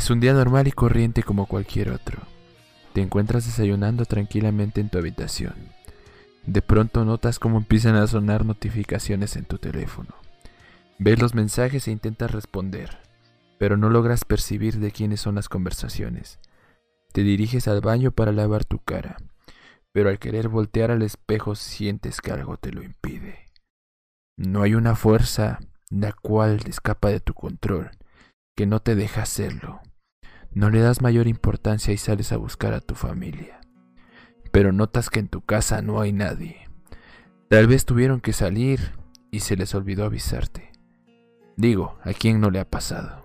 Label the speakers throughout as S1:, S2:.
S1: Es un día normal y corriente como cualquier otro. Te encuentras desayunando tranquilamente en tu habitación. De pronto notas cómo empiezan a sonar notificaciones en tu teléfono. Ves los mensajes e intentas responder, pero no logras percibir de quiénes son las conversaciones. Te diriges al baño para lavar tu cara, pero al querer voltear al espejo sientes que algo te lo impide. No hay una fuerza la cual escapa de tu control, que no te deja hacerlo. No le das mayor importancia y sales a buscar a tu familia. Pero notas que en tu casa no hay nadie. Tal vez tuvieron que salir y se les olvidó avisarte. Digo, ¿a quién no le ha pasado?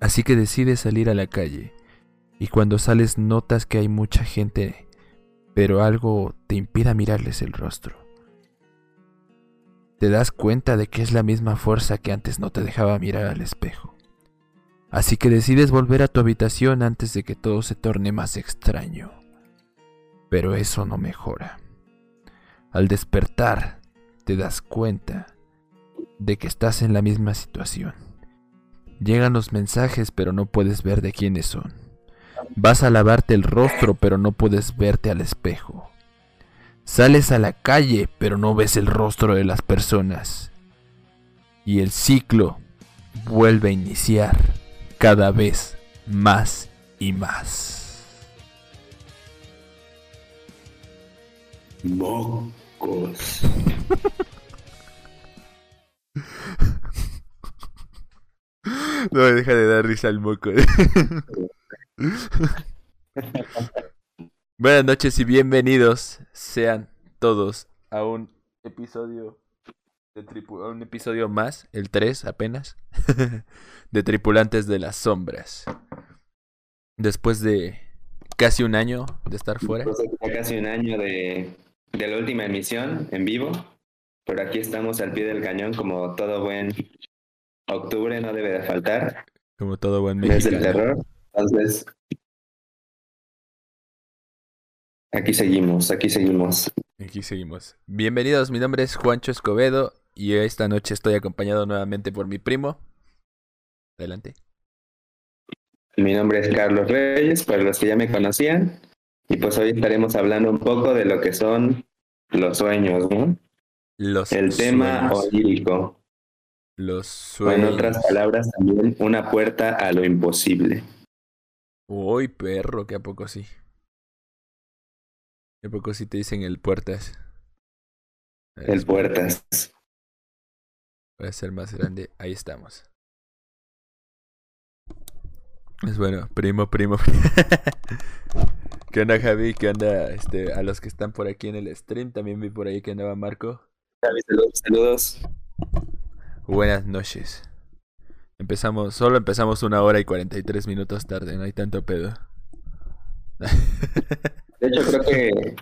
S1: Así que decides salir a la calle y cuando sales notas que hay mucha gente, pero algo te impida mirarles el rostro te das cuenta de que es la misma fuerza que antes no te dejaba mirar al espejo. Así que decides volver a tu habitación antes de que todo se torne más extraño. Pero eso no mejora. Al despertar, te das cuenta de que estás en la misma situación. Llegan los mensajes pero no puedes ver de quiénes son. Vas a lavarte el rostro pero no puedes verte al espejo. Sales a la calle, pero no ves el rostro de las personas. Y el ciclo vuelve a iniciar cada vez más y más.
S2: Mocos.
S1: No me deja de dar risa el moco. Buenas noches y bienvenidos sean todos a un episodio de un episodio más, el 3 apenas, de Tripulantes de las Sombras. Después de casi un año de estar fuera.
S2: Después de casi un año de, de la última emisión en vivo. Por aquí estamos al pie del cañón como todo buen octubre, no debe de faltar.
S1: Como todo buen
S2: mes del terror. Entonces, Aquí seguimos, aquí seguimos.
S1: Aquí seguimos. Bienvenidos, mi nombre es Juancho Escobedo y esta noche estoy acompañado nuevamente por mi primo. Adelante.
S2: Mi nombre es Carlos Reyes, para los que ya me conocían. Y pues hoy estaremos hablando un poco de lo que son los sueños, ¿no?
S1: Los
S2: El tema onírico.
S1: Los sueños.
S2: O en otras palabras, también una puerta a lo imposible.
S1: Uy, perro, que a poco sí. ¿A poco si te dicen el puertas?
S2: El puertas.
S1: Voy a ser más grande. Ahí estamos. Es bueno, primo, primo. ¿Qué onda, Javi? ¿Qué onda este, a los que están por aquí en el stream? También vi por ahí que andaba Marco.
S2: Javi, saludos, saludos.
S1: Buenas noches. Empezamos, solo empezamos una hora y 43 minutos tarde, no hay tanto pedo.
S2: De hecho, creo que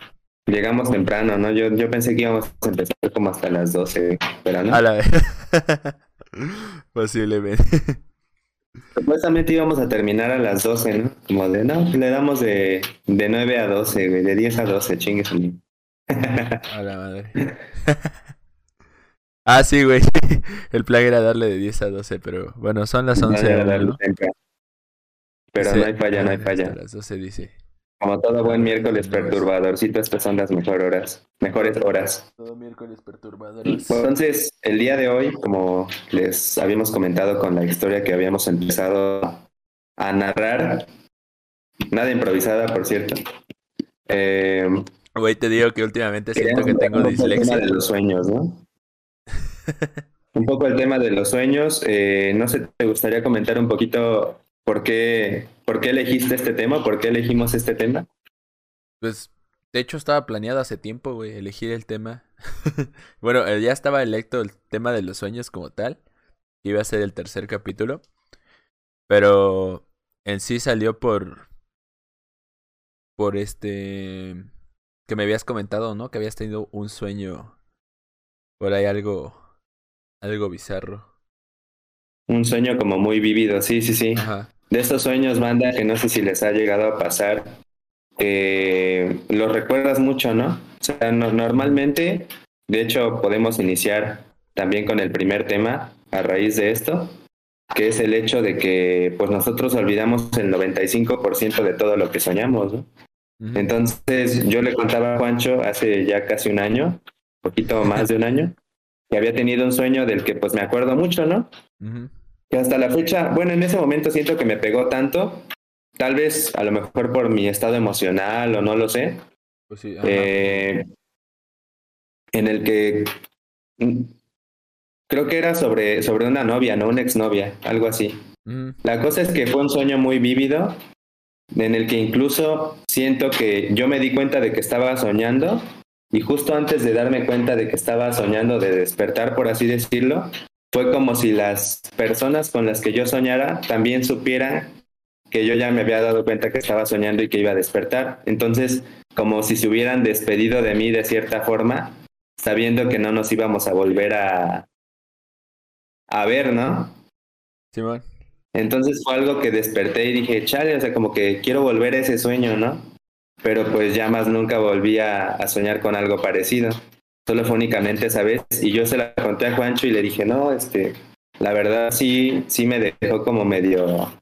S2: llegamos temprano, ¿no? Yo, yo pensé que íbamos a empezar como hasta las 12, pero no.
S1: A la vez. Posiblemente.
S2: Supuestamente íbamos a terminar a las 12, ¿no? Como de, no, le damos de, de 9 a 12, güey, de 10 a 12, chingues.
S1: A la madre. ah, sí, güey. El plan era darle de 10 a 12, pero bueno, son las 11.
S2: ¿no? Pero no hay falla, no hay falla.
S1: A las 12 dice.
S2: Como todo buen miércoles perturbadorcito, estas son las mejores horas. Mejores horas.
S1: Todo miércoles perturbadores.
S2: Entonces, el día de hoy, como les habíamos comentado con la historia que habíamos empezado a narrar, nada improvisada, por cierto. Eh,
S1: Güey, te digo que últimamente siento que tengo dislexia.
S2: El tema de los sueños, ¿no? un poco el tema de los sueños. Eh, no sé, ¿te gustaría comentar un poquito ¿Por qué, ¿Por qué elegiste este tema? ¿Por qué elegimos este tema?
S1: Pues, de hecho, estaba planeado hace tiempo, güey, elegir el tema. bueno, eh, ya estaba electo el tema de los sueños como tal. Iba a ser el tercer capítulo. Pero en sí salió por. Por este. Que me habías comentado, ¿no? Que habías tenido un sueño. Por ahí algo. Algo bizarro.
S2: Un sueño como muy vivido, sí, sí, sí.
S1: Ajá
S2: de estos sueños, banda, que no sé si les ha llegado a pasar, eh, los recuerdas mucho, ¿no? O sea, normalmente, de hecho, podemos iniciar también con el primer tema a raíz de esto. que es el hecho de que pues nosotros olvidamos el 95% de todo lo que soñamos, ¿no? Entonces yo le contaba a Juancho hace ya casi un año, poquito más de un año, que había tenido un sueño del que pues me acuerdo mucho, ¿no? Que hasta la fecha, bueno, en ese momento siento que me pegó tanto, tal vez a lo mejor por mi estado emocional o no lo sé, pues eh, en el que mm, creo que era sobre, sobre una novia, ¿no? Una exnovia, algo así. La cosa es que fue un sueño muy vívido en el que incluso siento que yo me di cuenta de que estaba soñando y justo antes de darme cuenta de que estaba soñando de despertar, por así decirlo, fue como si las personas con las que yo soñara también supieran que yo ya me había dado cuenta que estaba soñando y que iba a despertar. Entonces, como si se hubieran despedido de mí de cierta forma, sabiendo que no nos íbamos a volver a, a ver, ¿no?
S1: Simón.
S2: Entonces fue algo que desperté y dije, chale, o sea, como que quiero volver a ese sueño, ¿no? Pero pues ya más nunca volví a, soñar con algo parecido. Solo fue únicamente esa vez. Y yo se la conté a Juancho y le dije, no, este, la verdad sí, sí me dejó como medio,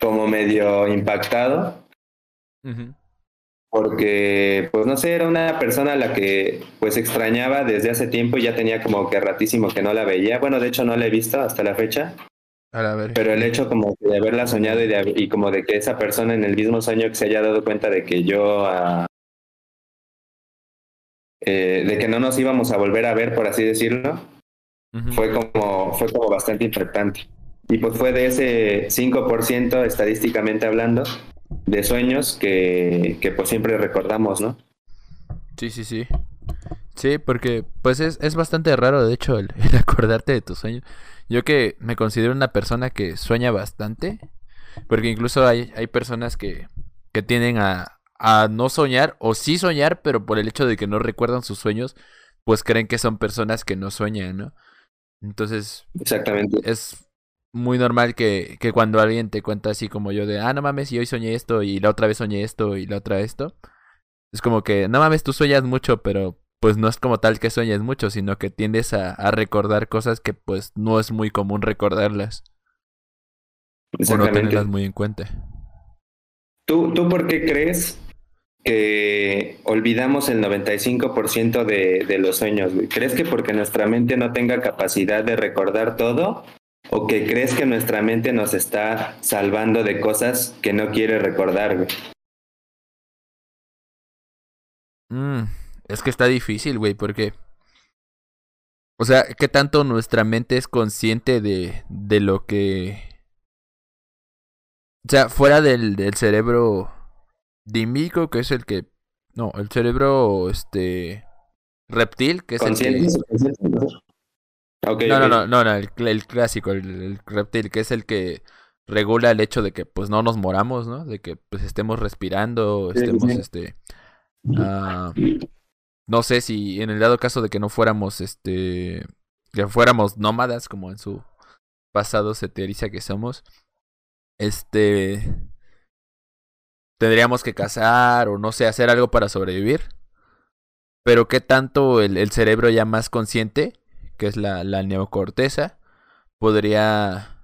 S2: como medio impactado. Porque, pues no sé, era una persona a la que pues extrañaba desde hace tiempo y ya tenía como que ratísimo que no la veía. Bueno, de hecho no la he visto hasta la fecha. Pero el hecho como de haberla soñado y, de, y como de que esa persona en el mismo sueño que se haya dado cuenta de que yo... Ah, eh, de que no nos íbamos a volver a ver, por así decirlo, fue, como, fue como bastante impactante. Y pues fue de ese 5% estadísticamente hablando de sueños que, que pues siempre recordamos, ¿no?
S1: Sí, sí, sí. Sí, porque pues es, es bastante raro, de hecho, el acordarte de tus sueños. Yo que me considero una persona que sueña bastante, porque incluso hay, hay personas que, que tienden a, a no soñar, o sí soñar, pero por el hecho de que no recuerdan sus sueños, pues creen que son personas que no sueñan, ¿no? Entonces,
S2: exactamente.
S1: Es muy normal que, que cuando alguien te cuenta así como yo de, ah, no mames, y hoy soñé esto, y la otra vez soñé esto, y la otra esto. Es como que, no mames, tú sueñas mucho, pero pues no es como tal que sueñes mucho, sino que tiendes a, recordar cosas que pues no es muy común recordarlas. O no tenerlas muy en cuenta.
S2: ¿Tú, ¿Tú por qué crees que olvidamos el 95% de, de los sueños? ¿Crees que porque nuestra mente no tenga capacidad de recordar todo? ¿O que crees que nuestra mente nos está salvando de cosas que no quiere recordar? Güey?
S1: Mm. Es que está difícil, güey, porque... O sea, ¿qué tanto nuestra mente es consciente de, de lo que... O sea, fuera del, del cerebro dímico, que es el que... No, el cerebro, este... Reptil, que es el que... no, no, no, no, no, el, el clásico, el, reptil, que es el que regula el hecho de que pues no nos moramos, ¿no? De que pues estemos respirando, estemos, este... Uh, no sé si en el dado caso de que no fuéramos, este, que fuéramos nómadas, como en su pasado se teoriza que somos, este, tendríamos que cazar o no sé, hacer algo para sobrevivir. Pero qué tanto el, cerebro ya más consciente, que es la, la neocorteza, podría,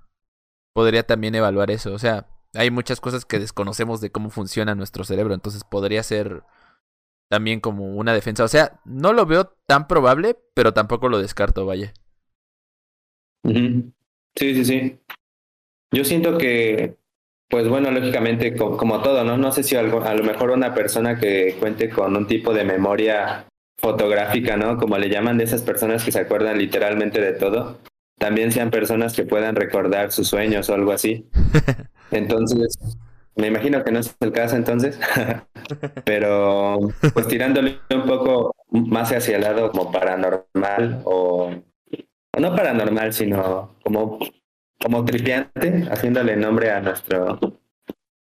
S1: podría también evaluar eso. O sea, hay muchas cosas que desconocemos de cómo funciona nuestro cerebro, entonces podría ser también como una defensa. O sea, no lo veo tan probable, pero tampoco lo descarto, vaya.
S2: Sí, sí, sí. Yo siento que, pues bueno, lógicamente, como, todo, ¿no? No sé si algo, a lo mejor una persona que cuente con un tipo de memoria fotográfica, ¿no? Como le llaman de esas personas que se acuerdan literalmente de todo, también sean personas que puedan recordar sus sueños o algo así. Entonces, me imagino que no es el caso entonces, pero pues tirándole un poco más hacia el lado como paranormal o, no paranormal, sino como, como tripiante, haciéndole nombre a nuestro,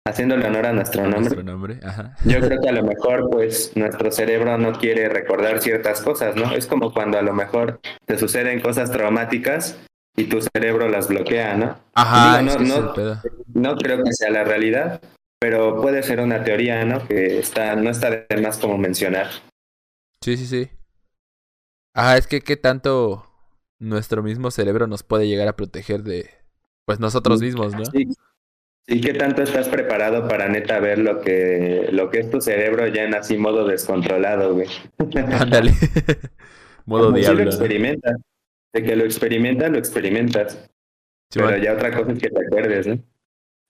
S2: haciéndole honor a nuestro nombre.
S1: nombre?
S2: Yo creo que a lo mejor pues nuestro cerebro no quiere recordar ciertas cosas, ¿no? Es como cuando a lo mejor te suceden cosas traumáticas y tu cerebro las bloquea, ¿no?
S1: Ajá,
S2: no, no, no, creo que sea la realidad, pero puede ser una teoría, ¿no? Que está, no está de más como mencionar.
S1: Sí, sí, sí. Ajá, es que qué tanto, nuestro mismo cerebro nos puede llegar a proteger de, pues nosotros mismos, ¿no?
S2: Sí. ¿Y qué tanto estás preparado para neta ver lo que, lo que es tu cerebro ya en así modo descontrolado, güey?
S1: Ándale. modo
S2: Como si
S1: diablo.
S2: lo experimentas. De que lo experimentas, lo experimentas.
S1: Sí,
S2: pero ya otra cosa es que te acuerdes, ¿no?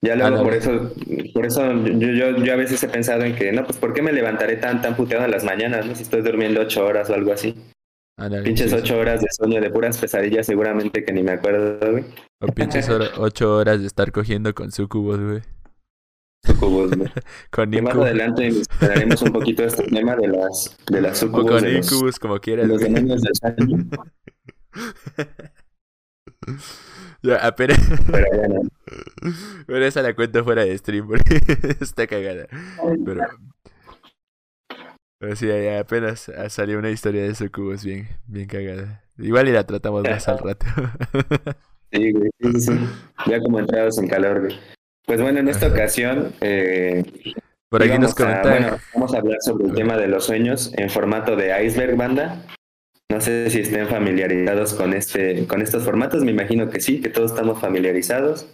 S2: Ya luego
S1: Ándale.
S2: por eso, por eso yo, yo, yo a veces he pensado en que, no, pues ¿por qué me levantaré tan, tan puteado en las mañanas, no? Si estoy durmiendo ocho horas o algo así. Pinches ocho horas de sueño de puras pesadillas seguramente que ni me acuerdo, güey.
S1: O pinches ocho horas de estar cogiendo con sucubos, güey.
S2: Sucubus, güey.
S1: Con
S2: Y más adelante hablaremos un poquito de este tema de las, de las
S1: O
S2: sucubus,
S1: con
S2: de los,
S1: como
S2: de
S1: quieras,
S2: los demonios del sueño.
S1: Ya, apenas.
S2: Pero bueno,
S1: Pero esa la cuento fuera de stream porque está cagada. Pero. Pero sí, apenas ah, salió una historia de sucubus bien, bien cagada. Igual y la tratamos más al rato.
S2: sí, güey, sí, sí. Ya como entrados en calor, güey. Pues bueno, en esta ocasión eh,
S1: Por aquí nos
S2: íbamos a-
S1: comenta.
S2: bueno, vamos a hablar sobre el tema de los sueños en formato de iceberg banda. No sé si estén familiarizados con este, con estos formatos, me imagino que sí, que todos estamos familiarizados.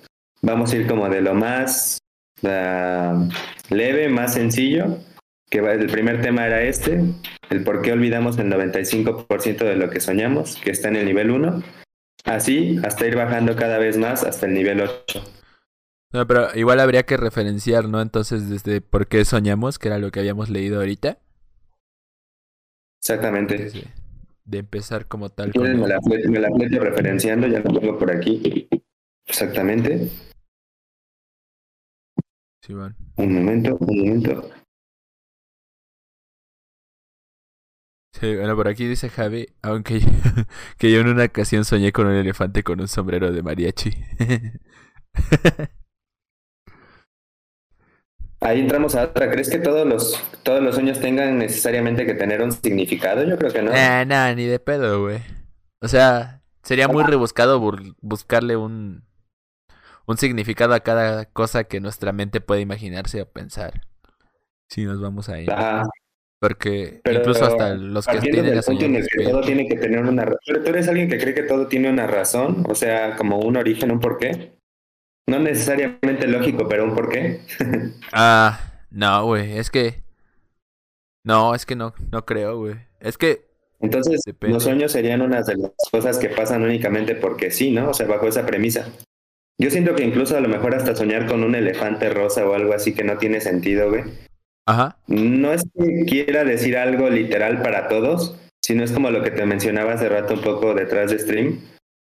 S2: Vamos a ir como de lo más ah, leve, más sencillo, que el primer tema era este, el por qué olvidamos el 95% de lo que soñamos, que está en el nivel 1. Así hasta ir bajando cada vez más hasta el nivel 8.
S1: No, pero igual habría que referenciar, ¿no? Entonces, desde por qué soñamos, que era lo que habíamos leído ahorita.
S2: Exactamente.
S1: Desde- de empezar como tal con.
S2: me la, me la referenciando, ya lo tengo por aquí. Exactamente.
S1: Sí, bueno.
S2: Un momento, un momento.
S1: Sí, bueno, por aquí dice Javi, aunque yo, que yo en una ocasión soñé con un elefante con un sombrero de mariachi.
S2: Ahí entramos a otra. ¿Crees que todos los, todos los sueños tengan necesariamente que tener un significado? Yo creo que no.
S1: Nah, nah, ni de pedo, güey. O sea, sería muy rebuscado bur- buscarle un, un significado a cada cosa que nuestra mente puede imaginarse o pensar. Si nos vamos ahí.
S2: Ajá.
S1: Porque
S2: Pero
S1: incluso hasta los que tienen
S2: del punto en
S1: soñar
S2: el que todo tiene que tener una razón. Pero tú eres alguien que cree que todo tiene una razón, o sea, como un origen, un porqué. No necesariamente lógico, pero un porqué.
S1: Ah, no, güey, es que... No, es que no, no creo, güey. Es que...
S2: Entonces,
S1: Depende.
S2: los sueños serían unas de las cosas que pasan únicamente porque sí, ¿no? O sea, bajo esa premisa. Yo siento que incluso a lo mejor hasta soñar con un elefante rosa o algo así que no tiene sentido, güey.
S1: Ajá.
S2: No es que quiera decir algo literal para todos, sino es como lo que te mencionaba hace rato un poco detrás de stream,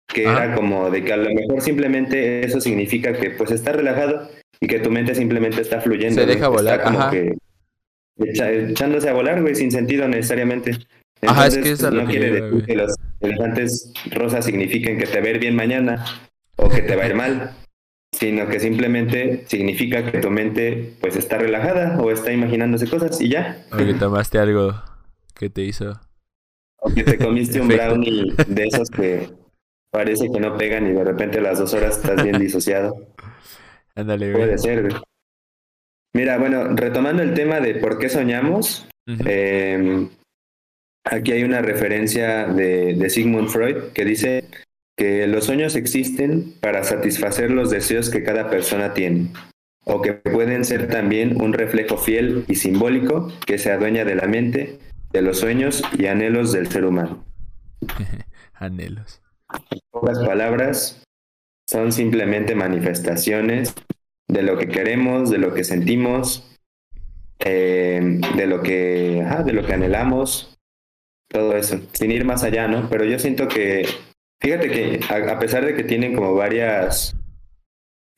S2: que
S1: Ajá.
S2: era como de que a lo mejor simplemente eso significa que pues estás relajado y que tu mente simplemente está fluyendo.
S1: Se deja
S2: está
S1: volar,
S2: como
S1: ajá.
S2: que echa- echándose a volar, güey, sin sentido necesariamente.
S1: Ajá, es
S2: Entonces,
S1: que eso es a lo
S2: no
S1: que
S2: quiere
S1: yo iba,
S2: decir
S1: güey.
S2: que los elefantes rosas signifiquen que te va a ir bien mañana o que te va a ir mal, sino que simplemente significa que tu mente pues está relajada o está imaginándose cosas y ya.
S1: O que tomaste algo que te hizo...
S2: O que te comiste un brownie de esos que parece que no pegan y de repente a las dos horas estás bien disociado.
S1: Ándale, güey.
S2: Puede ser, güey. Mira, bueno, retomando el tema de por qué soñamos, eh, aquí hay una referencia de, de Sigmund Freud que dice que los sueños existen para satisfacer los deseos que cada persona tiene, o que pueden ser también un reflejo fiel y simbólico que se adueña de la mente, de los sueños y anhelos del ser humano.
S1: Anhelos.
S2: En pocas palabras, son simplemente manifestaciones de lo que queremos, de lo que sentimos, eh, de lo que, ajá, de lo que anhelamos, todo eso, sin ir más allá, ¿no? Pero yo siento que, fíjate que a, a pesar de que tienen como varias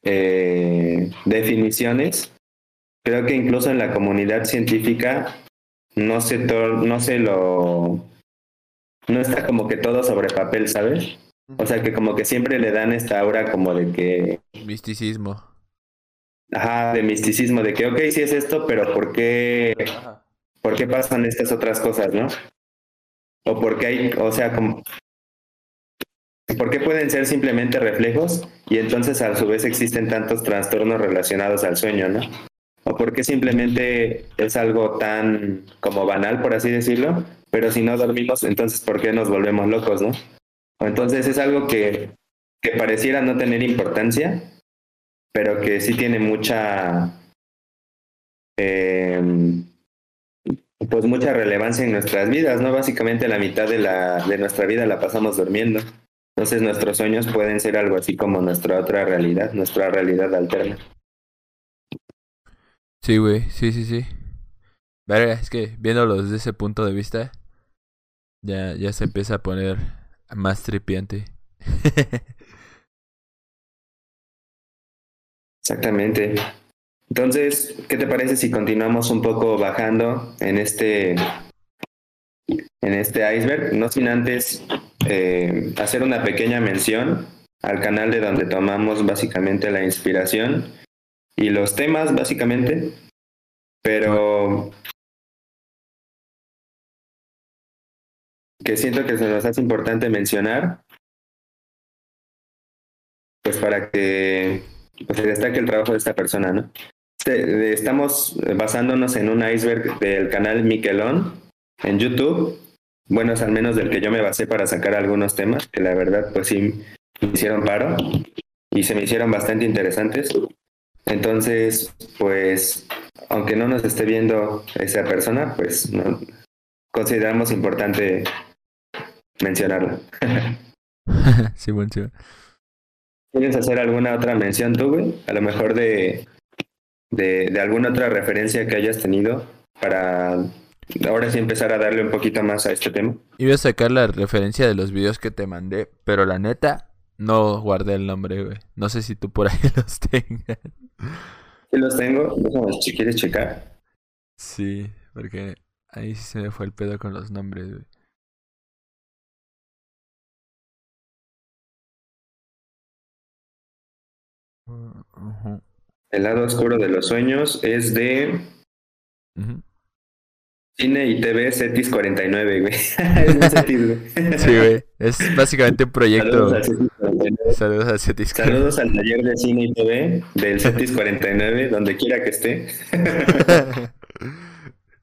S2: eh, definiciones, creo que incluso en la comunidad científica no se, no se lo, no está como que todo sobre papel, ¿sabes? O sea que como que siempre le dan esta aura como de que,
S1: Misticismo.
S2: ajá, de misticismo, de que, ok, sí es esto, pero ¿por qué, por qué pasan estas otras cosas, no? O por qué hay, o sea, como, ¿por qué pueden ser simplemente reflejos y entonces a su vez existen tantos trastornos relacionados al sueño, no? O por qué simplemente es algo tan como banal, por así decirlo, pero si no dormimos, entonces ¿por qué nos volvemos locos, no? Entonces es algo que, que pareciera no tener importancia, pero que sí tiene mucha, eh, pues mucha relevancia en nuestras vidas, ¿no? Básicamente la mitad de, la, de nuestra vida la pasamos durmiendo. Entonces nuestros sueños pueden ser algo así como nuestra otra realidad, nuestra realidad alterna.
S1: Sí, güey, sí, sí, sí. Verga, es que viéndolo desde ese punto de vista, ya, ya se empieza a poner más tripiante.
S2: Exactamente. Entonces, ¿qué te parece si continuamos un poco bajando en este en este iceberg? No sin antes eh, hacer una pequeña mención al canal de donde tomamos básicamente la inspiración y los temas básicamente, pero que siento que se nos hace importante mencionar, pues para que pues, se destaque el trabajo de esta persona, ¿no? Este, estamos basándonos en un iceberg del canal Miquelón en YouTube. Bueno, es al menos del que yo me basé para sacar algunos temas, que la verdad, pues sí, me hicieron paro y se me hicieron bastante interesantes. Entonces, pues, aunque no nos esté viendo esa persona, pues no, consideramos importante mencionarlo.
S1: sí, buen
S2: ¿Quieres hacer alguna otra mención tú, güey? A lo mejor de, de, de alguna otra referencia que hayas tenido para ahora sí empezar a darle un poquito más a este tema.
S1: Iba a sacar la referencia de los videos que te mandé, pero la neta, no guardé el nombre, güey. No sé si tú por ahí los tengas.
S2: Sí los tengo. si quieres checar.
S1: Sí, porque ahí sí se me fue el pedo con los nombres, güey.
S2: El lado oscuro de los sueños es de Cine y TV Cetis 49, güey. es Cetis,
S1: güey. Sí, güey. Es básicamente un proyecto. Saludos a Cetis.
S2: Saludos al taller de Cine y TV del Cetis 49, donde quiera que esté.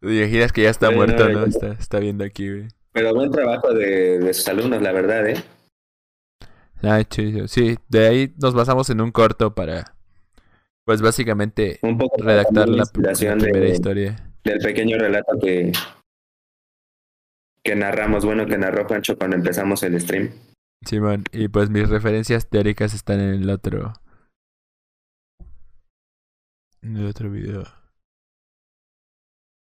S1: Imaginas que ya está muerto, ¿no? Está, está viendo aquí, güey.
S2: Pero buen trabajo de, de sus alumnos, la verdad, ¿eh?
S1: Ah, chido. Sí, de ahí nos basamos en un corto para, pues básicamente, redactar la, primera historia.
S2: Del pequeño relato que, que narramos, bueno, que narró Pancho cuando empezamos el stream.
S1: Simón, y pues mis referencias teóricas están en el otro. En el otro video.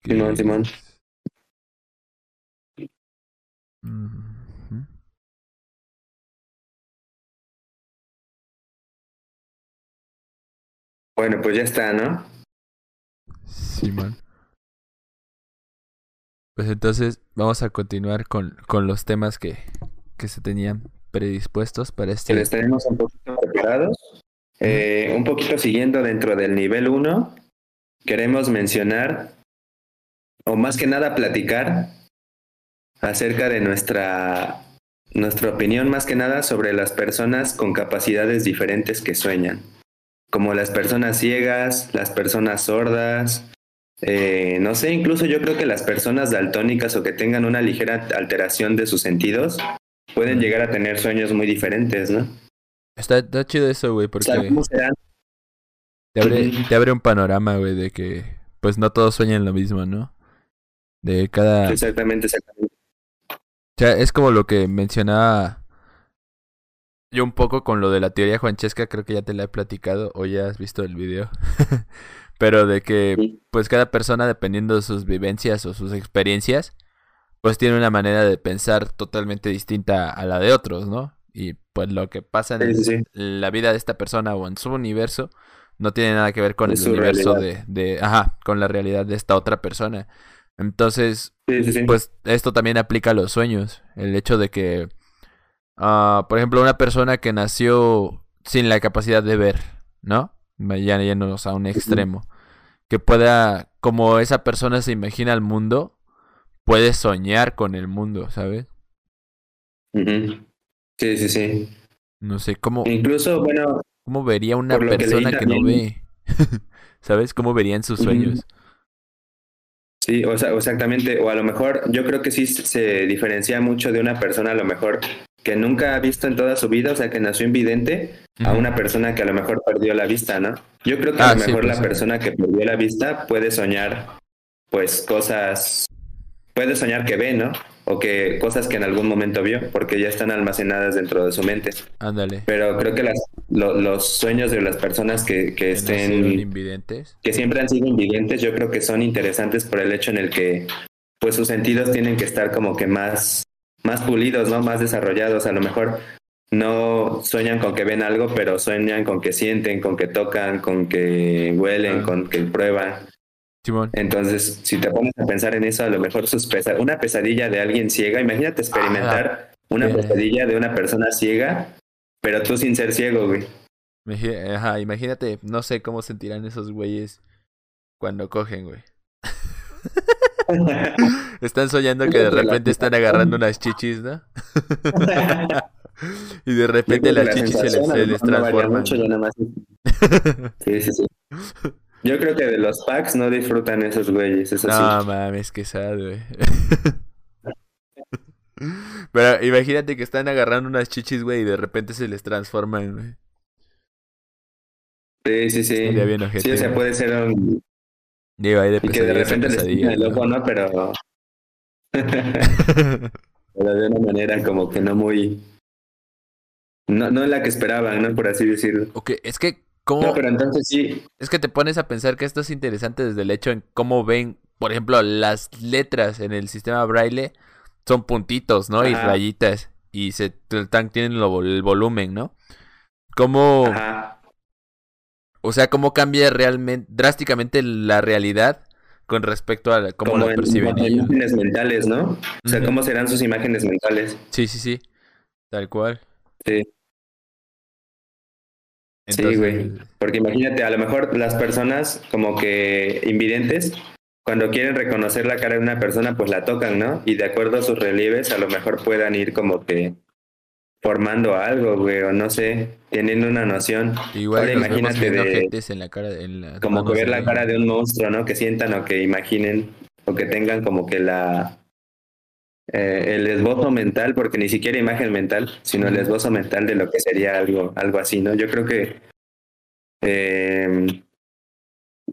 S2: Simón, Simón. Bueno, pues ya está, ¿no?
S1: Sí, man. Pues entonces vamos a continuar con, con los temas que, que se tenían predispuestos para este.
S2: Les tenemos un poquito preparados. Eh, un poquito siguiendo dentro del nivel 1, queremos mencionar, o más que nada platicar, acerca de nuestra, nuestra opinión, más que nada sobre las personas con capacidades diferentes que sueñan como las personas ciegas, las personas sordas, eh, no sé, incluso yo creo que las personas daltónicas o que tengan una ligera alteración de sus sentidos pueden llegar a tener sueños muy diferentes, ¿no?
S1: Está, está chido eso, güey, porque te abre, te abre un panorama, güey, de que pues no todos sueñan lo mismo, ¿no? De cada...
S2: Exactamente, exactamente.
S1: O sea, es como lo que mencionaba yo un poco con lo de la teoría juanchesca, creo que ya te la he platicado o ya has visto el video. Pero de que, pues cada persona, dependiendo de sus vivencias o sus experiencias, pues tiene una manera de pensar totalmente distinta a la de otros, ¿no? Y pues lo que pasa en la vida de esta persona o en su universo no tiene nada que ver con el universo de, de, ajá, con la realidad de esta otra persona. Entonces, pues esto también aplica a los sueños. El hecho de que Ah, por ejemplo, una persona que nació sin la capacidad de ver, ¿no? Ya yéndonos a un extremo. Que pueda, como esa persona se imagina el mundo, puede soñar con el mundo, ¿sabes?
S2: Sí, sí, sí.
S1: No sé, ¿cómo...
S2: Incluso, bueno...
S1: ¿Cómo vería una persona que, no ve? ¿Sabes? ¿Cómo verían sus sueños?
S2: Sí, o sea, exactamente. O a lo mejor yo creo que sí se diferencia mucho de una persona a lo mejor que nunca ha visto en toda su vida, o sea, que nació invidente, a una persona que a lo mejor perdió la vista, ¿no? Yo creo que a
S1: Ah,
S2: lo
S1: sí,
S2: mejor
S1: pues,
S2: la persona que perdió la vista puede soñar, pues, cosas, puede soñar que ve, ¿no? O que cosas que en algún momento vio, porque ya están almacenadas dentro de su mente.
S1: Ándale.
S2: Pero creo que las, lo- los sueños de las personas que, que estén
S1: invidentes.
S2: que siempre han sido invidentes, yo creo que son interesantes por el hecho en el que pues sus sentidos tienen que estar como que más, más pulidos, ¿no? Más desarrollados. A lo mejor no sueñan con que ven algo, pero sueñan con que sienten, con que tocan, con que huelen,
S1: Ah.
S2: con que prueban.
S1: Simón.
S2: Entonces, si te pones a pensar en eso, a lo mejor sus pesa una pesadilla de alguien ciega, imagínate experimentar una
S1: pena.
S2: pesadilla de una persona ciega, pero tú sin ser ciego, güey.
S1: Ajá, imagínate, no sé cómo sentirán esos güeyes cuando cogen, güey. Están soñando que de repente están agarrando unas chichis, ¿no? y de
S2: Yo
S1: repente las
S2: la
S1: chichis se les, se les transforman.
S2: mucho, ya nada más- Sí, sí, sí. Yo creo que de los packs no disfrutan esos güeyes, eso
S1: No mames, que sad, güey. Pero imagínate que están agarrando unas chichis, güey, y de repente se les transforman, güey.
S2: sí. Sí, sí, sí.
S1: Bien
S2: Sí, o sea, puede ser un...
S1: Digo, ahí de
S2: Y que de repente les el ojo, ¿no? Pero... Pero de una manera como que no muy... No, no en la que esperaban, ¿no? Por así decirlo.
S1: Ok, es que, ¿cómo?
S2: No, pero entonces sí,
S1: Es que te pones a pensar que esto es interesante desde el hecho en cómo ven, por ejemplo, las letras en el sistema braille son puntitos, ¿no? Y rayitas. Y se tan- tienen lo- el volumen, ¿no? Cómo,
S2: ajá.
S1: o sea, cómo cambia realmente, drásticamente la realidad con respecto a cómo
S2: Como
S1: la
S2: en
S1: perciben
S2: a
S1: ellos.
S2: imágenes mentales, ¿no? O sea. ¿cómo serán sus imágenes mentales?
S1: Sí, sí, sí. Tal cual.
S2: Sí. Sí, güey. Porque imagínate, a lo mejor las personas como que invidentes, cuando quieren reconocer la cara de una persona, pues la tocan, ¿no? Y de acuerdo a sus relieves, a lo mejor puedan ir como que formando algo, güey, o no sé, teniendo una noción.
S1: Igual
S2: Ahora imagínate de-
S1: en la cara, en las
S2: Como que ver la cara de un monstruo, ¿no? Que sientan o que imaginen o que tengan como que la... eh, el esbozo mental, porque ni siquiera imagen mental, sino el esbozo mental de lo que sería algo, algo así, ¿no? Yo creo que eh,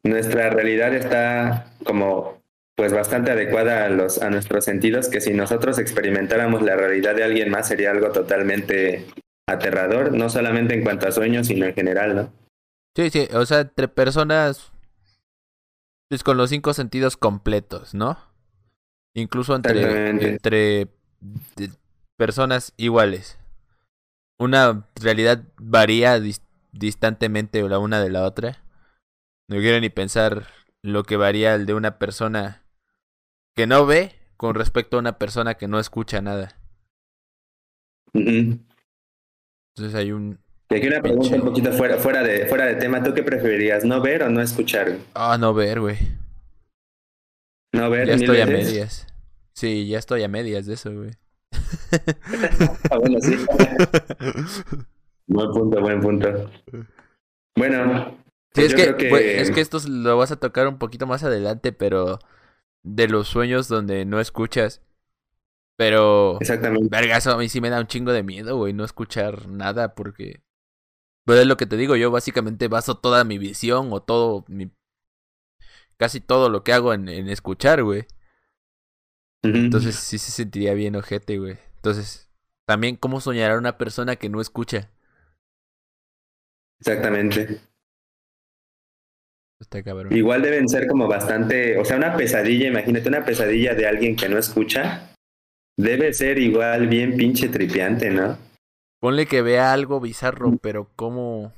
S2: nuestra realidad está como pues bastante adecuada a los a nuestros sentidos que si nosotros experimentáramos la realidad de alguien más sería algo totalmente aterrador no solamente en cuanto a sueños sino en general no
S1: Sí, sí, o sea, entre personas pues con los cinco sentidos completos, ¿no? Incluso entre, personas iguales. Una realidad varía dis- distantemente la una de la otra. No quiero ni pensar lo que varía el de una persona que no ve con respecto a una persona que no escucha nada. Entonces hay un...
S2: y aquí una pregunta
S1: Pinche.
S2: un poquito fuera fuera de fuera de tema tú qué preferirías no ver o no escuchar
S1: Ah, no ver, güey.
S2: No ver
S1: Ya estoy a
S2: veces?
S1: medias. Sí, ya estoy a medias de eso, güey.
S2: Ah, bueno, sí. buen punto buen punto bueno
S1: Sí,
S2: pues
S1: es que,
S2: que
S1: güey, es que esto lo vas a tocar un poquito más adelante, pero de los sueños donde no escuchas. Pero,
S2: exactamente
S1: verga, eso a mí sí me da un chingo de miedo, güey, no escuchar nada, porque. Pues es lo que te digo, yo básicamente baso toda mi visión o todo mi. Casi todo lo que hago en, en escuchar, güey. Entonces sí se sentiría bien ojete, güey. Entonces, también, ¿cómo soñará una persona que no escucha?
S2: exactamente
S1: Está cabrón.
S2: Igual deben ser como bastante, o sea, una pesadilla, imagínate una pesadilla de alguien que no escucha, debe ser igual bien pinche tripiante, ¿no?
S1: Ponle que vea algo bizarro, pero ¿cómo.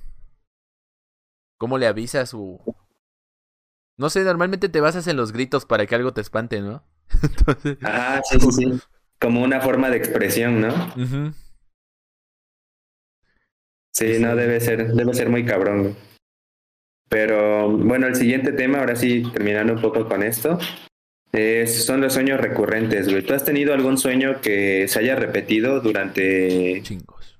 S1: ¿Cómo le avisa su. No sé, normalmente te basas en los gritos para que algo te espante, ¿no? Entonces.
S2: Ajá, sí, sí, sí. Como una forma de expresión, ¿no? Sí, no debe ser, debe ser muy cabrón. Pero bueno, el siguiente tema, ahora sí, terminando un poco con esto, es- son los sueños recurrentes, güey. ¿Tú has tenido algún sueño que se haya repetido durante,
S1: Chingos.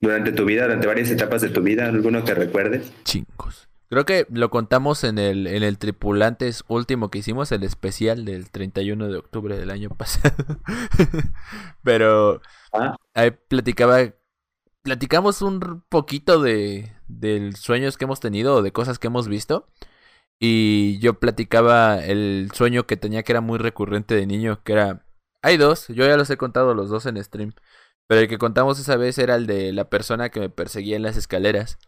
S2: durante tu vida, durante varias etapas de tu vida? ¿Alguno que recuerdes?
S1: Chingos. Creo que lo contamos en el, en el Tripulantes último que hicimos, el especial del 31 de octubre del año pasado. Pero ah. ahí platicaba, platicamos un poquito de, de sueños que hemos tenido o de cosas que hemos visto. Y yo platicaba el sueño que tenía que era muy recurrente de niño, que era... Hay dos, yo ya los he contado los dos en stream. Pero el que contamos esa vez era el de la persona que me perseguía en las escaleras.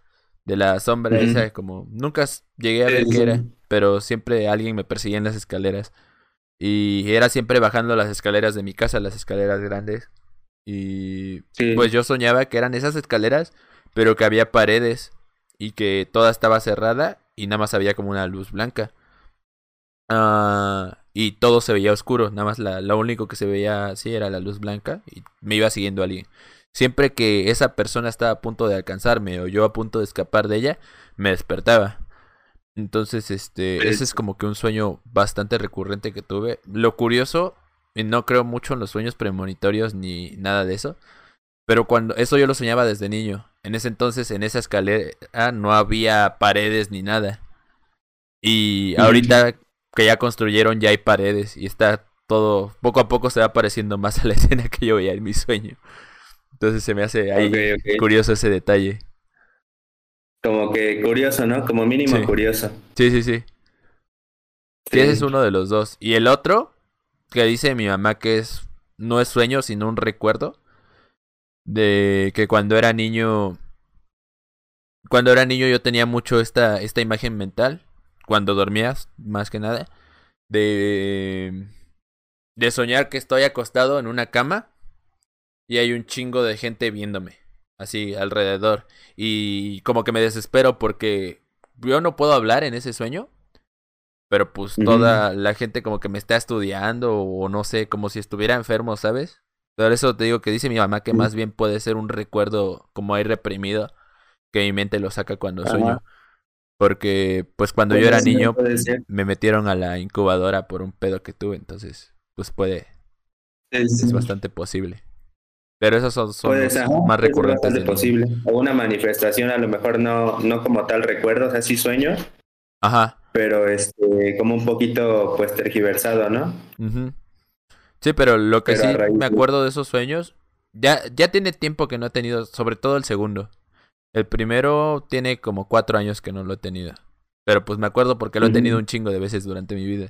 S1: De la sombra esa, como... Nunca llegué a ver qué era, pero siempre alguien me perseguía en las escaleras. Y era siempre bajando las escaleras de mi casa, las escaleras grandes. Y pues yo soñaba que eran esas escaleras, pero que había paredes y que toda estaba cerrada y nada más había como una luz blanca. Ah, y todo se veía oscuro, nada más la, lo único que se veía así era la luz blanca y me iba siguiendo alguien. Siempre que esa persona estaba a punto de alcanzarme o yo a punto de escapar de ella, me despertaba. Entonces, este, ese es como que un sueño bastante recurrente que tuve. Lo curioso, y no creo mucho en los sueños premonitorios ni nada de eso, pero cuando eso yo lo soñaba desde niño. En ese entonces, en esa escalera, no había paredes ni nada. Y ahorita que ya construyeron, ya hay paredes y está todo, poco a poco se va pareciendo más a la escena que yo veía en mi sueño. Entonces se me hace ahí curioso ese detalle.
S2: Como que curioso, ¿no? Como mínimo curioso.
S1: Sí, sí, sí. Sí, ese es uno de los dos. Y el otro, que dice mi mamá que es no es sueño, sino un recuerdo, de que cuando era niño cuando era niño yo tenía mucho esta esta imagen mental cuando dormías más que nada de de soñar que estoy acostado en una cama y hay un chingo de gente viéndome así alrededor. Y como que me desespero porque yo no puedo hablar en ese sueño pero pues toda la gente como que me está estudiando o no sé como si estuviera enfermo sabes por eso te digo que dice mi mamá que más bien puede ser un recuerdo como ahí reprimido, que mi mente lo saca cuando sueño. Porque pues cuando yo era niño me metieron a la incubadora por un pedo que tuve, entonces pues puede... Es bastante posible. Pero esos son, los más recurrentes.
S2: Es posible. O una manifestación, a lo mejor no, no como tal recuerdo, o sea, sí sueño.
S1: Ajá.
S2: Pero este, como un poquito pues tergiversado, ¿no?
S1: Sí, pero lo que sí me acuerdo de esos sueños, ya, ya tiene tiempo que no he tenido, sobre todo el segundo. El primero tiene como cuatro años que no lo he tenido. Pero pues me acuerdo porque lo he tenido un chingo de veces durante mi vida.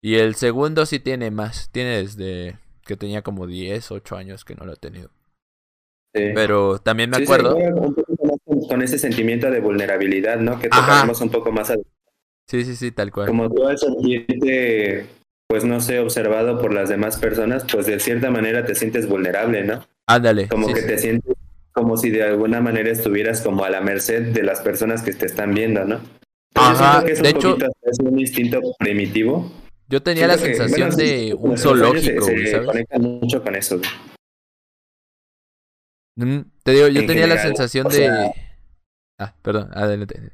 S1: Y el segundo sí tiene más. Tiene desde que tenía como diez, ocho años que no lo he tenido. Pero también me acuerdo.
S2: con ese sentimiento de vulnerabilidad, ¿no? Que tocamos un poco más.
S1: Sí, sí, sí, tal cual.
S2: Como todo el sentirte pues no sé, observado por las demás personas, pues de cierta manera te sientes vulnerable, ¿no?
S1: Ándale.
S2: Como que te sientes como si de alguna manera estuvieras como a la merced de las personas que te están viendo, ¿no?
S1: Ajá, es de hecho,
S2: es un instinto primitivo.
S1: Yo tenía la sensación de un zoológico, se,
S2: se conecta mucho con eso.
S1: Mm, te digo, yo tenía la sensación de... Ah, perdón, adelante.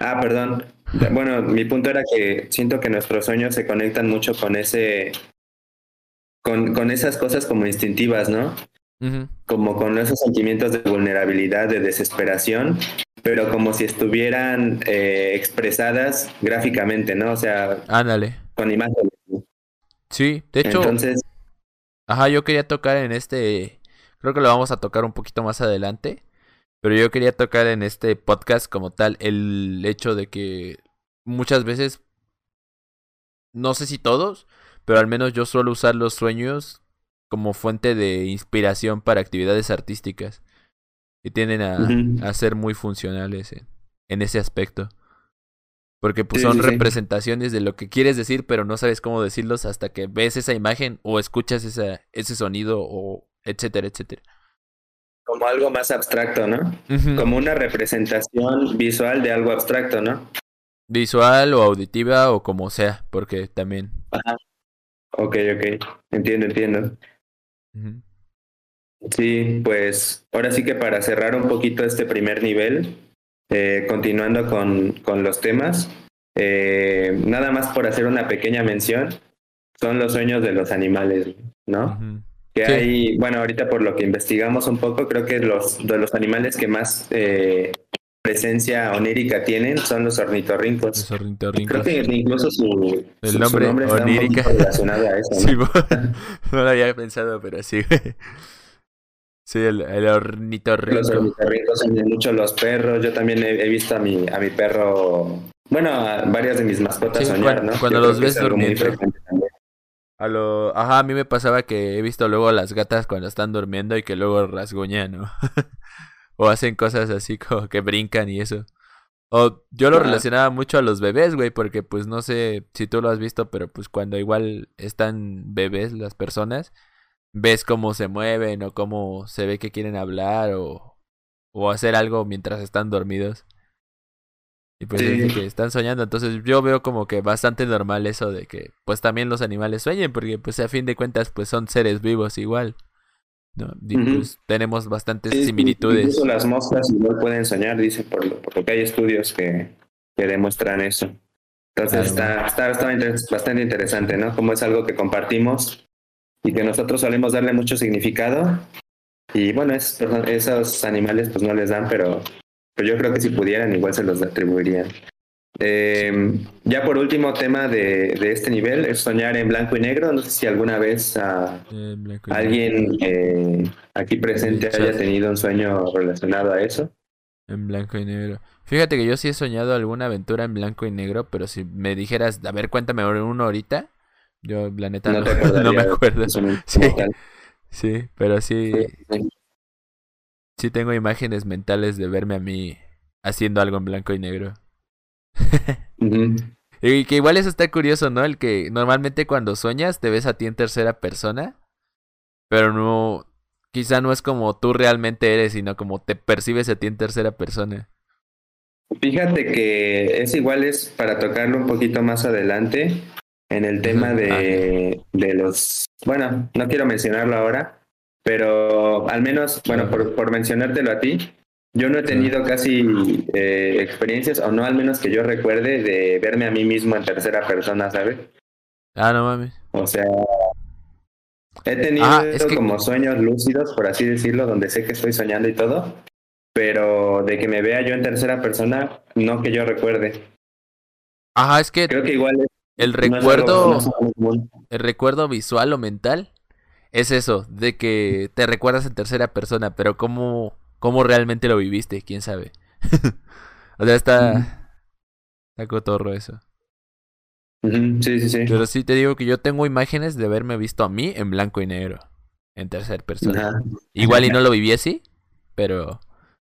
S2: Ah, perdón. Bueno, mi punto era que siento que nuestros sueños se conectan mucho con ese, con, con esas cosas como instintivas, ¿no? Como con esos sentimientos de vulnerabilidad, de desesperación, pero como si estuvieran eh, expresadas gráficamente, ¿no? O sea,
S1: ándale.
S2: Con imágenes.
S1: Sí, de hecho. Entonces. Ajá, yo quería tocar en este. Creo que lo vamos a tocar un poquito más adelante. Pero yo quería tocar en este podcast como tal el hecho de que muchas veces, no sé si todos, pero al menos yo suelo usar los sueños como fuente de inspiración para actividades artísticas. Y tienden a, ser muy funcionales en, ese aspecto. Porque pues, son representaciones de lo que quieres decir, pero no sabes cómo decirlos hasta que ves esa imagen o escuchas esa, ese sonido o etcétera, etcétera
S2: como algo más abstracto, ¿no? Como una representación visual de algo abstracto, ¿no?
S1: Visual o auditiva o como sea, porque también.
S2: Ajá. Ok, ok. Entiendo, entiendo. Sí, pues ahora sí que para cerrar un poquito este primer nivel, eh, continuando con, con, los temas, eh, nada más por hacer una pequeña mención, son los sueños de los animales, ¿no? Que hay, bueno, ahorita por lo que investigamos un poco, creo que los de los animales que más eh, presencia onírica tienen son los ornitorrincos.
S1: Los ornitorrincos.
S2: Creo que incluso su,
S1: el nombre, onírica.
S2: está relacionado a eso. ¿no?
S1: no lo había pensado, pero sí. Sí, el, el ornitorrinco.
S2: Los ornitorrincos son mucho los perros. Yo también he, he, visto a mi, a mi perro, bueno, a varias de mis mascotas
S1: sí,
S2: soñar,
S1: cuando,
S2: ¿no?
S1: Cuando
S2: Yo
S1: los ves durmiendo. A lo, ajá, a mí me pasaba que he visto luego a las gatas cuando están durmiendo y que luego rasguñan, ¿no? o hacen cosas así como que brincan y eso. O yo lo
S2: Ajá.
S1: relacionaba mucho a los bebés, güey, porque pues no sé si tú lo has visto, pero pues cuando igual están bebés las personas, ves cómo se mueven o cómo se ve que quieren hablar o, o hacer algo mientras están dormidos. Y pues
S2: Sí.
S1: que están soñando, entonces yo veo como que bastante normal eso de que pues también los animales sueñen, porque pues a fin de cuentas pues son seres vivos igual. ¿no? Y
S2: Ujú.
S1: pues tenemos bastantes
S2: Sí,
S1: similitudes.
S2: Incluso las moscas igual pueden soñar, dice, por lo, por lo que hay estudios que, que demuestran eso. Entonces
S1: Claro.
S2: está, está, bastante interesante, ¿no? Como es algo que compartimos y que nosotros solemos darle mucho significado. Y bueno, es, esos animales pues no les dan, pero, pero yo creo que si pudieran igual se los atribuirían. Eh, ya por último tema de, de este nivel es soñar en blanco y negro. No sé si alguna vez ah,
S1: Eh, y negro.
S2: alguien eh, aquí presente haya tenido un sueño relacionado a eso.
S1: En blanco y negro. Fíjate que yo sí he soñado alguna aventura en blanco y negro, pero si me dijeras, a ver, cuéntame uno ahorita, yo la neta no,
S2: No te
S1: no me acuerdo. Sí. Sí, pero sí,
S2: Sí.
S1: sí tengo imágenes mentales de verme a mí haciendo algo en blanco y negro. Y que igual eso está curioso, ¿no? El que normalmente cuando sueñas te ves a ti en tercera persona, pero no, quizá no es como tú realmente eres, sino como te percibes a ti en tercera persona.
S2: Fíjate que es igual, es para tocarlo un poquito más adelante en el tema de, de los, bueno, no quiero mencionarlo ahora, pero al menos, bueno, por, por mencionártelo a ti, yo no he tenido casi eh, experiencias, o no al menos que yo recuerde, de verme a mí mismo en tercera persona, ¿sabes?
S1: Ah, no mames.
S2: O sea, he tenido
S1: Ah, es que-
S2: como sueños lúcidos, por así decirlo, donde sé que estoy soñando y todo, pero de que me vea yo en tercera persona, no que yo recuerde.
S1: Ajá, es que
S2: Creo que igual es,
S1: el recuerdo, el recuerdo visual o mental es eso, de que te recuerdas en tercera persona, pero cómo, cómo realmente lo viviste, quién sabe. o sea, está, está cotorro eso.
S2: Sí, sí, sí.
S1: Pero sí te digo que yo tengo imágenes de haberme visto a mí en blanco y negro, en tercera persona. Igual y no lo viví así, pero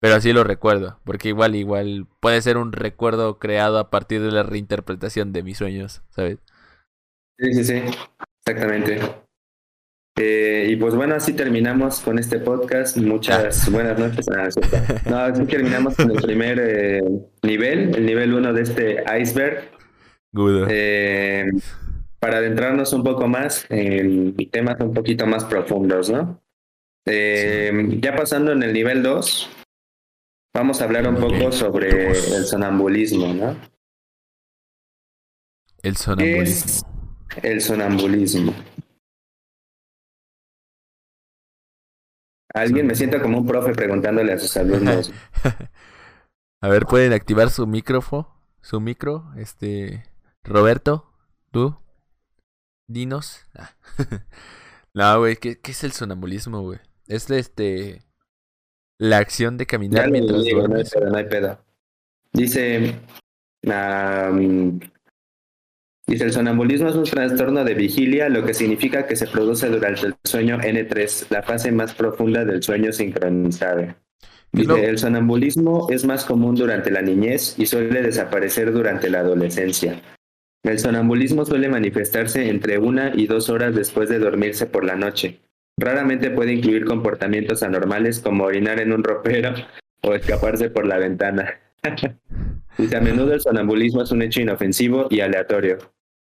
S1: pero así lo recuerdo, porque igual igual puede ser un recuerdo creado a partir de la reinterpretación de mis sueños, ¿sabes?
S2: Sí, sí, sí. Exactamente. Eh, y pues bueno, así terminamos con este podcast. Muchas buenas noches. Ah, no, así terminamos con el primer eh, nivel, el nivel uno de este iceberg. Eh, para adentrarnos un poco más en temas un poquito más profundos, ¿no? Eh, ya pasando en el nivel 2, vamos a hablar un poco sobre el sonambulismo, ¿no?
S1: El sonambulismo.
S2: El sonambulismo. Alguien me siento como un profe preguntándole a sus alumnos.
S1: a ver, pueden activar su micrófono, su micro, este Roberto, tú, dinos. Ah. no, güey, ¿qué, ¿qué es el sonambulismo, güey? Es este la acción de caminar mientras
S2: digo, no hay pedo, no hay pedo. Dice, dice, el sonambulismo es un trastorno de vigilia, lo que significa que se produce durante el sueño N3, la fase más profunda del sueño sincronizado.
S1: ¿Qué es lo-
S2: Dice, el sonambulismo es más común durante la niñez y suele desaparecer durante la adolescencia. El sonambulismo suele manifestarse entre una y dos horas después de dormirse por la noche. Raramente puede incluir comportamientos anormales como orinar en un ropero o escaparse por la ventana. Dice, a menudo el sonambulismo es un hecho inofensivo y aleatorio.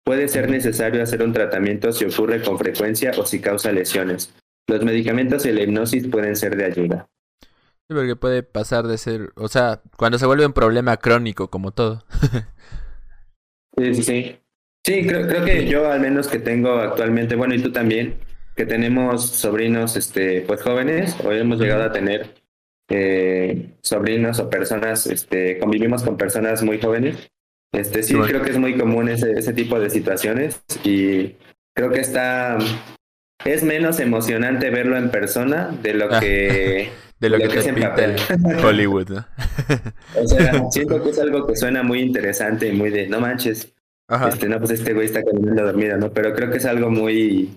S2: Puede ser necesario hacer un tratamiento si ocurre con frecuencia o si causa lesiones. Los medicamentos y la hipnosis pueden ser de ayuda.
S1: Sí, porque puede pasar de ser, o sea, cuando se vuelve un problema crónico como todo.
S2: Sí, sí, sí. Sí, creo, creo que yo al menos que tengo actualmente, bueno, y tú también, que tenemos sobrinos, este, pues jóvenes, o hemos llegado a tener, eh, sobrinos o personas, este, convivimos con personas muy jóvenes. Este, sí, creo que es muy común ese, ese tipo de situaciones y creo que está, es menos emocionante verlo en persona de lo ah. que...
S1: de lo, que, es en papel. Hollywood, ¿no?
S2: o sea, siento que es algo que suena muy interesante y muy de, no manches, este, no, pues este güey está caminando dormido, ¿no? Pero creo que es algo muy,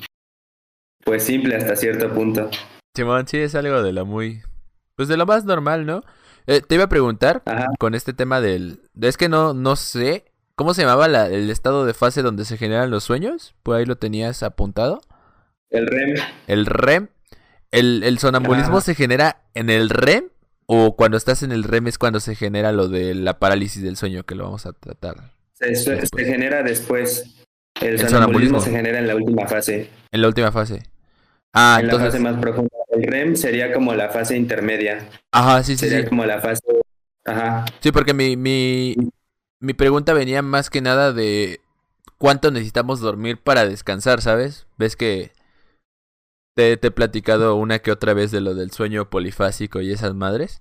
S2: pues simple hasta cierto punto.
S1: Simón, sí, es algo de lo muy, pues de lo más normal, ¿no? Eh, te iba a preguntar con este tema del, es que no, no sé, ¿cómo se llamaba la, el estado de fase donde se generan los sueños? Pues ahí lo tenías apuntado.
S2: El REM.
S1: El REM. ¿El, el sonambulismo se genera en el REM o cuando estás en el REM es cuando se genera lo de la parálisis del sueño que lo vamos a tratar?
S2: Se, genera después. El, sonambulismo, se genera en la última fase.
S1: En la última fase. Ah,
S2: en
S1: entonces...
S2: la fase más profunda. El REM sería como la fase intermedia.
S1: Ajá, sí, sí.
S2: Sería como la fase. Ajá.
S1: Sí, porque mi, mi, mi pregunta venía más que nada de cuánto necesitamos dormir para descansar, ¿sabes? Ves que te, te he platicado una que otra vez de lo del sueño polifásico y esas madres.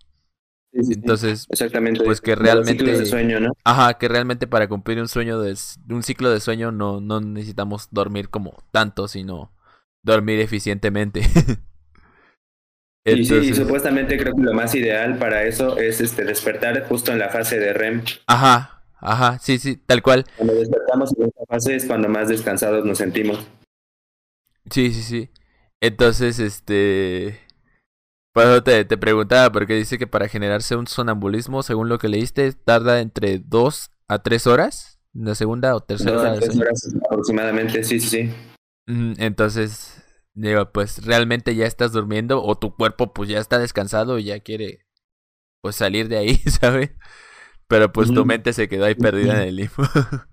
S1: Entonces,
S2: exactamente.
S1: Pues que realmente.
S2: De sueño, ¿no?
S1: Ajá, que realmente para cumplir un sueño de un ciclo de sueño no, no necesitamos dormir como tanto, sino dormir eficientemente.
S2: Y sí, supuestamente creo que lo más ideal para eso es este despertar justo en la fase de REM.
S1: Ajá, ajá, sí, sí, tal cual.
S2: Cuando despertamos en esa fase es cuando más descansados nos sentimos.
S1: Sí, sí, sí. Entonces, este pues te, te preguntaba, porque dice que para generarse un sonambulismo, según lo que leíste, tarda entre dos a tres horas, la segunda o tercera
S2: hora. Tres horas aproximadamente, sí, sí, sí.
S1: Entonces, digo, pues realmente ya estás durmiendo o tu cuerpo pues ya está descansado y ya quiere pues salir de ahí, ¿sabes? Pero pues tu mente se quedó ahí perdida en el limbo.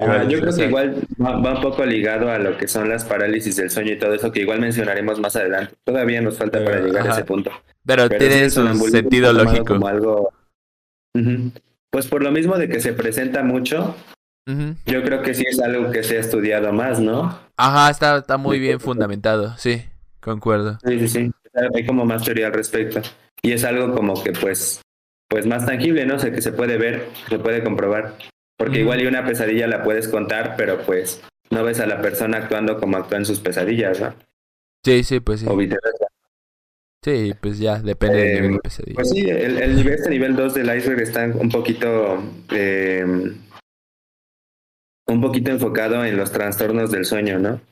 S2: Ah, yo creo que igual va, un poco ligado a lo que son las parálisis del sueño y todo eso, que igual mencionaremos más adelante. Todavía nos falta para llegar a ese punto.
S1: Pero, tiene sentido lógico.
S2: Como algo... Pues por lo mismo de que se presenta mucho, yo creo que sí es algo que se ha estudiado más, ¿no?
S1: Ajá, está, está muy bien fundamentado, sí, concuerdo.
S2: Sí, sí, sí. Hay como más teoría al respecto. Y es algo como que pues, pues más tangible, ¿no? O sea, que se puede ver, se puede comprobar. Porque igual y una pesadilla la puedes contar, pero pues no ves a la persona actuando como actúa en sus pesadillas, ¿no?
S1: Sí, sí, pues sí.
S2: O viceversa.
S1: Sí, pues ya, depende del nivel de eh, pesadilla.
S2: Pues sí, el, el nivel, este nivel 2 del iceberg está un poquito, eh, un poquito enfocado en los trastornos del sueño, ¿no?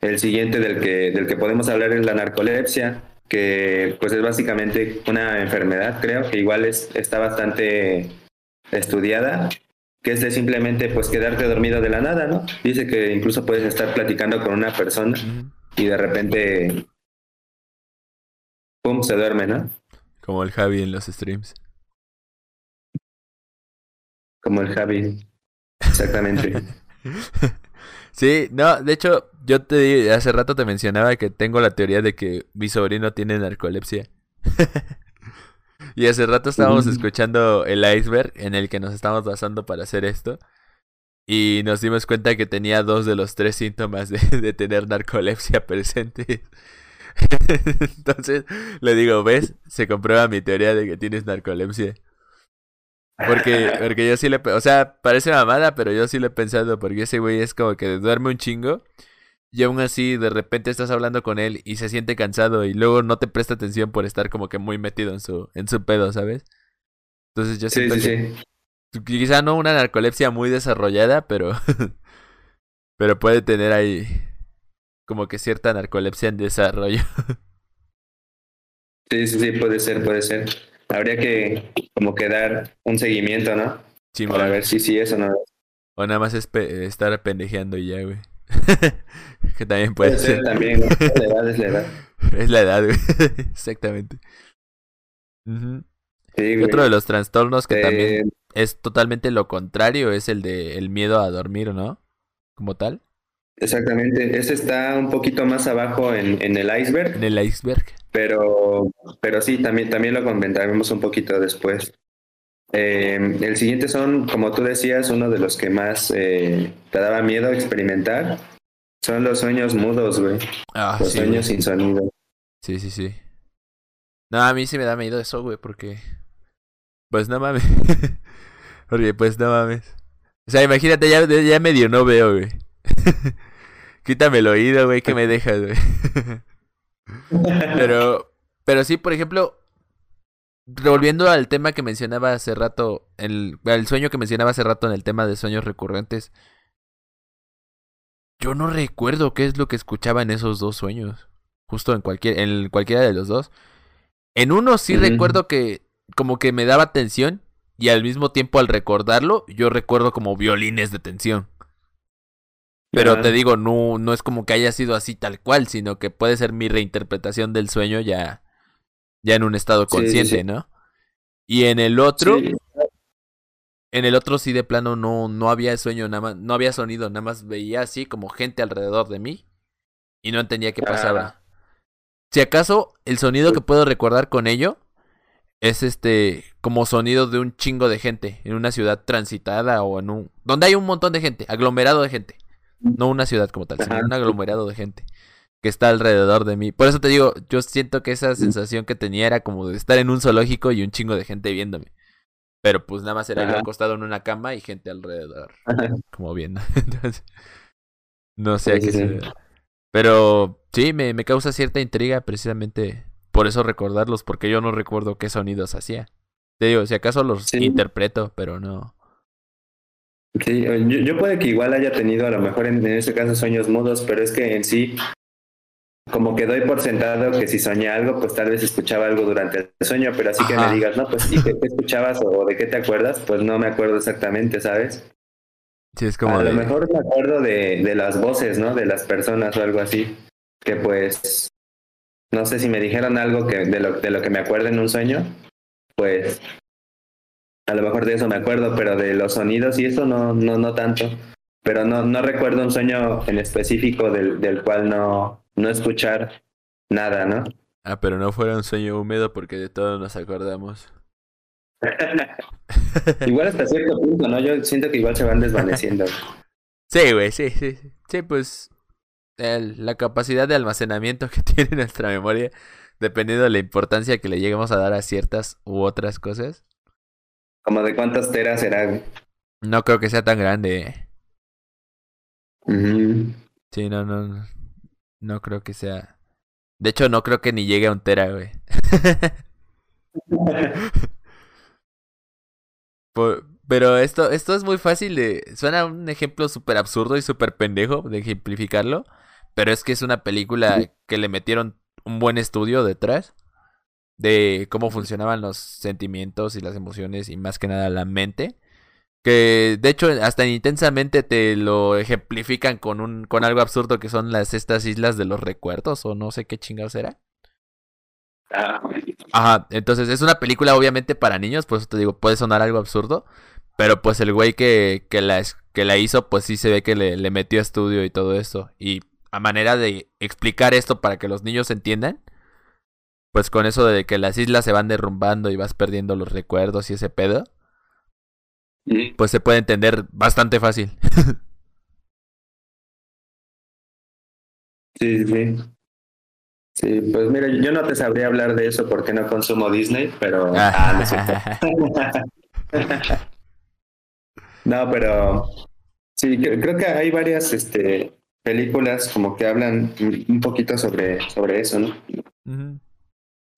S2: El siguiente del que, del que podemos hablar es la narcolepsia, que pues es básicamente una enfermedad, creo, que igual es, está bastante estudiada que es simplemente pues quedarte dormido de la nada, ¿no? Dice que incluso puedes estar platicando con una persona y de repente pum se duerme, ¿no?
S1: Como el Javi en los streams.
S2: Como el Javi. Exactamente.
S1: sí, no, de hecho, yo te hace rato te mencionaba que tengo la teoría de que mi sobrino tiene narcolepsia. Y hace rato estábamos escuchando el iceberg en el que nos estamos basando para hacer esto. Y nos dimos cuenta que tenía dos de los tres síntomas de, de tener narcolepsia presentes. Entonces le digo, ¿ves? Se comprueba mi teoría de que tienes narcolepsia. Porque, porque yo sí le... O sea, parece mamada, pero yo sí le he pensado, porque ese güey es como que duerme un chingo y aún así de repente estás hablando con él y se siente cansado y luego no te presta atención por estar como que muy metido en su, en su pedo, ¿sabes? Entonces yo siento que quizá no una narcolepsia muy desarrollada, pero pero puede tener ahí como que cierta narcolepsia en desarrollo.
S2: Sí, sí, sí, puede ser, puede ser. Habría que como que dar un seguimiento, ¿no? Sí, Para ver si sí eso no.
S1: O nada más es estar pendejeando y ya, güey. que también puede, ser.
S2: También, la edad es la edad.
S1: Es la edad, güey. Exactamente. otro de los trastornos que también eh, es totalmente lo contrario es el de el miedo a dormir, ¿no? Como tal.
S2: Exactamente. Ese está un poquito más abajo en, en el iceberg.
S1: En el iceberg.
S2: Pero, pero sí, también, también lo comentaremos un poquito después. Eh, el siguiente son, como tú decías, uno de los que más eh, te daba miedo experimentar. Son los sueños mudos, güey. Ah, los sueños sin sonido.
S1: Sí, sí, sí. No, a mí sí me da miedo eso, güey, porque. Pues no mames. porque pues no mames. O sea, imagínate, ya, ya medio no veo, güey. Quítame el oído, güey, que me dejas, güey. pero, pero sí, por ejemplo, volviendo al tema que mencionaba hace rato, el, el sueño que mencionaba hace rato en el tema de sueños recurrentes. Yo no recuerdo qué es lo que escuchaba en esos dos sueños. Justo en cualquier, en cualquiera de los dos. En uno sí recuerdo que como que me daba tensión y al mismo tiempo al recordarlo yo recuerdo como violines de tensión. Pero te digo, no, no es como que haya sido así tal cual, sino que puede ser mi reinterpretación del sueño ya, ya en un estado consciente, ¿no? Y en el otro, en el otro sí de plano no, no había sueño, nada más, no había sonido, nada más veía así como gente alrededor de mí y no entendía qué pasaba. Si acaso el sonido que puedo recordar con ello es este como sonido de un chingo de gente en una ciudad transitada o en un donde hay un montón de gente, aglomerado de gente. No una ciudad como tal, sino un aglomerado de gente que está alrededor de mí. Por eso te digo, yo siento que esa sensación que tenía era como de estar en un zoológico y un chingo de gente viéndome. Pero pues nada más era yo acostado en una cama y gente alrededor. Como viendo. Entonces, no sé a qué se pero sí, me, me causa cierta intriga precisamente por eso recordarlos, porque yo no recuerdo qué sonidos hacía. Te digo, si acaso los interpreto, pero no.
S2: Sí, yo, yo, puede que igual haya tenido a lo mejor en, ese caso sueños mudos, pero es que en sí, como que doy por sentado que si soñé algo, pues tal vez escuchaba algo durante el sueño, pero así que me digas, no, pues ¿y qué, escuchabas o de qué te acuerdas? Pues no me acuerdo exactamente, ¿sabes?
S1: es como
S2: a lo mejor me acuerdo de, de las voces, ¿no? De las personas o algo así. Que pues, no sé si me dijeron algo que de lo, de lo que me acuerdo en un sueño, pues a lo mejor de eso me acuerdo, pero de los sonidos y eso no, no, no tanto. Pero no, no recuerdo un sueño en específico del, del cual no, no escuchar nada, ¿no?
S1: Ah, pero no fuera un sueño húmedo porque de todo nos acordamos.
S2: igual hasta cierto punto, ¿no? Yo siento que igual se van desvaneciendo.
S1: Sí, güey, sí, sí. Sí, pues el, la capacidad de almacenamiento que tiene nuestra memoria, dependiendo de la importancia que le lleguemos a dar a ciertas u otras cosas.
S2: ¿Como de cuántas teras será?
S1: No creo que sea tan grande. Sí, no, no. No creo que sea. De hecho, no creo que ni llegue a un tera, güey. pero esto, esto es muy fácil de... Suena un ejemplo súper absurdo y súper pendejo de ejemplificarlo. Pero es que es una película que le metieron un buen estudio detrás. De cómo funcionaban los sentimientos y las emociones y más que nada la mente. Que de hecho hasta intensamente te lo ejemplifican con un con algo absurdo que son las estas islas de los recuerdos o no sé qué chingados era. Ah, Ajá, entonces es una película obviamente para niños, por eso te digo, puede sonar algo absurdo, pero pues el güey que, que, la, que la hizo, pues sí se ve que le, le metió estudio y todo eso. Y a manera de explicar esto para que los niños entiendan, pues con eso de que las islas se van derrumbando y vas perdiendo los recuerdos y ese pedo, pues se puede entender bastante fácil.
S2: sí, sí. Sí, pues mira, yo no te sabría hablar de eso porque no consumo Disney, pero... Ah, no, pero sí, creo que hay varias este, películas como que hablan un poquito sobre, sobre eso, ¿no?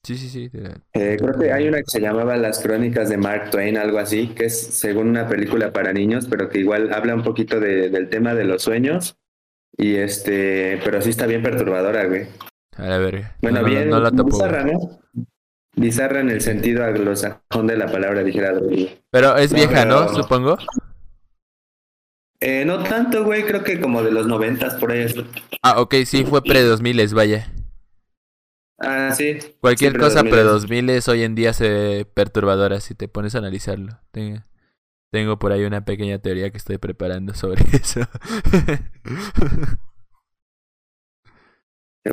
S1: Sí, sí, sí.
S2: Eh, creo que hay una que se llamaba Las Crónicas de Mark Twain, algo así, que es según una película para niños, pero que igual habla un poquito de, del tema de los sueños. Y este, pero sí está bien perturbadora, güey.
S1: A la verga.
S2: Bueno, bien, bizarra, ¿no? Bizarra en el sentido anglosajón de la palabra, dijera.
S1: Pero es vieja, ¿no? Supongo.
S2: Eh, no tanto, güey, creo que como de los noventas por ahí.
S1: Ah, ok, sí, fue pre-2000, vaya.
S2: Ah, sí.
S1: Cualquier cosa pre-2000 hoy en día se perturbadora si te pones a analizarlo. Tengo, tengo por ahí una pequeña teoría que estoy preparando sobre eso.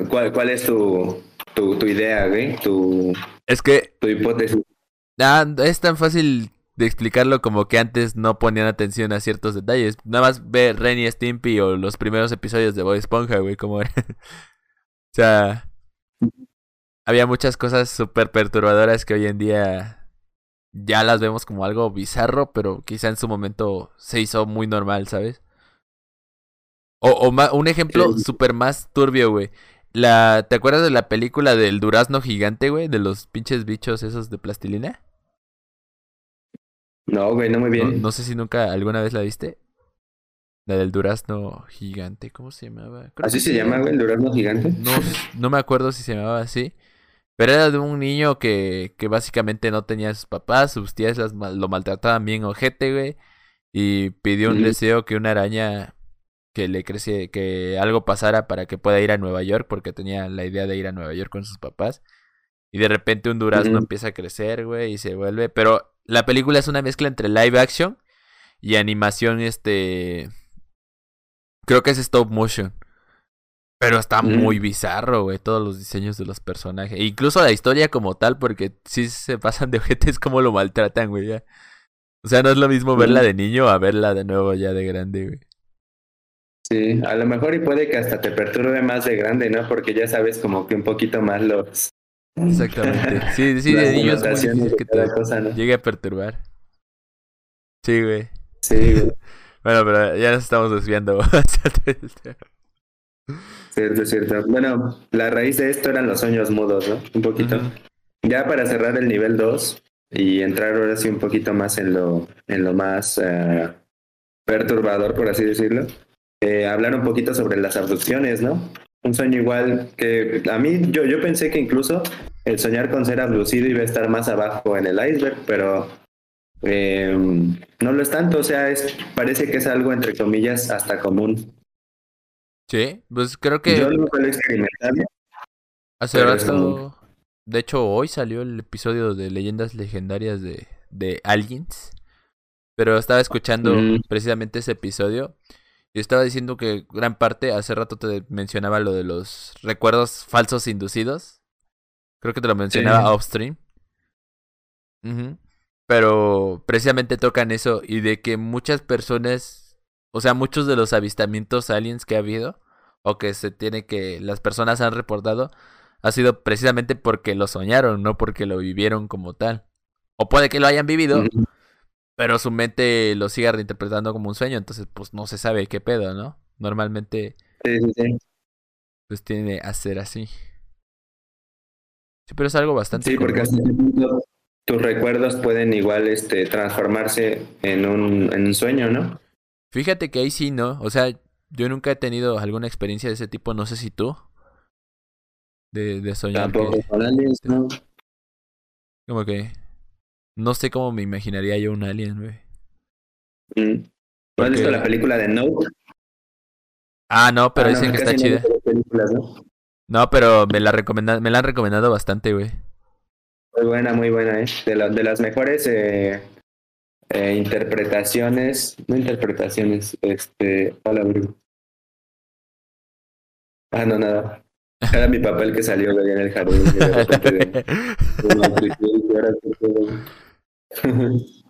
S2: ¿Cuál, cuál es tu, tu, tu idea, güey? Tu,
S1: es que...
S2: Tu hipótesis.
S1: Ah, es tan fácil de explicarlo como que antes no ponían atención a ciertos detalles. Nada más ve Ren y Stimpy o los primeros episodios de Boy Esponja, güey, como era. o sea, había muchas cosas súper perturbadoras que hoy en día ya las vemos como algo bizarro, pero quizá en su momento se hizo muy normal, ¿sabes? O, o un ejemplo súper más turbio, güey. La, ¿Te acuerdas de la película del durazno gigante, güey? De los pinches bichos esos de plastilina.
S2: No, güey, no muy bien.
S1: No, sé si nunca alguna vez la viste. La del durazno gigante, ¿cómo se llamaba?
S2: ¿Así se llama, güey, el durazno gigante?
S1: No, no me acuerdo si se llamaba así. Pero era de un niño que, que básicamente no tenía a sus papás, sus tías lo maltrataban bien ojete, güey. Y pidió un deseo que una araña que le creciera, que algo pasara para que pueda ir a Nueva York, porque tenía la idea de ir a Nueva York con sus papás. Y de repente un durazno empieza a crecer, güey, y se vuelve. Pero la película es una mezcla entre live action y animación, este. Creo que es stop motion. Pero está muy bizarro, güey, todos los diseños de los personajes. E incluso la historia como tal, porque sí se pasan de ojetes como lo maltratan, güey, ya. O sea, no es lo mismo verla de niño a verla de nuevo ya de grande, güey.
S2: Sí, a lo mejor y puede que hasta te perturbe más de grande, ¿no? Porque ya sabes como que un poquito más los...
S1: Exactamente. Sí, sí, de niño es muy que te cosa, ¿no? llegue a perturbar. Sí, güey.
S2: Sí, güey.
S1: bueno, pero ya nos estamos desviando.
S2: Cierto, cierto. Bueno, la raíz de esto eran los sueños mudos, ¿no? Un poquito. Ya para cerrar el nivel 2 y entrar ahora sí un poquito más en lo, en lo más eh, perturbador, por así decirlo, eh, hablar un poquito sobre las abducciones, ¿no? Un sueño igual que a mí, yo, yo pensé que incluso el soñar con ser abducido iba a estar más abajo en el iceberg, pero eh, no lo es tanto, o sea, es, parece que es algo entre comillas hasta común.
S1: Sí, pues creo que.
S2: Yo no lo experimentado.
S1: Hace rato. De hecho, hoy salió el episodio de Leyendas Legendarias de, de Aliens. Pero estaba escuchando precisamente ese episodio. Y estaba diciendo que gran parte, hace rato te mencionaba lo de los recuerdos falsos inducidos. Creo que te lo mencionaba offstream. Pero precisamente tocan eso y de que muchas personas, o sea, muchos de los avistamientos aliens que ha habido, o que se tiene que las personas han reportado ha sido precisamente porque lo soñaron, no porque lo vivieron como tal. O puede que lo hayan vivido, pero su mente lo siga reinterpretando como un sueño, entonces pues no se sabe qué pedo, ¿no? Normalmente
S2: sí, sí,
S1: pues tiene a ser así. Sí, pero es algo bastante
S2: Sí, porque tus recuerdos pueden igual este transformarse en un en un sueño, ¿no?
S1: Fíjate que ahí sí, ¿no? O sea, yo nunca he tenido alguna experiencia de ese tipo, no sé si tú. De, de soñar.
S2: Tampoco con aliens, ¿no?
S1: Como que. No sé cómo me imaginaría yo un alien, güey.
S2: Mm. ¿No has visto la película de No?
S1: Ah, no, pero ah, dicen que está chida. ¿no? ¿no? pero me la, recomenda me la han recomendado bastante, güey.
S2: Muy buena, muy buena, ¿eh? De, de las mejores eh, eh, interpretaciones, no interpretaciones, este, hola, Ah, no, nada. Era mi papel que salió en el jardín.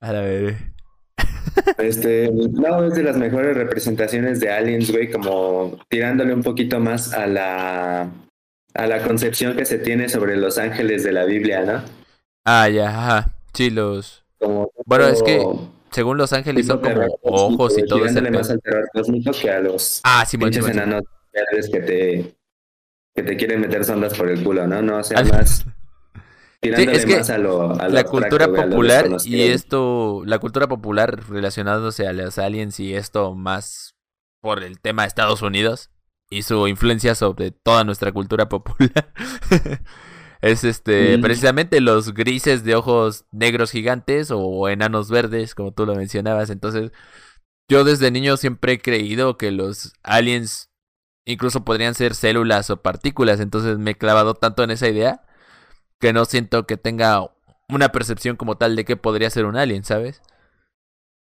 S1: A la vez.
S2: Este, no, es de las mejores representaciones de aliens, güey, como tirándole un poquito más a la a la concepción que se tiene sobre los ángeles de la Biblia, ¿no?
S1: Ah, ya, ajá. Sí, los. bueno, es que según los ángeles son como ojos y todo
S2: eso. más al terror cósmico que a los
S1: ah, sí,
S2: pinches enanos que te, que te quieren meter sondas por el culo, ¿no? No, o sea, más... Tirándole
S1: es que
S2: más a lo, a
S1: la cultura popular y esto, la cultura popular relacionándose a los aliens y esto más por el tema de Estados Unidos y su influencia sobre toda nuestra cultura popular. es este mm. precisamente los grises de ojos negros gigantes o enanos verdes, como tú lo mencionabas. Entonces, yo desde niño siempre he creído que los aliens incluso podrían ser células o partículas, entonces me he clavado tanto en esa idea que no siento que tenga una percepción como tal de que podría ser un alien, ¿sabes?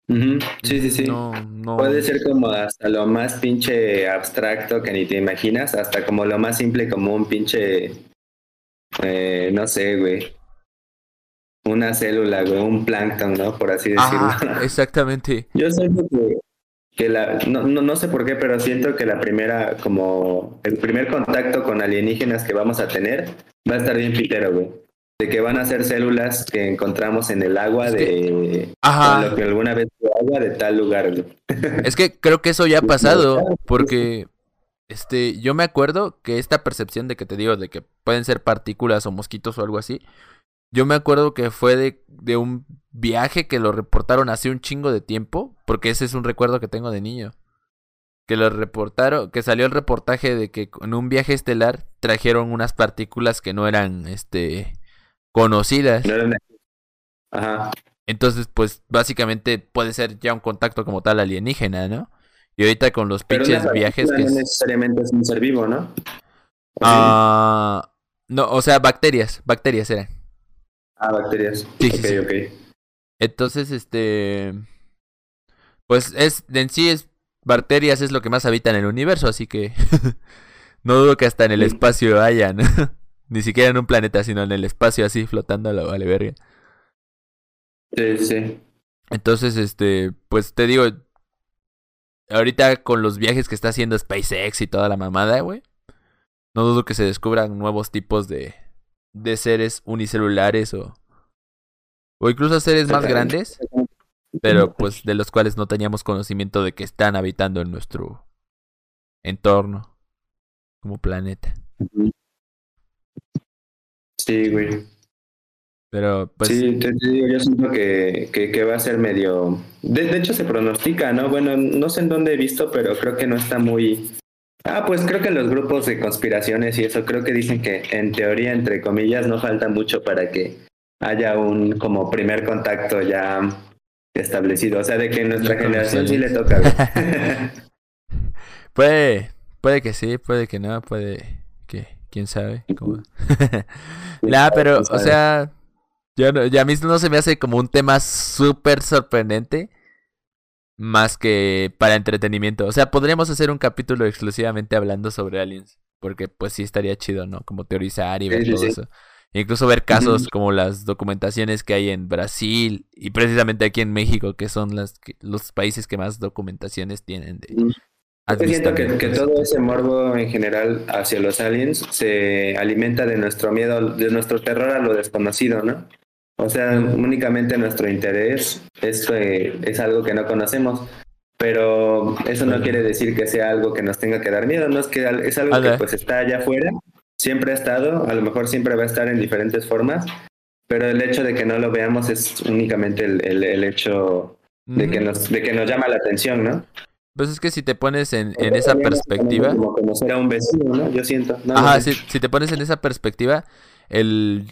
S2: Sí, sí, sí.
S1: No, no...
S2: Puede ser como hasta lo más pinche abstracto que ni te imaginas, hasta como lo más simple como un pinche, eh, no sé, güey. Una célula, güey, un plancton, ¿no? Por así decirlo.
S1: exactamente.
S2: Yo sé que que la, no, no, no, sé por qué, pero siento que la primera, como el primer contacto con alienígenas que vamos a tener va a estar bien pitero, güey. De que van a ser células que encontramos en el agua de
S1: Ajá.
S2: lo que alguna vez fue agua de tal lugar, güey.
S1: Es que creo que eso ya ha pasado, porque este, yo me acuerdo que esta percepción de que te digo de que pueden ser partículas o mosquitos o algo así, yo me acuerdo que fue de, de un viaje que lo reportaron hace un chingo de tiempo, porque ese es un recuerdo que tengo de niño. Que lo reportaron, que salió el reportaje de que en un viaje estelar trajeron unas partículas que no eran, este, conocidas.
S2: No eran Ajá.
S1: Entonces, pues, básicamente puede ser ya un contacto como tal alienígena, ¿no? Y ahorita con los pinches viajes que...
S2: no
S1: es-
S2: necesariamente es un ser vivo, ¿no?
S1: Ah, no, o sea, bacterias, bacterias eran.
S2: Ah, bacterias.
S1: Sí,
S2: ok,
S1: sí.
S2: ok.
S1: Entonces, este, pues es, en sí es, bacterias es lo que más habita en el universo, así que no dudo que hasta en el espacio hayan, ni siquiera en un planeta, sino en el espacio así flotando a la vale verga.
S2: Sí, sí.
S1: Entonces, este, pues te digo, ahorita con los viajes que está haciendo SpaceX y toda la mamada, güey, no dudo que se descubran nuevos tipos de, de seres unicelulares o, o incluso seres más grandes, pero pues de los cuales no teníamos conocimiento de que están habitando en nuestro entorno como planeta.
S2: Sí, güey.
S1: Pero pues
S2: sí, te, te digo, yo siento que, que, que va a ser medio... De, de hecho, se pronostica, ¿no? Bueno, no sé en dónde he visto, pero creo que no está muy... Ah, pues creo que los grupos de conspiraciones y eso, creo que dicen que en teoría, entre comillas, no falta mucho para que haya un como primer contacto ya establecido. O sea, de que en nuestra generación sí le toca.
S1: Puede, puede que sí, puede que no, puede que, quién sabe. cómo- Nah, pero, o sea, yo no, ya a mí no se me hace como un tema súper sorprendente, más que para entretenimiento. O sea, podríamos hacer un capítulo exclusivamente hablando sobre aliens, porque pues sí estaría chido, ¿no? Como teorizar y ver
S2: sí,
S1: todo
S2: sí.
S1: eso. E incluso ver casos como las documentaciones que hay en Brasil y precisamente aquí en México, que son las que- los países que más documentaciones tienen de
S2: Yo siento que, que todo ese morbo en general hacia los aliens se alimenta de nuestro miedo, de nuestro terror a lo desconocido, ¿no? O sea, únicamente nuestro interés es, eh, es algo que no conocemos, pero eso no quiere decir que sea algo que nos tenga que dar miedo, no es que es algo que pues está allá afuera, siempre ha estado, a lo mejor siempre va a estar en diferentes formas, pero el hecho de que no lo veamos es únicamente el, el- el hecho de que, nos, de que nos llama la atención, ¿no?
S1: Pues es que si te pones en, en esa perspectiva,
S2: Como conocer a un vecino, ¿no? Yo siento. No,
S1: ajá,
S2: no
S1: si, si te pones en esa perspectiva, el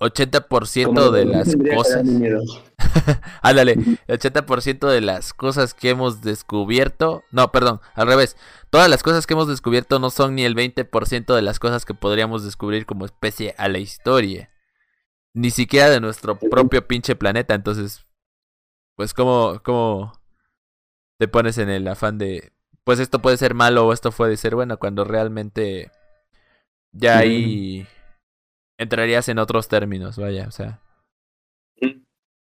S1: 80%
S2: Como
S1: de las cosas, ándale, el 80% de las cosas que hemos descubierto, no, perdón, al revés, todas las cosas que hemos descubierto no son ni el 20% de las cosas que podríamos descubrir como especie a la historia, ni siquiera de nuestro propio pinche planeta, entonces, pues como, como te pones en el afán de, pues esto puede ser malo o esto puede ser bueno, cuando realmente ya ahí entrarías en otros términos, vaya, o sea,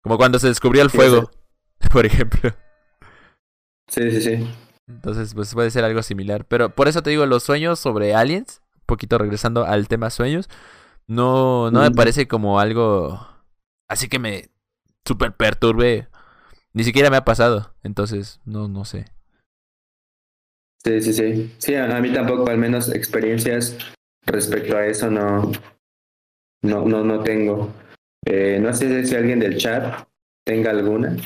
S1: como cuando se descubrió el
S2: Sí,
S1: fuego, por ejemplo.
S2: Sí, sí, sí.
S1: Entonces, pues puede ser algo similar. Pero por eso te digo, los sueños sobre aliens, un poquito regresando al tema sueños, no, no me parece como algo así que me super perturbe. Ni siquiera me ha pasado. Entonces, no, no sé.
S2: Sí, sí, sí. Sí, a mí tampoco, al menos experiencias respecto a eso no, no, no, no tengo. Eh, no sé si alguien del chat tenga alguna.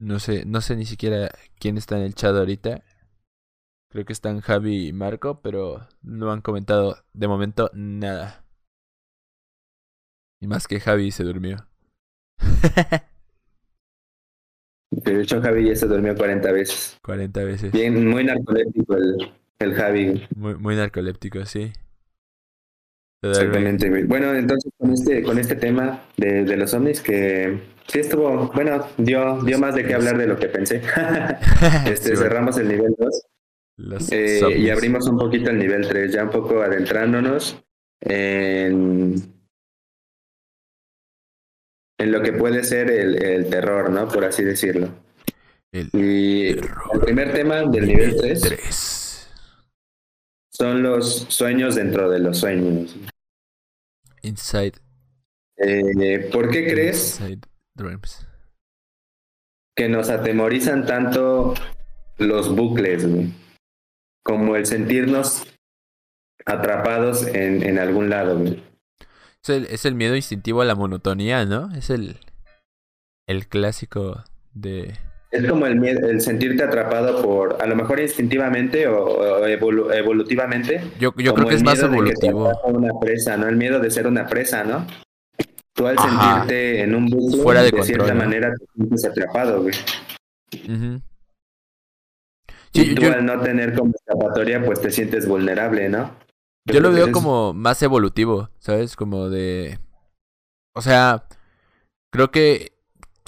S1: No sé, no sé ni siquiera quién está en el chat ahorita. Creo que están Javi y Marco, pero no han comentado de momento nada. Y más que Javi se durmió.
S2: De hecho, Javi ya se durmió 40 veces.
S1: 40 veces.
S2: Bien, muy narcoléptico el, el Javi.
S1: Muy, muy narcoléptico, sí.
S2: Exactamente, güey. Bueno, entonces con este, con este tema de, de los ovnis que sí estuvo, bueno, dio, dio más de qué hablar de lo que pensé. este,
S1: Sí, bueno,
S2: cerramos el nivel 2
S1: los
S2: eh, y abrimos un poquito el nivel 3, ya un poco adentrándonos en, en lo que puede ser el, el terror, ¿no? Por así decirlo. El y el primer tema del nivel 3, son los sueños dentro de los sueños.
S1: Inside.
S2: Eh, ¿Por qué crees que nos atemorizan tanto los bucles, como el sentirnos atrapados en, en algún lado?
S1: Es, el, es el miedo instintivo a la monotonía, ¿no? Es el, el clásico de
S2: es como el, el sentirte atrapado por, a lo mejor instintivamente o, evolutivamente.
S1: Yo, yo creo que es más evolutivo.
S2: Una presa, ¿no? El miedo de ser una presa, ¿no? Tú al sentirte en un bucle,
S1: Fuera de,
S2: de cierta manera te sientes atrapado, güey. y tú al no tener como escapatoria, pues te sientes vulnerable, ¿no?
S1: yo lo veo como más evolutivo, ¿sabes? Como de... O sea, creo que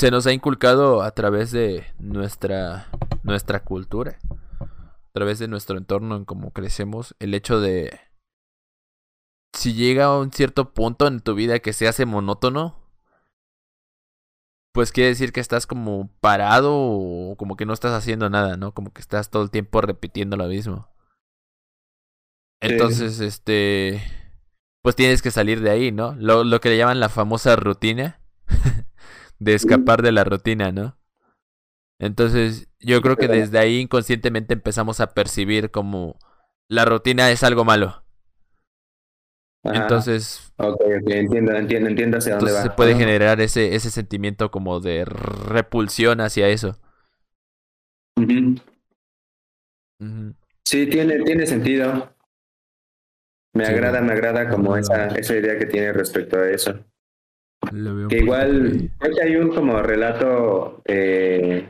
S1: se nos ha inculcado a través de nuestra, nuestra cultura, a través de nuestro entorno en cómo crecemos, el hecho de si llega a un cierto punto en tu vida que se hace monótono, pues quiere decir que estás como parado o como que no estás haciendo nada, ¿no? Como que estás todo el tiempo repitiendo lo mismo. Entonces, este, pues tienes que salir de ahí, ¿no? Lo, lo que le llaman la famosa rutina. de escapar de la rutina, ¿no? Entonces, yo creo que desde ahí inconscientemente empezamos a percibir como la rutina es algo malo. Entonces,
S2: ok, entiendo, entiendo, entiendo hacia dónde va.
S1: Se puede generar ese, ese sentimiento como de repulsión hacia eso.
S2: Sí, tiene, tiene sentido. Me agrada, me agrada como esa, esa idea que tiene respecto a eso que igual, creo que hay un como relato, eh,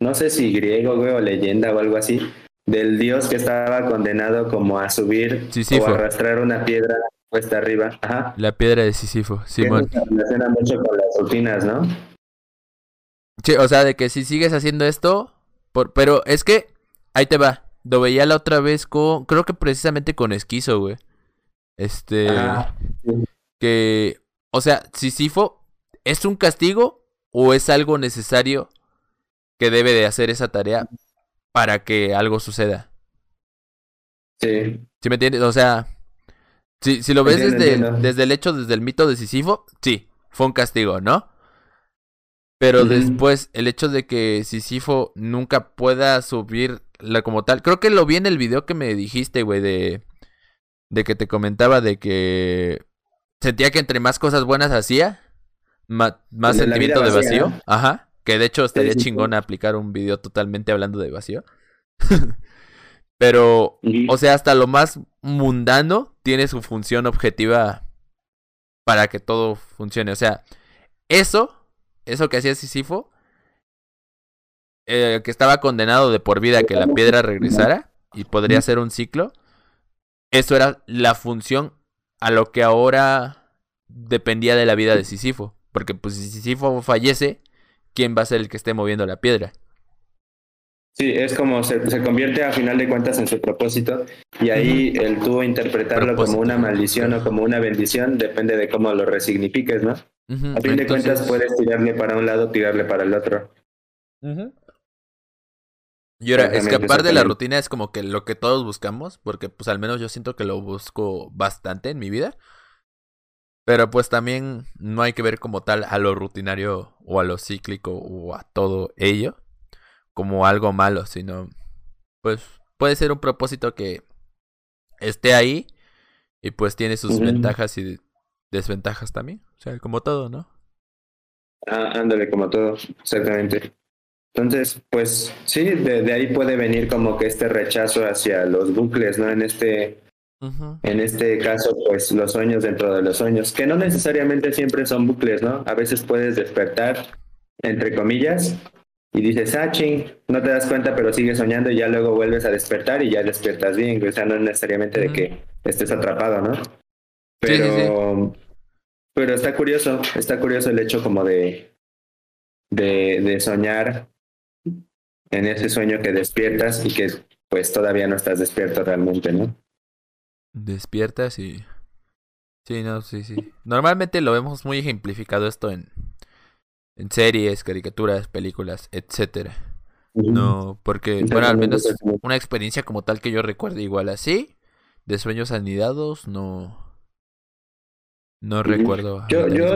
S2: no sé si griego, güey, o leyenda o algo así, del dios que estaba condenado como a subir o a arrastrar una piedra puesta arriba. Ajá.
S1: La piedra de Sísifo, Simón.
S2: Se relaciona mucho con las rutinas, ¿no?
S1: Sí, o sea, de que si sigues haciendo esto, por... pero es que, ahí te va, lo veía la otra vez con, creo que precisamente con Esquizo, güey. Este... Que o sea, Sísifo, ¿es un castigo o es algo necesario que debe de hacer esa tarea para que algo suceda?
S2: Sí.
S1: ¿Sí me entiendes? O sea, si, si lo ves desde, desde el hecho, desde el mito de Sísifo, sí, fue un castigo, ¿no? Pero después, el hecho de que Sísifo nunca pueda subir la como tal. Creo que lo vi en el video que me dijiste, güey, de, de que te comentaba de que sentía que entre más cosas buenas hacía, más, sentimiento de vacío. Ajá. Que de hecho estaría chingón aplicar un video totalmente hablando de vacío. Pero, o sea, hasta lo más mundano tiene su función objetiva para que todo funcione. O sea, eso, eso que hacía Sísifo, eh, que estaba condenado de por vida a que la piedra regresara y podría ser un ciclo, eso era la función a lo que ahora dependía de la vida de Sísifo. Porque pues si Sísifo fallece, ¿quién va a ser el que esté moviendo la piedra?
S2: Sí, es como se, convierte a final de cuentas en su propósito y ahí el tú interpretarlo como una maldición o como una bendición depende de cómo lo resignifiques, ¿no? A fin de cuentas puedes tirarle para un lado, tirarle para el otro.
S1: Y ahora, escapar de la rutina es como que lo que todos buscamos, porque pues al menos yo siento que lo busco bastante en mi vida. Pero pues también no hay que ver como tal a lo rutinario o a lo cíclico o a todo ello como algo malo, sino pues puede ser un propósito que esté ahí y pues tiene sus ventajas y desventajas también, o sea, como todo, ¿no?
S2: Ah, ándale, como todo, exactamente. Entonces, pues sí, de, ahí puede venir como que este rechazo hacia los bucles, ¿no? En este, en este caso, pues los sueños dentro de los sueños, que no necesariamente siempre son bucles, ¿no? A veces puedes despertar, entre comillas, y dices, ah, ching, no te das cuenta, pero sigues soñando y ya luego vuelves a despertar y ya despiertas bien, o sea, no necesariamente de que estés atrapado, ¿no? Pero, pero está curioso, está curioso el hecho como de, de, de soñar en ese sueño que despiertas y que pues todavía no estás despierto realmente, ¿no?
S1: Despiertas y... Sí, no, sí, sí. Normalmente lo vemos muy ejemplificado esto en, en series, caricaturas, películas, etcétera. No, porque, bueno, al menos una experiencia como tal que yo recuerde igual así, de sueños anidados, no. No recuerdo.
S2: Yo, yo,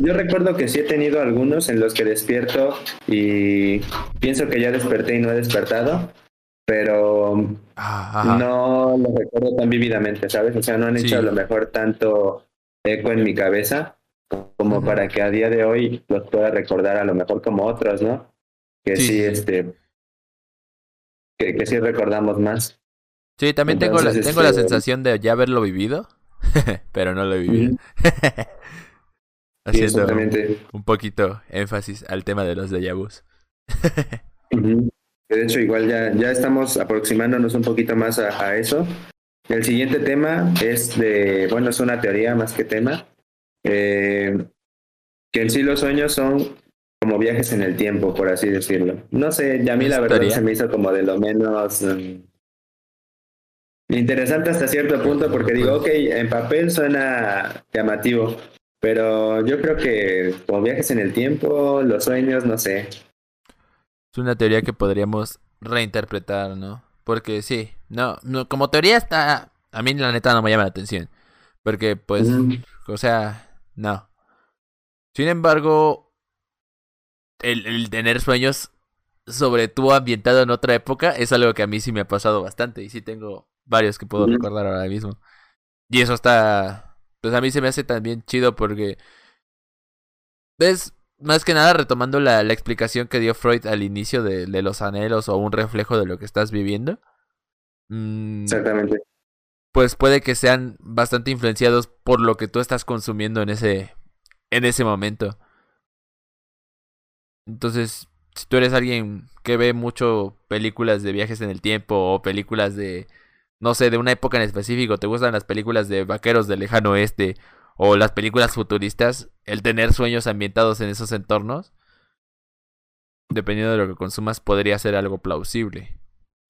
S2: yo, recuerdo que sí he tenido algunos en los que despierto y pienso que ya desperté y no he despertado, pero ah, no lo recuerdo tan vívidamente, ¿sabes? O sea, no han hecho a lo mejor tanto eco en mi cabeza como para que a día de hoy los pueda recordar a lo mejor como otros, ¿no? Que sí, este, que, que, sí recordamos más.
S1: Sí, también tengo, la, tengo la este, sensación de ya haberlo vivido, pero no lo he vivido. Haciendo un poquito énfasis al tema de los déjà vus.
S2: De hecho, igual ya, ya estamos aproximándonos un poquito más a, a eso. El siguiente tema es de, bueno, es una teoría más que tema, eh, que en sí los sueños son como viajes en el tiempo, por así decirlo. No sé, ya a mí la verdad se me hizo como de lo menos um, interesante hasta cierto punto, porque digo, ok, en papel suena llamativo, pero yo creo que como viajes en el tiempo, los sueños, no sé.
S1: Es una teoría que podríamos reinterpretar, ¿no? Porque sí, no, no, como teoría está, a mí la neta no me llama la atención. Porque pues, o sea, no. Sin embargo, el, el tener sueños sobre tú ambientado en otra época es algo que a mí sí me ha pasado bastante. Y sí tengo varios que puedo recordar ahora mismo. Y eso está, pues a mí se me hace también chido porque, ves, más que nada retomando la, la explicación que dio Freud al inicio de, de, los anhelos o un reflejo de lo que estás viviendo.
S2: Mm, Exactamente.
S1: Pues puede que sean bastante influenciados por lo que tú estás consumiendo en ese, en ese momento. Entonces, si tú eres alguien que ve mucho películas de viajes en el tiempo o películas de, no sé, de una época en específico, te gustan las películas de vaqueros del lejano oeste o las películas futuristas, el tener sueños ambientados en esos entornos, dependiendo de lo que consumas, podría ser algo plausible.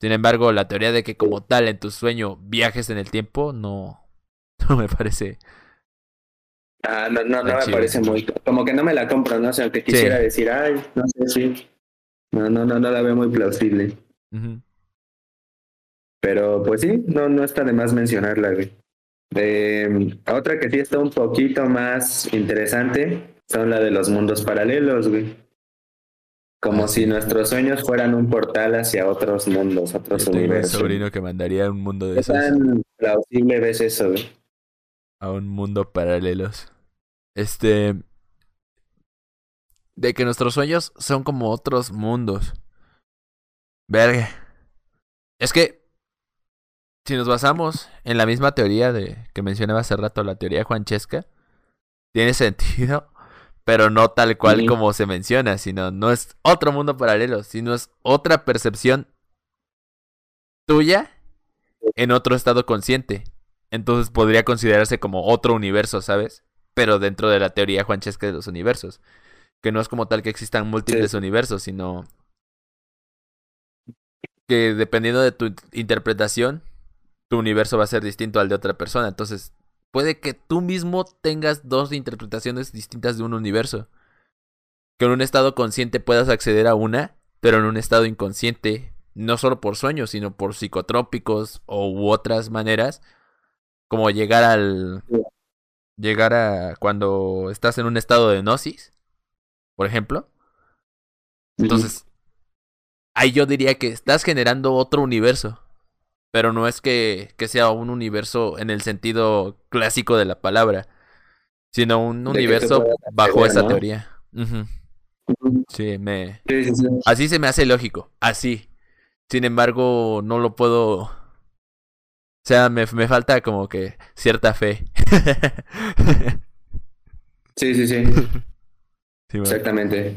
S1: Sin embargo, la teoría de que como tal en tu sueño viajes en el tiempo, no, no me parece.
S2: Ah, no, no, no me parece muy. Como que no me la compro, ¿no? O sea, aunque quisiera decir, ay, no sé si. No, no, no, no la veo muy plausible. Pero pues sí, no, no está de más mencionarla, güey. Eh, otra que sí está un poquito más interesante son la de los mundos paralelos, güey. Como si nuestros sueños fueran un portal hacia otros mundos, otros universos.
S1: un sobrino que mandaría a un mundo de esos.
S2: tan plausible ves eso, güey?
S1: A un mundo paralelos. Este. De que nuestros sueños son como otros mundos. Verga. Es que si nos basamos en la misma teoría de que mencionaba hace rato, la teoría de Juanchesca, tiene sentido, pero no tal cual como se menciona, sino no es otro mundo paralelo, sino es otra percepción tuya en otro estado consciente. Entonces podría considerarse como otro universo, ¿sabes? Pero dentro de la teoría Juanchesca de los universos. Que no es como tal que existan múltiples universos, sino que dependiendo de tu interpretación, tu universo va a ser distinto al de otra persona. Entonces, puede que tú mismo tengas dos interpretaciones distintas de un universo. Que en un estado consciente puedas acceder a una, pero en un estado inconsciente, no solo por sueños, sino por psicotrópicos o u otras maneras, como llegar al... Llegar a cuando estás en un estado de gnosis, por ejemplo. Entonces, ahí yo diría que estás generando otro universo pero no es que, que sea un universo en el sentido clásico de la palabra, sino un universo bajo esa teoría. Sí, me... Así se me hace lógico, así. Sin embargo, no lo puedo... O sea, me, me falta como que cierta fe.
S2: sí, sí, sí. Exactamente.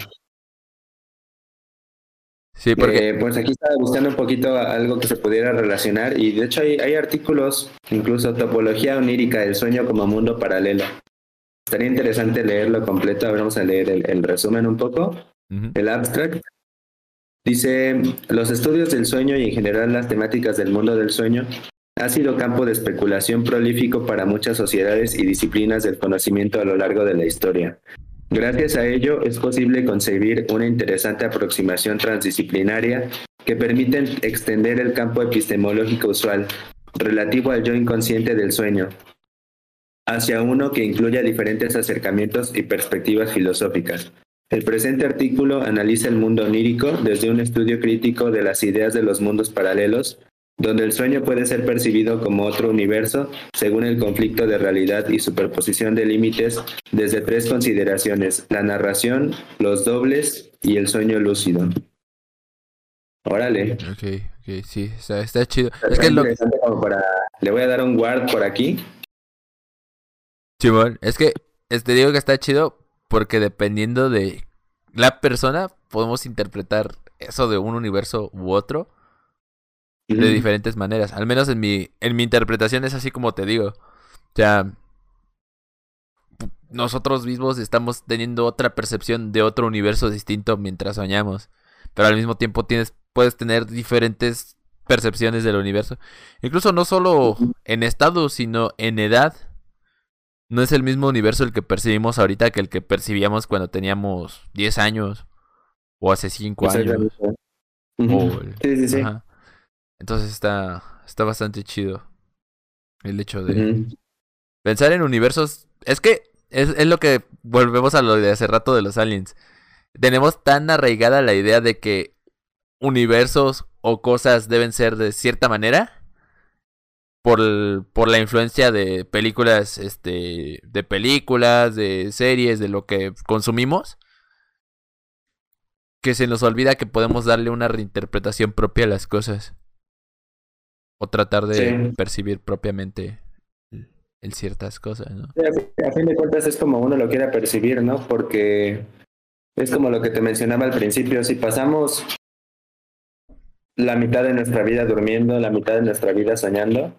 S1: Sí, porque...
S2: Eh, pues aquí estaba buscando un poquito algo que se pudiera relacionar y de hecho hay, hay artículos, incluso topología onírica del sueño como mundo paralelo. Estaría interesante leerlo completo, a ver, vamos a leer el, resumen un poco, el abstract. Dice, los estudios del sueño y en general las temáticas del mundo del sueño ha sido campo de especulación prolífico para muchas sociedades y disciplinas del conocimiento a lo largo de la historia. Gracias a ello es posible concebir una interesante aproximación transdisciplinaria que permite extender el campo epistemológico usual relativo al yo inconsciente del sueño hacia uno que incluya diferentes acercamientos y perspectivas filosóficas. El presente artículo analiza el mundo onírico desde un estudio crítico de las ideas de los mundos paralelos donde el sueño puede ser percibido como otro universo según el conflicto de realidad y superposición de límites desde tres consideraciones, la narración, los dobles y el sueño lúcido. Órale.
S1: Ok, ok, sí, está, chido.
S2: es que Le voy a dar un guard por aquí.
S1: Chimón, es que te digo que está chido porque dependiendo de la persona podemos interpretar eso de un universo u otro de diferentes maneras. Al menos en mi, en mi interpretación es así como te digo. O sea, nosotros mismos estamos teniendo otra percepción de otro universo distinto mientras soñamos. Pero al mismo tiempo tienes, puedes tener diferentes percepciones del universo. Incluso no solo en estado, sino en edad. No es el mismo universo el que percibimos ahorita que el que percibíamos cuando teníamos 10 años. O hace 5 años.
S2: sí, sí, sí.
S1: Entonces está, está bastante chido el hecho de pensar en universos. Es que es, es lo que volvemos a lo de hace rato de los aliens. Tenemos tan arraigada la idea de que universos o cosas deben ser de cierta manera por, por la influencia de películas, este, de películas, de series, de lo que consumimos, que se nos olvida que podemos darle una reinterpretación propia a las cosas o tratar de percibir propiamente en ciertas cosas, ¿no?
S2: a fin de cuentas es como uno lo quiera percibir, ¿no? Porque es como lo que te mencionaba al principio, si pasamos la mitad de nuestra vida durmiendo, la mitad de nuestra vida soñando,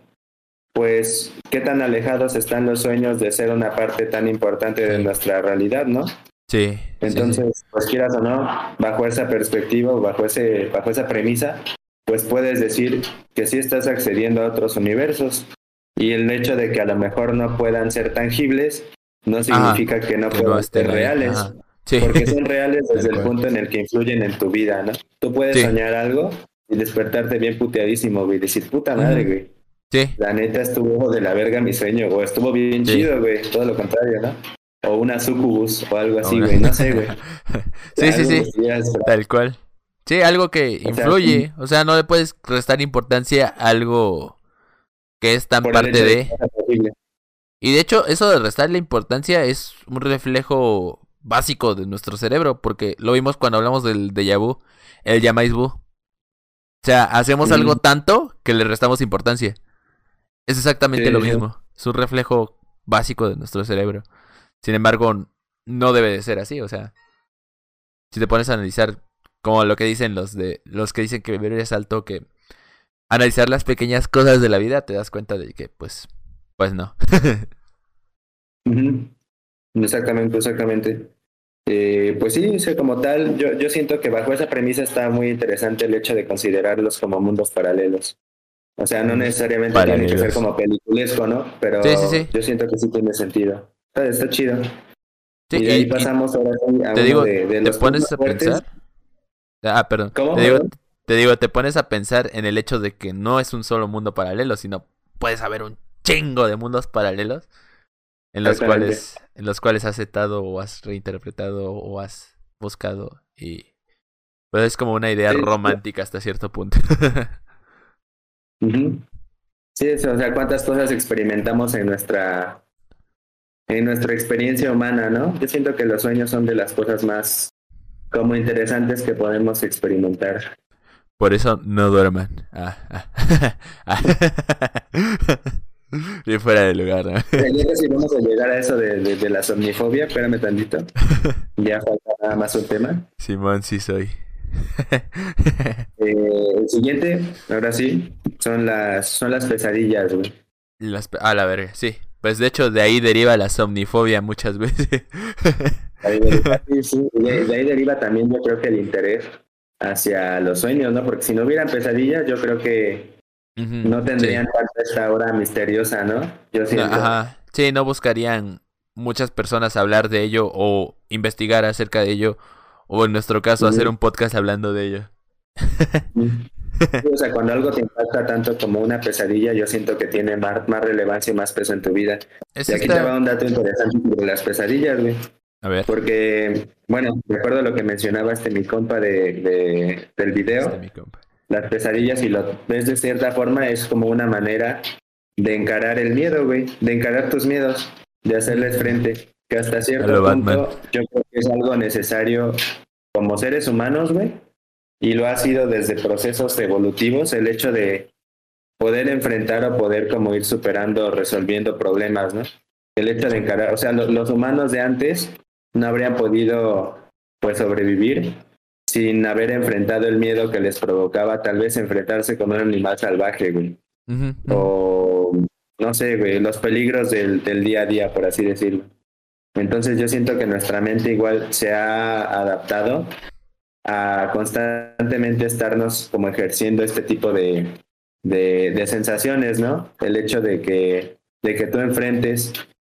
S2: pues qué tan alejados están los sueños de ser una parte tan importante de nuestra realidad, ¿no?
S1: Sí.
S2: Entonces, pues quieras o no, bajo esa perspectiva o bajo ese, bajo esa premisa, pues puedes decir que sí estás accediendo a otros universos. Y el hecho de que a lo mejor no puedan ser tangibles no significa que no puedan ser reales. Porque son reales desde el punto en el que influyen en tu vida, ¿no? Tú puedes soñar algo y despertarte bien puteadísimo, güey, y decir, puta madre, güey.
S1: Sí.
S2: La neta estuvo de la verga mi sueño, o estuvo bien chido, güey, todo lo contrario, ¿no? O una sucubus o algo así, güey, no sé, güey.
S1: sí, sí, sí, tal cual. Sí, algo que influye. O sea, no le puedes restar importancia a algo que es tan parte de... Y de hecho, eso de restarle importancia es un reflejo básico de nuestro cerebro, porque lo vimos cuando hablamos del déjà vu, el llamáis vu. O sea, hacemos algo tanto que le restamos importancia. Es exactamente lo mismo. Es un reflejo básico de nuestro cerebro. Sin embargo, no debe de ser así. O sea, si te pones a analizar como lo que dicen los de los que dicen que es alto que analizar las pequeñas cosas de la vida te das cuenta de que pues pues no.
S2: Exactamente, exactamente. Eh, pues sí, como tal, yo, yo siento que bajo esa premisa está muy interesante el hecho de considerarlos como mundos paralelos. O sea, no necesariamente tiene que ser como peliculesco, ¿no? Pero yo siento que sí tiene sentido. Está, chido. y ahí pasamos ahora a
S1: te digo, de, ¿te pones a pensar? Ah, perdón. Te digo, te digo, te pones a pensar en el hecho de que no es un solo mundo paralelo, sino puedes haber un chingo de mundos paralelos en los cuales en los cuales has aceptado o has reinterpretado o has buscado y pues es como una idea romántica hasta cierto punto.
S2: Sí, o sea, cuántas cosas experimentamos en nuestra en nuestra experiencia humana, ¿no? Yo siento que los sueños son de las cosas más como interesantes que podemos experimentar.
S1: Por eso no duerman. Ah, ah. y fuera de lugar. ¿no?
S2: Si vamos a llegar a eso de, de, la somnifobia, espérame tantito. Ya falta nada más un tema.
S1: Simón, sí soy.
S2: Eh, el siguiente, ahora sí, son las, son las pesadillas, güey.
S1: Las, a la verga, sí. Pues de hecho de ahí deriva la somnifobia muchas veces.
S2: de, ahí deriva también yo creo que el interés hacia los sueños, ¿no? Porque si no hubieran pesadillas, yo creo que no tendrían esta hora misteriosa, ¿no? Yo
S1: siento. Ajá. Sí, no buscarían muchas personas hablar de ello o investigar acerca de ello o en nuestro caso hacer un podcast hablando de ello.
S2: o sea, cuando algo te impacta tanto como una pesadilla, yo siento que tiene más, más relevancia y más peso en tu vida. y aquí te va un dato interesante sobre las pesadillas, güey.
S1: A ver.
S2: Porque, bueno, recuerdo lo que mencionaba este mi compa de, del video. Este mi compa. Las pesadillas, y lo ves de cierta forma, es como una manera de encarar el miedo, güey. De encarar tus miedos, de hacerles frente. Que hasta cierto punto yo creo que es algo necesario como seres humanos, güey. Y lo ha sido desde procesos evolutivos, el hecho de poder enfrentar o poder como ir superando, resolviendo problemas, ¿no? El hecho de encarar, o sea, los humanos de antes no habrían podido pues sobrevivir sin haber enfrentado el miedo que les provocaba tal vez enfrentarse con un animal salvaje, güey. O no sé, güey, los peligros del, del día a día, por así decirlo. Entonces yo siento que nuestra mente igual se ha adaptado a constantemente estarnos como ejerciendo este tipo de, de, de, sensaciones, ¿no? El hecho de que, de que tú enfrentes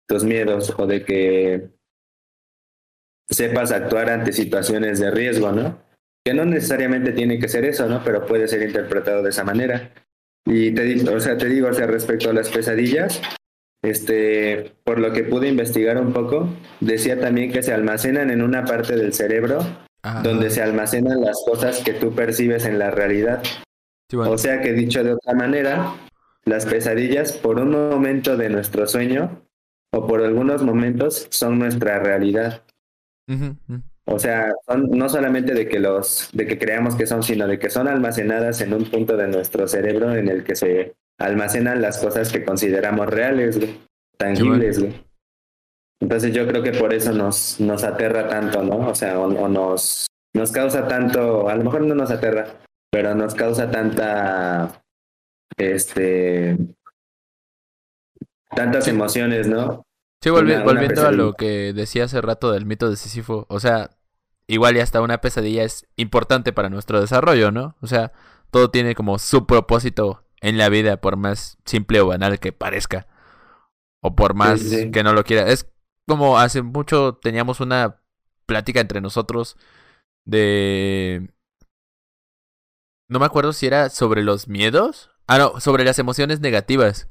S2: tus miedos o de que sepas actuar ante situaciones de riesgo, ¿no? Que no necesariamente tiene que ser eso, ¿no? Pero puede ser interpretado de esa manera. Y te digo, o sea, te digo, o sea, respecto a las pesadillas, este, por lo que pude investigar un poco, decía también que se almacenan en una parte del cerebro donde se almacenan las cosas que tú percibes en la realidad. O sea que dicho de otra manera, las pesadillas por un momento de nuestro sueño o por algunos momentos son nuestra realidad. O sea, son no solamente de que los, de que creamos que son, sino de que son almacenadas en un punto de nuestro cerebro en el que se almacenan las cosas que consideramos reales, tangibles, Entonces yo creo que por eso nos, nos aterra tanto, ¿no? O sea, o, nos, nos causa tanto, a lo mejor no nos aterra, pero nos causa tanta, este, tantas emociones, ¿no?
S1: Sí, volviendo a lo que decía hace rato del mito de Sísifo, o sea, igual y hasta una pesadilla es importante para nuestro desarrollo, ¿no? O sea, todo tiene como su propósito en la vida, por más simple o banal que parezca, o por más que no lo quiera. Es como hace mucho teníamos una plática entre nosotros de... No me acuerdo si era sobre los miedos. Ah, no, sobre las emociones negativas.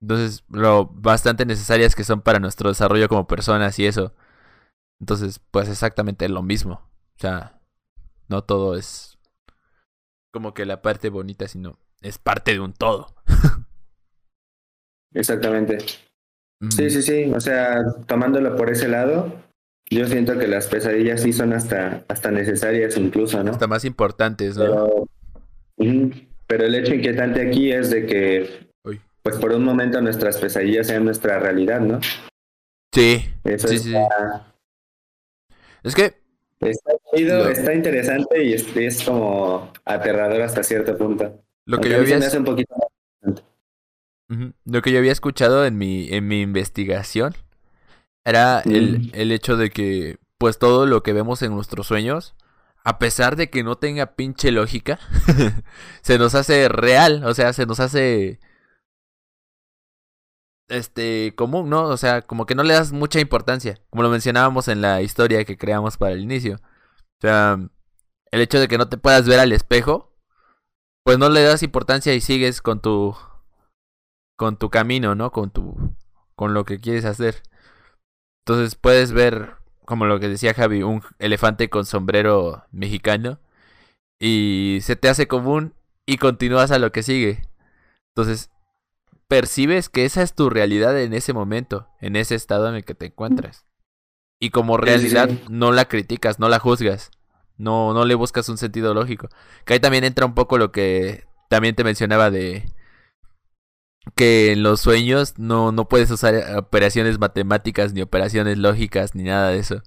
S1: Entonces, lo bastante necesarias que son para nuestro desarrollo como personas y eso. Entonces, pues exactamente lo mismo. O sea, no todo es como que la parte bonita, sino es parte de un todo.
S2: Exactamente. Sí, sí, sí. O sea, tomándolo por ese lado, yo siento que las pesadillas sí son hasta, hasta necesarias incluso, ¿no?
S1: Hasta más importantes, ¿no?
S2: Pero, pero el hecho inquietante aquí es de que pues por un momento nuestras pesadillas sean nuestra realidad, ¿no?
S1: Sí. Eso sí, sí. Es que
S2: está chido, está interesante y es, como aterrador hasta cierto punto.
S1: Lo que yo había un poquito Lo que yo había escuchado en mi en mi investigación era el, el hecho de que pues todo lo que vemos en nuestros sueños a pesar de que no tenga pinche lógica, se nos hace real, o sea, se nos hace este común, ¿no? O sea, como que no le das mucha importancia, como lo mencionábamos en la historia que creamos para el inicio. O sea, el hecho de que no te puedas ver al espejo, pues no le das importancia y sigues con tu con tu camino, ¿no? Con tu con lo que quieres hacer. Entonces puedes ver, como lo que decía Javi, un elefante con sombrero mexicano y se te hace común y continúas a lo que sigue. Entonces, percibes que esa es tu realidad en ese momento, en ese estado en el que te encuentras. Y como realidad no la criticas, no la juzgas, no, no le buscas un sentido lógico. Que ahí también entra un poco lo que también te mencionaba de que en los sueños no, no puedes usar operaciones matemáticas, ni operaciones lógicas, ni nada de eso.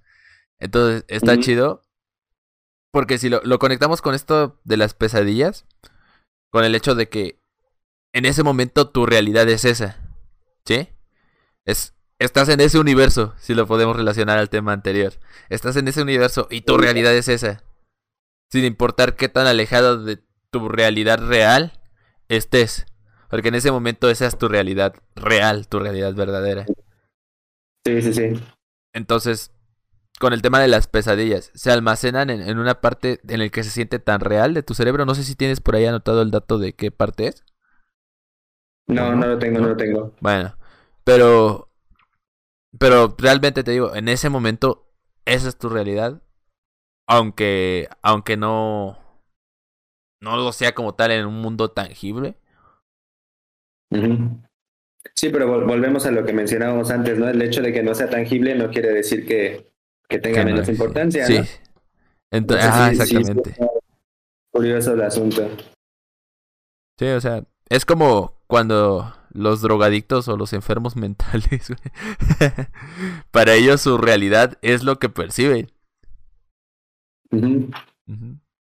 S1: Entonces está chido. Porque si lo, lo conectamos con esto de las pesadillas, con el hecho de que en ese momento tu realidad es esa. ¿Sí? Es, estás en ese universo, si lo podemos relacionar al tema anterior. Estás en ese universo y tu realidad es esa. Sin importar qué tan alejado de tu realidad real estés. Porque en ese momento esa es tu realidad real, tu realidad verdadera.
S2: Sí, sí, sí.
S1: Entonces, con el tema de las pesadillas, se almacenan en, una parte en el que se siente tan real de tu cerebro. No sé si tienes por ahí anotado el dato de qué parte es.
S2: No, no lo tengo, no, lo tengo.
S1: Bueno, pero, pero realmente te digo, en ese momento, esa es tu realidad. Aunque, aunque no, no lo sea como tal en un mundo tangible.
S2: Sí, pero volvemos a lo que mencionábamos antes, ¿no? El hecho de que no sea tangible no quiere decir que, que tenga menos importancia, sí.
S1: Entonces, ah, exactamente.
S2: curioso el asunto.
S1: Sí, o sea, es como cuando los drogadictos o los enfermos mentales, para ellos su realidad es lo que perciben.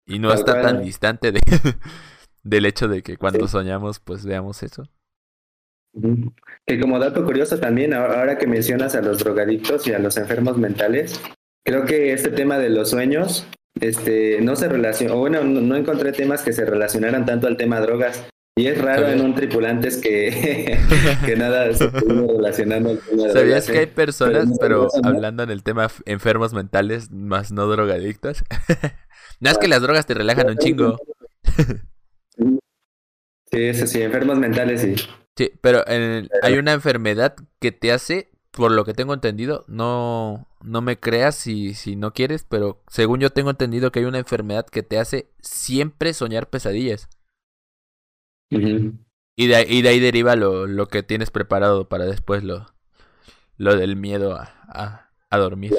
S1: Y no está tan distante de, del hecho de que cuando soñamos, pues veamos eso.
S2: Que como dato curioso también, ahora que mencionas a los drogadictos y a los enfermos mentales, creo que este tema de los sueños, este, no se relaciona, o bueno, no, encontré temas que se relacionaran tanto al tema drogas. Y es raro en un tripulantes que, que nada se relacionando al tema
S1: ¿Sabías que hay personas, pero, hablando en el tema enfermos mentales, más no drogadictos? no es que las drogas te relajan un chingo.
S2: sí, eso sí, enfermos mentales sí.
S1: Sí, pero hay una enfermedad que te hace, por lo que tengo entendido, no, no me creas si, si no quieres, pero según yo tengo entendido que hay una enfermedad que te hace siempre soñar pesadillas. Y, de, y de ahí deriva lo, lo que tienes preparado para después lo, lo del miedo a, a, dormir.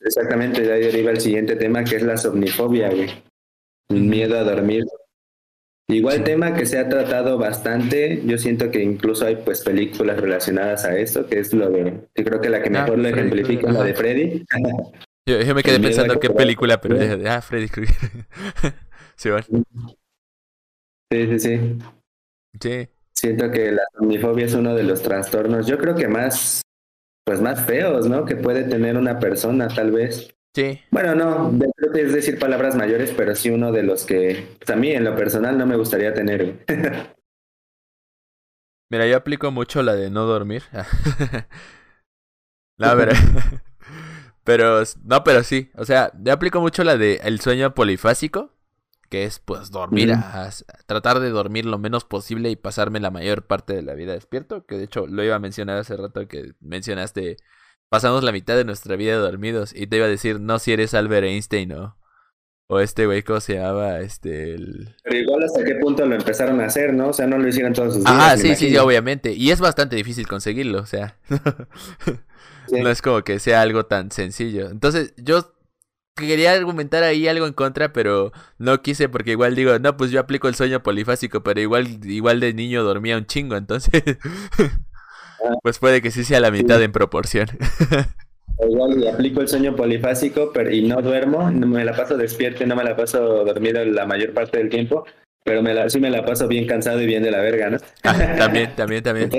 S2: exactamente, de ahí deriva el siguiente tema que es la somnifobia, güey. El miedo a dormir. Igual tema que se ha tratado bastante, yo siento que incluso hay pues películas relacionadas a esto, que es lo de, yo creo que la que ah, mejor lo ejemplifica es la de Freddy.
S1: Yo, me quedé pensando qué película, pero de, ah, Freddy Krueger.
S2: sí, Sí, sí, sí.
S1: Sí.
S2: Siento que la somnifobia es uno de los trastornos, yo creo que más, pues más feos, ¿no? Que puede tener una persona, tal vez.
S1: Sí.
S2: Bueno, no, creo que es decir palabras mayores, pero sí uno de los que pues, a mí en lo personal no me gustaría tener.
S1: Mira, yo aplico mucho la de no dormir. no, pero, pero, no, pero sí, o sea, yo aplico mucho la de el sueño polifásico, que es pues dormir, tratar de dormir lo menos posible y pasarme la mayor parte de la vida despierto, que de hecho lo iba a mencionar hace rato que mencionaste pasamos la mitad de nuestra vida dormidos. Y te iba a decir, no si eres Albert Einstein o, o este güey, ¿cómo se llamaba? Este, el...
S2: Pero igual hasta qué punto lo empezaron a hacer, ¿no? O sea, no lo hicieron todos sus
S1: días. Ah, sí, sí, obviamente. Y es bastante difícil conseguirlo, o sea. No es como que sea algo tan sencillo. Entonces, yo quería argumentar ahí algo en contra, pero no quise porque igual digo, no, pues yo aplico el sueño polifásico, pero igual, igual de niño dormía un chingo, entonces... Pues puede que sí sea la mitad en proporción.
S2: Igual aplico el sueño polifásico pero, y no duermo, no me la paso despierto y no me la paso dormido la mayor parte del tiempo, pero me la, sí me la paso bien cansado y bien de la verga, ¿no?
S1: También, también, también.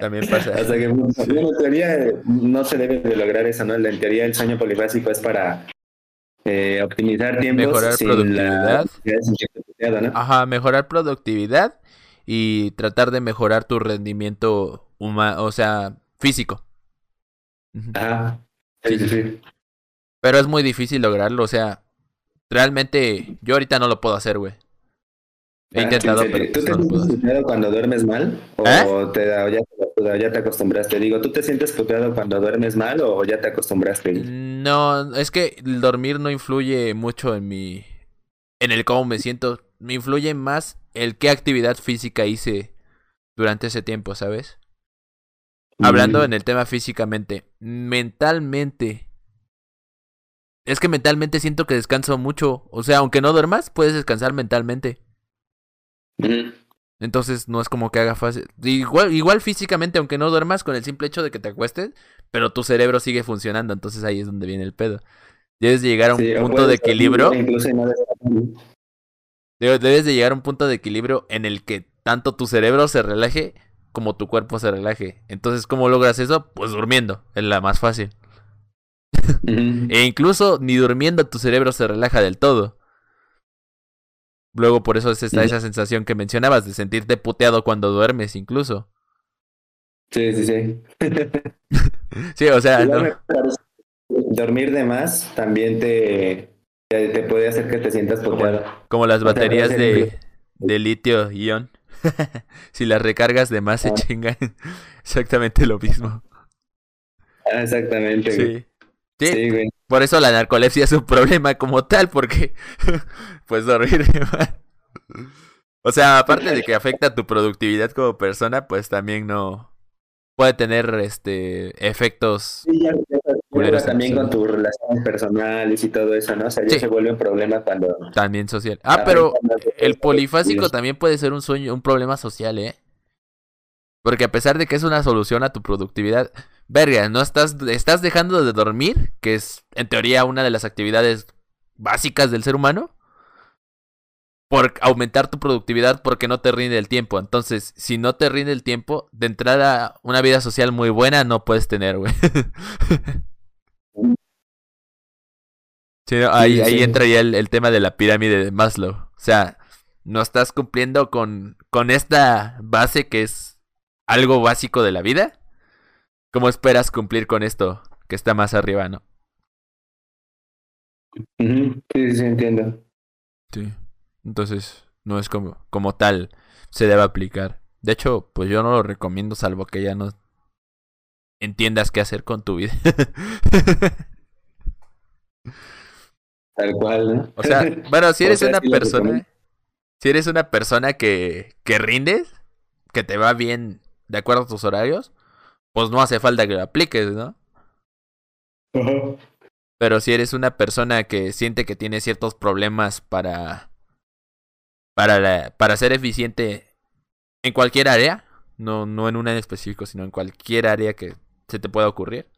S1: también pasa.
S2: Hasta que, en teoría no se debe de lograr eso, ¿no? En teoría el sueño polifásico es para eh, optimizar tiempos.
S1: Mejorar productividad. Ajá, mejorar productividad y tratar de mejorar tu rendimiento humano, o sea, físico.
S2: Ah, sí, sí,
S1: Pero es muy difícil lograrlo, o sea, realmente yo ahorita no lo puedo hacer, güey. He ah, intentado, pero
S2: ¿Tú te sientes puteado cuando duermes mal? ¿O ¿Eh? te, ya, ya, te acostumbraste? Digo, ¿tú te sientes puteado cuando duermes mal o ya te acostumbraste?
S1: No, es que el dormir no influye mucho en mi... En el cómo me siento. Me influye más el qué actividad física hice durante ese tiempo, ¿sabes? Hablando mm. en el tema físicamente, mentalmente. Es que mentalmente siento que descanso mucho. O sea, aunque no duermas, puedes descansar mentalmente. Entonces no es como que haga fácil. Igual, igual físicamente, aunque no duermas, con el simple hecho de que te acuestes, pero tu cerebro sigue funcionando. Entonces ahí es donde viene el pedo. Debes llegar a un punto de equilibrio debes de llegar a un punto de equilibrio en el que tanto tu cerebro se relaje como tu cuerpo se relaje. Entonces, ¿cómo logras eso? Pues durmiendo, es la más fácil. e incluso ni durmiendo tu cerebro se relaja del todo. Luego por eso está esa sensación que mencionabas de sentirte puteado cuando duermes incluso.
S2: Sí, sí, sí.
S1: sí, o sea,
S2: dormir de más también te, te, puede hacer que te sientas poteado.
S1: Como las baterías de, de litio-ion. si las recargas de más se ah. chingan. Exactamente lo mismo.
S2: Ah, exactamente.
S1: Sí. Sí, Por eso la narcolepsia es un problema como tal, porque pues dormir más. O sea, aparte de que afecta tu productividad como persona, pues también no puede tener este efectos
S2: sí, también con tus relaciones personales y todo eso, ¿no? O sea, ya se vuelve un problema cuando
S1: también social. Ah, pero el polifásico también puede ser un sueño, un problema social, ¿eh? Porque a pesar de que es una solución a tu productividad, verga, no estás estás dejando de dormir, que es en teoría una de las actividades básicas del ser humano por aumentar tu productividad porque no te rinde el tiempo. Entonces, si no te rinde el tiempo, de entrada una vida social muy buena no puedes tener, güey. ahí, ahí entra ya el, tema de la pirámide de Maslow. O sea, no estás cumpliendo con, con esta base que es algo básico de la vida. ¿Cómo esperas cumplir con esto que está más arriba, no?
S2: Sí, sí, entiendo.
S1: Sí. Entonces, no es como, como tal se debe aplicar. De hecho, pues yo no lo recomiendo salvo que ya no entiendas qué hacer con tu vida.
S2: Tal cual, ¿no?
S1: O sea, bueno, si eres una persona, si eres una persona que, que rindes, que te va bien de acuerdo a tus horarios, pues no hace falta que lo apliques, ¿no? Pero si eres una persona que siente que tiene ciertos problemas para para, para ser eficiente en cualquier área, no, no en una en específico, sino en cualquier área que se te pueda ocurrir,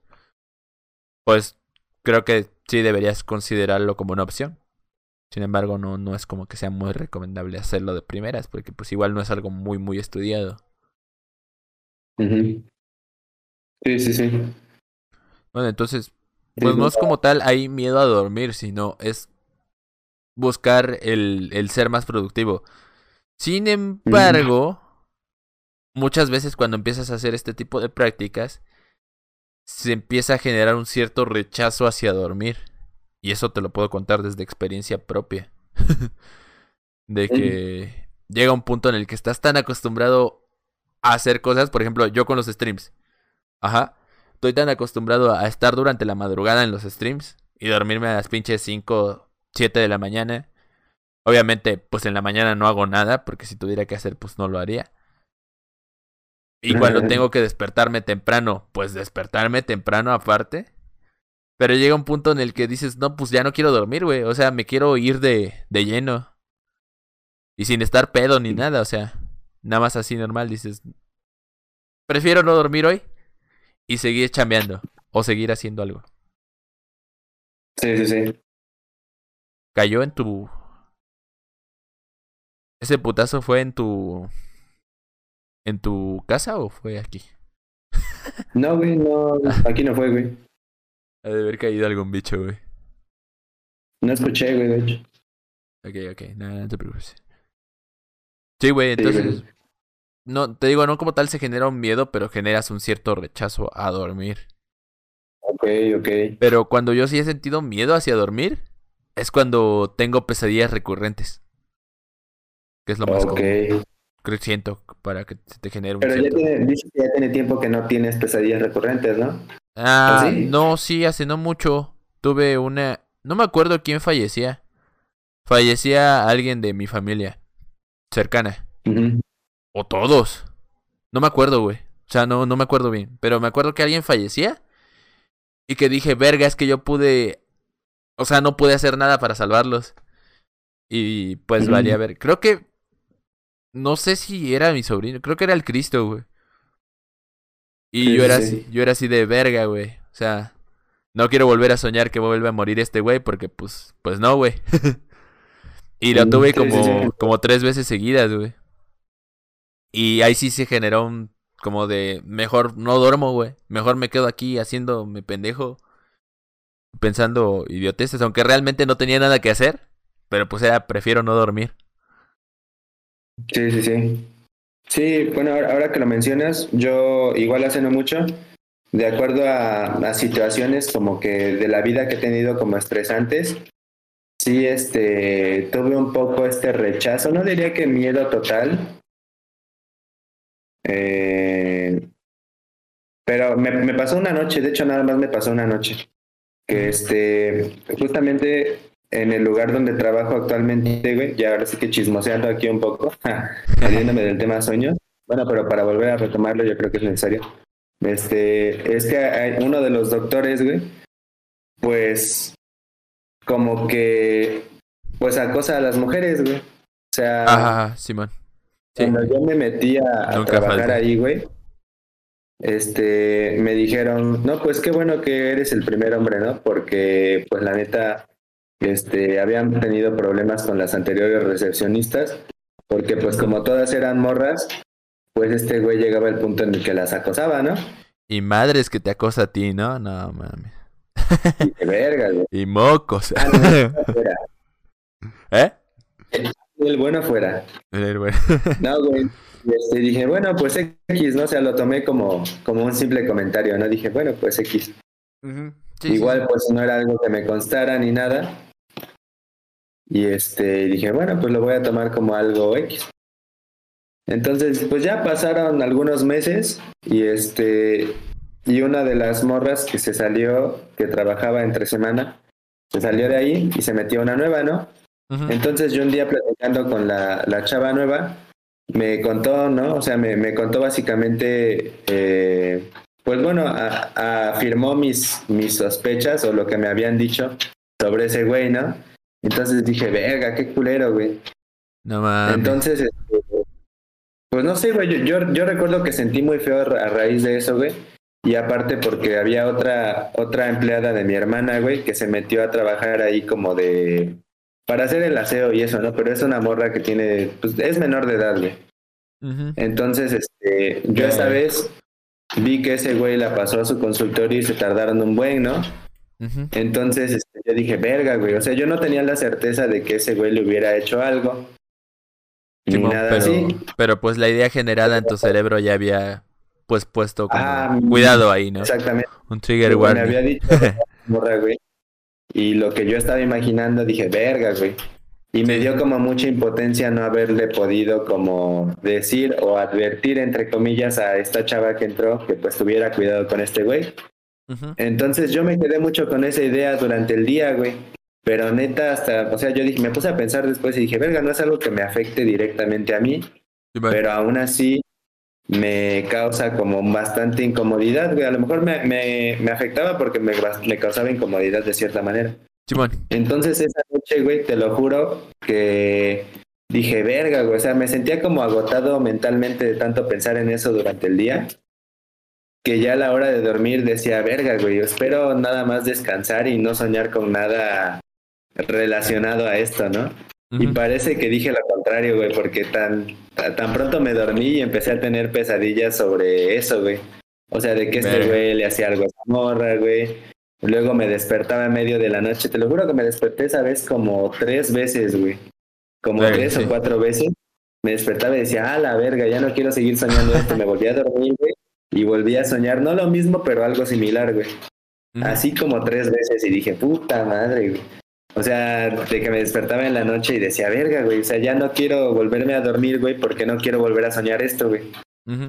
S1: pues creo que sí deberías considerarlo como una opción. Sin embargo, no, no es como que sea muy recomendable hacerlo de primeras, porque pues igual no es algo muy, muy estudiado.
S2: Sí, sí, sí.
S1: Bueno, entonces, pues no es como tal hay miedo a dormir, sino es buscar el, el ser más productivo. Sin embargo, muchas veces cuando empiezas a hacer este tipo de prácticas, se empieza a generar un cierto rechazo hacia dormir. Y eso te lo puedo contar desde experiencia propia. de que llega un punto en el que estás tan acostumbrado a hacer cosas, por ejemplo, yo con los streams. Ajá. Estoy tan acostumbrado a estar durante la madrugada en los streams y dormirme a las pinches 5, 7 de la mañana. Obviamente, pues en la mañana no hago nada, porque si tuviera que hacer, pues no lo haría. Y cuando tengo que despertarme temprano, pues despertarme temprano aparte. Pero llega un punto en el que dices, no, pues ya no quiero dormir, güey. O sea, me quiero ir de, de lleno. Y sin estar pedo ni nada, o sea, nada más así normal, dices, prefiero no dormir hoy y seguir chambeando o seguir haciendo algo.
S2: Sí, sí, sí
S1: cayó en tu... ¿Ese putazo fue en tu... en tu casa o fue aquí?
S2: No, güey, no, aquí no fue, güey.
S1: Ha de haber caído algún bicho, güey.
S2: No escuché, güey, de hecho.
S1: Ok, ok, nada, no te preocupes. Sí, güey, entonces... No, te digo, no como tal se genera un miedo, pero generas un cierto rechazo a dormir.
S2: Ok, ok.
S1: Pero cuando yo sí he sentido miedo hacia dormir, es cuando tengo pesadillas recurrentes. Que es lo más okay. común. Que siento para que se te genere un
S2: Pero ya tiene, dice que ya tiene tiempo que no tienes pesadillas recurrentes, ¿no?
S1: Ah, no, sí, hace no mucho. Tuve una. No me acuerdo quién fallecía. Fallecía alguien de mi familia. Cercana. O todos. No me acuerdo, güey. O sea, no, no me acuerdo bien. Pero me acuerdo que alguien fallecía. Y que dije, verga, es que yo pude o sea, no pude hacer nada para salvarlos. Y pues valía ver. Creo que. No sé si era mi sobrino. Creo que era el Cristo, güey. Y yo era así, yo era así de verga, güey. O sea, no quiero volver a soñar que vuelva a morir este güey, porque pues, pues no, güey. y lo tuve como, como tres veces seguidas, güey. Y ahí sí se generó un como de mejor no duermo, güey. Mejor me quedo aquí haciendo mi pendejo pensando idioteces, aunque realmente no tenía nada que hacer, pero pues era, prefiero no dormir.
S2: Sí, sí, sí. Sí, bueno, ahora, que lo mencionas, yo igual hace no mucho de acuerdo a, a, situaciones como que de la vida que he tenido como estresantes, sí, este, tuve un poco este rechazo, no diría que miedo total, eh, pero me, me, pasó una noche, de hecho nada más me pasó una noche, que este, justamente en el lugar donde trabajo actualmente, güey, ya ahora sí que chismoseando aquí un poco, saliéndome del tema sueños, bueno, pero para volver a retomarlo yo creo que es necesario. Este, es que hay uno de los doctores, güey, pues como que pues acosa a las mujeres, güey. O sea,
S1: Ajá, Simón.
S2: Cuando yo me metí a, trabajar ahí, güey, este, me dijeron, no, pues qué bueno que eres el primer hombre, ¿no? Porque, pues la neta, este, habían tenido problemas con las anteriores recepcionistas, porque pues como todas eran morras, pues este güey llegaba al punto en el que las acosaba, ¿no?
S1: Y madres que te acosa a ti, ¿no? No, mames.
S2: Y verga, güey.
S1: Y mocos.
S2: Ah,
S1: ¿Eh?
S2: El bueno fuera.
S1: El bueno.
S2: No, güey. Este, dije, bueno, pues X, ¿no? O sea, lo tomé como, como un simple comentario, ¿no? Dije, bueno, pues X. Igual, pues no era algo que me constara ni nada. Y este, dije, bueno, pues lo voy a tomar como algo X. Entonces, pues ya pasaron algunos meses y este, y una de las morras que se salió, que trabajaba entre semana, se salió de ahí y se metió una nueva, ¿no? Entonces yo un día platicando con la, la, chava nueva, me contó, ¿no? O sea, me, me contó básicamente, eh, pues bueno, afirmó mis, mis sospechas o lo que me habían dicho sobre ese güey, ¿no? Entonces dije, verga, qué culero, güey.
S1: No mames.
S2: Entonces, este, pues no sé, güey, yo, yo, yo recuerdo que sentí muy feo a raíz de eso, güey. Y aparte porque había otra, otra empleada de mi hermana, güey, que se metió a trabajar ahí como de para hacer el aseo y eso, ¿no? Pero es una morra que tiene, pues es menor de edad, güey. Entonces, este, yo esta vez vi que ese güey la pasó a su consultorio y se tardaron un buen, ¿no? Entonces, este, yo dije, verga, güey. O sea, yo no tenía la certeza de que ese güey le hubiera hecho algo.
S1: ni nada pero, así. Pero pues la idea generada en tu cerebro ya había pues puesto como ah, cuidado ahí, ¿no?
S2: Exactamente.
S1: Un trigger warning.
S2: Me había dicho morra, güey. Y lo que yo estaba imaginando, dije, verga, güey. Y me dio como mucha impotencia no haberle podido como decir o advertir, entre comillas, a esta chava que entró que pues tuviera cuidado con este güey. Entonces yo me quedé mucho con esa idea durante el día, güey. Pero neta, hasta, o sea, yo dije, me puse a pensar después y dije, verga, no es algo que me afecte directamente a mí. pero aún así me causa como bastante incomodidad, güey. A lo mejor me, me, me afectaba porque me, me, causaba incomodidad de cierta manera.
S1: Simón.
S2: Entonces esa noche, güey, te lo juro que dije, verga, güey. O sea, me sentía como agotado mentalmente de tanto pensar en eso durante el día. Que ya a la hora de dormir decía, verga, güey, espero nada más descansar y no soñar con nada relacionado a esto, ¿no? Y parece que dije lo contrario, güey, porque tan, tan pronto me dormí y empecé a tener pesadillas sobre eso, güey. O sea, de que este güey le hacía algo a esa morra, güey. Luego me despertaba en medio de la noche. Te lo juro que me desperté esa vez como tres veces, güey. Como tres o cuatro veces. Me despertaba y decía, ah, la verga, ya no quiero seguir soñando esto. me volví a dormir, güey. Y volví a soñar, no lo mismo, pero algo similar, güey. Así como tres veces y dije, puta madre, güey. O sea, de que me despertaba en la noche y decía, verga, güey, o sea, ya no quiero volverme a dormir, güey, porque no quiero volver a soñar esto, güey.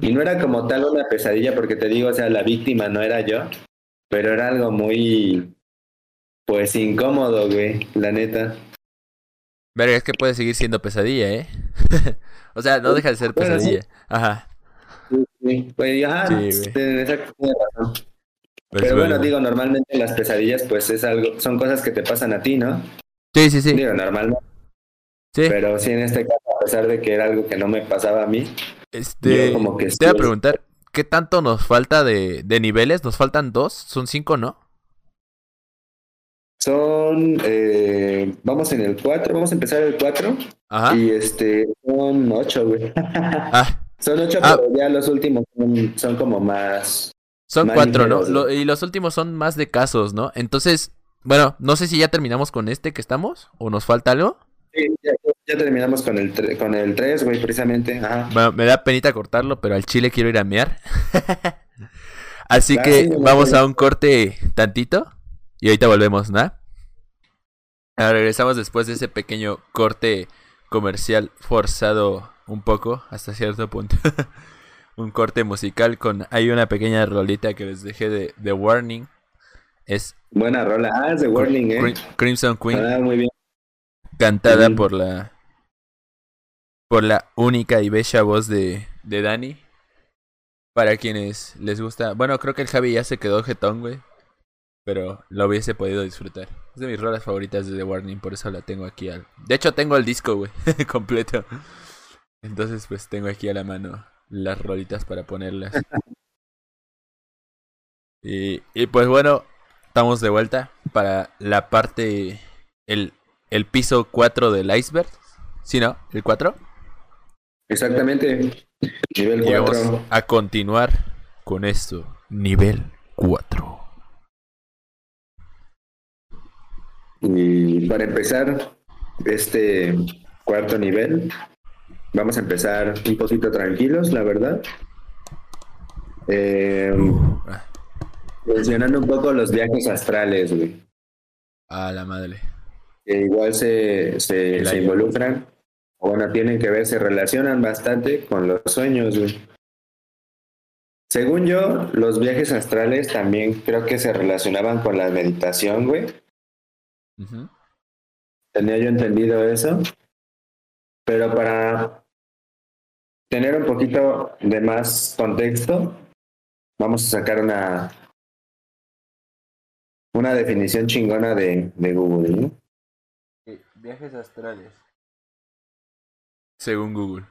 S2: Y no era como tal una pesadilla, porque te digo, o sea, la víctima no era yo, pero era algo muy, pues, incómodo, güey, la neta.
S1: Verga, es que puede seguir siendo pesadilla, ¿eh? o sea, no deja de ser pesadilla. Ajá.
S2: Sí, sí. Pues, ajá, sí, razón. Pues Pero bueno, digo, normalmente las pesadillas, pues es algo, son cosas que te pasan a ti, ¿no?
S1: Sí, sí, sí.
S2: Digo, normalmente. Sí. Pero sí, en este caso, a pesar de que era algo que no me pasaba a mí.
S1: Este. Como que te voy a preguntar, ¿qué tanto nos falta de, de niveles? ¿Nos faltan dos? ¿Son cinco, no?
S2: Son, eh, vamos en el cuatro, vamos a empezar el cuatro. Ajá. Y este, son ocho, güey. ah. Son ocho, ah. pero ya los últimos son, son como más,
S1: son cuatro, ¿no? y los últimos son más de casos, ¿no? Entonces, bueno, no sé si ya terminamos con este que estamos o nos falta algo.
S2: Sí, ya, terminamos con el, con el 3, güey, precisamente.
S1: Bueno, me da penita cortarlo, pero al chile quiero ir a mear. Así que vamos a un corte tantito y ahorita volvemos, ¿no? regresamos después de ese pequeño corte comercial forzado un poco hasta cierto punto. un corte musical con hay una pequeña rolita que les dejé de, The Warning. Es
S2: buena rola. Ah, es The Warning, eh.
S1: Crimson Queen.
S2: Ah, muy bien.
S1: Cantada por la por la única y bella voz de, de Dani. Para quienes les gusta. Bueno, creo que el Javi ya se quedó jetón, güey. Pero lo hubiese podido disfrutar. Es de mis rolas favoritas de The Warning, por eso la tengo aquí al. De hecho, tengo el disco, güey, completo. Entonces, pues tengo aquí a la mano las rolitas para ponerlas. Y, y pues bueno, estamos de vuelta para la parte. El, el piso 4 del iceberg. ¿Sí, no? ¿El 4?
S2: Exactamente. Nivel 4.
S1: a continuar con esto. Nivel 4.
S2: Y para empezar este cuarto nivel, vamos a empezar un poquito tranquilos, la verdad. Eh, mencionando un poco los viajes astrales, güey.
S1: A la madre.
S2: Que igual se, se, se involucran bueno, tienen que ver, se relacionan bastante con los sueños, güey. Según yo, los viajes astrales también creo que se relacionaban con la meditación, güey. Tenía yo entendido eso. Pero para tener un poquito de más contexto, vamos a sacar una, una definición chingona de, de Google.
S1: ¿no? Viajes astrales. Según Google.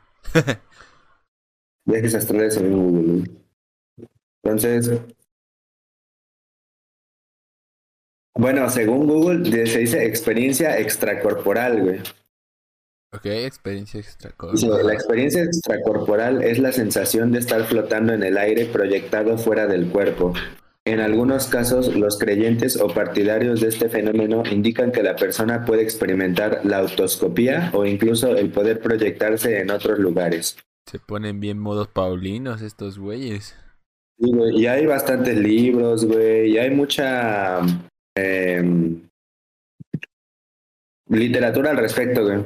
S2: Viajes astrales según Google. Entonces, bueno, según Google se dice experiencia extracorporal, güey.
S1: Ok, experiencia extracorporal.
S2: la experiencia extracorporal es la sensación de estar flotando en el aire proyectado fuera del cuerpo. En algunos casos, los creyentes o partidarios de este fenómeno indican que la persona puede experimentar la autoscopía o incluso el poder proyectarse en otros lugares.
S1: Se ponen bien modos paulinos estos güeyes.
S2: Sí, güey, y hay bastantes libros, güey, y hay mucha em, literatura al respecto, güey.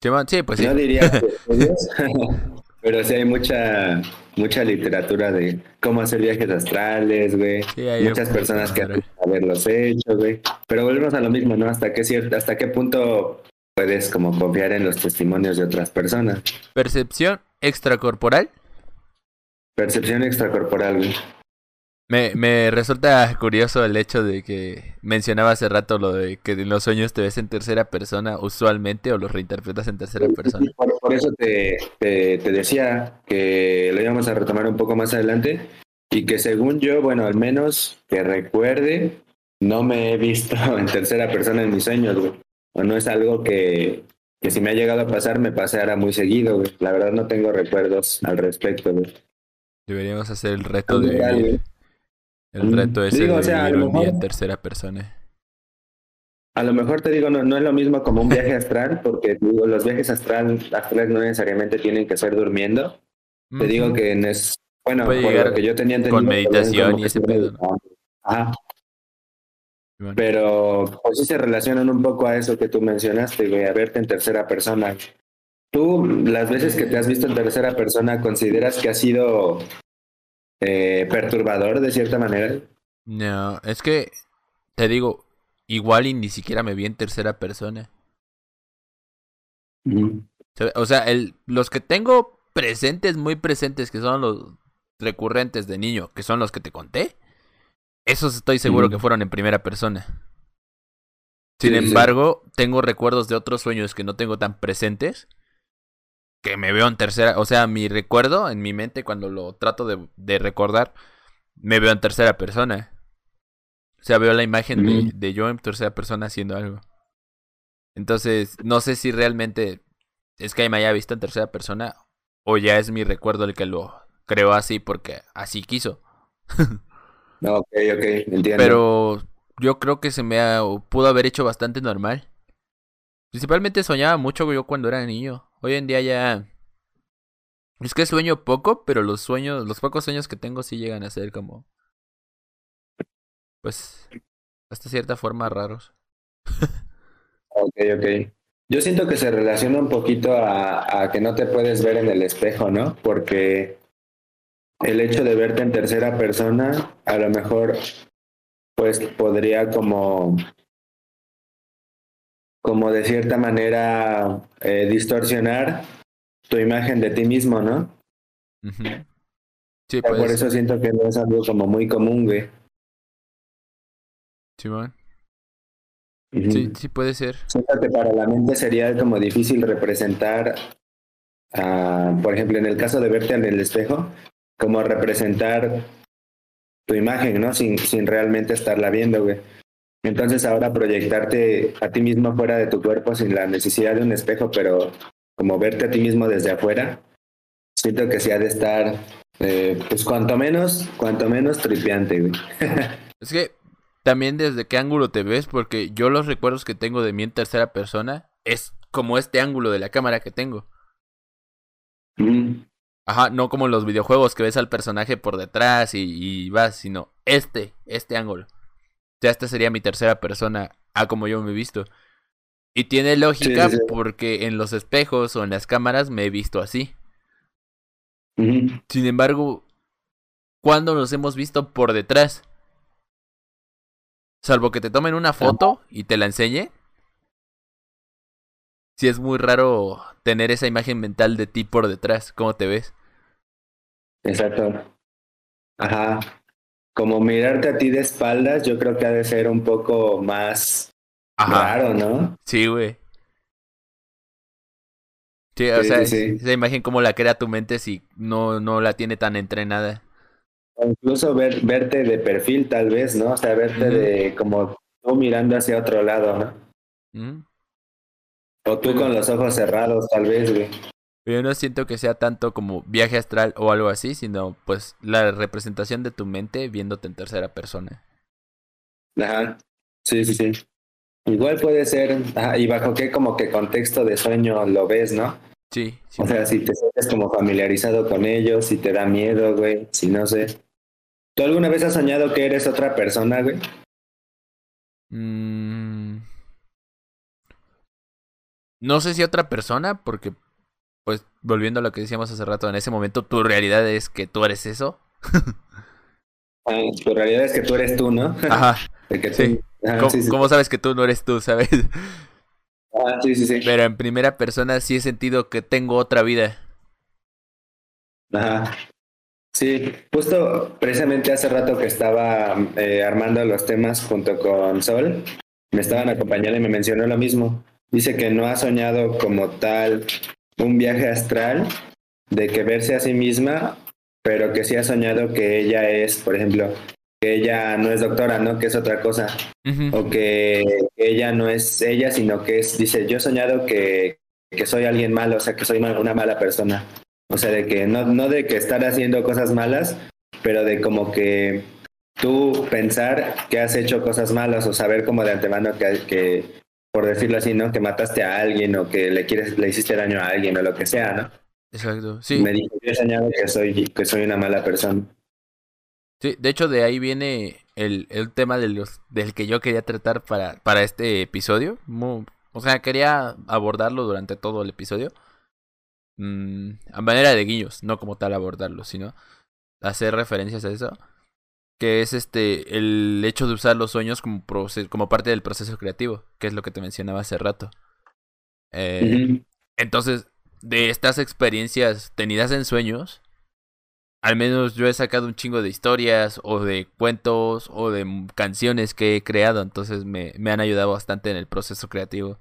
S1: Sí, pues sí.
S2: No diría que Pero sí hay mucha, mucha literatura de cómo hacer viajes astrales, güey. Muchas personas que haberlos hecho, güey. Pero volvemos a lo mismo, ¿no? Hasta qué cierto, hasta qué punto puedes como confiar en los testimonios de otras personas.
S1: Percepción extracorporal.
S2: Percepción extracorporal, güey.
S1: Me, me resulta curioso el hecho de que mencionaba hace rato lo de que en los sueños te ves en tercera persona usualmente o los reinterpretas en tercera persona.
S2: Por, eso te, te, decía que lo íbamos a retomar un poco más adelante y que según yo, bueno, al menos que recuerde, no me he visto en tercera persona en mis sueños, güey. O no es algo que, que si me ha llegado a pasar me pasara muy seguido, güey. La verdad no tengo recuerdos al respecto, güey.
S1: Deberíamos hacer el reto de... El reto es el de en tercera persona.
S2: A lo mejor te digo, no, no es lo mismo como un viaje astral, porque digo, los viajes astral, astrales no necesariamente tienen que ser durmiendo. Te digo que es, bueno, por lo que yo tenía entendido.
S1: Con meditación y ese pedo.
S2: Ajá. Pero pues sí se relacionan un poco a eso que tú mencionaste, güey, a verte en tercera persona. ¿Tú, las veces que te has visto en tercera persona, consideras que ha sido eh, perturbador de cierta manera.
S1: No, es que te digo, igual y ni siquiera me vi en tercera persona. O sea, el, los que tengo presentes, muy presentes, que son los recurrentes de niño, que son los que te conté, esos estoy seguro que fueron en primera persona. Sin embargo, tengo recuerdos de otros sueños que no tengo tan presentes, que me veo en tercera, o sea, mi recuerdo en mi mente cuando lo trato de, de recordar, me veo en tercera persona. O sea, veo la imagen de, mm. de, yo en tercera persona haciendo algo. Entonces, no sé si realmente es que me haya visto en tercera persona o ya es mi recuerdo el que lo creo así porque así quiso.
S2: no, ok, ok, entiendo.
S1: Pero yo creo que se me ha, pudo haber hecho bastante normal. Principalmente soñaba mucho yo cuando era niño. Hoy en día ya... Es que sueño poco, pero los sueños, los pocos sueños que tengo sí llegan a ser como pues, hasta cierta forma raros.
S2: ok, ok. Yo siento que se relaciona un poquito a, a, que no te puedes ver en el espejo, ¿no? Porque el hecho de verte en tercera persona, a lo mejor, pues podría como, como de cierta manera eh, distorsionar tu imagen de ti mismo, ¿no? Sí, Por eso siento que no es algo como muy común, güey.
S1: Sí, Sí, sí puede ser.
S2: Siento que para la mente sería como difícil representar, por ejemplo, en el caso de verte en el espejo, como representar tu imagen, ¿no? Sin, sin realmente estarla viendo, güey. Entonces ahora proyectarte a ti mismo fuera de tu cuerpo sin la necesidad de un espejo, pero como verte a ti mismo desde afuera, siento que sí ha de estar, eh, pues cuanto menos, cuanto menos tripiante, güey.
S1: es que también desde qué ángulo te ves, porque yo los recuerdos que tengo de mí en tercera persona es como este ángulo de la cámara que tengo. Ajá, no como los videojuegos que ves al personaje por detrás y, vas, sino este, este ángulo. Sea, esta sería mi tercera persona, a como yo me he visto. Y tiene lógica porque en los espejos o en las cámaras me he visto así. Sin embargo, ¿cuándo nos hemos visto por detrás? Salvo que te tomen una foto y te la enseñe. Sí es muy raro tener esa imagen mental de ti por detrás. ¿Cómo te ves?
S2: Exacto. Ajá. Como mirarte a ti de espaldas, yo creo que ha de ser un poco más raro, ¿no?
S1: Sí, güey. Sí, o sea, esa imagen como la crea tu mente si no, no la tiene tan entrenada
S2: incluso ver, verte de perfil tal vez, ¿no? O sea, verte de como tú mirando hacia otro lado, ¿no? O tú con los ojos cerrados tal vez, güey.
S1: Yo no siento que sea tanto como viaje astral o algo así, sino pues la representación de tu mente viéndote en tercera persona.
S2: Ajá, sí, sí, sí. Igual puede ser, ajá, y bajo qué como que contexto de sueño lo ves, ¿no?
S1: Sí,
S2: sí. O sea, si te sientes como familiarizado con ellos, si te da miedo, güey, si no sé. ¿Tú alguna vez has soñado que eres otra persona, güey?
S1: Mm. No sé si otra persona, porque, pues, volviendo a lo que decíamos hace rato, en ese momento tu realidad es que tú eres eso.
S2: ah, tu realidad es que tú eres tú, ¿no?
S1: Ajá. sí. ¿Cómo, sabes que tú no eres tú, sabes?
S2: Ah, sí, sí, sí.
S1: Pero en primera persona sí he sentido que tengo otra vida.
S2: Ajá. Sí, justo precisamente hace rato que estaba eh, armando los temas junto con Sol, me estaban acompañando y me mencionó lo mismo. Dice que no ha soñado como tal un viaje astral, de que verse a sí misma, pero que sí ha soñado que ella es, por ejemplo, que ella no es doctora, ¿no? Que es otra cosa. O que ella no es ella, sino que es, dice, yo he soñado que, que soy alguien malo, o sea, que soy una mala persona. O sea, de que no, no de que estar haciendo cosas malas, pero de como que tú pensar que has hecho cosas malas o saber como de antemano que, que por decirlo así, ¿no? Que mataste a alguien o que le quieres, le hiciste daño a alguien o lo que sea, ¿no?
S1: Exacto, sí.
S2: Me dijo, yo he que soy, que soy una mala persona.
S1: Sí, de hecho de ahí viene el, el tema de los, del que yo quería tratar para, para este episodio. o sea, quería abordarlo durante todo el episodio. Mm, a manera de guiños, no como tal abordarlo, sino hacer referencias a eso. Que es este el hecho de usar los sueños como, como parte del proceso creativo, que es lo que te mencionaba hace rato. Eh, entonces, de estas experiencias tenidas en sueños, al menos yo he sacado un chingo de historias o de cuentos o de canciones que he creado, entonces me, me han ayudado bastante en el proceso creativo.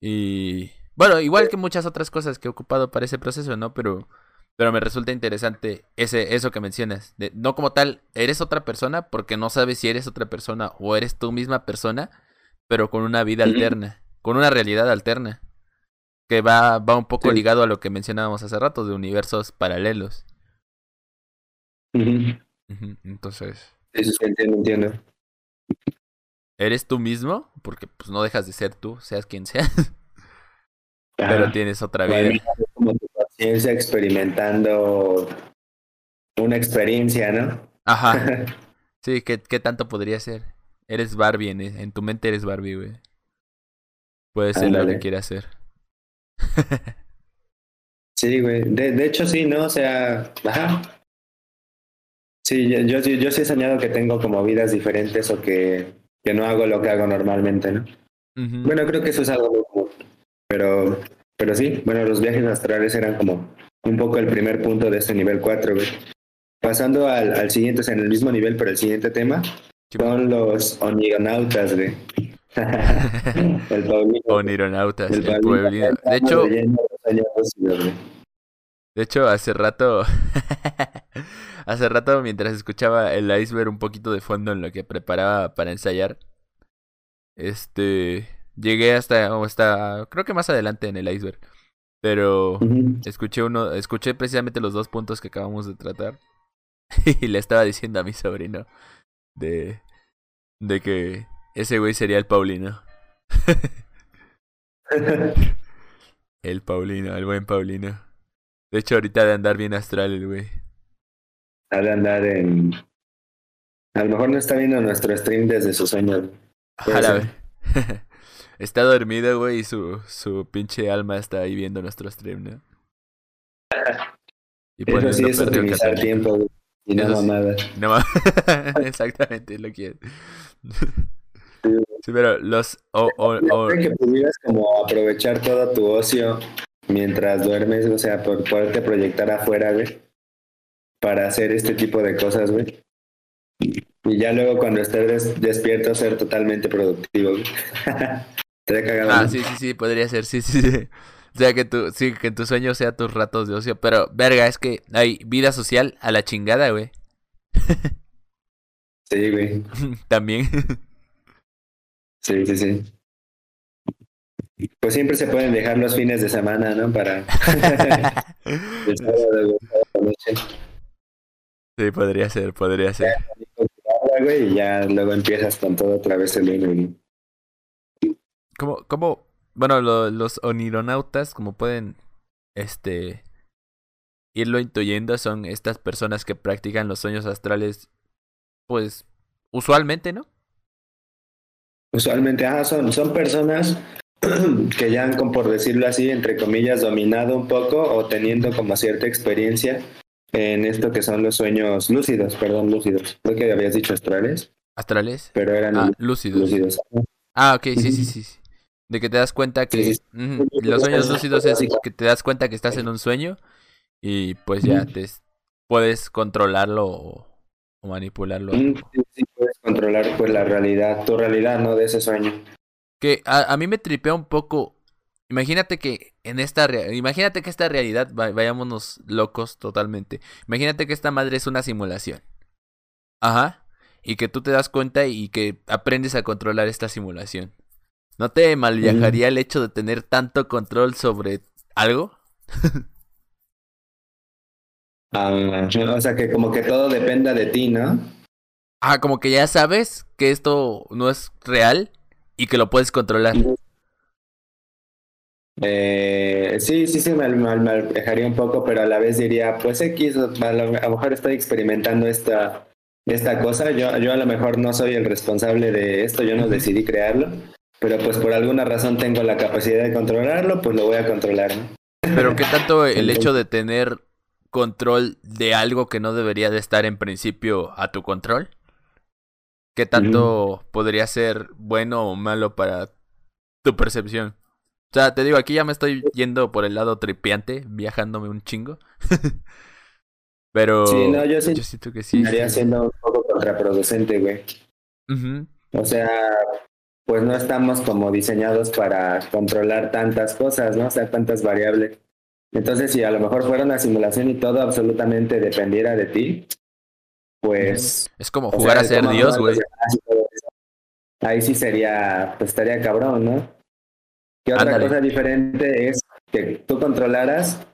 S1: Y bueno, igual que muchas otras cosas que he ocupado para ese proceso, ¿no? Pero, pero me resulta interesante ese, eso que mencionas. De, no como tal, eres otra persona porque no sabes si eres otra persona o eres tú misma persona, pero con una vida alterna, con una realidad alterna. Que va, va un poco ligado a lo que mencionábamos hace rato, de universos paralelos. Entonces.
S2: Eso sí, entiendo, entiendo.
S1: ¿Eres tú mismo? Porque pues no dejas de ser tú, seas quien seas. Pero tienes otra vida.
S2: Paciencia experimentando una experiencia, ¿no?
S1: Ajá. Sí, ¿qué, ¿qué tanto podría ser? Eres Barbie, en, en tu mente eres Barbie, güey. Puede ser lo que quiera hacer.
S2: sí, güey. De, de hecho, sí, ¿no? O sea, ajá. Sí, yo, yo, yo sí he soñado que tengo como vidas diferentes o que, que no hago lo que hago normalmente, ¿no? Bueno, creo que eso es algo común. Pero, pero sí, bueno, los viajes astrales eran como un poco el primer punto de este nivel 4, güey. Pasando al, al siguiente, o sea, en el mismo nivel, pero el siguiente tema, son los onironautas, güey.
S1: el Paulino. Onironautas, el, el pueblino. De hecho, de hecho, hace rato, hace rato mientras escuchaba el iceberg un poquito de fondo en lo que preparaba para ensayar, este, llegué hasta, hasta, creo que más adelante en el iceberg, pero escuché uno, escuché precisamente los dos puntos que acabamos de tratar y le estaba diciendo a mi sobrino de, de que ese güey sería el Paulino. el Paulino, el buen Paulino. De hecho, ahorita de andar bien astral el güey.
S2: Ha de andar en. A lo mejor no está viendo nuestro stream desde su sueño.
S1: está dormido, güey, y su, su pinche alma está ahí viendo nuestro stream, ¿no?
S2: Y Eso sí es optimizar tiempo, güey. Y no mamada.
S1: No Exactamente, lo quiero. Sí, pero los... O, o,
S2: que pudieras como aprovechar todo tu ocio mientras duermes, o sea, por poderte proyectar afuera, güey, para hacer este tipo de cosas, güey. Y ya luego cuando estés despierto ser totalmente productivo, güey.
S1: Ah, sí, sí, sí, podría ser, sí, sí, sí. O sea, que tu, sí, que tu sueño sea tus ratos de ocio. Pero, verga, es que hay vida social a la chingada, güey.
S2: sí, güey.
S1: También.
S2: sí, sí, sí. Pues siempre se pueden dejar los fines de semana, ¿no? Para
S1: Sí, podría ser, podría ser.
S2: Y ya luego empiezas con todo otra vez el lunes.
S1: ¿Cómo, cómo, bueno, los onironautas, como pueden, este, irlo intuyendo, son estas personas que practican los sueños astrales, pues, usualmente, ¿no?
S2: Usualmente, ah, son, son personas que ya han, por decirlo así, entre comillas, dominado un poco o teniendo como cierta experiencia en esto que son los sueños lúcidos, perdón, lúcidos. Creo que habías dicho astrales.
S1: ¿Astrales?
S2: Pero eran
S1: ah, lúcidos. Ah, ok, sí, sí, sí. De que te das cuenta que los sueños lúcidos es que te das cuenta que estás en un sueño y pues ya te puedes controlarlo o, manipularlo.
S2: Sí, sí, puedes controlar pues la realidad, tu realidad, ¿no? De ese sueño.
S1: Que a, a mí me tripea un poco. Imagínate que en esta imagínate que esta realidad, vayámonos locos totalmente. Imagínate que esta madre es una simulación. Ajá. Y que tú te das cuenta y que aprendes a controlar esta simulación. ¿No te malviajaría el hecho de tener tanto control sobre algo?
S2: Ah, o sea que como que todo dependa de ti, ¿no?
S1: Ah, como que ya sabes que esto no es real y que lo puedes controlar.
S2: Eh, sí, sí, sí, me, me, dejaría un poco, pero a la vez diría, pues X, a lo, mejor estoy experimentando esta, esta cosa, yo, yo a lo mejor no soy el responsable de esto, yo no decidí crearlo, pero pues por alguna razón tengo la capacidad de controlarlo, pues lo voy a controlar.
S1: Pero ¿qué tanto el hecho de tener control de algo que no debería de estar en principio a tu control? ¿Qué tanto podría ser bueno o malo para tu percepción? O sea, te digo, aquí ya me estoy yendo por el lado tripiante, viajándome un chingo. Pero
S2: sí, no, yo, siento que sí. Estaría siendo un poco contraproducente, güey. O sea, pues no estamos como diseñados para controlar tantas cosas, ¿no? O sea, tantas variables. Entonces, si a lo mejor fuera una simulación y todo absolutamente dependiera de ti, pues...
S1: Es como jugar a ser Dios, güey.
S2: Ahí sí sería, pues estaría cabrón, ¿no? Que otra cosa diferente es que tú controlaras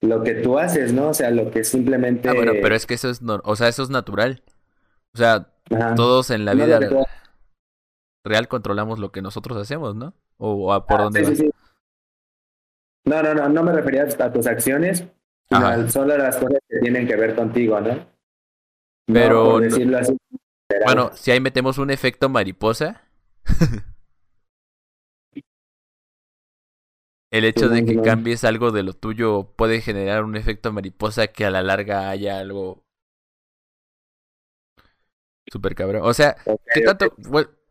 S2: lo que tú haces, ¿no? O sea, lo que simplemente...
S1: Ah, bueno, pero es que eso es, o sea, eso es natural. O sea, todos en la vida real controlamos lo que nosotros hacemos, ¿no? O, a por ah, dónde sí,
S2: No, no, no, no me refería a tus acciones, sino solo a las cosas que tienen que ver contigo, ¿no?
S1: Pero.
S2: decirlo así.
S1: Bueno, si ahí metemos un efecto mariposa. El hecho de que cambies algo de lo tuyo puede generar un efecto mariposa que a la larga haya algo super cabrón. O sea, ¿qué tanto?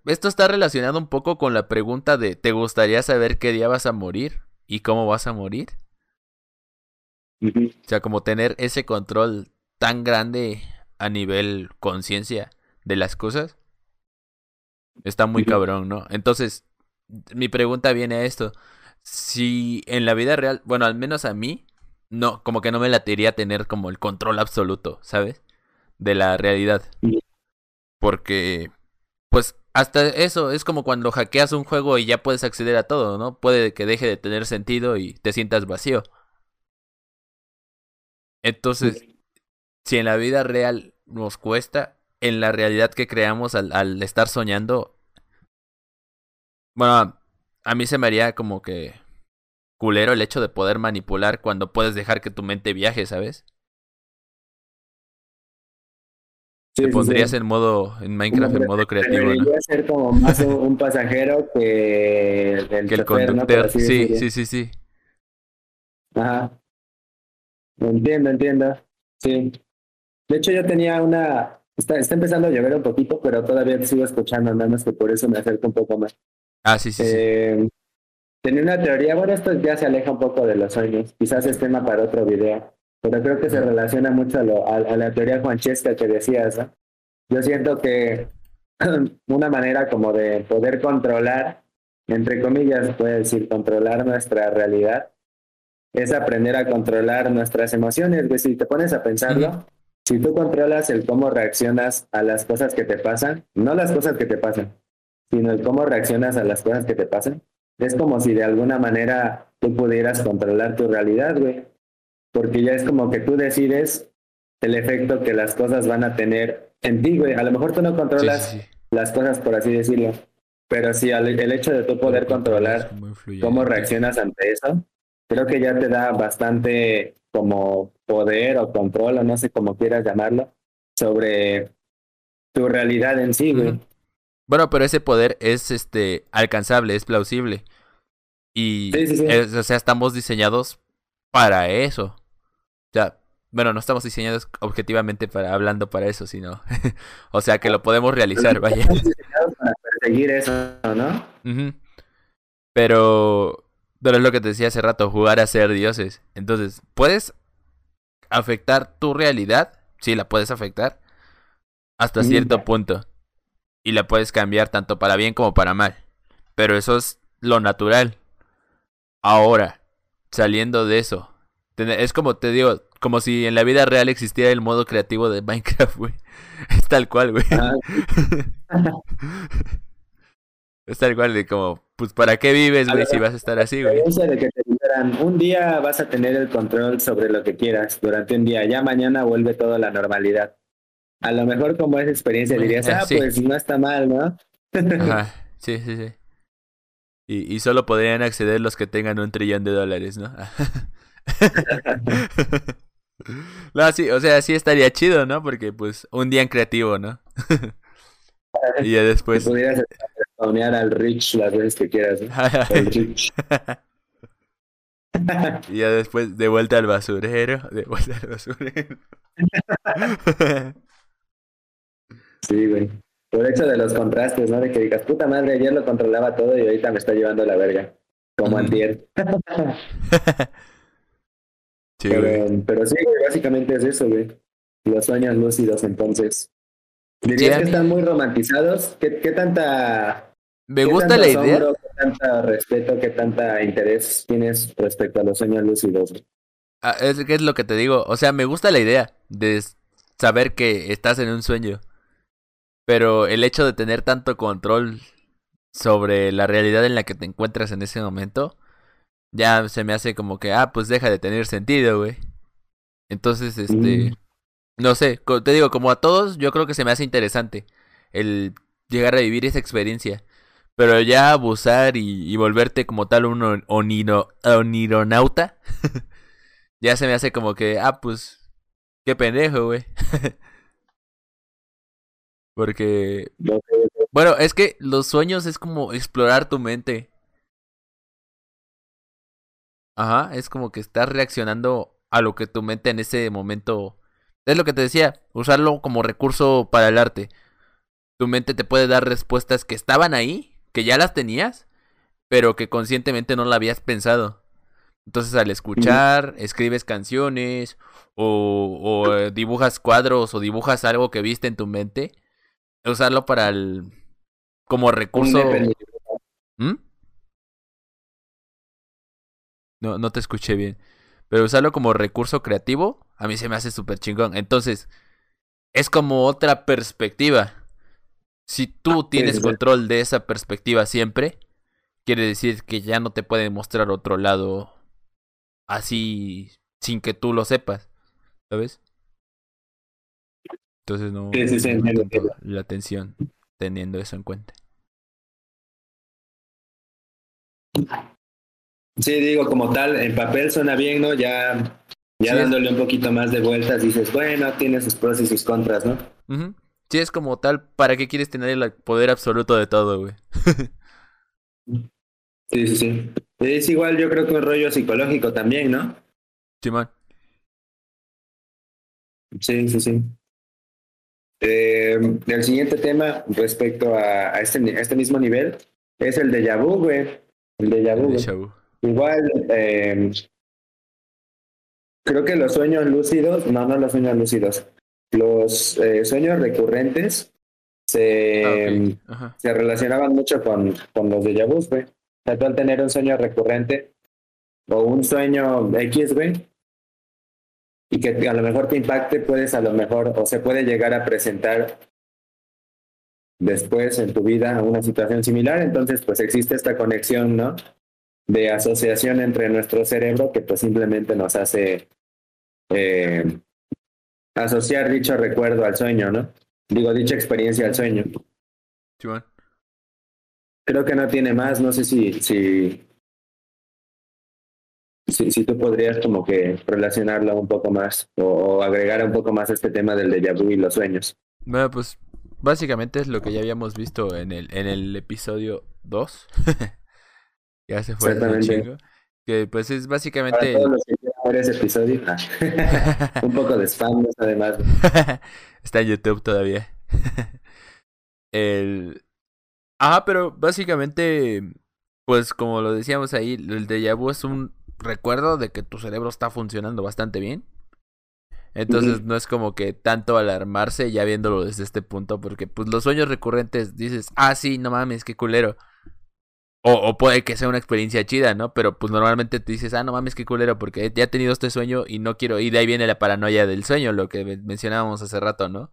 S1: Esto está relacionado un poco con la pregunta de ¿te gustaría saber qué día vas a morir y cómo vas a morir? O sea, como tener ese control tan grande a nivel conciencia de las cosas. Está muy cabrón, ¿no? Entonces, mi pregunta viene a esto si en la vida real, bueno, al menos a mí, no, como que no me latería tener como el control absoluto, ¿sabes? De la realidad. Porque, pues, hasta eso es como cuando hackeas un juego y ya puedes acceder a todo, ¿no? Puede que deje de tener sentido y te sientas vacío. Entonces, si en la vida real nos cuesta, en la realidad que creamos al, al estar soñando, bueno, a mí se me haría como que culero el hecho de poder manipular cuando puedes dejar que tu mente viaje, ¿sabes? Te pondrías en modo, en Minecraft, en modo creativo.
S2: ¿no? ser como más un, pasajero que el,
S1: que el conductor. Sí, sí, sí, sí.
S2: Ajá. Entiendo, entiendo. Sí. De hecho, yo tenía una. Está, está empezando a llover un poquito, pero todavía te sigo escuchando, nada más que por eso me acerco un poco más.
S1: Ah, sí, sí.
S2: Eh, tenía una teoría, bueno, esto ya se aleja un poco de los sueños, quizás es tema para otro video, pero creo que se relaciona mucho a, lo, a, la teoría juanchesca que decías. ¿no? Yo siento que una manera como de poder controlar, entre comillas, puede decir, controlar nuestra realidad, es aprender a controlar nuestras emociones. Si te pones a pensarlo, si tú controlas el cómo reaccionas a las cosas que te pasan, no las cosas que te pasan, sino el cómo reaccionas a las cosas que te pasan. Es como si de alguna manera tú pudieras controlar tu realidad, güey. Porque ya es como que tú decides el efecto que las cosas van a tener en ti, güey. A lo mejor tú no controlas las cosas, por así decirlo. Pero sí, el hecho de tú poder controlar cómo reaccionas ante eso, creo que ya te da bastante como poder o control, o no sé cómo quieras llamarlo, sobre tu realidad en sí, güey.
S1: Bueno, pero ese poder es este alcanzable, es plausible. Y o sea, estamos diseñados para eso. Sea, bueno, no estamos diseñados objetivamente para hablando para eso, sino o sea, que lo podemos realizar, vaya. Estamos diseñados
S2: para perseguir eso, ¿no?
S1: Pero pero es lo que te decía hace rato, jugar a ser dioses. Entonces, ¿puedes afectar tu realidad? Sí, la puedes afectar hasta cierto punto y la puedes cambiar tanto para bien como para mal. Pero eso es lo natural. Ahora, saliendo de eso, es como te digo, como si en la vida real existiera el modo creativo de Minecraft, güey. Es tal cual, güey. Ah, es tal cual de como, pues ¿para qué vives, güey, si vas a estar así, güey?
S2: De que te un día vas a tener el control sobre lo que quieras durante un día, ya mañana vuelve todo a la normalidad a lo mejor como esa experiencia dirías, ah, pues no está mal, ¿no?
S1: Ajá, sí, sí, sí. Y, y solo podrían acceder los que tengan un trillón de dólares, ¿no? no, sí, o sea, sí estaría chido, ¿no? Porque, pues, un día en creativo, ¿no? y ya después...
S2: Podrías spawnear al Rich las veces que quieras. El Rich.
S1: y ya después, de vuelta al basurero, de vuelta al basurero.
S2: Sí, güey. Por hecho de los contrastes, ¿no? De que digas, puta madre, ayer lo controlaba todo y ahorita me está llevando la verga. Como antier. Sí, pero, pero, sí, güey, básicamente es eso, güey. Los sueños lúcidos, entonces. Dirías que están muy romantizados. ¿Qué, qué tanta...
S1: Me gusta la idea.
S2: ¿Qué tanta respeto, qué tanta interés tienes respecto a los sueños lúcidos?
S1: Ah, es lo que te digo. O sea, me gusta la idea de saber que estás en un sueño. Pero el hecho de tener tanto control sobre la realidad en la que te encuentras en ese momento, ya se me hace como que, ah, pues deja de tener sentido, güey. Entonces, este, mm. no sé, te digo, como a todos, yo creo que se me hace interesante el llegar a vivir esa experiencia. Pero ya abusar y, volverte como tal un onironauta, ya se me hace como que, ah, pues, qué pendejo, güey. Porque... Bueno, es que los sueños es como explorar tu mente. Ajá, es como que estás reaccionando a lo que tu mente en ese momento... Es lo que te decía, usarlo como recurso para el arte. Tu mente te puede dar respuestas que estaban ahí, que ya las tenías, pero que conscientemente no la habías pensado. Entonces al escuchar, escribes canciones o, o eh, dibujas cuadros o dibujas algo que viste en tu mente usarlo para el como recurso. ¿Mm? No, no te escuché bien. Pero usarlo como recurso creativo, a mí se me hace súper chingón. Entonces, es como otra perspectiva. Si tú ah, tienes control de esa perspectiva siempre, quiere decir que ya no te pueden mostrar otro lado así sin que tú lo sepas. ¿Sabes? Entonces no, la atención teniendo eso en cuenta.
S2: Sí, digo, como tal, en papel suena bien, ¿no? Ya, ya dándole un poquito más de vueltas, dices, bueno, tiene sus pros y sus contras, ¿no?
S1: Sí, es como tal, ¿para qué quieres tener el poder absoluto de todo, güey?
S2: sí, sí, sí. Es igual, yo creo que un rollo psicológico también, ¿no?
S1: Sí.
S2: Sí, sí, sí. Eh, el siguiente tema respecto a, este, este, mismo nivel es el de Yabu, güey. El de Yabu. Igual, eh, creo que los sueños lúcidos, no, no los sueños lúcidos, los eh, sueños recurrentes se, ah, se relacionaban mucho con, con los de Yabu, güey. O sea, tú al tener un sueño recurrente o un sueño X, güey, y que a lo mejor te impacte, puedes a lo mejor o se puede llegar a presentar después en tu vida una situación similar. Entonces, pues existe esta conexión, ¿no? De asociación entre nuestro cerebro que pues simplemente nos hace eh, asociar dicho recuerdo al sueño, ¿no? Digo, dicha experiencia al sueño. Creo que no tiene más, no sé si, si si, si tú podrías como que relacionarlo un poco más o, agregar un poco más este tema del déjà vu y los sueños.
S1: Bueno, pues básicamente es lo que ya habíamos visto en el, en el episodio 2. ya se fue el chingo. Que pues es básicamente...
S2: Para todos los que ese episodio. Ah. un poco de spam además.
S1: Está en YouTube todavía. el... Ah, pero básicamente, pues como lo decíamos ahí, el déjà vu es un recuerdo de que tu cerebro está funcionando bastante bien. Entonces no es como que tanto alarmarse ya viéndolo desde este punto, porque pues los sueños recurrentes dices, ah, sí, no mames, qué culero. O, o puede que sea una experiencia chida, ¿no? Pero pues normalmente te dices, ah, no mames, qué culero, porque ya he tenido este sueño y no quiero. Y de ahí viene la paranoia del sueño, lo que mencionábamos hace rato, ¿no?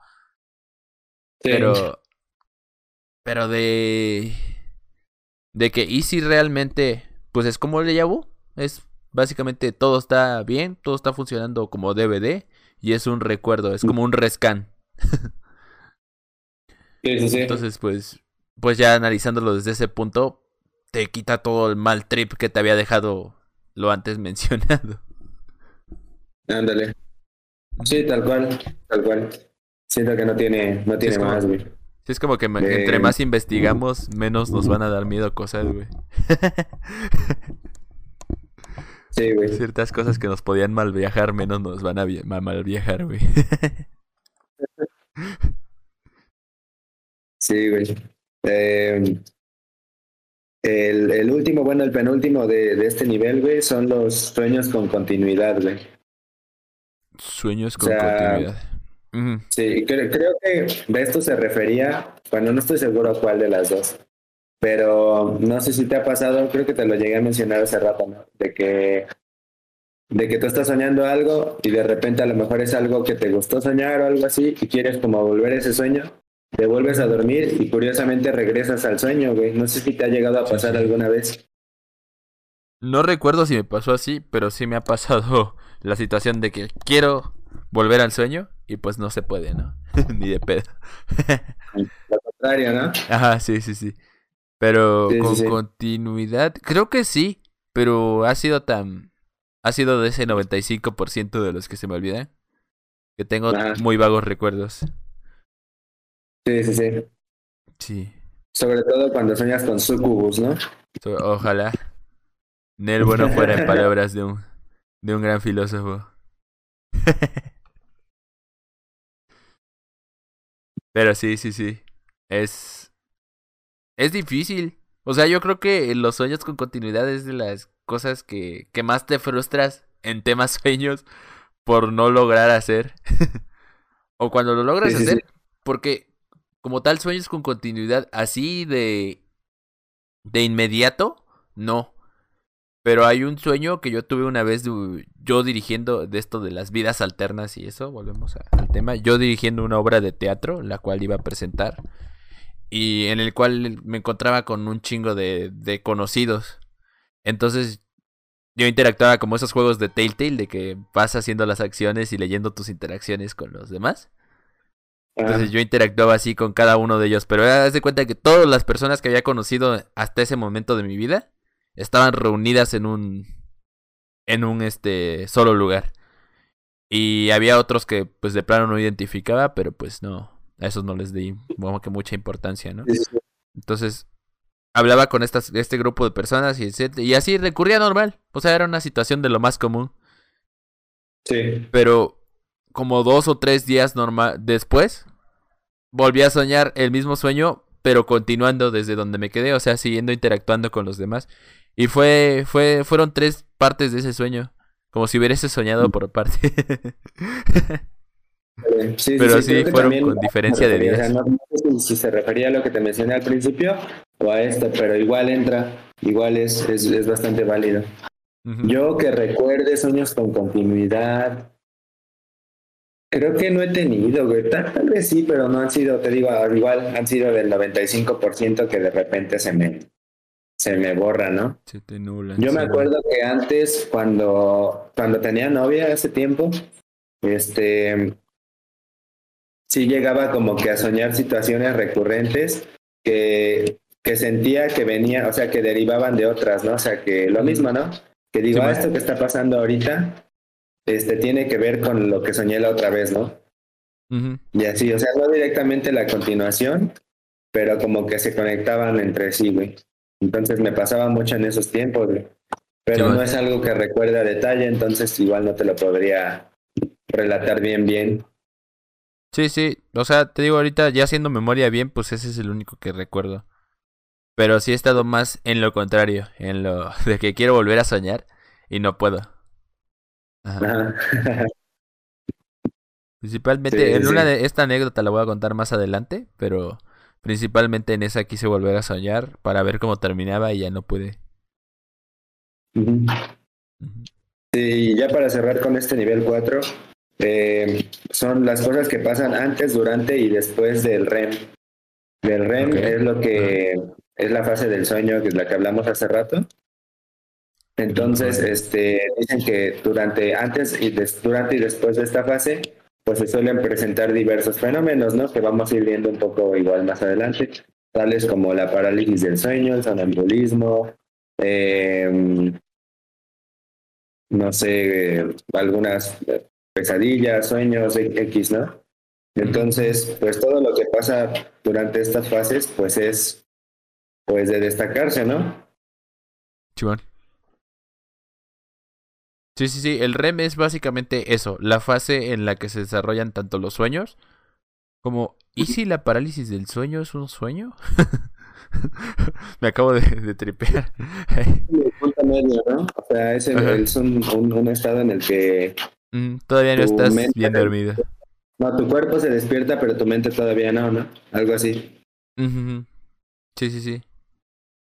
S1: Pero. Pero de. De que, ¿y si realmente. Pues es como el de Yabu? Es Básicamente todo está bien, todo está funcionando como DVD y es un recuerdo, es como un rescan. Entonces, pues, pues ya analizándolo desde ese punto, te quita todo el mal trip que te había dejado lo antes mencionado.
S2: Ándale. Sí, tal cual, tal cual. Siento que no tiene, no tiene más, güey.
S1: Sí, es como que entre más investigamos, menos nos van a dar miedo cosas, güey.
S2: Sí, güey.
S1: Ciertas cosas que nos podían mal viajar, menos nos van a mal viajar, güey.
S2: sí, güey. Em, el, el, último, bueno, el penúltimo de, de este nivel, güey, son los sueños con continuidad, güey.
S1: Sueños con continuidad.
S2: Sí, creo, creo que de esto se refería, bueno, no estoy seguro a cuál de las dos, pero no sé si te ha pasado, creo que te lo llegué a mencionar hace rato, ¿no? De que, de que tú estás soñando algo y de repente a lo mejor es algo que te gustó soñar o algo así y quieres como volver a ese sueño, te vuelves a dormir y curiosamente regresas al sueño, güey. No sé si te ha llegado a pasar alguna vez.
S1: No recuerdo si me pasó así, pero sí me ha pasado la situación de que quiero volver al sueño y pues no se puede, ¿no? Ni de pedo.
S2: Lo contrario, ¿no?
S1: Ajá, sí, sí, sí. Pero con continuidad, creo que sí, pero ha sido tan... Ha sido de ese 95% de los que se me olvidan. Que tengo muy vagos recuerdos.
S2: Sí, sí, sí.
S1: Sí.
S2: Sobre todo cuando sueñas con sucubus, ¿no?
S1: Ojalá. Nel bueno fuera en palabras de un, de un gran filósofo. Pero sí, sí, sí. Es. Es difícil. O sea, yo creo que los sueños con continuidad es de las cosas que, que más te frustras en temas sueños por no lograr hacer. o cuando lo logras hacer, porque como tal sueños con continuidad así de de inmediato, no. Pero hay un sueño que yo tuve una vez yo dirigiendo de esto de las vidas alternas y eso, volvemos al tema, yo dirigiendo una obra de teatro, la cual iba a presentar y en el cual me encontraba con un chingo de, de conocidos. Entonces yo interactuaba como esos juegos de Telltale, de que vas haciendo las acciones y leyendo tus interacciones con los demás. Entonces yo interactuaba así con cada uno de ellos, pero haz de cuenta que todas las personas que había conocido hasta ese momento de mi vida estaban reunidas en un en un este solo lugar. Y había otros que pues de plano no identificaba, pero pues no, a esos no les di como que mucha importancia, ¿no? Entonces hablaba con estas, este grupo de personas y, y así recurría normal. O sea, era una situación de lo más común.
S2: Sí.
S1: Pero como dos o tres días normal después, volví a soñar el mismo sueño, pero continuando desde donde me quedé, o sea, siguiendo interactuando con los demás. Y fue, fue, fueron tres partes de ese sueño, como si hubiese soñado por parte. pero sí, fueron con diferencia de días.
S2: no, sé si se refería a lo que te mencioné al principio o a esto, pero igual entra, igual es, es, bastante válido. Yo que recuerde sueños con continuidad, Creo que no he tenido, güey. Tal, vez sí, pero no han sido, te digo, igual han sido del 95% que de repente se me, se me borra, ¿no?
S1: Se te nula.
S2: Yo me acuerdo que antes, cuando, cuando tenía novia hace tiempo, este, sí llegaba como que a soñar situaciones recurrentes que, que sentía que venía, o sea, que derivaban de otras, ¿no? O sea, que lo mismo, ¿no? Que digo, ah, esto que está pasando ahorita este, tiene que ver con lo que soñé la otra vez, ¿no? Y así, o sea, no directamente la continuación, pero como que se conectaban entre sí, güey. Entonces me pasaba mucho en esos tiempos, güey. Pero no es algo que recuerde a detalle, entonces igual no te lo podría relatar bien, bien.
S1: Sí, sí, o sea, te digo ahorita, ya haciendo memoria bien, pues ese es el único que recuerdo. Pero sí he estado más en lo contrario, en lo de que quiero volver a soñar y no puedo. Principalmente, en una de esta anécdota la voy a contar más adelante, pero principalmente en esa quise volver a soñar para ver cómo terminaba y ya no pude.
S2: Y ya para cerrar con este nivel 4, eh, son las cosas que pasan antes, durante y después del REM. Del REM es lo que es la fase del sueño, que es la que hablamos hace rato. Entonces, este, dicen que durante, antes y durante y después de esta fase, pues se suelen presentar diversos fenómenos, ¿no? Que vamos a ir viendo un poco igual más adelante, tales como la parálisis del sueño, el sonambulismo, em, no sé, algunas pesadillas, sueños X, ¿no? Entonces, pues todo lo que pasa durante estas fases, pues es, pues de destacarse, ¿no?
S1: Chivón. Sí, sí, sí. El REM es básicamente eso, la fase en la que se desarrollan tanto los sueños como... ¿Y si la parálisis del sueño es un sueño? Me acabo de, de tripear.
S2: ¿no? O sea, es, un, estado en el que...
S1: Mm, todavía no estás bien dormido.
S2: No, tu cuerpo se despierta, pero tu mente todavía no, ¿no? Algo así.
S1: Sí, sí, sí.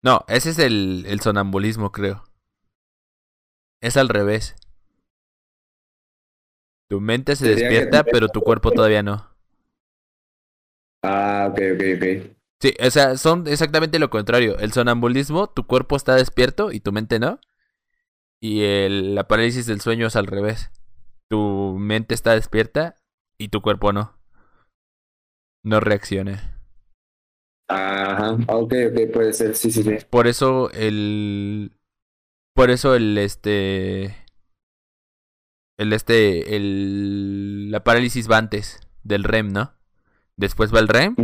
S1: No, ese es el, el sonambulismo, creo. Es al revés. Tu mente se despierta, pero tu cuerpo todavía no.
S2: Ah, ok, ok, ok.
S1: Sí, o sea, son exactamente lo contrario. El sonambulismo, tu cuerpo está despierto y tu mente no. Y el, la parálisis del sueño es al revés. Tu mente está despierta y tu cuerpo no. No reacciona.
S2: Ajá, ok, ok, puede ser, sí, sí, sí.
S1: Por eso el, por eso el este. El este. El, la parálisis va antes del REM, ¿no? después va el REM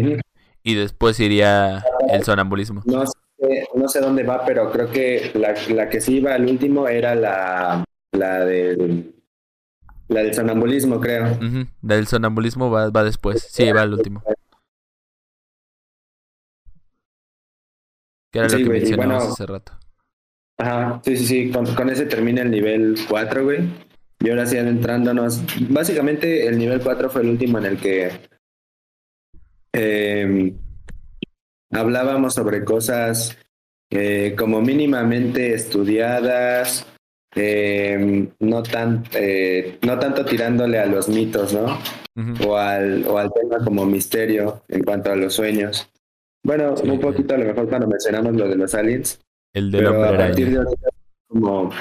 S1: y después iría el sonambulismo.
S2: No sé, no sé dónde va, pero creo que la, la que sí iba al último era la, la del la del sonambulismo, creo.
S1: La del sonambulismo va, va después. Sí, va al último. Que era lo que mencionamos hace rato.
S2: Ajá, sí, sí, sí. Con, con, ese termina el nivel 4, güey. Y ahora sí adentrándonos. Básicamente el nivel 4 fue el último en el que eh, hablábamos sobre cosas eh, como mínimamente estudiadas, eh, no, tan, eh, no tanto tirándole a los mitos, ¿no? o, al, o al tema como misterio en cuanto a los sueños. Bueno, un poquito a lo mejor cuando mencionamos lo de los aliens.
S1: El de pero a partir de
S2: como,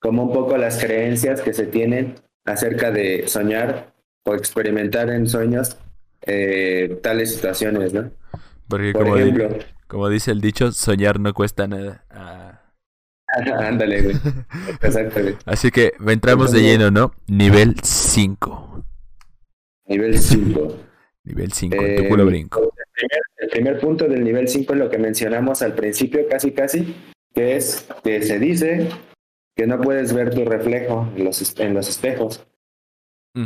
S2: como un poco las creencias que se tienen acerca de soñar o experimentar en sueños eh, tales situaciones, ¿no?
S1: Porque Por como, ejemplo, como dice el dicho, soñar no cuesta nada. Ah.
S2: Ándale, güey. Exacto,
S1: Así que entramos de lleno, ¿no? Nivel 5.
S2: Nivel 5.
S1: Nivel 5, tu eh, culo brinco.
S2: El primer, punto del nivel 5 es lo que mencionamos al principio, casi casi, que es que se dice que no puedes ver tu reflejo en los, en los espejos.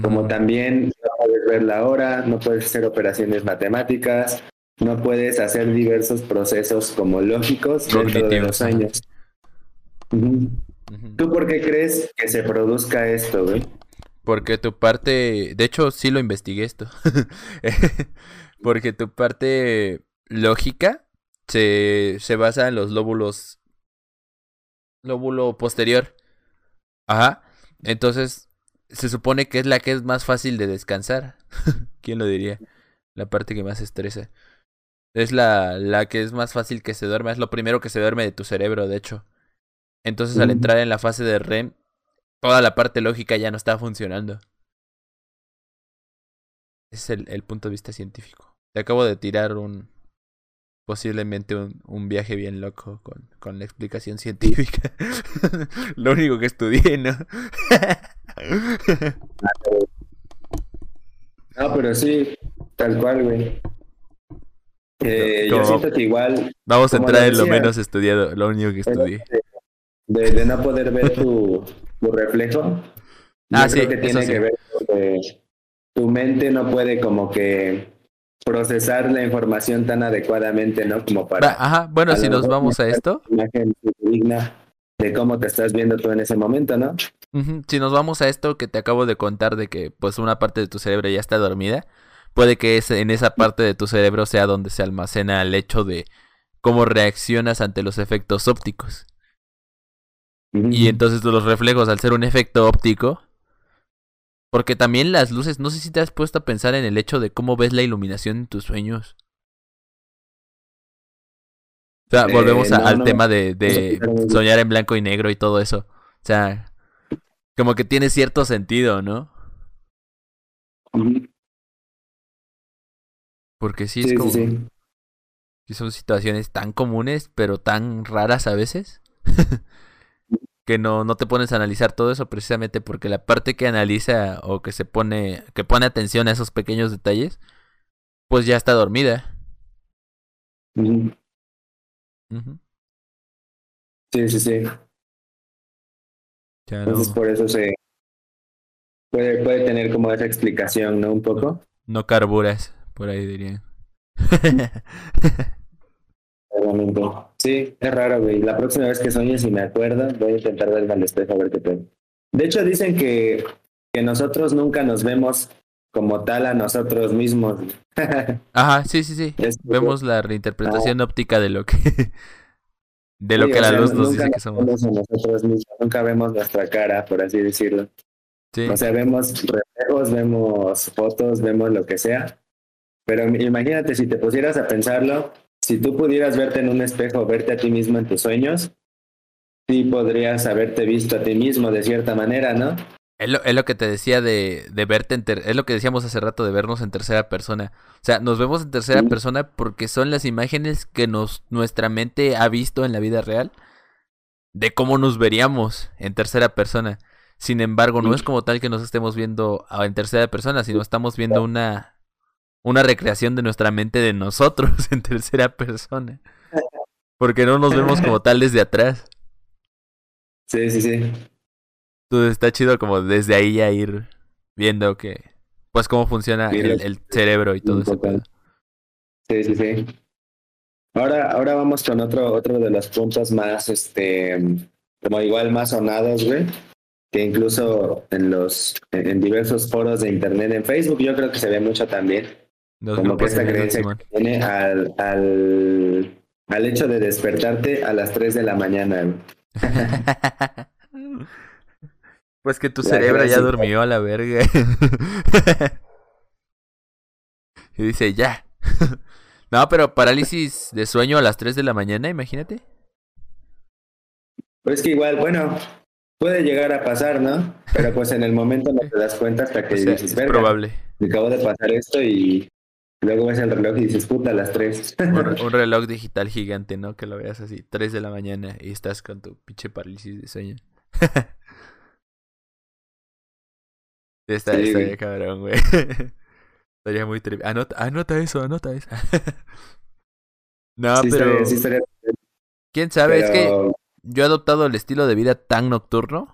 S2: Como también no puedes ver la hora, no puedes hacer operaciones matemáticas, no puedes hacer diversos procesos como lógicos dentro de los años. ¿Tú por qué crees que se produzca esto, güey?
S1: Porque tu parte, de hecho sí lo investigué esto, porque tu parte lógica se, se basa en los lóbulos, lóbulo posterior. Ajá, entonces se supone que es la que es más fácil de descansar. ¿Quién lo diría? La parte que más estresa. Es la, la que es más fácil que se duerma. Es lo primero que se duerme de tu cerebro, de hecho. Entonces al entrar en la fase de REM, toda la parte lógica ya no está funcionando. Ese es el, punto de vista científico. Te acabo de tirar un posiblemente un, un viaje bien loco con, con la explicación científica. Lo único que estudié, ¿no?
S2: no, pero sí, tal cual, güey. Eh, yo siento que igual.
S1: Vamos a entrar en lo menos estudiado, lo único que estudié
S2: de, no poder ver tu, tu reflejo. Ah, sí, creo que tiene que ver porque tu mente no puede como que procesar la información tan adecuadamente, ¿no? Como para...
S1: Ajá, bueno, si nos vamos a esto...
S2: Imagen digna de cómo te estás viendo tú en ese momento, ¿no?
S1: Si nos vamos a esto que te acabo de contar de que pues una parte de tu cerebro ya está dormida, puede que en esa parte de tu cerebro sea donde se almacena el hecho de cómo reaccionas ante los efectos ópticos. Y entonces los reflejos, al ser un efecto óptico, porque también las luces, no sé si te has puesto a pensar en el hecho de cómo ves la iluminación en tus sueños. O sea, volvemos eh, al tema de, de soñar en blanco y negro y todo eso. O sea, como que tiene cierto sentido, ¿no? Porque sí es como... Sí, son situaciones tan comunes, pero tan raras a veces. que no, no te pones a analizar todo eso precisamente porque la parte que analiza o que se pone, que pone atención a esos pequeños detalles, pues ya está dormida.
S2: Sí, sí, sí. Entonces por eso se puede, puede tener como esa explicación, ¿no? Un poco.
S1: No carburas, por ahí dirían.
S2: Sí, es raro, güey. La próxima vez que sueñes y me acuerdo, voy a intentar verme al espejo a ver qué tengo. De hecho, dicen que, que nosotros nunca nos vemos como tal a nosotros mismos.
S1: Ajá, sí, sí, sí. Vemos la reinterpretación ah. óptica de lo que de lo que la luz nos dice que somos.
S2: Nosotros mismos, nunca vemos nuestra cara, por así decirlo. Sí. O sea, vemos reflejos, vemos fotos, vemos lo que sea. Pero imagínate si te pusieras a pensarlo, si tú pudieras verte en un espejo, verte a ti mismo en tus sueños, sí podrías haberte visto a ti mismo de cierta manera, ¿no?
S1: Es lo, es lo que te decía de, de verte en es lo que decíamos hace rato de vernos en tercera persona. O sea, nos vemos en tercera persona porque son las imágenes que nos nuestra mente ha visto en la vida real de cómo nos veríamos en tercera persona. Sin embargo, no es como tal que nos estemos viendo en tercera persona, sino estamos viendo una una recreación de nuestra mente de nosotros en tercera persona. Porque no nos vemos como tal desde atrás.
S2: Sí, sí, sí.
S1: Entonces está chido como desde ahí ya ir viendo que, pues cómo funciona el, cerebro y todo eso.
S2: Sí, sí, sí. Ahora, ahora vamos con otro, otro de los puntos más, este, como igual más sonados, güey. Que incluso en los, en diversos foros de internet, en Facebook, yo creo que se ve mucho también. Como que esta creencia que tiene al, al, al hecho de despertarte a las 3 de la mañana.
S1: pues que tu cerebro ya durmió a la verga. y dice, ya. no, pero parálisis de sueño a las 3 de la mañana, imagínate.
S2: Pues que igual, bueno, puede llegar a pasar, ¿no? Pero pues en el momento no te das cuenta hasta que dices,
S1: es probable.
S2: Me acabo de pasar esto y luego ves el reloj y dices, puta, a las 3.
S1: un, reloj digital gigante, ¿no? Que lo veas así, 3 de la mañana y estás con tu pinche parálisis de sueño. Está, sí, estaría cabrón, güey. Estaría muy triste. Anota, anota eso, anota eso. no, pero. ¿Quién sabe? Es que yo he adoptado el estilo de vida tan nocturno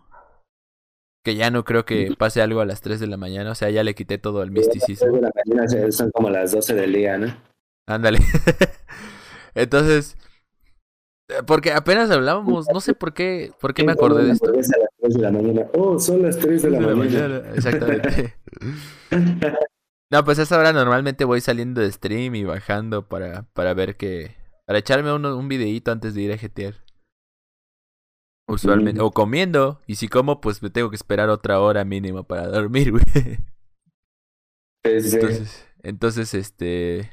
S1: que ya no creo que pase algo a las 3 de la mañana. O sea, ya le quité todo el misticismo.
S2: de la mañana son como las 12 del día, ¿no?
S1: Ándale. Entonces, porque apenas hablábamos, no sé por qué, por qué me acordé de esto. A las
S2: 3 de la mañana. Oh, son las 3 de la, mañana.
S1: Exactamente. no, pues a esa hora normalmente voy saliendo de stream y bajando para, para ver que... Para echarme un, un videíto antes de ir a GTR. Usualmente. O comiendo. Y si como, pues me tengo que esperar otra hora mínimo para dormir, güey. Entonces, entonces, este.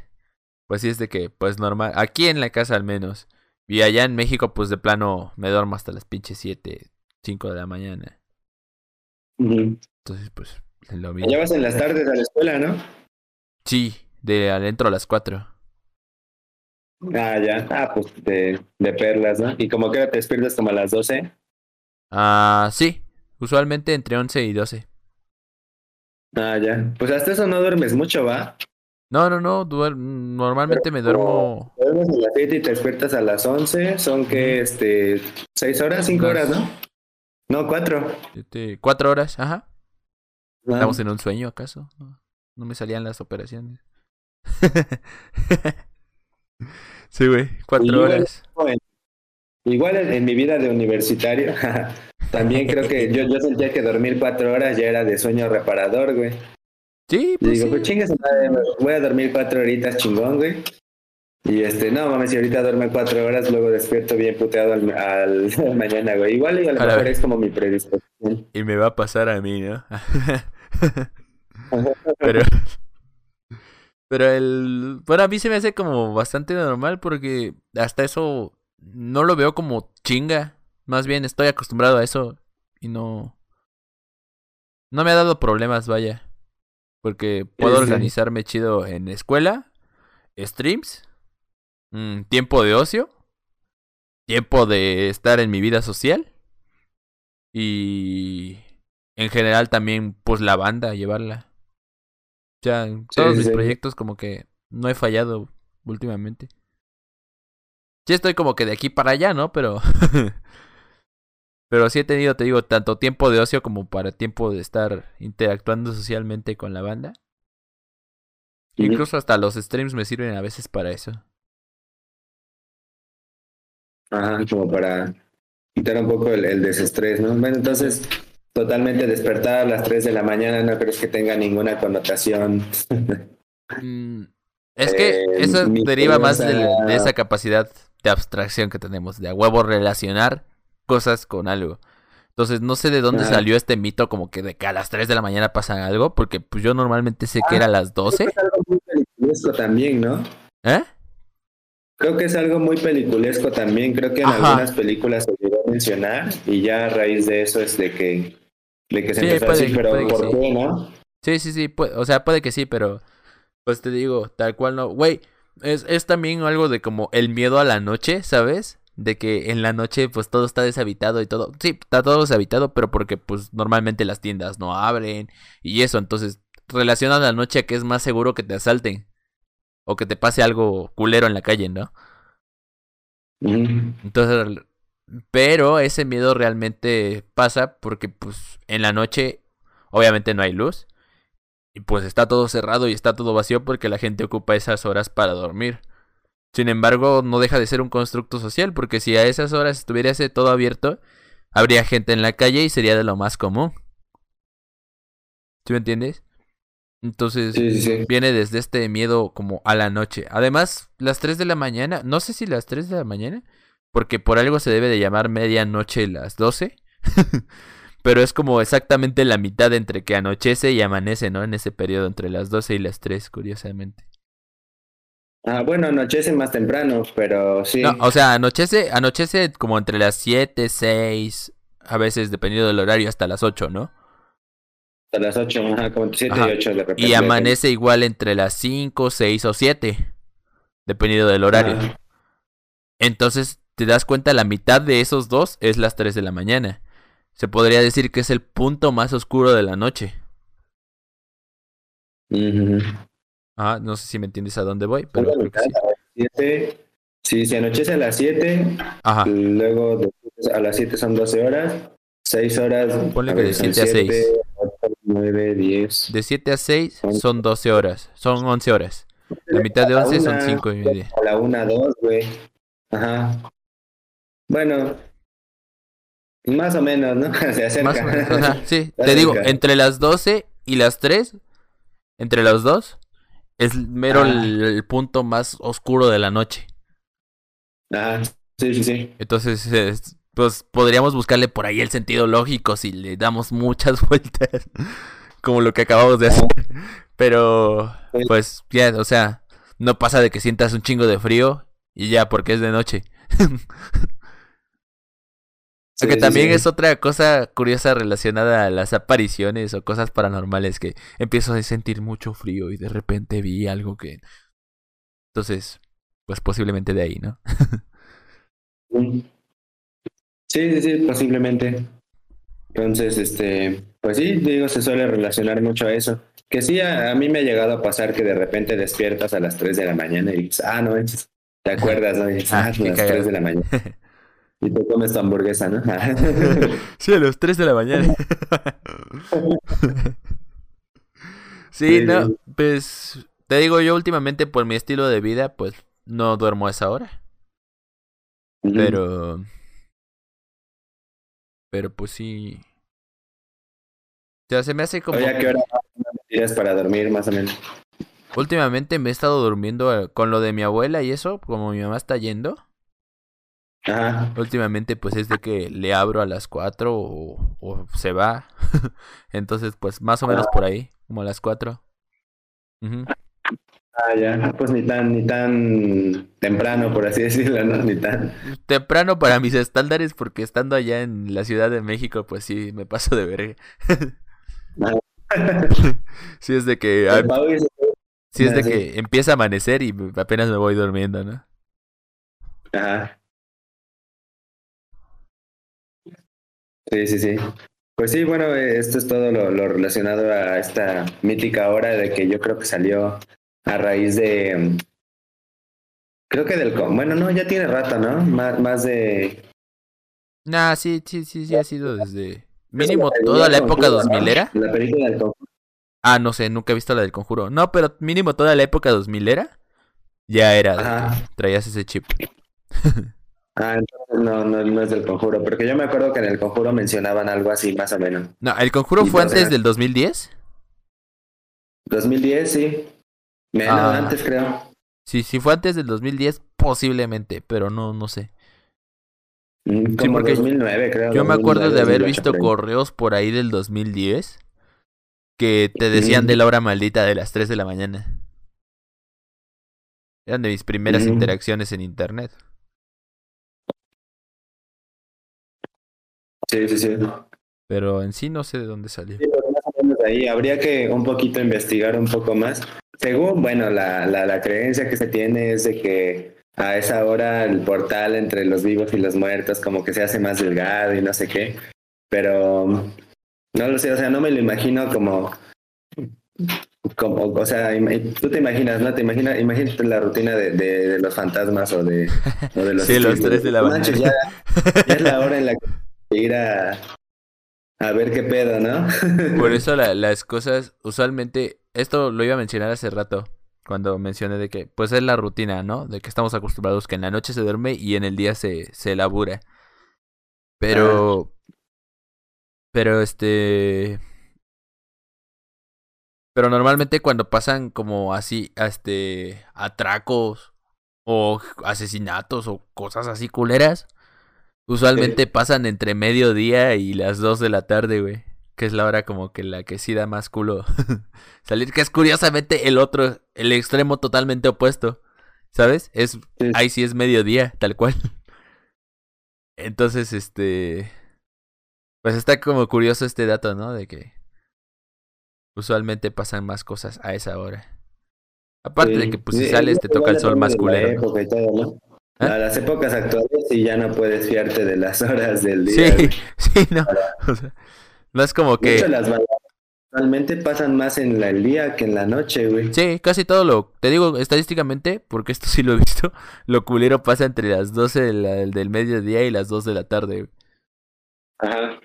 S1: Pues sí es de que, pues normal. Aquí en la casa al menos. Y allá en México, pues de plano me duermo hasta las pinches 7, 5 de la mañana. Entonces, pues,
S2: lo mismo. Ya vas en las tardes a la escuela, ¿no?
S1: Sí, de adentro a las 4.
S2: Ah, ya. Ah, pues de, de perlas, ¿no? ¿Y como que te despiertas como a las 12?
S1: Ah, sí. Usualmente entre 11 y 12.
S2: Ah, ya. Pues hasta eso no duermes mucho, ¿va?
S1: No, no, no. Normalmente me duermo.
S2: Duermes a las 7 y te despiertas a las 11. Son que, este, 6 horas, 5 horas, ¿no? No, 4.
S1: Este, 4 horas, ajá. Ah. ¿Estamos en un sueño acaso? no me salían las operaciones. Sí, güey, cuatro horas.
S2: igual en, mi vida de universitario, también creo que yo, yo sentía que dormir cuatro horas ya era de sueño reparador, güey.
S1: Sí, pues.
S2: Y digo, pues chingas, voy a dormir cuatro horitas chingón, güey. Y este, no mames, si ahorita duerme cuatro horas, luego despierto bien puteado al, al mañana, güey. Igual y a lo mejor es como mi predisposición.
S1: Y me va a pasar a mí, ¿no? Pero pero el. Bueno, a mí se me hace como bastante normal porque hasta eso no lo veo como chinga. Más bien estoy acostumbrado a eso y no. No me ha dado problemas, vaya. Porque puedo organizarme chido en escuela, streams, mm, tiempo de ocio, tiempo de estar en mi vida social y en general también pues la banda, llevarla. O sea, en todos mis proyectos como que no he fallado últimamente. Sí estoy como que de aquí para allá, ¿no? Pero... Pero sí he tenido, te digo, tanto tiempo de ocio como para tiempo de estar interactuando socialmente con la banda. Incluso hasta los streams me sirven a veces para eso.
S2: Ajá, como para quitar un poco el, el desestrés, ¿no? Bueno, entonces, totalmente despertar a las 3 de la mañana no crees que tenga ninguna connotación.
S1: Mm, es que eh, eso deriva más de, esa capacidad de abstracción que tenemos, de a huevo relacionar cosas con algo. Entonces no sé de dónde salió este mito como que de que a las 3 de la mañana pasa algo, porque pues yo normalmente sé que era a las 12.
S2: Es algo muy peliculesco también, ¿no?
S1: ¿Eh?
S2: Creo que es algo muy peliculesco también, creo que en algunas películas se llegó a mencionar y ya a raíz de eso es de que de que se sí, así, pero ¿por qué, no?
S1: Sí, sí, sí, o sea, puede que sí, pero pues te digo, tal cual no. Güey, es, es también algo de como el miedo a la noche, ¿sabes? De que en la noche pues todo está deshabitado y todo. Sí, está todo deshabitado, pero porque pues normalmente las tiendas no abren y eso, entonces relacionan la noche a que es más seguro que te asalten. o que te pase algo culero en la calle, ¿no? Entonces, pero ese miedo realmente pasa porque pues en la noche obviamente no hay luz y pues está todo cerrado y está todo vacío porque la gente ocupa esas horas para dormir. Sin embargo, no deja de ser un constructo social porque si a esas horas estuviese todo abierto, habría gente en la calle y sería de lo más común. ¿Sí me entiendes? Entonces viene desde este miedo como a la noche. Además, las 3 de la mañana, no sé si las 3 de la mañana, porque por algo se debe de llamar medianoche las 12. Pero es como exactamente la mitad entre que anochece y amanece, ¿no? En ese periodo entre las 12 y las 3, curiosamente.
S2: Ah, bueno, anochece más temprano, pero sí.
S1: No, o sea, anochece, anochece como entre las 7, 6, a veces dependiendo del horario, hasta las 8, ¿no?
S2: Hasta las 8, ajá, como 7 y 8 de repente.
S1: Y amanece igual entre las 5, 6 o 7, dependiendo del horario. Entonces, te das cuenta, la mitad de esos dos es las 3 de la mañana. Se podría decir que es el punto más oscuro de la noche. Ah, no sé si me entiendes a dónde voy, pero creo
S2: que sí. se anochece a las 7, luego a las 7 son 12 horas, 6 horas.
S1: Ponle que de 7 a 6.
S2: 9, 10.
S1: De 7 a 6 son 12 horas, son 11 horas. La mitad de 11 son 5 y media.
S2: A la 1, 2, güey. Ajá. Bueno, más o menos, ¿no? Se acerca.
S1: sí, te digo, entre las 12 y las 3, entre los dos, es mero ah. el, punto más oscuro de la noche.
S2: Ah, sí, sí, sí.
S1: Entonces, pues podríamos buscarle por ahí el sentido lógico si le damos muchas vueltas, como lo que acabamos de hacer. Pero, pues, ya, o sea, no pasa de que sientas un chingo de frío y ya, porque es de noche. Porque también es otra cosa curiosa relacionada a las apariciones o cosas paranormales que empiezo a sentir mucho frío y de repente vi algo que... Entonces, pues posiblemente de ahí, ¿no?
S2: sí, sí, sí, posiblemente. Entonces, este, pues sí, digo, se suele relacionar mucho a eso. Que sí, a, mí me ha llegado a pasar que de repente despiertas a las 3 de la mañana y dices, ah, no, te acuerdas, ¿no? Y dices, ah, ah a las 3 de la mañana. Y te comes tu hamburguesa, ¿no?
S1: sí, a las 3 de la mañana. sí, no, pues te digo yo últimamente por mi estilo de vida, pues no duermo a esa hora. Pero... Pero pues sí... O sea, se me hace como...
S2: Oye, ¿a qué hora tienes para dormir más o menos?
S1: Últimamente me he estado durmiendo eh, con lo de mi abuela y eso, como mi mamá está yendo. Últimamente pues es de que le abro a las 4 o, se va. Entonces pues más o menos por ahí, como a las 4.
S2: Ah, ya, pues ni tan, ni tan temprano, por así decirlo, ¿no? Ni tan.
S1: Temprano para mis estándares, porque estando allá en la Ciudad de México, pues sí, me paso de ver ah. sí, es de que. sí, es de que empieza a amanecer y apenas me voy durmiendo, ¿no?
S2: Ajá. Sí, sí, sí. Pues sí, bueno, esto es todo lo, relacionado a esta mítica hora de que yo creo que salió a raíz de... Creo que del... Bueno, no, ya tiene rato, ¿no? Más, más de...
S1: Nah, sí, sí, sí, sí, ha sido desde... Mínimo toda la época 2000 era.
S2: La película del conjuro.
S1: Ah, no sé, nunca he visto la del conjuro. No, pero mínimo toda la época 2000 era. Ya era. Traías ese chip.
S2: Ah, entonces no, no, no es del conjuro, porque yo me acuerdo que en el conjuro mencionaban algo así, más o menos.
S1: No, ¿el conjuro fue antes del 2010?
S2: 2010, sí. Menos ah. antes, creo.
S1: Sí, sí fue antes del 2010, posiblemente, pero no, no sé.
S2: Mm, como 2009, creo.
S1: Yo me acuerdo de haber visto correos por ahí del 2010 que te decían de la hora maldita de las 3 de la mañana. Eran de mis primeras interacciones en internet.
S2: Sí, sí, sí.
S1: Pero en sí no sé de dónde salió.
S2: Sí, más o menos ahí. Habría que un poquito investigar un poco más. Según, bueno, la, la, la creencia que se tiene es de que a esa hora el portal entre los vivos y los muertos como que se hace más delgado y no sé qué. Pero no lo sé, o sea, no me lo imagino como como, o sea, tú te imaginas, ¿no? Te imaginas, imagínate la rutina de, de, los fantasmas o de, o de los...
S1: sí, los tres de la mañana.
S2: Ya, es la hora en la que ir a, a ver qué pedo, ¿no?
S1: Por eso las cosas, usualmente, esto lo iba a mencionar hace rato, cuando mencioné de que, pues es la rutina, ¿no? De que estamos acostumbrados que en la noche se duerme y en el día se, se labura. Pero... Pero este... Pero normalmente cuando pasan como así, este, atracos o asesinatos o cosas así culeras, usualmente pasan entre mediodía y las dos de la tarde, güey. Que es la hora como que la que sí da más culo salir, que es curiosamente el otro, el extremo totalmente opuesto. ¿Sabes? Es, ahí sí es mediodía, tal cual. Entonces, este. Pues está como curioso este dato, ¿no? De que Usualmente pasan más cosas a esa hora. Aparte de que pues si sales te toca el sol más culero.
S2: ¿Ah? A las épocas actuales sí ya no puedes fiarte de las horas del
S1: día. Sí, sí, no. no es como que...
S2: las realmente pasan más en el día que en la noche, güey.
S1: Sí, casi todo lo... Te digo estadísticamente, porque esto sí lo he visto, lo culero pasa entre las 12 del, del mediodía y las 2 de la tarde.
S2: Ajá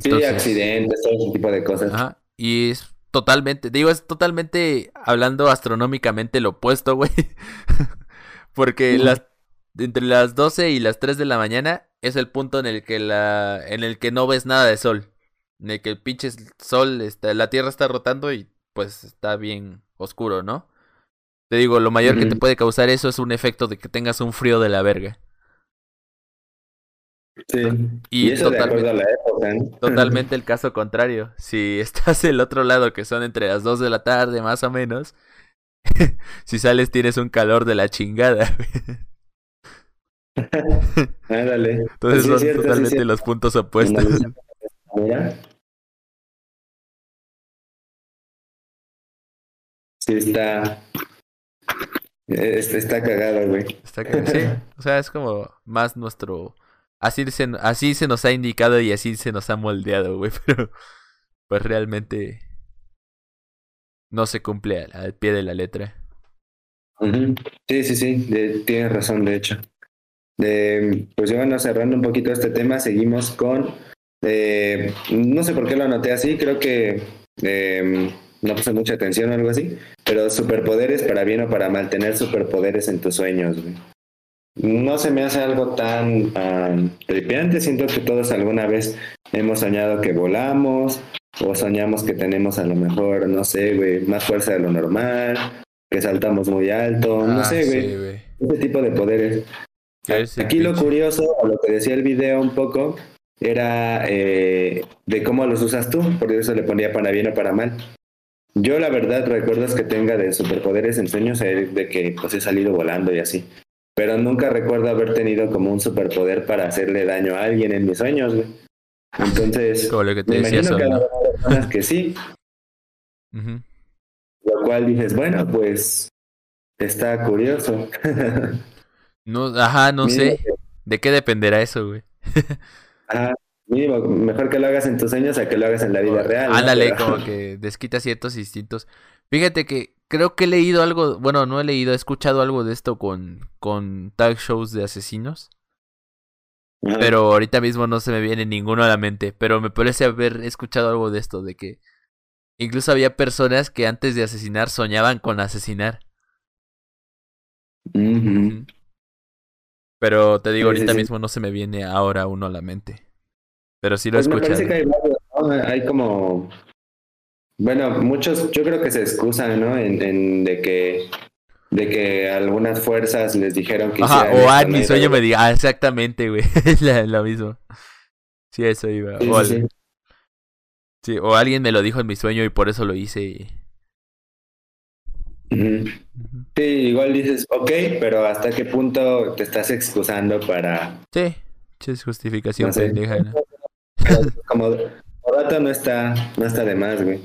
S2: sí, accidentes, todo ese tipo de cosas.
S1: Ajá. Y es totalmente, digo, es totalmente hablando astronómicamente lo opuesto, güey. Porque las entre las 12 y las 3 de la mañana es el punto en el que la en el que no ves nada de sol. En el que el pinche sol está la Tierra está rotando y pues está bien oscuro, ¿no? Te digo, lo mayor que te puede causar eso es un efecto de que tengas un frío de la verga.
S2: Sí. Y, eso totalmente, la época,
S1: totalmente el caso contrario. Si estás del otro lado, que son entre las 2 de la tarde más o menos, si sales tienes un calor de la chingada.
S2: Ándale.
S1: Entonces son totalmente los puntos opuestos. Mira.
S2: Sí, está. Está, cagado, güey.
S1: Está cagado, sí. O sea, es como más nuestro Así se, así se nos ha indicado y así se nos ha moldeado, güey, pero pues realmente no se cumple al, pie de la letra.
S2: Sí, sí, sí, tienes razón, de hecho. De, pues bueno, cerrando un poquito este tema, seguimos con, eh, no sé por qué lo anoté así, creo que eh, no puse mucha atención o algo así, pero superpoderes para bien o para mal, tener superpoderes en tus sueños. No se me hace algo tan tripiante. Siento que todos alguna vez hemos soñado que volamos o soñamos que tenemos a lo mejor, no sé, güey, más fuerza de lo normal, que saltamos muy alto, no ah, sé, güey. ese tipo de poderes. Aquí lo curioso, o lo que decía el video un poco, era eh, de cómo los usas tú, por eso le ponía para bien o para mal. Yo la verdad recuerdas que tenga de superpoderes en sueños de que pues he salido volando y así pero nunca recuerdo haber tenido como un superpoder para hacerle daño a alguien en mis sueños, güey. Entonces,
S1: como lo que te me imagino
S2: que hay personas que sí. Lo cual dices, bueno, pues está curioso.
S1: no, ajá, no sé. ¿De qué dependerá eso, güey?
S2: ajá, mínimo, mejor que lo hagas en tus sueños a que lo hagas en la vida real.
S1: Ándale, como que desquita ciertos instintos. Fíjate que creo que he leído algo, bueno, no he leído, he escuchado algo de esto con, con tag shows de asesinos. Pero ahorita mismo no se me viene ninguno a la mente. Pero me parece haber escuchado algo de esto, de que incluso había personas que antes de asesinar soñaban con asesinar. Pero te digo, ahorita mismo no se me viene ahora uno a la mente. Pero sí lo he pues escuchado.
S2: hay, hay como bueno, muchos, yo creo que se excusan, ¿no? En, en de que de que algunas fuerzas les dijeron que
S1: Ajá, o ah, mi sueño me diga, ah, exactamente, güey, es lo mismo. Sí, eso iba. o, sí, o alguien me lo dijo en mi sueño y por eso lo hice.
S2: Sí, igual dices, ok, pero ¿hasta qué punto te estás excusando para...?
S1: Sí, es justificación pendeja, ¿no?
S2: Como rato no está, no está de más, güey.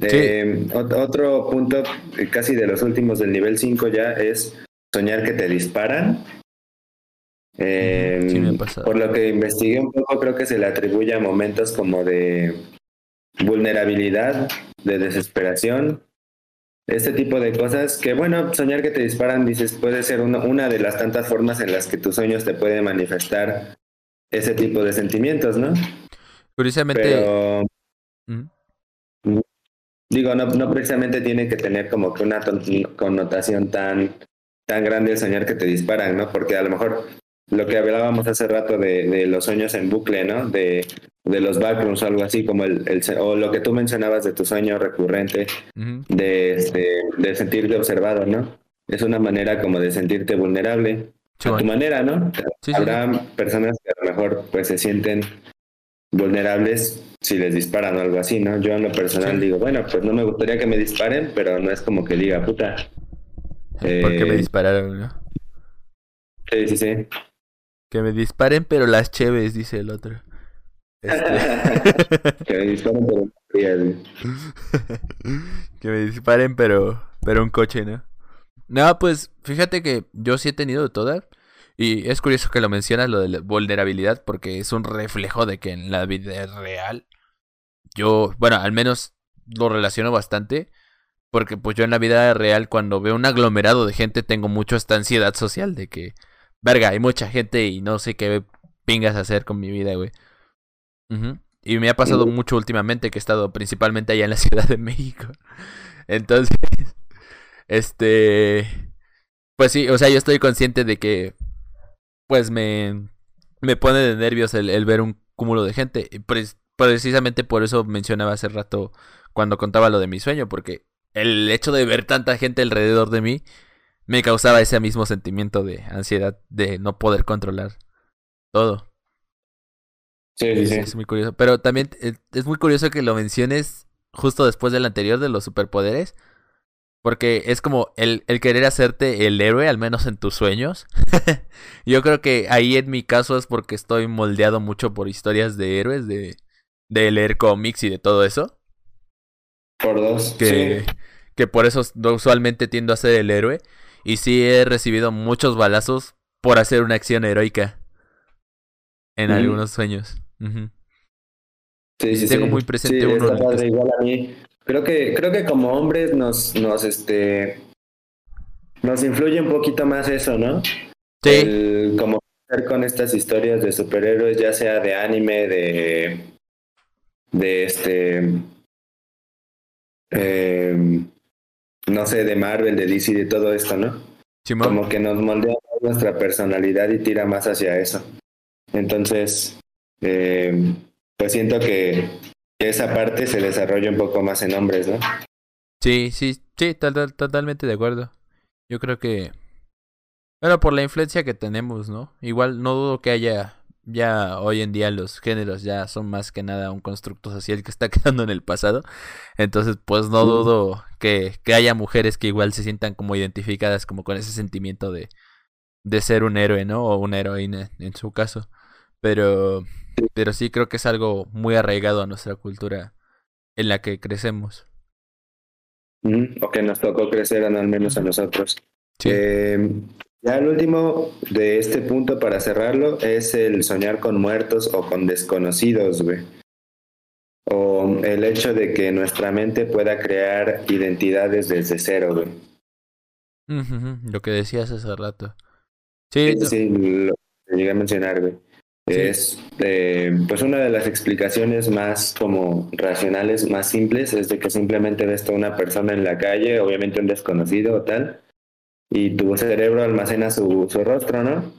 S2: Eh, otro punto, eh, casi de los últimos del nivel 5 ya, es soñar que te disparan. Em, por lo que investigué un poco, creo que se le atribuye a momentos como de, vulnerabilidad, de desesperación, este tipo de cosas que, bueno, soñar que te disparan, dices, puede ser una, una de las tantas formas en las que tus sueños te pueden manifestar ese tipo de sentimientos, ¿no?
S1: Curiosamente...
S2: Pero, Digo, no, no precisamente tiene que tener como que una connotación tan, tan grande el soñar que te disparan, ¿no? Porque a lo mejor lo que hablábamos hace rato de, de los sueños en bucle, ¿no? De, de los backrooms o algo así, como el, el, o lo que tú mencionabas de tu sueño recurrente, de, este, de sentirte observado, ¿no? Es una manera como de sentirte vulnerable. a tu manera, ¿no? Habrá personas que a lo mejor pues se sienten vulnerables si les disparan o algo así, ¿no? Yo en lo personal digo, bueno, pues no me gustaría que me disparen, pero no es como que diga, puta.
S1: ¿Por qué me eh, dispararon, no?
S2: Sí, sí, sí.
S1: Que me disparen, pero las cheves, dice el otro.
S2: Este... que me disparen, pero
S1: que me disparen, pero, pero un coche, ¿no? No, pues fíjate que yo sí he tenido todas. Y es curioso que lo mencionas, lo de la vulnerabilidad, porque es un reflejo de que en la vida real, yo, bueno, al menos lo relaciono bastante, porque pues yo en la vida real cuando veo un aglomerado de gente tengo mucho esta ansiedad social de que, verga, hay mucha gente y no sé qué pingas hacer con mi vida, güey. Y me ha pasado mucho últimamente que he estado principalmente allá en la Ciudad de México. Entonces, este... Pues sí, o sea, yo estoy consciente de que pues me, me pone de nervios el, ver un cúmulo de gente. Y precisamente por eso mencionaba hace rato cuando contaba lo de mi sueño, porque el hecho de ver tanta gente alrededor de mí me causaba ese mismo sentimiento de ansiedad de no poder controlar todo.
S2: Sí, sí, sí.
S1: Es muy curioso. Pero también eh, es muy curioso que lo menciones justo después del anterior de los superpoderes. Porque es como el, el querer hacerte el héroe, al menos en tus sueños. Yo creo que ahí en mi caso es porque estoy moldeado mucho por historias de héroes, de, de leer cómics y de todo eso.
S2: Por dos.
S1: Que, que por eso usualmente tiendo a ser el héroe. Y sí he recibido muchos balazos por hacer una acción heroica. En algunos sueños.
S2: Sí, sí,
S1: Tengo muy presente uno.
S2: igual a mí. Creo que, creo que como hombres nos, nos, este, nos influye un poquito más eso, ¿no?
S1: Sí.
S2: El, como con estas historias de superhéroes, ya sea de anime, de, de este, eh, no sé, de Marvel, de DC, de todo esto, ¿no? Como que nos moldea nuestra personalidad y tira más hacia eso. Entonces, eh, pues siento que esa parte se desarrolla un poco más en hombres, ¿no?
S1: Sí, sí, sí, totalmente de acuerdo. Yo creo que... Bueno, por la influencia que tenemos, ¿no? Igual no dudo que haya... Ya hoy en día los géneros ya son más que nada un constructo social que está quedando en el pasado. Entonces, pues no dudo que, que haya mujeres que igual se sientan como identificadas como con ese sentimiento de, de ser un héroe, ¿no? O una heroína en su caso. Pero pero sí creo que es algo muy arraigado a nuestra cultura en la que crecemos.
S2: o que nos tocó crecer al menos a nosotros. Em, ya el último de este punto para cerrarlo es el soñar con muertos o con desconocidos, güey. O el hecho de que nuestra mente pueda crear identidades desde cero, güey.
S1: Lo que decías hace rato.
S2: Sí, sí, lo llegué a mencionar, güey. Es eh, pues una de las explicaciones más como racionales, más simples, es de que simplemente ves a una persona en la calle, obviamente un desconocido o tal, y tu cerebro almacena su, su rostro, ¿no?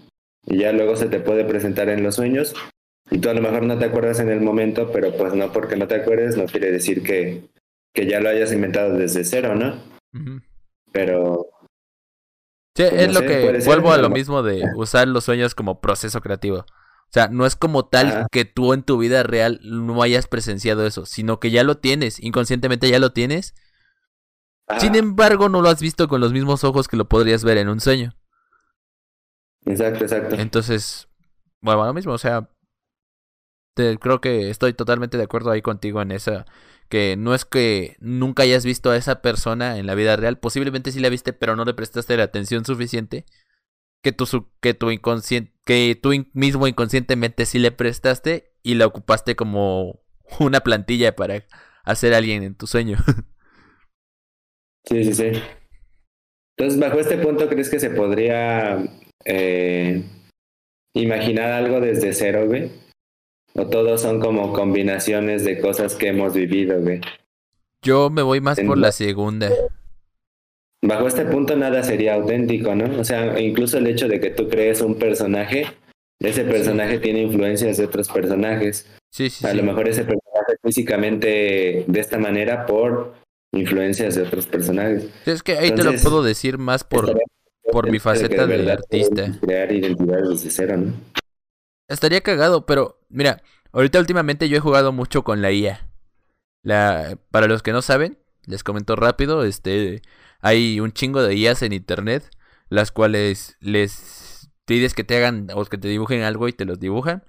S2: Y ya luego se te puede presentar en los sueños. Y tú a lo mejor no te acuerdas en el momento, pero pues no porque no te acuerdes no quiere decir que, que ya lo hayas inventado desde cero, ¿no? Pero...
S1: Sí, pues, es lo que vuelvo a lo mismo de usar los sueños como proceso creativo. O sea, no es como tal que tú en tu vida real no hayas presenciado eso, sino que ya lo tienes, inconscientemente ya lo tienes. Sin embargo, no lo has visto con los mismos ojos que lo podrías ver en un sueño.
S2: Exacto, exacto.
S1: Entonces, bueno, lo mismo, o sea, te, creo que estoy totalmente de acuerdo ahí contigo en esa, que no es que nunca hayas visto a esa persona en la vida real, posiblemente sí la viste, pero no le prestaste la atención suficiente que tu, que tu inconsciente, que tú mismo inconscientemente sí le prestaste y la ocupaste como una plantilla para hacer alguien en tu sueño.
S2: Sí, sí, sí. Entonces, bajo este punto, ¿crees que se podría eh, imaginar algo desde cero, güey? ¿O todos son como combinaciones de cosas que hemos vivido, güey?
S1: Yo me voy más por la segunda.
S2: Bajo este punto nada sería auténtico, ¿no? O sea, incluso el hecho de que tú crees un personaje, ese personaje tiene influencias de otros personajes.
S1: Sí, sí.
S2: A lo mejor ese personaje físicamente de esta manera por influencias de otros personajes.
S1: Es que ahí te lo puedo decir más por, por mi faceta de, artista.
S2: Crear identidades desde cero, ¿no?
S1: Estaría cagado, pero mira, ahorita últimamente yo he jugado mucho con la IA. La, para los que no saben, les comento rápido, este, hay un chingo de IAs en internet, las cuales les pides que te hagan o que te dibujen algo y te los dibujan.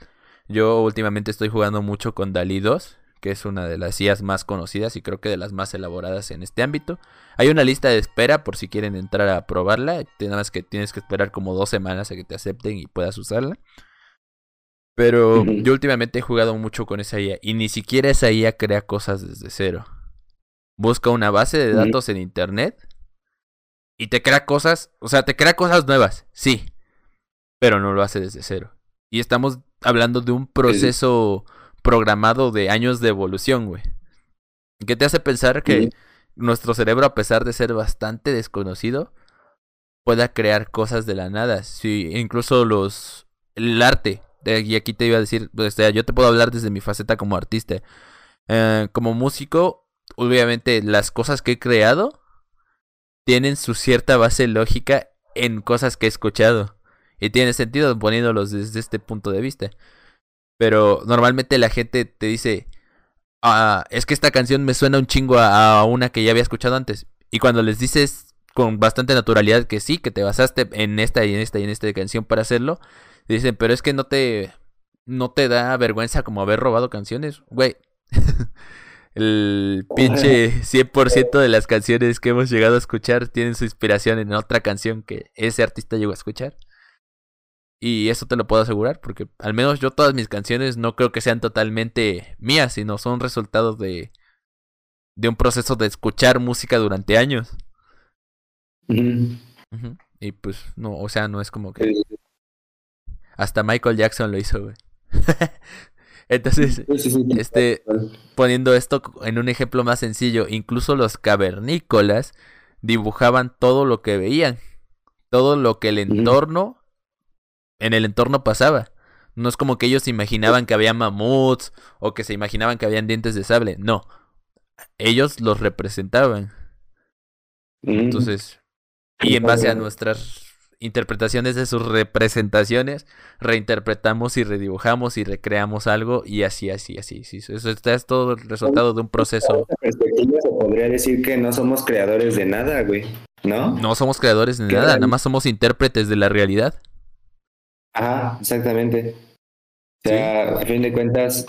S1: Yo últimamente estoy jugando mucho con Dalí 2, que es una de las IAs más conocidas y creo que de las más elaboradas en este ámbito. Hay una lista de espera por si quieren entrar a probarla. Nada más que tienes que esperar como dos semanas a que te acepten y puedas usarla. Pero yo últimamente he jugado mucho con esa IA y ni siquiera esa IA crea cosas desde cero. Busca una base de datos en internet y te crea cosas, o sea, te crea cosas nuevas, sí, pero no lo hace desde cero. Y estamos hablando de un proceso programado de años de evolución, güey. Que te hace pensar que nuestro cerebro, a pesar de ser bastante desconocido, pueda crear cosas de la nada. Sí, incluso los. El arte. Y aquí te iba a decir, pues, yo te puedo hablar desde mi faceta como artista. Eh, como músico, obviamente las cosas que he creado tienen su cierta base lógica en cosas que he escuchado. Y tiene sentido poniéndolos desde este punto de vista. Pero normalmente la gente te dice, ah, es que esta canción me suena un chingo a, una que ya había escuchado antes. Y cuando les dices con bastante naturalidad que sí, que te basaste en esta y en esta y en esta canción para hacerlo, dicen, pero es que no te, no te da vergüenza como haber robado canciones, güey. El pinche 100% de las canciones que hemos llegado a escuchar tienen su inspiración en otra canción que ese artista llegó a escuchar. Y eso te lo puedo asegurar, porque al menos yo todas mis canciones no creo que sean totalmente mías, sino son resultados de, de un proceso de escuchar música durante años. Y pues, no, o sea, no es como que... Hasta Michael Jackson lo hizo, güey. Entonces, este, poniendo esto en un ejemplo más sencillo, incluso los cavernícolas dibujaban todo lo que veían, todo lo que el entorno en el entorno pasaba. No es como que ellos se imaginaban que había mamuts o que se imaginaban que habían dientes de sable. No. Ellos los representaban. Entonces, y en base a nuestras interpretaciones de sus representaciones, reinterpretamos y redibujamos y recreamos algo y así, así, así. Eso es todo el resultado de un proceso.
S2: perspectiva se podría decir que no somos creadores de nada, güey, ¿no?
S1: No somos creadores de nada, nada más somos intérpretes de la realidad.
S2: Ajá, exactamente. O sea, a fin de cuentas,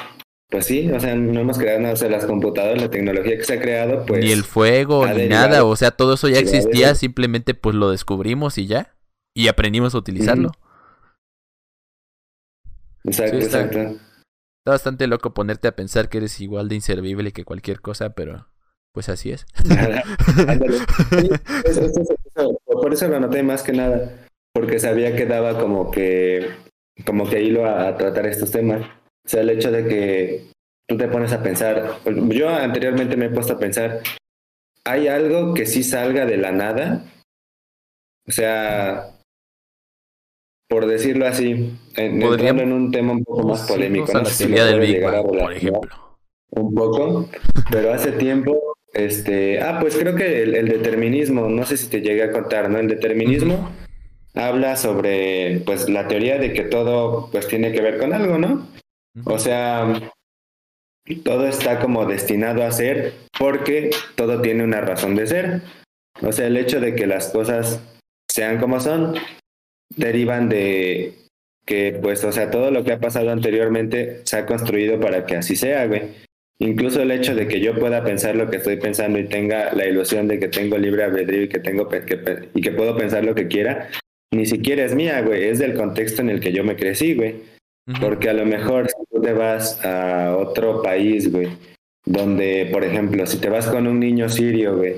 S2: pues sí, o sea, no hemos creado nada, o sea, las computadoras, la tecnología que se ha creado, pues...
S1: Ni el fuego, ni nada, o sea, todo eso ya existía, simplemente pues lo descubrimos y ya, y aprendimos a utilizarlo.
S2: Exacto, exacto. Está
S1: bastante loco ponerte a pensar que eres igual de inservible que cualquier cosa, pero pues así es.
S2: por eso lo noté más que nada porque sabía que daba como que, como que hilo a, tratar estos temas. O sea, el hecho de que tú te pones a pensar, yo anteriormente me he puesto a pensar, ¿hay algo que sí salga de la nada? O sea, por decirlo así, entrando en un tema un poco más polémico,
S1: no sé si del llegar a por ejemplo.
S2: Un poco, pero hace tiempo, este, ah, pues creo que el, el determinismo, no sé si te llegué a contar, ¿no? El determinismo habla sobre pues la teoría de que todo pues tiene que ver con algo, ¿no? O sea, todo está como destinado a ser porque todo tiene una razón de ser. O sea, el hecho de que las cosas sean como son derivan de que pues, o sea, todo lo que ha pasado anteriormente se ha construido para que así sea, güey. Incluso el hecho de que yo pueda pensar lo que estoy pensando y tenga la ilusión de que tengo libre albedrío y que tengo que, y que puedo pensar lo que quiera, ni siquiera es mía, güey, es del contexto en el que yo me crecí, güey. Porque a lo mejor si tú te vas a otro país, güey, donde, por ejemplo, si te vas con un niño sirio, güey,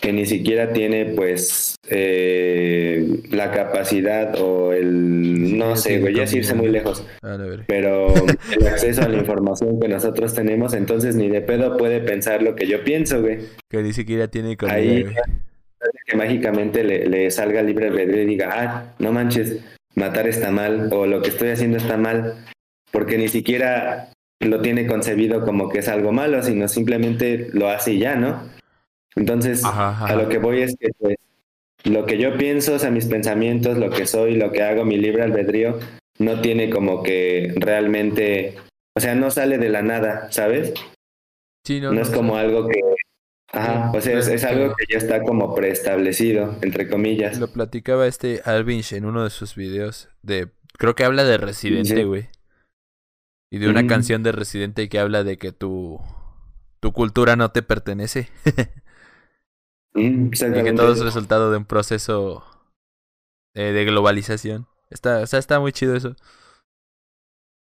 S2: que ni siquiera tiene pues eh, la capacidad o el no sé, güey, ya es irse muy lejos. Ah, pero el acceso a la información que nosotros tenemos, entonces ni de pedo puede pensar lo que yo pienso, güey.
S1: Que ni siquiera tiene
S2: Ahí que mágicamente le, le salga libre albedrío y diga, ah, no manches, matar está mal o lo que estoy haciendo está mal, porque ni siquiera lo tiene concebido como que es algo malo, sino simplemente lo hace y ya, ¿no? Entonces, a lo que voy es que pues, lo que yo pienso, o sea, mis pensamientos, lo que soy, lo que hago, mi libre albedrío, no tiene como que realmente, o sea, no sale de la nada, ¿sabes? Sí, no, no, es como algo que... Ajá, o sea, es, algo que ya está como preestablecido, entre comillas.
S1: Lo platicaba este Alvinch en uno de sus videos de... Creo que habla de Residente, güey. Y de una canción de Residente que habla de que tu, tu cultura no te pertenece. y que todo es resultado de un proceso eh, de globalización. Está, o sea, está muy chido eso.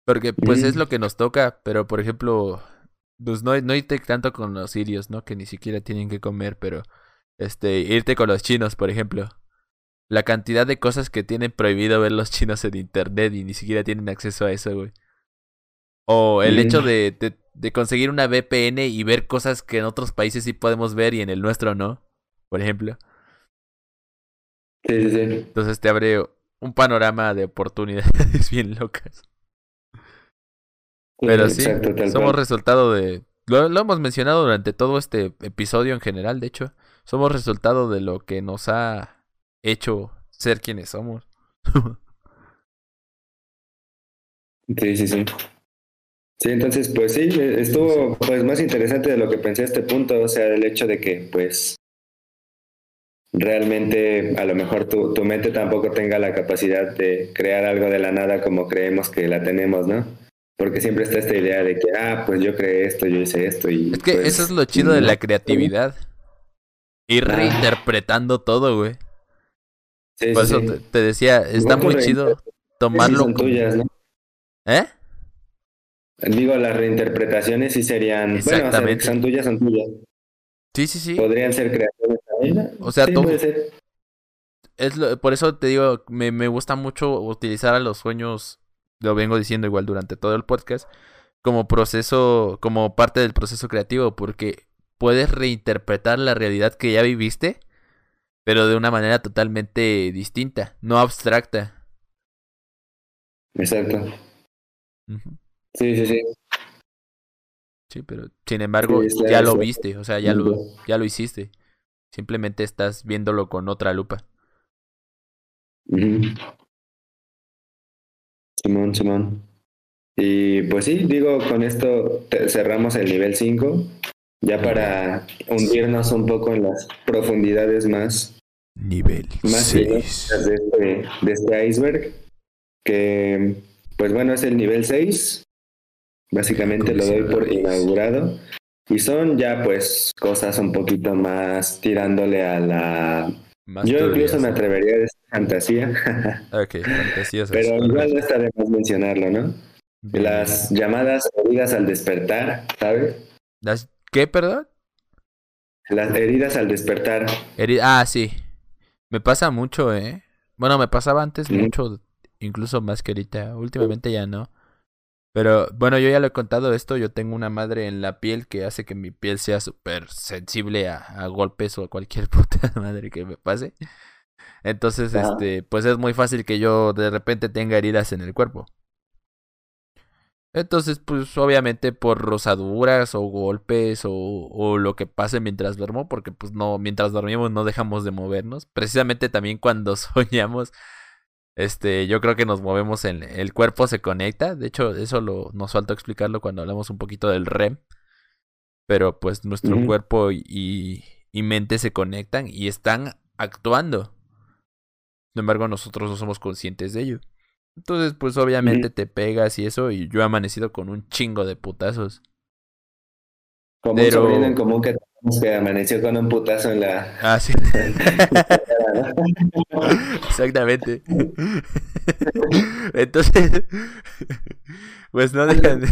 S1: Porque pues es lo que nos toca, pero por ejemplo, pues no, no irte tanto con los sirios, ¿no? Que ni siquiera tienen que comer, pero este, irte con los chinos, por ejemplo. La cantidad de cosas que tienen prohibido ver los chinos en internet y ni siquiera tienen acceso a eso, güey. O el hecho de, de, de conseguir una VPN y ver cosas que en otros países sí podemos ver y en el nuestro no por ejemplo.
S2: Sí, sí, sí.
S1: Entonces te abre un panorama de oportunidades bien locas. Pero sí, somos resultado de... Lo, lo, hemos mencionado durante todo este episodio en general, de hecho. Somos resultado de lo que nos ha hecho ser quienes somos.
S2: sí, sí, sí. Sí, entonces, pues sí, estuvo pues más interesante de lo que pensé a este punto, o sea, el hecho de que, pues, realmente a lo mejor tu, tu mente tampoco tenga la capacidad de crear algo de la nada como creemos que la tenemos, ¿no? Porque siempre está esta idea de que, ah, pues yo creé esto, yo hice esto y...
S1: Es que
S2: pues,
S1: eso es lo chido de la creatividad. Ir reinterpretando todo, güey. Sí, Por eso Te, decía, está muy chido tomarlo
S2: son tuyas, ¿no?
S1: ¿Eh?
S2: Digo, las reinterpretaciones sí serían... Bueno, son tuyas, son tuyas.
S1: Sí, sí, sí.
S2: Podrían ser creaciones
S1: O sea, todo. Es por eso te digo, me, me gusta mucho utilizar a los sueños, lo vengo diciendo igual durante todo el podcast, como proceso, como parte del proceso creativo, porque puedes reinterpretar la realidad que ya viviste, pero de una manera totalmente distinta, no abstracta.
S2: Exacto. Sí, sí, sí.
S1: Sí, pero sin embargo ya lo viste, o sea, ya lo, ya lo hiciste. Simplemente estás viéndolo con otra lupa.
S2: Simón, Simón. Y pues sí, digo, con esto cerramos el nivel 5, ya para hundirnos un poco en las profundidades más,
S1: nivel
S2: más de este, de este iceberg, que pues bueno, es el nivel 6, Básicamente lo doy por inaugurado. Y son ya pues cosas un poquito más tirándole a la... Yo incluso me atrevería a decir fantasía.
S1: ok, fantasía.
S2: Pero igual no está de más mencionarlo, ¿no? Las llamadas heridas al despertar, ¿sabes?
S1: ¿Las qué, perdón?
S2: Las heridas al despertar.
S1: ah, sí. Me pasa mucho, ¿eh? Bueno, me pasaba antes mucho, incluso más que ahorita. Últimamente ya no. Pero bueno, yo ya lo he contado esto, yo tengo una madre en la piel que hace que mi piel sea súper sensible a, golpes o a cualquier puta madre que me pase. Entonces, este, pues es muy fácil que yo de repente tenga heridas en el cuerpo. Entonces, pues obviamente por rosaduras o golpes o, o lo que pase mientras duermo, porque pues no, mientras dormimos no dejamos de movernos. Precisamente también cuando soñamos este, yo creo que nos movemos en el cuerpo se conecta. De hecho, eso lo, nos falta explicarlo cuando hablamos un poquito del REM. Pero pues nuestro cuerpo y, y, mente se conectan y están actuando. Sin embargo, nosotros no somos conscientes de ello. Entonces, pues obviamente te pegas y eso, y yo he amanecido con un chingo de putazos.
S2: Como Pero... un en común que que amaneció con un putazo en la.
S1: Ah, sí. Exactamente. Entonces, pues no dejan de,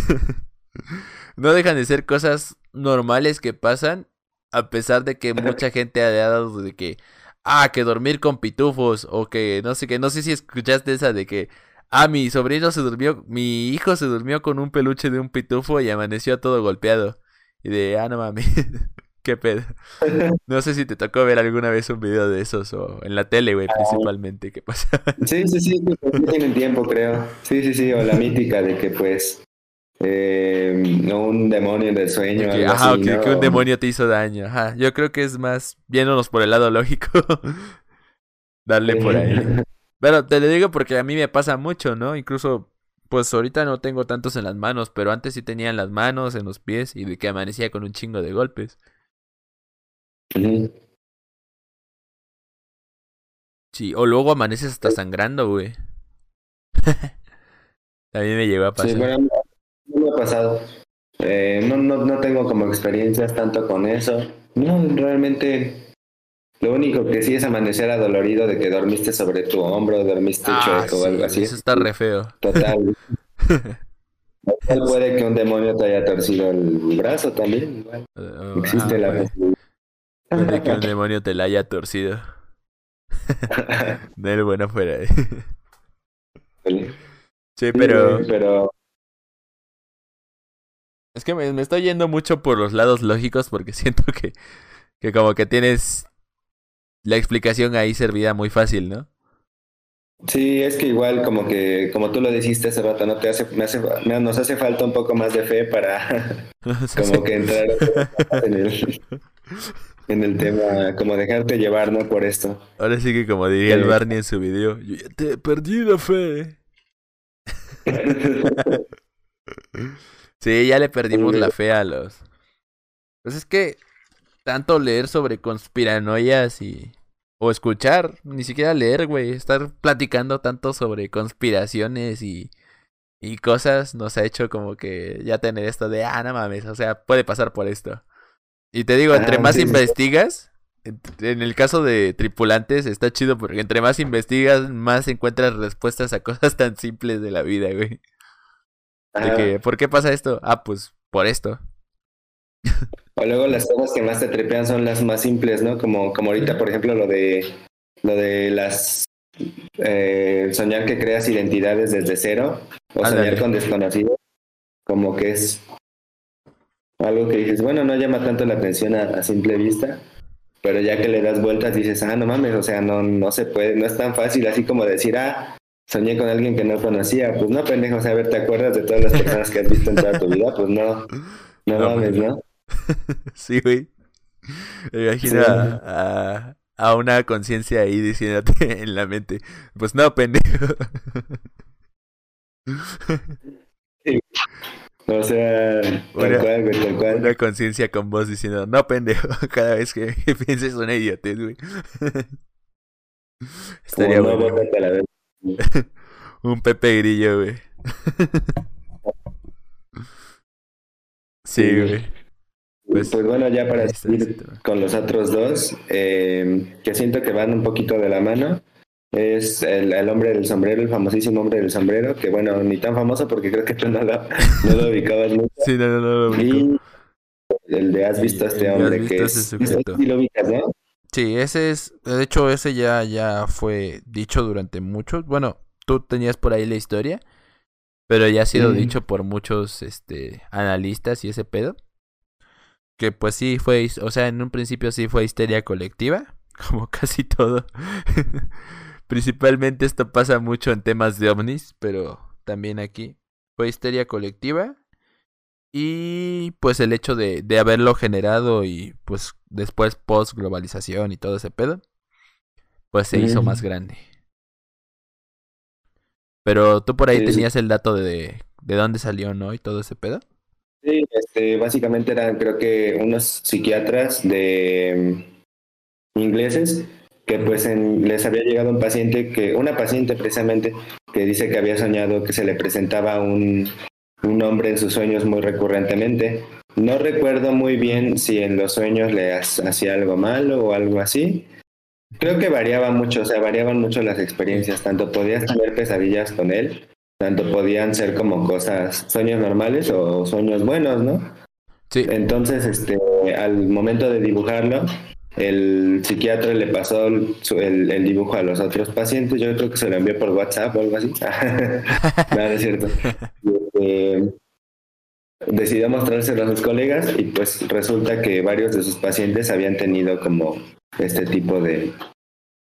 S1: no dejan de ser cosas normales que pasan a pesar de que mucha gente ha dado de que ah que dormir con pitufos o que no sé qué no sé si escuchaste esa de que ah mi sobrino se durmió mi hijo se durmió con un peluche de un pitufo y amaneció todo golpeado y de ah no mames qué pedo no sé si te tocó ver alguna vez un video de esos o en la tele güey ah. principalmente qué pasa
S2: sí sí sí tienen tiempo creo sí sí sí o la mítica de que pues eh, no un demonio del sueño.
S1: Que, ajá, que, un demonio te hizo daño. Ajá, yo creo que es más viéndonos por el lado lógico. Darle por ahí. Pero te lo digo porque a mí me pasa mucho, ¿no? Incluso, pues ahorita no tengo tantos en las manos, pero antes sí tenía en las manos, en los pies y de que amanecía con un chingo de golpes. Sí, o luego amaneces hasta sangrando, güey. mí me llegó a pasar.
S2: No me ha pasado. Eh, no, no, no tengo como experiencias tanto con eso. No, realmente lo único que sí es amanecer adolorido de que dormiste sobre tu hombro, dormiste ah, chueco o algo así.
S1: Eso está re feo.
S2: Total. puede que un demonio te haya torcido el brazo también. Existe ah, la
S1: Puede que un demonio te la haya torcido. no bueno fuera. sí, pero...
S2: pero
S1: es que me, estoy yendo mucho por los lados lógicos porque siento que, que como que tienes la explicación ahí servida muy fácil, ¿no?
S2: Sí, es que igual como que, como tú lo dijiste hace rato, no te hace, me hace, nos hace falta un poco más de fe para como que entrar en el, en el tema, como dejarte llevar, ¿no? Por esto.
S1: Ahora sí que como diría el Barney en su video, yo ya te perdí la fe. Sí, ya le perdimos la fe a los. Pues es que tanto leer sobre conspiranoias y. O escuchar, ni siquiera leer, güey. Estar platicando tanto sobre conspiraciones y. Y cosas nos ha hecho como que ya tener esto de, ah, no mames, o sea, puede pasar por esto. Y te digo, entre ah, más investigas, en el caso de tripulantes está chido porque entre más investigas, más encuentras respuestas a cosas tan simples de la vida, güey. De que, ¿por qué pasa esto? Ah, pues por esto.
S2: O luego las cosas que más te trepean son las más simples, ¿no? Como, como ahorita, por ejemplo, lo de lo de las eh, soñar que creas identidades desde cero o soñar con desconocidos, como que es algo que dices, bueno, no llama tanto la atención a, simple vista, pero ya que le das vueltas dices, ah, no mames, o sea, no, no se puede, no es tan fácil así como decir, ah, soñé con alguien que no conocía. Pues no, pendejo, o sea, a ver, ¿te acuerdas de todas las personas que has visto en toda tu vida? Pues no, no, mames, ¿no?
S1: sí, güey. Me imagino a, a, una conciencia ahí diciéndote en la mente, pues no, pendejo.
S2: O sea, tal cual, güey, tal cual.
S1: Una conciencia con voz diciendo, no, pendejo, cada vez que pienses una idiotez, güey. Estaría bueno. un Pepe Grillo, güey. sí, güey.
S2: Pues, pues, bueno, ya para seguir con los otros dos, eh, que siento que van un poquito de la mano, es el, el, hombre del sombrero, el famosísimo hombre del sombrero, que bueno, ni tan famoso porque creo que tú no lo, no lo ubicabas mucho.
S1: Sí, no, no, no lo
S2: Y el de has visto a este hombre, que es, sí lo ubicas, ¿no?
S1: Sí, ese es, de hecho ese ya, ya fue dicho durante muchos, bueno, tú tenías por ahí la historia, pero ya ha sido dicho por muchos este, analistas y ese pedo. Que pues sí fue, o sea, en un principio sí fue histeria colectiva, como casi todo. Principalmente esto pasa mucho en temas de ovnis, pero también aquí fue histeria colectiva. Y pues el hecho de, de haberlo generado y pues después post globalización y todo ese pedo, pues se hizo más grande. Pero tú por ahí tenías el dato de, de dónde salió, ¿no? Y todo ese pedo.
S2: Sí, este, básicamente eran creo que unos psiquiatras de mm, ingleses que pues les había llegado un paciente que, una paciente precisamente, que dice que había soñado que se le presentaba un, un hombre en sus sueños muy recurrentemente. No recuerdo muy bien si en los sueños le hacía algo malo o algo así, Creo que variaba mucho, o sea, variaban mucho las experiencias, tanto podías tener pesadillas con él, tanto podían ser como cosas, sueños normales o sueños buenos, ¿no?
S1: Sí.
S2: Entonces, este, al momento de dibujarlo, el psiquiatra le pasó el, el, dibujo a los otros pacientes, yo creo que se lo envió por WhatsApp o algo así. no, es cierto. Eh, decidió mostrárselo a sus colegas y pues resulta que varios de sus pacientes habían tenido como este tipo de,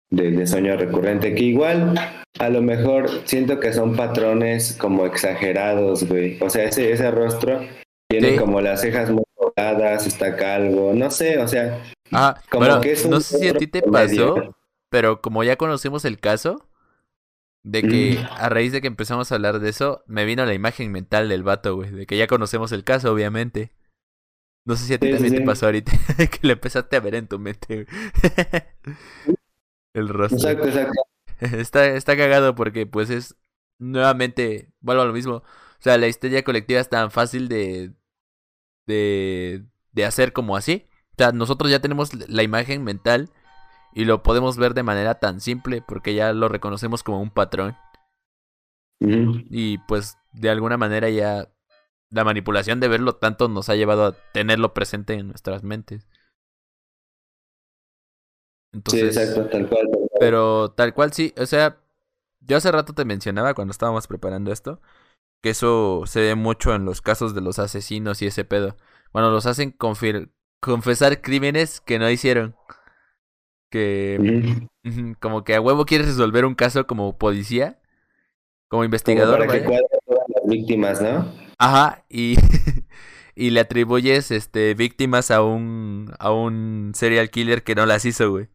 S2: de, sueño recurrente, que igual a lo mejor siento que son patrones como exagerados, güey. O sea, ese, ese rostro tiene como las cejas muy está calvo, no sé, o sea,
S1: Ah, como que es no sé si a ti te pasó, pero como ya conocemos el caso, de que a raíz de que empezamos a hablar de eso, me vino la imagen mental del vato, güey, de que ya conocemos el caso, obviamente. No sé si a ti también te pasó ahorita, que lo empezaste a ver en tu mente, El rostro. Exacto, exacto. Está, está cagado porque, pues, es nuevamente, vuelvo a lo mismo. O sea, la historia colectiva es tan fácil de, de, de hacer como así, o sea, nosotros ya tenemos la imagen mental y lo podemos ver de manera tan simple porque ya lo reconocemos como un patrón. Y pues de alguna manera ya la manipulación de verlo tanto nos ha llevado a tenerlo presente en nuestras mentes.
S2: Entonces, sí, exacto, tal cual, tal cual.
S1: Pero tal cual sí, o sea, yo hace rato te mencionaba cuando estábamos preparando esto, que eso se ve mucho en los casos de los asesinos y ese pedo. Cuando los hacen confir confesar crímenes que no hicieron. Que como que a huevo quieres resolver un caso como policía, como investigador.
S2: para que todas las víctimas, ¿no?
S1: Ajá, y, y le atribuyes este víctimas a un a un serial killer que no las hizo, güey.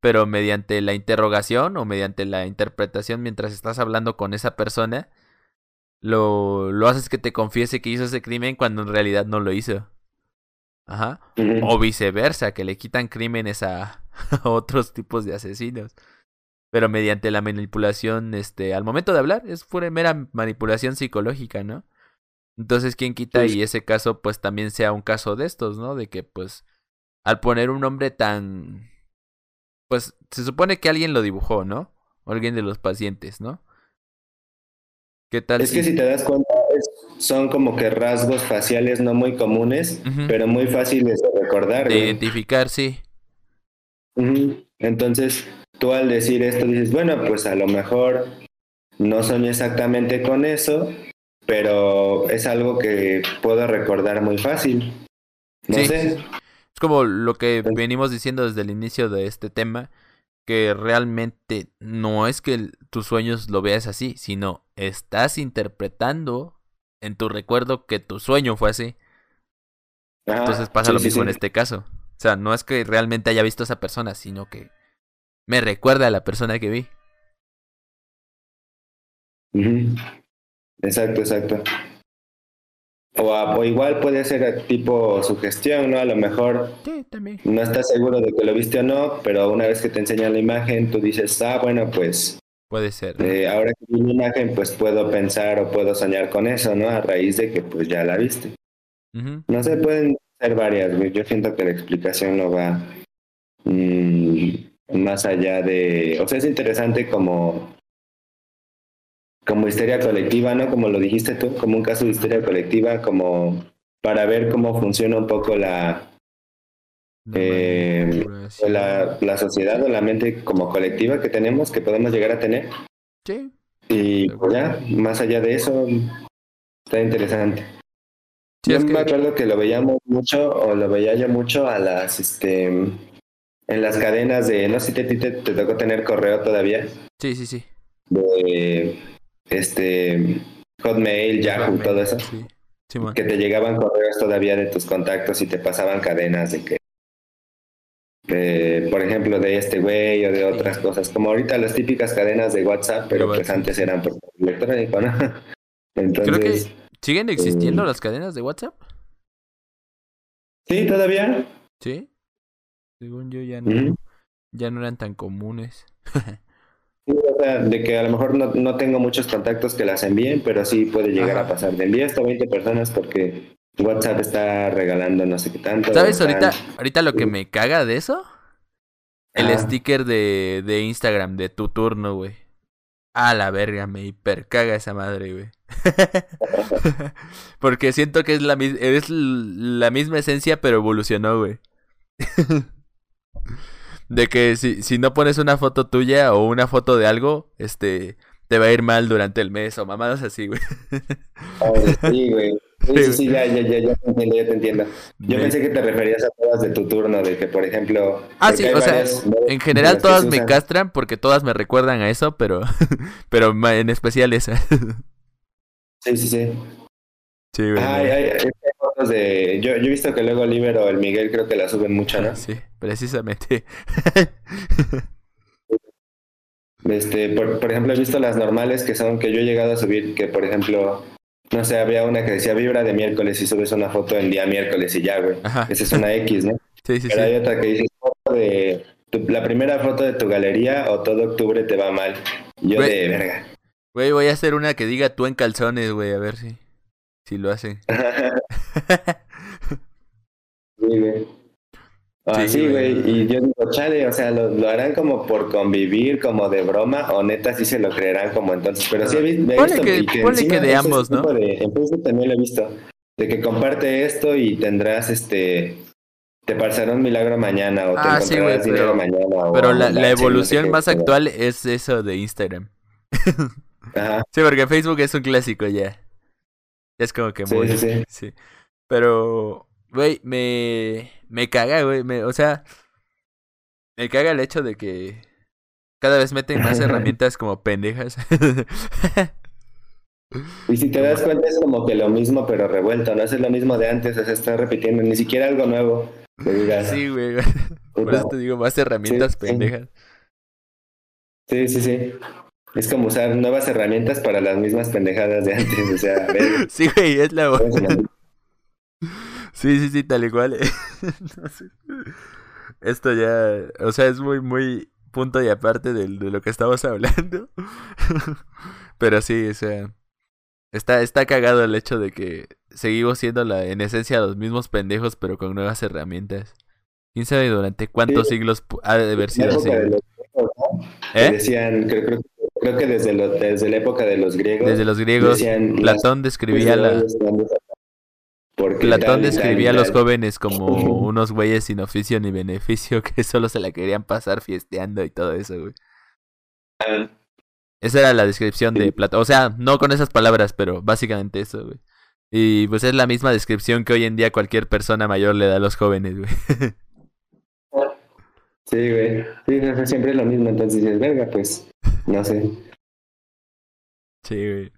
S1: Pero mediante la interrogación o mediante la interpretación mientras estás hablando con esa persona, lo, lo haces que te confiese que hizo ese crimen cuando en realidad no lo hizo. Ajá. O viceversa, que le quitan crímenes a, otros tipos de asesinos. Pero mediante la manipulación, este, al momento de hablar, es pura mera manipulación psicológica, ¿no? Entonces, ¿quién quita y ese caso, pues también sea un caso de estos, ¿no? De que, pues, al poner un nombre tan. Pues se supone que alguien lo dibujó, ¿no? O alguien de los pacientes, ¿no?
S2: ¿Qué tal? Es que si te das cuenta, son como que rasgos faciales no muy comunes, pero muy fáciles de recordar.
S1: De identificar, sí.
S2: Entonces, tú al decir esto dices, bueno, pues a lo mejor no soñé exactamente con eso, pero es algo que puedo recordar muy fácil. No sé.
S1: Es como lo que venimos diciendo desde el inicio de este tema, que realmente no es que tus sueños lo veas así, sino estás interpretando en tu recuerdo que tu sueño fue así. Entonces pasa lo mismo en este caso. O sea, no es que realmente haya visto a esa persona, sino que me recuerda a la persona que vi.
S2: Exacto, exacto. O, o, igual puede ser tipo sugestión, ¿no? A lo mejor
S1: sí,
S2: no estás seguro de que lo viste o no, pero una vez que te enseñan la imagen, tú dices, ah, bueno, pues
S1: Puede ser.
S2: Eh, ahora que vi una imagen, pues puedo pensar o puedo soñar con eso, ¿no? A raíz de que pues ya la viste. No sé, pueden ser varias, Yo siento que la explicación no va mm, más allá de... O sea, es interesante como como histeria colectiva, ¿no? Como lo dijiste tú, como un caso de histeria colectiva, como para ver cómo funciona un poco la, eh, la, la, sociedad o la mente como colectiva que tenemos, que podemos llegar a tener.
S1: Sí.
S2: Y pues ya, más allá de eso, está interesante. yo me acuerdo que lo veíamos mucho, o lo veía yo mucho a las, este, en las cadenas de, no sé si te, te, te tocó tener correo todavía.
S1: Sí, sí, sí.
S2: De, este, Hotmail, Yahoo, todo eso. que te llegaban correos todavía de tus contactos y te pasaban cadenas de que por ejemplo, de este güey o de otras cosas, como ahorita las típicas cadenas de WhatsApp, pero pues antes eran por electrónico, ¿no?
S1: Entonces, Creo que siguen existiendo eh, las cadenas de WhatsApp.
S2: Sí, todavía.
S1: Sí. Según yo ya no, ya no eran tan comunes.
S2: sí, o sea, de que a lo mejor no, no tengo muchos contactos que las envíen, pero sí puede llegar a pasar. De envío hasta 20 personas porque WhatsApp está regalando no sé qué tanto.
S1: ¿Sabes ahorita, ahorita lo que me caga de eso? El sticker de, de Instagram, de tu turno, güey. A la verga, me hipercaga esa madre, güey. Porque siento que es la, es la misma esencia, pero evolucionó, güey. de que si, si no pones una foto tuya o una foto de algo, este, te va a ir mal durante el mes o mamadas así, güey.
S2: sí, güey. Sí, sí, ya, ya, ya, ya te entiendo, ya te entiendo. Yo pensé que te referías a todas de tu turno, de que, por ejemplo...
S1: Ah, sí, o sea, en general todas me castran porque todas me recuerdan a eso, pero, pero en especial esa.
S2: sí, sí, sí.
S1: Sí, güey.
S2: Ay, ay, fotos de... Yo, yo he visto que luego Oliver o el Miguel creo que la suben mucho, ¿no?
S1: Sí, precisamente.
S2: Este, por, por ejemplo, he visto las normales que son que yo he llegado a subir, que por ejemplo no sé, había una que decía vibra de miércoles y subes una foto el día miércoles y ya, güey. Esa es una X, ¿no?
S1: Sí, sí,
S2: Pero hay otra que dice foto de la primera foto de tu galería o todo octubre te va mal. Yo de verga.
S1: Güey, voy a hacer una que diga tú en calzones, güey, a ver si, si lo hacen.
S2: sí, güey. Ah, sí, güey, y yo digo, chale, o sea, lo, harán como por convivir, como de broma, o neta sí se lo creerán como entonces, pero sí he, visto,
S1: que, que, de ambos, ¿no?
S2: De, en Facebook también lo he visto, de que comparte esto y tendrás, este, te pasará un milagro mañana, o te ah, encontrarás dinero mañana.
S1: pero la, la evolución más actual es eso de Instagram.
S2: Ajá.
S1: Sí, porque Facebook es un clásico ya. Es como que muy...
S2: Sí, sí,
S1: sí. Pero, güey, me me caga, güey. o sea, me caga el hecho de que cada vez meten más herramientas como pendejas.
S2: y si te das cuenta es como que lo mismo pero revuelto, no es lo mismo de antes, se está repitiendo, ni siquiera algo nuevo.
S1: Sí, güey. Por eso te digo, más herramientas pendejas.
S2: Sí, sí, sí. Es como usar nuevas herramientas para las mismas pendejadas de antes, o sea, a ver.
S1: Sí, güey, es la Sí, sí, sí, tal y cual. Esto ya, o sea, es muy, muy punto y aparte de, de lo que estamos hablando. Pero sí, o sea, está, está cagado el hecho de que seguimos siendo la, en esencia los mismos pendejos, pero con nuevas herramientas. ¿Quién sabe durante cuántos siglos ha de haber sido así?
S2: ¿Eh? Decían, creo, creo, que desde, lo, desde la época de los griegos.
S1: Desde los griegos, Platón describía la, Platón describía a los jóvenes como unos güeyes sin oficio ni beneficio que solo se la querían pasar fiesteando y todo eso, güey. Esa era la descripción de Platón. O sea, no con esas palabras, pero básicamente eso, güey. Y pues es la misma descripción que hoy en día cualquier persona mayor le da a los jóvenes, güey.
S2: Sí, güey. Sí, siempre es lo mismo. Entonces dices, verga, pues, no sé.
S1: Sí, güey.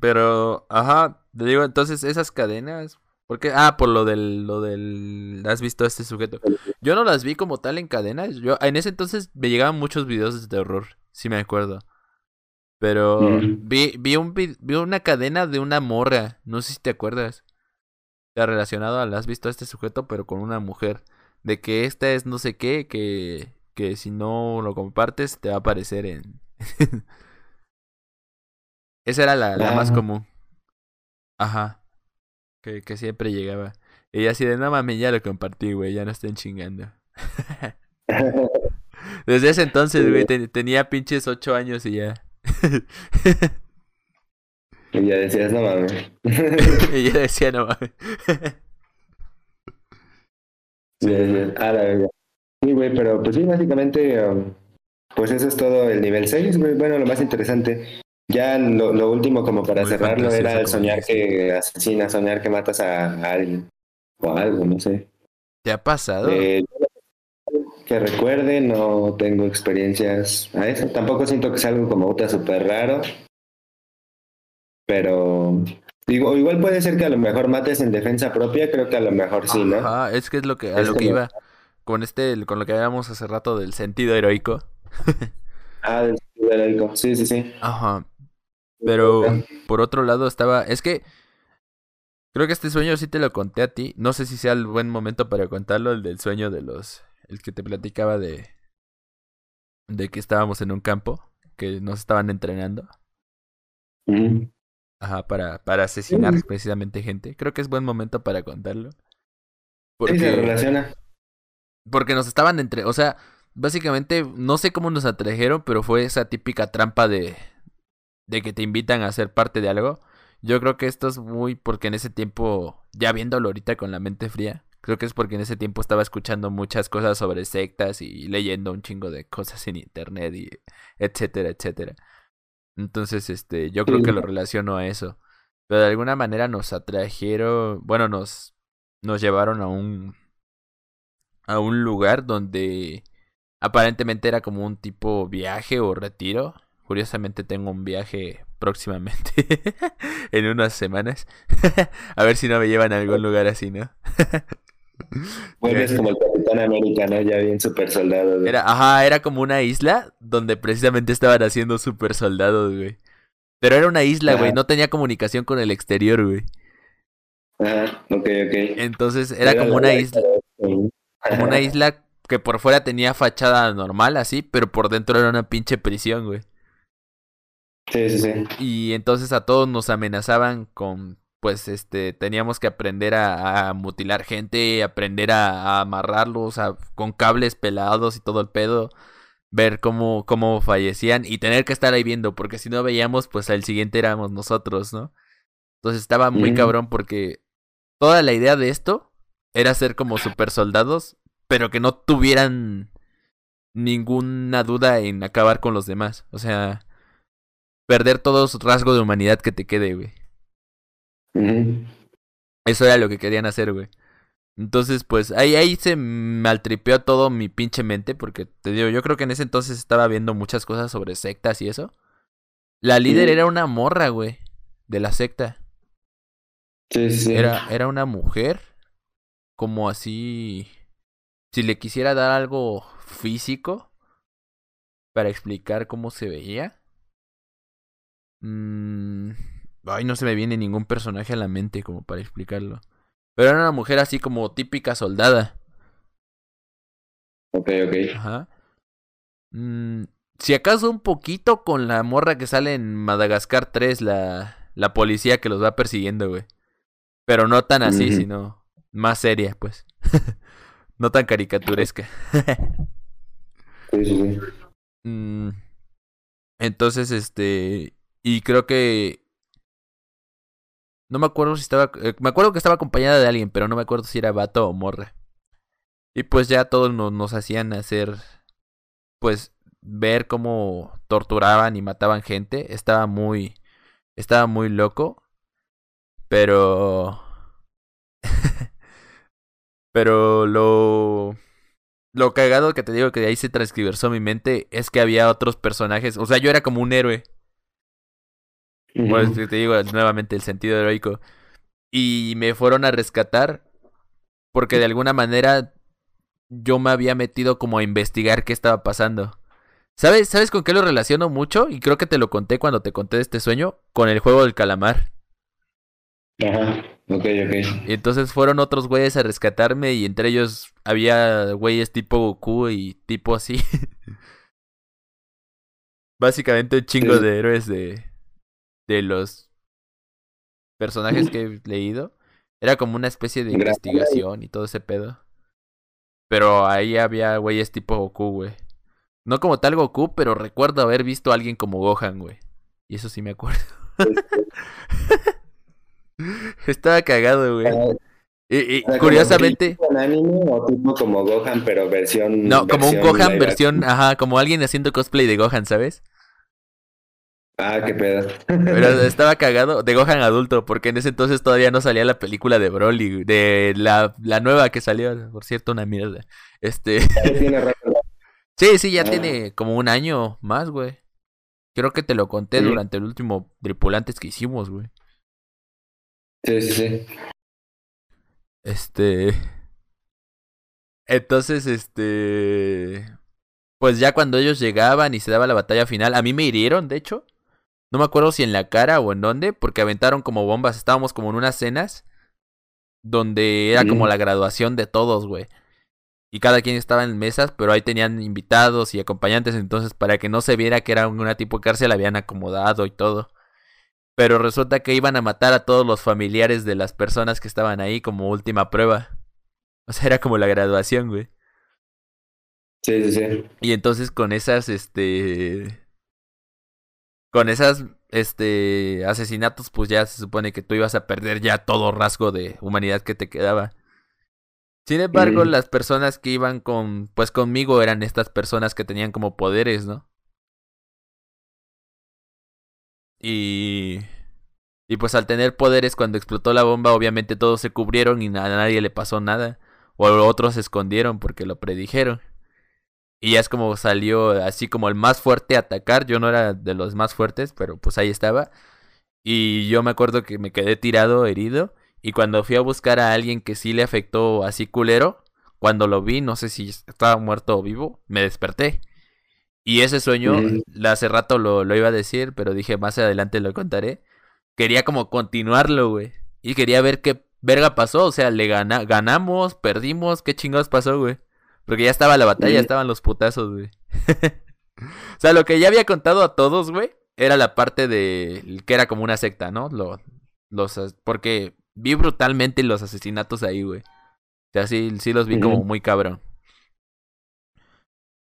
S1: Pero, ajá, te digo, entonces esas cadenas, ¿por qué? Ah, por lo del, lo del, ¿has visto a este sujeto? Yo no las vi como tal en cadenas, yo, en ese entonces me llegaban muchos videos de terror, sí me acuerdo. Pero mm. vi, vi, un, vi una cadena de una morra, no sé si te acuerdas. Está relacionado a, has visto a este sujeto, pero con una mujer. De que esta es no sé qué, que, que si no lo compartes te va a aparecer en... Esa era la, la más común. Ajá. Que, que siempre llegaba. Y así de, no mames, ya lo compartí, güey, ya no estén chingando. Desde ese entonces, güey, tenía pinches ocho años y ya.
S2: y ya decías, no mames.
S1: y ya decía, no mames.
S2: sí, ah, la verdad. Sí, güey, pero pues sí, básicamente, um, pues eso es todo el nivel 6, güey. Bueno, lo más interesante. Ya lo, lo último, como para cerrarlo, era el soñar que asesinas, soñar que matas a, alguien o algo, no sé.
S1: ¿Te ha pasado?
S2: Eh, que recuerde, no tengo experiencias a eso. Tampoco siento que sea algo como otra súper raro. Pero digo, igual puede ser que a lo mejor mates en defensa propia, creo que a lo mejor sí, ¿no?
S1: Ah, es que es lo que a lo que iba con este con lo que hablábamos hace rato del sentido heroico.
S2: ah, del sentido heroico. Sí, sí, sí.
S1: Ajá. Pero por otro lado estaba, es que creo que este sueño sí te lo conté a ti. No sé si sea el buen momento para contarlo, el del sueño de los, el que te platicaba de, de que estábamos en un campo, que nos estaban entrenando. Ajá, para, para asesinar precisamente gente. Creo que es buen momento para contarlo.
S2: Porque, se relaciona.
S1: Porque nos estaban entre, o sea, básicamente, no sé cómo nos atrajeron, pero fue esa típica trampa de, de que te invitan a ser parte de algo. Yo creo que esto es muy porque en ese tiempo, ya viéndolo ahorita con la mente fría, creo que es porque en ese tiempo estaba escuchando muchas cosas sobre sectas y leyendo un chingo de cosas en internet y etcétera, etcétera. Entonces, este, yo creo que lo relaciono a eso. Pero de alguna manera nos atrajeron, bueno, nos, nos llevaron a un, a un lugar donde aparentemente era como un tipo viaje o retiro. Curiosamente tengo un viaje próximamente, en unas semanas. a ver si no me llevan a algún lugar así, ¿no?
S2: Vuelves como el Capitán América, ¿no? Ya bien super soldado.
S1: Era, ajá, era como una isla donde precisamente estaban haciendo super soldados, güey. Pero era una isla, güey, no tenía comunicación con el exterior, güey.
S2: Ah, ok, ok.
S1: Entonces era, como una isla. Como una isla que por fuera tenía fachada normal, así, pero por dentro era una pinche prisión, güey.
S2: Sí, sí, sí.
S1: Y entonces a todos nos amenazaban con pues este teníamos que aprender a, mutilar gente, aprender a, amarrarlos a, con cables pelados y todo el pedo, ver cómo, cómo fallecían y tener que estar ahí viendo, porque si no veíamos, pues al siguiente éramos nosotros, ¿no? Entonces estaba muy cabrón porque toda la idea de esto era ser como super soldados, pero que no tuvieran ninguna duda en acabar con los demás. O sea, perder todos rasgos de humanidad que te quede, güey. Eso era lo que querían hacer, güey. Entonces, pues ahí, ahí se maltripeó todo mi pinche mente, porque te digo, yo creo que en ese entonces estaba viendo muchas cosas sobre sectas y eso. La líder era una morra, güey, de la secta.
S2: Sí, sí.
S1: Era, era una mujer, como así, si le quisiera dar algo físico para explicar cómo se veía. Mmm Ay, no se me viene ningún personaje a la mente como para explicarlo. Pero era una mujer así como típica soldada.
S2: Ok, ok.
S1: Ajá. Mm, si acaso un poquito con la morra que sale en Madagascar 3, la, la policía que los va persiguiendo, güey. Pero no tan así, sino más seria, pues. no tan caricaturesca.
S2: sí, sí, sí.
S1: Mm, entonces, este. Y creo que no me acuerdo si estaba. Eh, me acuerdo que estaba acompañada de alguien, pero no me acuerdo si era vato o morra. Y pues ya todos nos, nos hacían hacer. Pues ver cómo torturaban y mataban gente. Estaba muy. Estaba muy loco. Pero. pero lo. Lo cagado que te digo que de ahí se transcribió mi mente es que había otros personajes. O sea, yo era como un héroe. Pues te digo nuevamente el sentido heroico. Y me fueron a rescatar porque de alguna manera yo me había metido como a investigar qué estaba pasando. ¿Sabes, ¿Sabes con qué lo relaciono mucho? Y creo que te lo conté cuando te conté de este sueño. Con el juego del calamar.
S2: Ajá, ok, ok.
S1: Y entonces fueron otros güeyes a rescatarme y entre ellos había güeyes tipo Goku y tipo así. Básicamente un chingo de héroes de, de los personajes que he leído. Era como una especie de investigación y todo ese pedo. Pero ahí había güeyes tipo Goku, güey. No como tal Goku, pero recuerdo haber visto a alguien como Gohan, güey. Y eso sí me acuerdo. Estaba cagado, güey. Ah, y, curiosamente.
S2: ¿Un anime o tipo como Gohan, pero versión.
S1: No, como un Gohan versión. Ajá, como alguien haciendo cosplay de Gohan, ¿sabes?
S2: Ah, qué pedo.
S1: Pero estaba cagado de Gohan adulto, porque en ese entonces todavía no salía la película de Broly, de la, la nueva que salió, por cierto, una mierda. Este. sí, sí, ya ah. tiene como un año más, güey. Creo que te lo conté durante el último tripulantes que hicimos, güey.
S2: Sí, sí, sí.
S1: Este. Entonces, este. Pues ya cuando ellos llegaban y se daba la batalla final, a mí me hirieron, de hecho. No me acuerdo si en la cara o en dónde, porque aventaron como bombas. Estábamos como en unas cenas donde era como la graduación de todos, güey. Y cada quien estaba en mesas, pero ahí tenían invitados y acompañantes, entonces para que no se viera que era una tipo de cárcel, habían acomodado y todo. Pero resulta que iban a matar a todos los familiares de las personas que estaban ahí como última prueba. O sea, era como la graduación, güey.
S2: Sí, sí, sí.
S1: Y entonces con esas, este... Con esas, este, asesinatos, pues ya se supone que tú ibas a perder ya todo rasgo de humanidad que te quedaba. Sin embargo, las personas que iban con, pues conmigo eran estas personas que tenían como poderes, ¿no? Y... Y pues al tener poderes cuando explotó la bomba, obviamente todos se cubrieron y a nadie le pasó nada. O otros se escondieron porque lo predijeron. Y ya es como salió así como el más fuerte a atacar. Yo no era de los más fuertes, pero pues ahí estaba. Y yo me acuerdo que me quedé tirado, herido. Y cuando fui a buscar a alguien que sí le afectó así culero, cuando lo vi, no sé si estaba muerto o vivo, me desperté. Y ese sueño, hace rato lo, lo iba a decir, pero dije más adelante lo contaré. Quería como continuarlo, güey. Y quería ver qué verga pasó. O sea, le gana, ganamos, perdimos, qué chingados pasó, güey. Porque ya estaba la batalla, estaban los putazos, güey. o sea, lo que ya había contado a todos, güey, era la parte de que era como una secta, ¿no? Lo, los, porque vi brutalmente los asesinatos ahí, güey. O sea, sí, sí los vi como muy cabrón.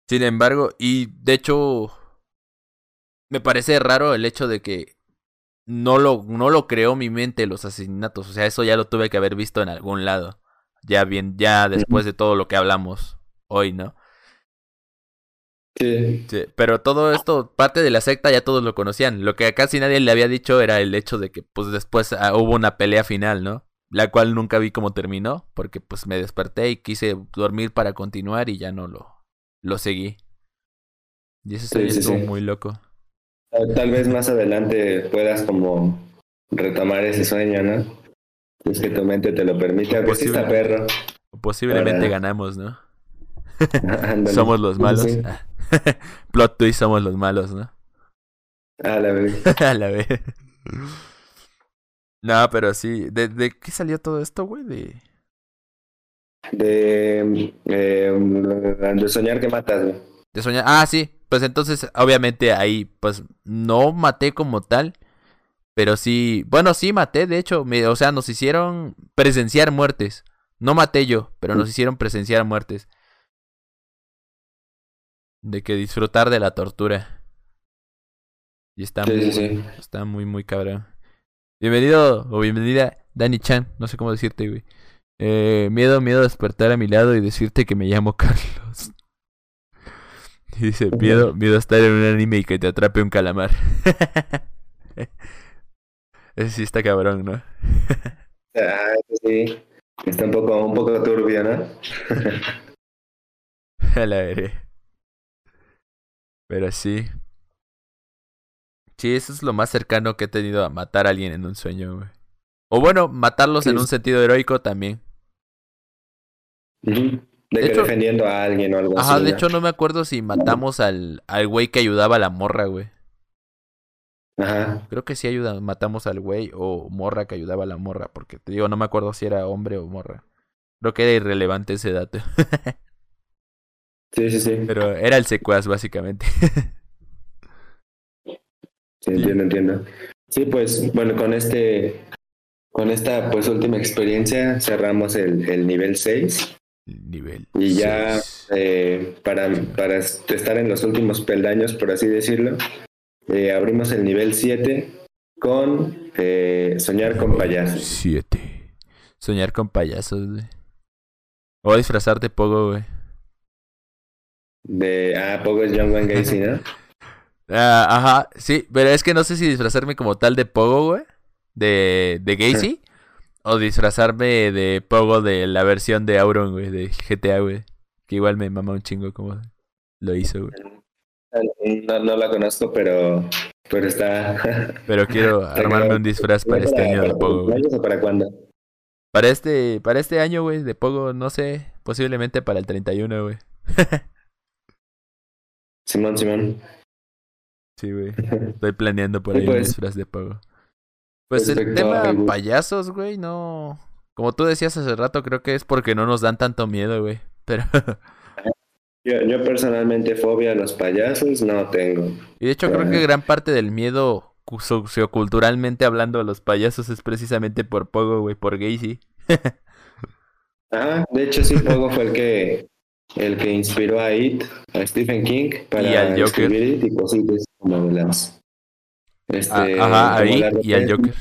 S1: Sin embargo, y de hecho, me parece raro el hecho de que no lo, no lo creó mi mente los asesinatos. O sea, eso ya lo tuve que haber visto en algún lado. Ya bien, ya después de todo lo que hablamos hoy, ¿no?
S2: Sí.
S1: sí. Pero todo esto, parte de la secta ya todos lo conocían. Lo que casi nadie le había dicho era el hecho de que pues después ah, hubo una pelea final, ¿no? La cual nunca vi cómo terminó, porque pues me desperté y quise dormir para continuar y ya no lo, lo seguí. Y eso sí, estuvo muy loco.
S2: Tal vez más adelante puedas como retomar ese sueño, ¿no? Es que tu mente te lo permite. Si está perro.
S1: Posiblemente ganamos, ¿no? somos los malos. Plot twist, somos los malos, ¿no?
S2: A la vez.
S1: A la vez. No, pero sí. ¿De, ¿De qué salió todo esto, güey? De.
S2: De. Eh, de soñar que matas, güey.
S1: De soñar. Ah, sí. Pues entonces, obviamente ahí, pues no maté como tal. Pero sí. Bueno, sí maté, de hecho. Me, o sea, nos hicieron presenciar muertes. No maté yo, pero nos hicieron presenciar muertes. De que disfrutar de la tortura. Y está muy, está muy, muy cabrón. Bienvenido o bienvenida, Dani Chan. No sé cómo decirte, güey. Eh, miedo, miedo a despertar a mi lado y decirte que me llamo Carlos. Y dice, miedo, miedo a estar en un anime y que te atrape un calamar. Ese sí está cabrón, ¿no?
S2: ah, sí. Está un poco, un poco turbio, ¿no?
S1: a la veré. Pero sí. Sí, eso es lo más cercano que he tenido a matar a alguien en un sueño, güey. O bueno, matarlos en un sentido heroico también.
S2: De, hecho, defendiendo a alguien o algo
S1: así. Ajá, de hecho no me acuerdo si matamos al, al güey que ayudaba a la morra, güey.
S2: Ajá.
S1: Creo que sí ayuda, matamos al güey o morra que ayudaba a la morra, porque te digo, no me acuerdo si era hombre o morra. Creo que era irrelevante ese dato.
S2: sí, sí, sí.
S1: Pero era el secuaz, básicamente.
S2: sí, entiendo, entiendo. Sí, pues, bueno, con este, con esta pues última experiencia cerramos el, el nivel 6.
S1: Nivel.
S2: Y ya eh, para, para estar en los últimos peldaños, por así decirlo, eh, abrimos el nivel 7 con eh, Soñar con payasos.
S1: 7. Soñar con payasos, güey. O disfrazarte Pogo, güey.
S2: De. Ah, Pogo es John Wayne Gacy, ¿no?
S1: ah, ajá, sí, pero es que no sé si disfrazarme como tal de Pogo, güey. De, de Gacy. O disfrazarme de Pogo de la versión de Auron, güey, de GTA, güey. Que igual me mama un chingo como lo hizo, güey.
S2: No, no la conozco, pero, pero está.
S1: Pero quiero armarme un disfraz para este año de Pogo.
S2: para cuándo?
S1: Para este, para este año, güey, de Pogo, no sé, posiblemente para el 31, güey.
S2: Simón, Simón.
S1: Sí, güey. Estoy planeando por ahí un pues. disfraz de Pogo. Pues el tema payasos, güey, no. Como tú decías hace rato, creo que es porque no nos dan tanto miedo, güey. Pero.
S2: Yo, personalmente fobia a los payasos no tengo.
S1: Y de hecho creo que gran parte del miedo socioculturalmente hablando a los payasos es precisamente por Pogo, güey, por Gacy.
S2: ah, de hecho sí, Pogo fue el que el que inspiró a It, a Stephen King, para escribir It y cositas como las. Este,
S1: ah, ajá, ahí y al Joker.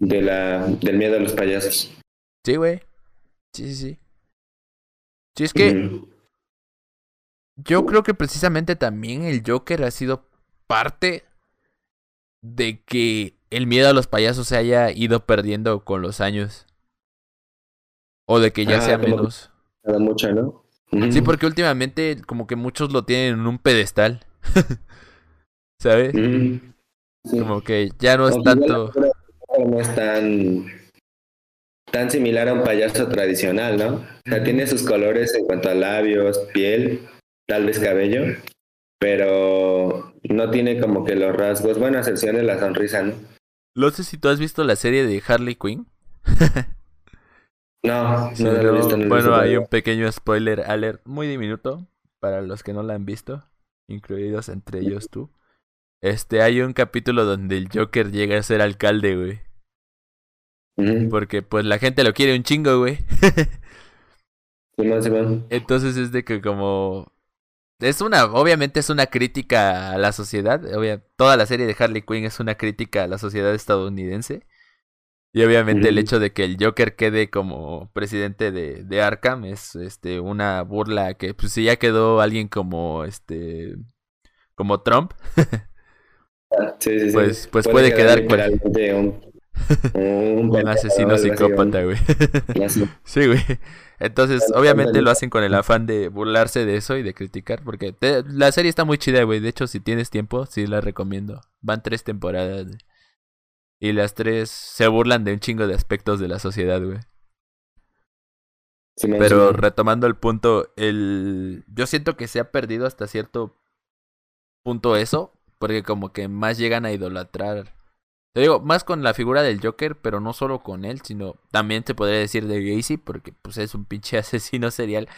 S2: De la, del miedo a los payasos.
S1: Sí, güey. Sí, sí, sí. Sí, es que. Yo creo que precisamente también el Joker ha sido parte de que el miedo a los payasos se haya ido perdiendo con los años. O de que ya ah, sea menos.
S2: Mucha, ¿no?
S1: Sí, porque últimamente como que muchos lo tienen en un pedestal. ¿Sabes? Como que ya no es tanto...
S2: No es tan, tan similar a un payaso tradicional, ¿no? O sea, tiene sus colores en cuanto a labios, piel, tal vez cabello, pero no tiene como que los rasgos, bueno, a excepción de la sonrisa, ¿no?
S1: No sé si tú has visto la serie de Harley Quinn.
S2: no, no, he visto,
S1: Bueno, hay un pequeño spoiler alert muy diminuto para los que no la han visto, incluidos entre ellos tú. Este, hay un capítulo donde el Joker llega a ser alcalde, güey. Porque pues la gente lo quiere un chingo, güey. Entonces es de que como es una, obviamente es una crítica a la sociedad. toda la serie de Harley Quinn es una crítica a la sociedad estadounidense. Y obviamente el hecho de que el Joker quede como presidente de, de Arkham es este una burla que pues si ya quedó alguien como este como Trump. pues, pues puede, quedar, un, un, asesino psicópata, güey. sí, güey. Entonces, obviamente lo hacen con el afán de burlarse de eso y de criticar, porque la serie está muy chida, güey. De hecho, si tienes tiempo, sí la recomiendo. Van tres temporadas. Y las tres se burlan de un chingo de aspectos de la sociedad, güey. Pero retomando el punto, el yo siento que se ha perdido hasta cierto punto eso, porque como que más llegan a idolatrar te digo, más con la figura del Joker, pero no solo con él, sino también te podría decir de Gacy, porque pues es un pinche asesino serial.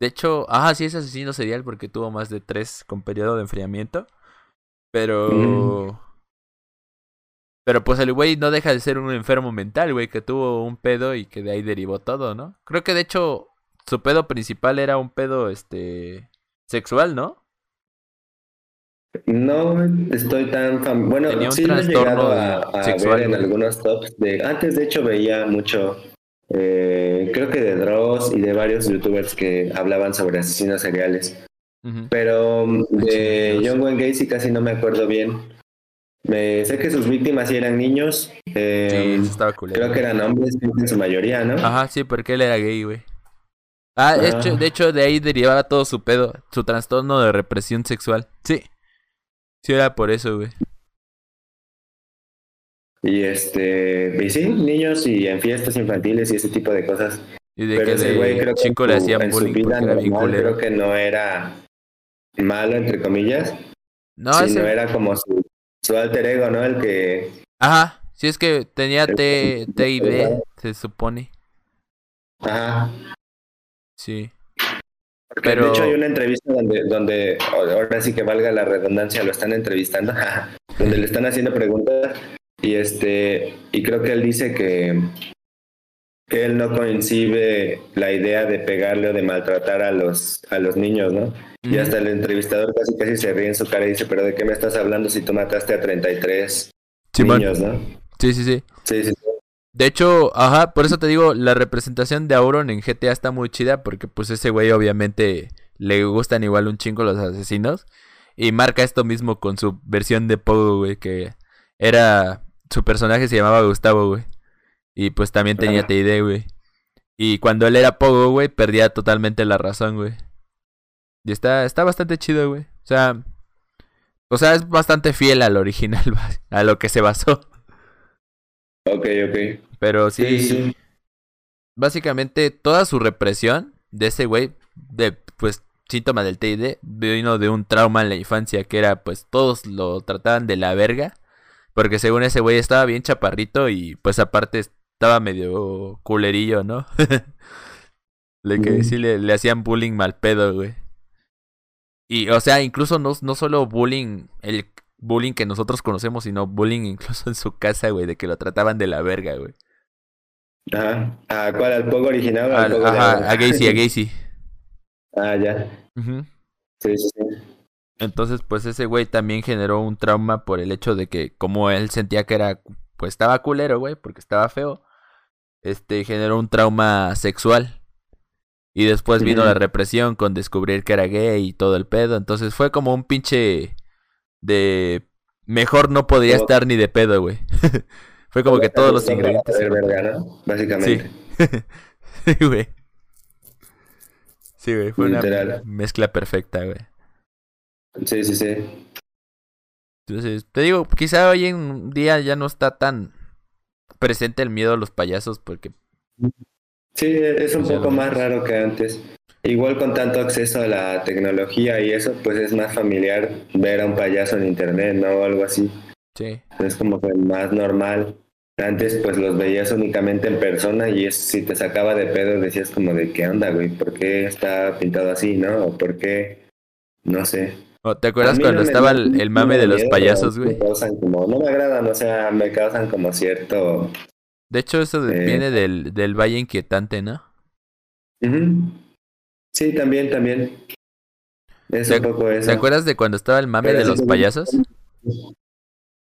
S1: De hecho, ajá, sí es asesino serial porque tuvo más de tres con periodo de enfriamiento. Pero... Pero pues el güey no deja de ser un enfermo mental, güey, que tuvo un pedo y que de ahí derivó todo, ¿no? Creo que de hecho su pedo principal era un pedo, este, sexual, ¿no?
S2: No estoy tan bueno, sí lo he llegado a, ver en algunos tops de antes de hecho veía mucho eh, creo que de Dross y de varios youtubers que hablaban sobre asesinos seriales. Pero de John Wayne Gacy casi no me acuerdo bien. Me, sé que sus víctimas sí eran niños. Eh, creo que eran hombres en su mayoría, ¿no?
S1: Ajá, sí, porque él era gay, güey. Ah, de hecho, de hecho, de ahí derivaba todo su pedo, su trastorno de represión sexual. Sí. Sí, era por eso, güey.
S2: Y este, y sí, niños y en fiestas infantiles y ese tipo de cosas.
S1: Y de que ese güey creo chico le hacían bullying
S2: Creo que no era malo, entre comillas. No, sino era como su, su alter ego, ¿no? El que...
S1: Ajá, sí es que tenía T, T y B, se supone.
S2: Ajá.
S1: Sí.
S2: Pero... De hecho hay una entrevista donde, donde, ahora sí que valga la redundancia, lo están entrevistando, donde le están haciendo preguntas y este y creo que él dice que, que él no coincide la idea de pegarle o de maltratar a los a los niños, ¿no? Y hasta el entrevistador casi casi se ríe en su cara y dice, pero ¿de qué me estás hablando si tú mataste a 33 niños, no?
S1: Sí, sí, sí.
S2: Sí, sí.
S1: De hecho, ajá, por eso te digo, la representación de Auron en GTA está muy chida porque pues ese güey obviamente le gustan igual un chingo los asesinos y marca esto mismo con su versión de Pogo, güey, que era su personaje se llamaba Gustavo, güey. Y pues también tenía TID, güey. Y cuando él era Pogo, güey, perdía totalmente la razón, güey. Y está está bastante chido, güey. O sea, o sea, es bastante fiel al original, a lo que se basó.
S2: Ok, ok.
S1: Pero sí, Básicamente toda su represión de ese güey, de pues síntoma del TID, vino de un trauma en la infancia que era pues todos lo trataban de la verga. Porque según ese güey estaba bien chaparrito y pues aparte estaba medio culerillo, ¿no? le que sí le, le, hacían bullying mal pedo, güey. Y o sea, incluso no, no solo bullying, el bullying que nosotros conocemos, sino bullying incluso en su casa, güey, de que lo trataban de la verga, güey.
S2: Ajá. ¿A cuál? ¿Al Pogo original?
S1: Al, ajá, a Gacy, a Gacy.
S2: Ah, ya. Sí, sí, sí.
S1: Entonces, pues ese güey también generó un trauma por el hecho de que como él sentía que era, pues estaba culero, güey, porque estaba feo, este generó un trauma sexual. Y después vino la represión con descubrir que era gay y todo el pedo. Entonces fue como un pinche de mejor no podía estar ni de pedo, güey. fue como que todos los ingredientes.
S2: Básicamente.
S1: Sí. güey. Sí, güey. Fue una mezcla perfecta, güey.
S2: Sí, sí, sí.
S1: Entonces, te digo, quizá hoy en día ya no está tan presente el miedo a los payasos porque...
S2: Sí, es un poco más raro que antes. Igual con tanto acceso a la tecnología y eso, pues es más familiar ver a un payaso en internet, ¿no? O algo así.
S1: Sí.
S2: Es como que más normal. Antes pues los veías únicamente en persona y si te sacaba de pedo decías como de qué onda, güey, ¿por qué está pintado así, no? O por qué, no sé.
S1: ¿Te acuerdas cuando estaba el, mame de los payasos, güey?
S2: como, no me agradan, o sea, me causan como cierto...
S1: De hecho, eso eh, viene del, del Valle Inquietante, ¿no?
S2: Sí, también, también. Es un poco eso.
S1: ¿Te acuerdas de cuando estaba el mame de los payasos?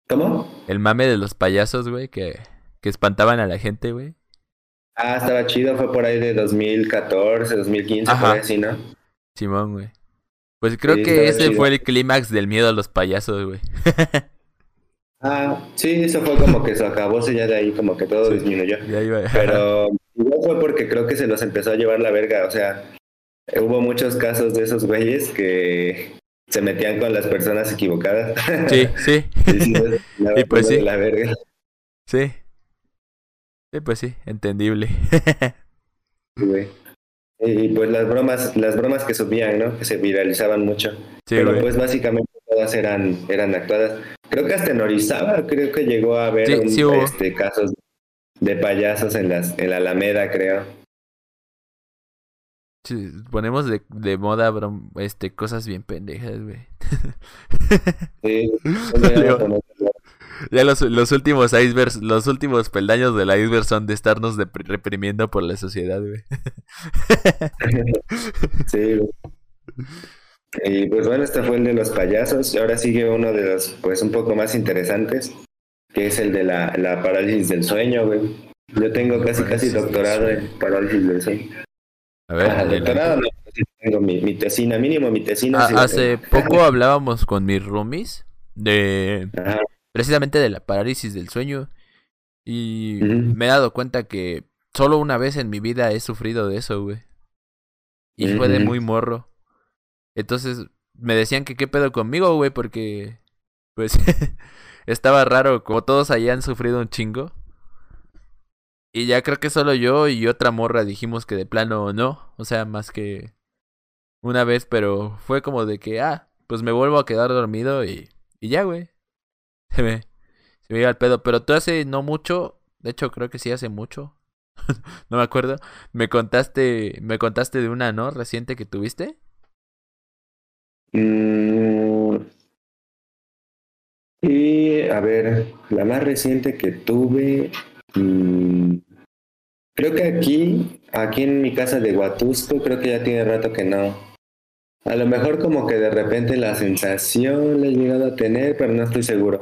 S2: ¿Cómo?
S1: El mame de los payasos, güey, que, que espantaban a la gente, güey.
S2: Ah, estaba chido, fue por ahí de 2014, 2015, por ahí, ¿no?
S1: Simón, güey. Pues creo que ese fue el clímax del miedo a los payasos, güey.
S2: ah, sí, eso fue como que se acabó, ya de ahí como que todo disminuyó. Pero igual fue porque creo que se los empezó a llevar la verga, o sea, hubo muchos casos de esos güeyes que se metían con las personas equivocadas.
S1: Sí, sí. y, pues sí.
S2: La verga.
S1: Sí. Sí, pues sí, entendible.
S2: güey. Y pues las bromas, las bromas que subían, ¿no? Que se viralizaban mucho. Pero pues básicamente todas eran, eran actuadas. Creo que hasta en Orizaba, creo que llegó a haber este, casos de payasos en las, en la Alameda, creo.
S1: Sí, ponemos de, de moda este cosas bien pendejas, güey.
S2: Sí,
S1: ya los, los últimos icebergs, los últimos peldaños del iceberg son de estarnos reprimiendo por la sociedad, güey.
S2: sí, Y pues bueno, este fue el de los payasos. Y ahora sigue uno de los, pues un poco más interesantes, que es el de la, la parálisis del sueño, güey. Yo tengo casi, casi doctorado en parálisis del sueño.
S1: A ver, ah,
S2: doctorado, no, tengo mi, mi, tesina, mínimo mi tesina.
S1: Ah, hace poco hablábamos con mis roomies de precisamente de la parálisis del sueño. Y me he dado cuenta que solo una vez en mi vida he sufrido de eso, güey. Y fue de muy morro. Entonces me decían que qué pedo conmigo, güey, porque pues estaba raro, como todos allá han sufrido un chingo. Y ya creo que solo yo y otra morra dijimos que de plano no, o sea, más que una vez, pero fue como de que, ah, pues me vuelvo a quedar dormido y, y ya, güey. Se me, se me iba el pedo. Pero tú hace no mucho, de hecho creo que sí hace mucho, no me acuerdo, me contaste, me contaste de una, ¿no? Reciente que tuviste.
S2: Mm, y a ver, la más reciente que tuve, mm, creo que aquí, aquí en mi casa de Huatusco, creo que ya tiene rato que no. A lo mejor como que de repente la sensación le he llegado a tener, pero no estoy seguro.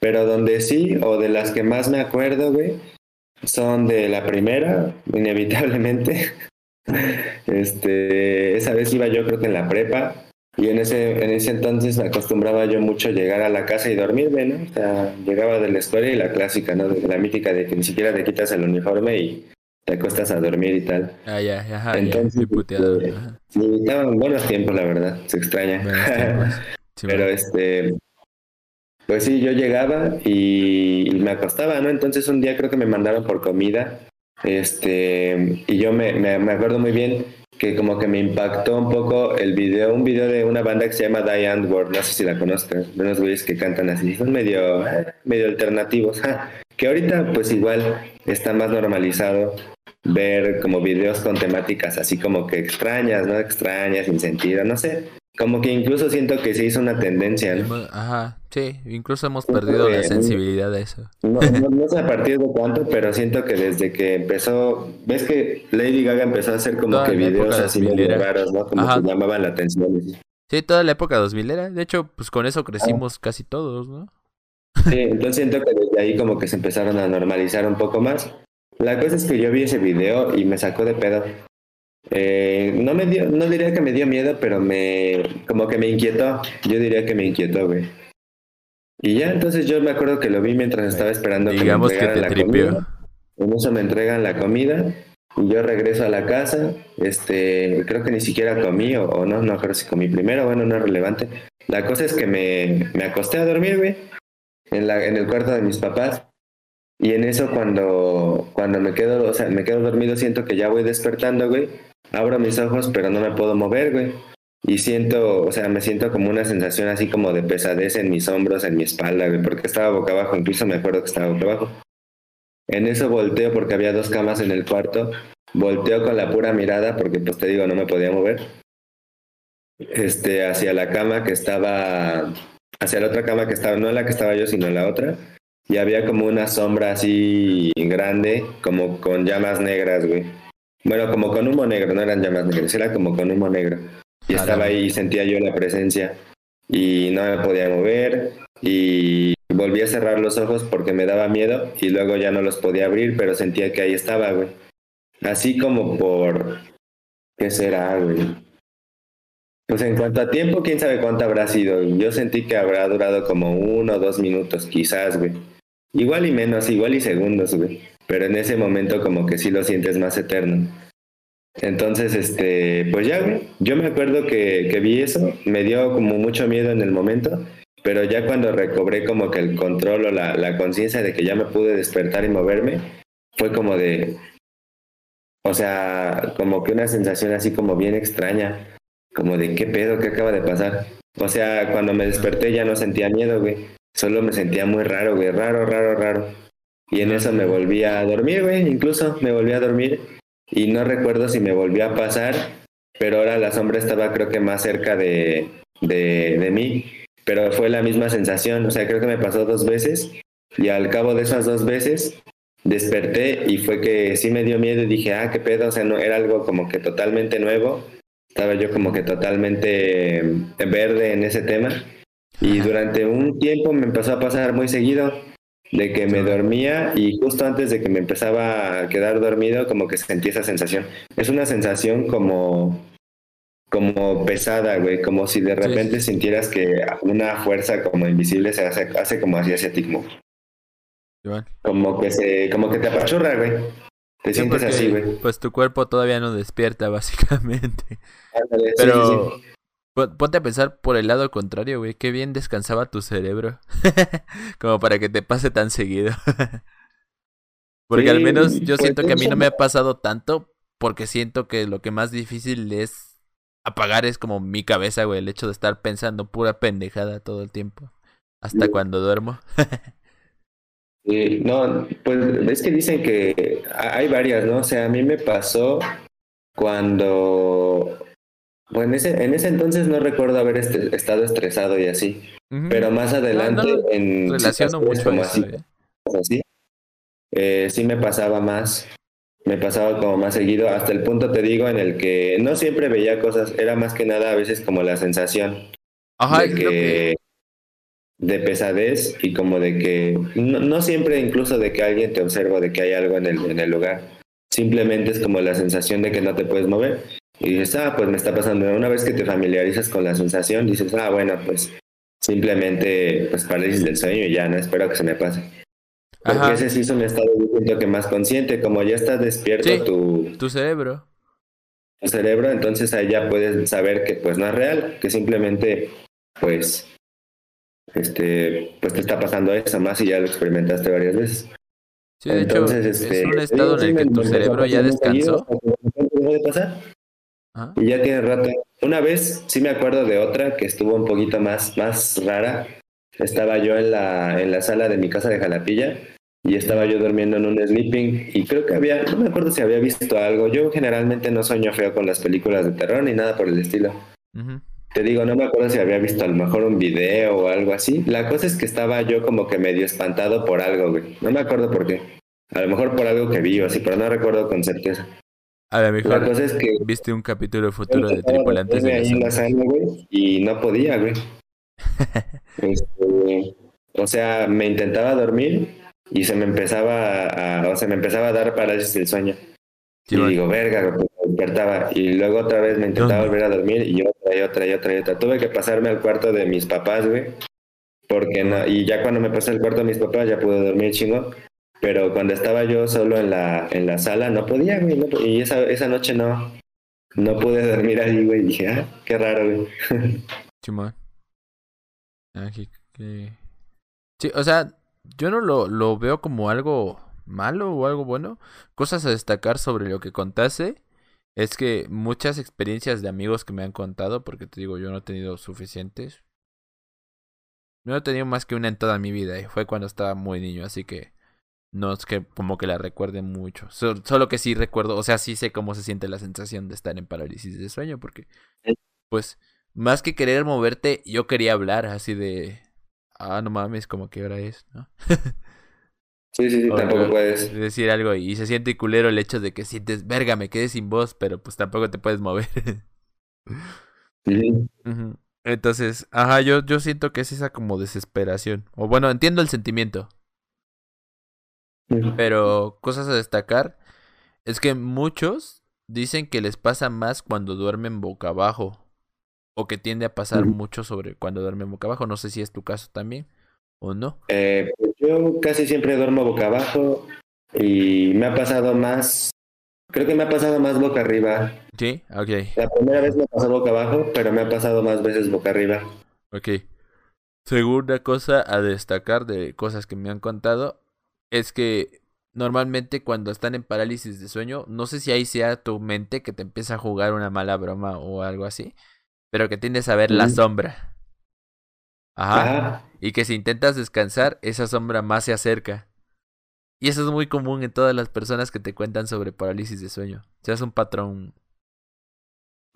S2: Pero donde sí, o de las que más me acuerdo, güey, son de la primera, inevitablemente. este, esa vez iba yo creo que en la prepa y en ese, en ese entonces acostumbraba yo mucho llegar a la casa y dormirme, ¿no? O sea, llegaba de la escuela y la clásica, ¿no? De la mítica de que ni siquiera te quitas el uniforme y te acuestas a dormir y tal.
S1: Ah, ya, ajá,
S2: Entonces, este, sí, estaban buenos tiempos, la verdad, se extraña. Pero este, pues sí, yo llegaba y, me acostaba, ¿no? Entonces un día creo que me mandaron por comida, este, y yo me, me, acuerdo muy bien que como que me impactó un poco el video, un video de una banda que se llama Diane Ward, no sé si la conozcan, de unos güeyes que cantan así, son medio, medio alternativos, que ahorita pues igual está más normalizado ver como videos con temáticas así como que extrañas, ¿no? Extrañas, sin sentido, no sé. Como que incluso siento que se hizo una tendencia, ¿no?
S1: Ajá, sí, incluso hemos perdido la sensibilidad de eso.
S2: No, no, sé a partir de cuánto, pero siento que desde que empezó, ves que Lady Gaga empezó a hacer como que videos así medio raros, ¿no? Como que llamaban la atención.
S1: Sí, toda la época 2000 era, de hecho, pues con eso crecimos casi todos, ¿no?
S2: Sí, entonces siento que desde ahí como que se empezaron a normalizar un poco más. La cosa es que yo vi ese video y me sacó de pedo. Eh, no me dio, no diría que me dio miedo, pero me, como que me inquietó. Yo diría que me inquietó, güey. Y ya, entonces yo me acuerdo que lo vi mientras estaba esperando
S1: Digamos que me entregaran la comida.
S2: En eso me entregan la comida y yo regreso a la casa. Este, creo que ni siquiera comí o, no, no creo si comí primero, bueno, no es relevante. La cosa es que me, me acosté a dormir, güey, en, la, en el cuarto de mis papás. Y en eso cuando, cuando me quedo, o sea, me quedo dormido siento que ya voy despertando, güey. Abro mis ojos, pero no me puedo mover, güey. Y siento, o sea, me siento como una sensación así como de pesadez en mis hombros, en mi espalda, güey, porque estaba boca abajo, incluso me acuerdo que estaba boca abajo. En eso volteo porque había dos camas en el cuarto. Volteo con la pura mirada porque, pues te digo, no me podía mover. Este, hacia la cama que estaba, hacia la otra cama que estaba, no la que estaba yo, sino la otra. Y había como una sombra así grande, como con llamas negras, güey. Bueno, como con humo negro, no eran llamas negras, era como con humo negro. Y estaba ahí y sentía yo la presencia. Y no me podía mover. Y volví a cerrar los ojos porque me daba miedo. Y luego ya no los podía abrir, pero sentía que ahí estaba, güey. Así como por... ¿Qué será, güey? Pues en cuanto a tiempo, quién sabe cuánto habrá sido. Yo sentí que habrá durado como uno o dos minutos, quizás, güey. Igual y menos, igual y segundos, güey. Pero en ese momento como que sí lo sientes más eterno. Entonces, este, pues ya, yo me acuerdo que, que vi eso, me dio como mucho miedo en el momento, pero ya cuando recobré como que el control o la, la conciencia de que ya me pude despertar y moverme, fue como de, o sea, como que una sensación así como bien extraña, como de qué pedo, qué acaba de pasar. O sea, cuando me desperté ya no sentía miedo, güey, solo me sentía muy raro, güey, raro, raro, raro. Y en eso me volví a dormir, güey, incluso me volví a dormir. Y no recuerdo si me volvió a pasar, pero ahora la sombra estaba creo que más cerca de, de, de mí, pero fue la misma sensación, o sea, creo que me pasó dos veces. Y al cabo de esas dos veces desperté y fue que sí me dio miedo y dije, ah, qué pedo, o sea, no, era algo como que totalmente nuevo, estaba yo como que totalmente verde en ese tema y durante un tiempo me empezó a pasar muy seguido de que me dormía y justo antes de que me empezaba a quedar dormido como que sentí esa sensación. Es una sensación como como pesada, güey, como si de repente sintieras que una fuerza como invisible se hace, hace como así hacia ti, como, como que se, como que te apachurra, güey. Te sientes así, güey.
S1: Pues tu cuerpo todavía no despierta, básicamente. Pero Ponte a pensar por el lado contrario, güey. Qué bien descansaba tu cerebro. Como para que te pase tan seguido. porque al menos yo siento que a mí no me ha pasado tanto. Porque siento que lo que más difícil es apagar es como mi cabeza, güey. El hecho de estar pensando pura pendejada todo el tiempo. Hasta cuando duermo.
S2: sí, no, pues es que dicen que hay varias, ¿no? O sea, a mí me pasó cuando bueno, en ese, en ese entonces no recuerdo haber este, estado estresado y así. Pero más adelante, en
S1: relaciono mucho como así, ¿eh?
S2: así eh, sí me pasaba más. Me pasaba como más seguido, hasta el punto te digo en el que no siempre veía cosas, era más que nada a veces como la sensación de que, de pesadez y como de que no, no, siempre incluso de que alguien te observa de que hay algo en el, en el lugar. Simplemente es como la sensación de que no te puedes mover y dices, ah, pues me está pasando. Una vez que te familiarizas con la sensación, dices, ah, bueno, pues simplemente pues parálisis del sueño y ya, no espero que se me pase. Porque ese sí es un estado siento que más consciente, como ya está despierto tu,
S1: tu cerebro.
S2: Tu cerebro, entonces ahí ya puedes saber que pues no es real, que simplemente pues este pues te está pasando eso más y ya lo experimentaste varias veces.
S1: Sí, de entonces, hecho, este, es un estado en el que tu cerebro ya descansó.
S2: ¿Puede pasar? Y ya tiene rato. Una vez sí me acuerdo de otra que estuvo un poquito más, más rara. Estaba yo en la, en la sala de mi casa de Jalapilla y estaba yo durmiendo en un sleeping y creo que había, no me acuerdo si había visto algo. Yo generalmente no sueño feo con las películas de terror ni nada por el estilo. te digo, no me acuerdo si había visto a lo mejor un video o algo así. La cosa es que estaba yo como que medio espantado por algo, güey. No me acuerdo por qué. A lo mejor por algo que vi o así, pero no recuerdo con certeza.
S1: A lo mejor la cosa es que viste un capítulo futuro de tripulantes de
S2: ahí en la sala, güey, y no podía, güey. Este, o sea, me intentaba dormir y se me empezaba a, o sea, me empezaba a dar parálisis del sueño. y digo, verga, pues, me despertaba. Y luego otra vez me intentaba volver a dormir y otra y otra y otra y otra. Tuve que pasarme al cuarto de mis papás, güey. Porque no, y ya cuando me pasé al cuarto de mis papás ya pude dormir chingo. Pero cuando estaba yo solo en la, en la sala no podía, güey. y esa, esa noche no, no pude dormir ahí, güey. Dije, ah, qué raro, güey.
S1: Ah, Sí, o sea, yo no lo, lo veo como algo malo o algo bueno. Cosas a destacar sobre lo que contaste es que muchas experiencias de amigos que me han contado, porque te digo, yo no he tenido suficientes. No he tenido más que una en toda mi vida y fue cuando estaba muy niño, así que no es que como que la recuerde mucho. solo que sí recuerdo, o sea, sí sé cómo se siente la sensación de estar en parálisis de sueño, porque pues más que querer moverte, yo quería hablar así de, ah, no mames, como que hora es, ¿no?
S2: sí, sí, sí, tampoco puedes
S1: decir algo y se siente culero el hecho de que sientes, verga, me quedé sin voz, pero pues tampoco te puedes mover. Entonces, ajá, yo, yo siento que es esa como desesperación. O bueno, entiendo el sentimiento. Pero cosas a destacar es que muchos dicen que les pasa más cuando duermen boca abajo o que tiende a pasar mucho sobre cuando duermen boca abajo. No sé si es tu caso también o no.
S2: Eh, pues yo casi siempre duermo boca abajo y me ha pasado más, creo que me ha pasado más boca arriba.
S1: Sí, ok.
S2: La primera vez me pasó boca abajo, pero me ha pasado más veces boca arriba.
S1: Ok. Segunda cosa a destacar de cosas que me han contado es que normalmente cuando están en parálisis de sueño, no sé si ahí sea tu mente que te empieza a jugar una mala broma o algo así, pero que tiendes a ver la sombra. Ajá. Y que si intentas descansar, esa sombra más se acerca. Y eso es muy común en todas las personas que te cuentan sobre parálisis de sueño. O sea, es un patrón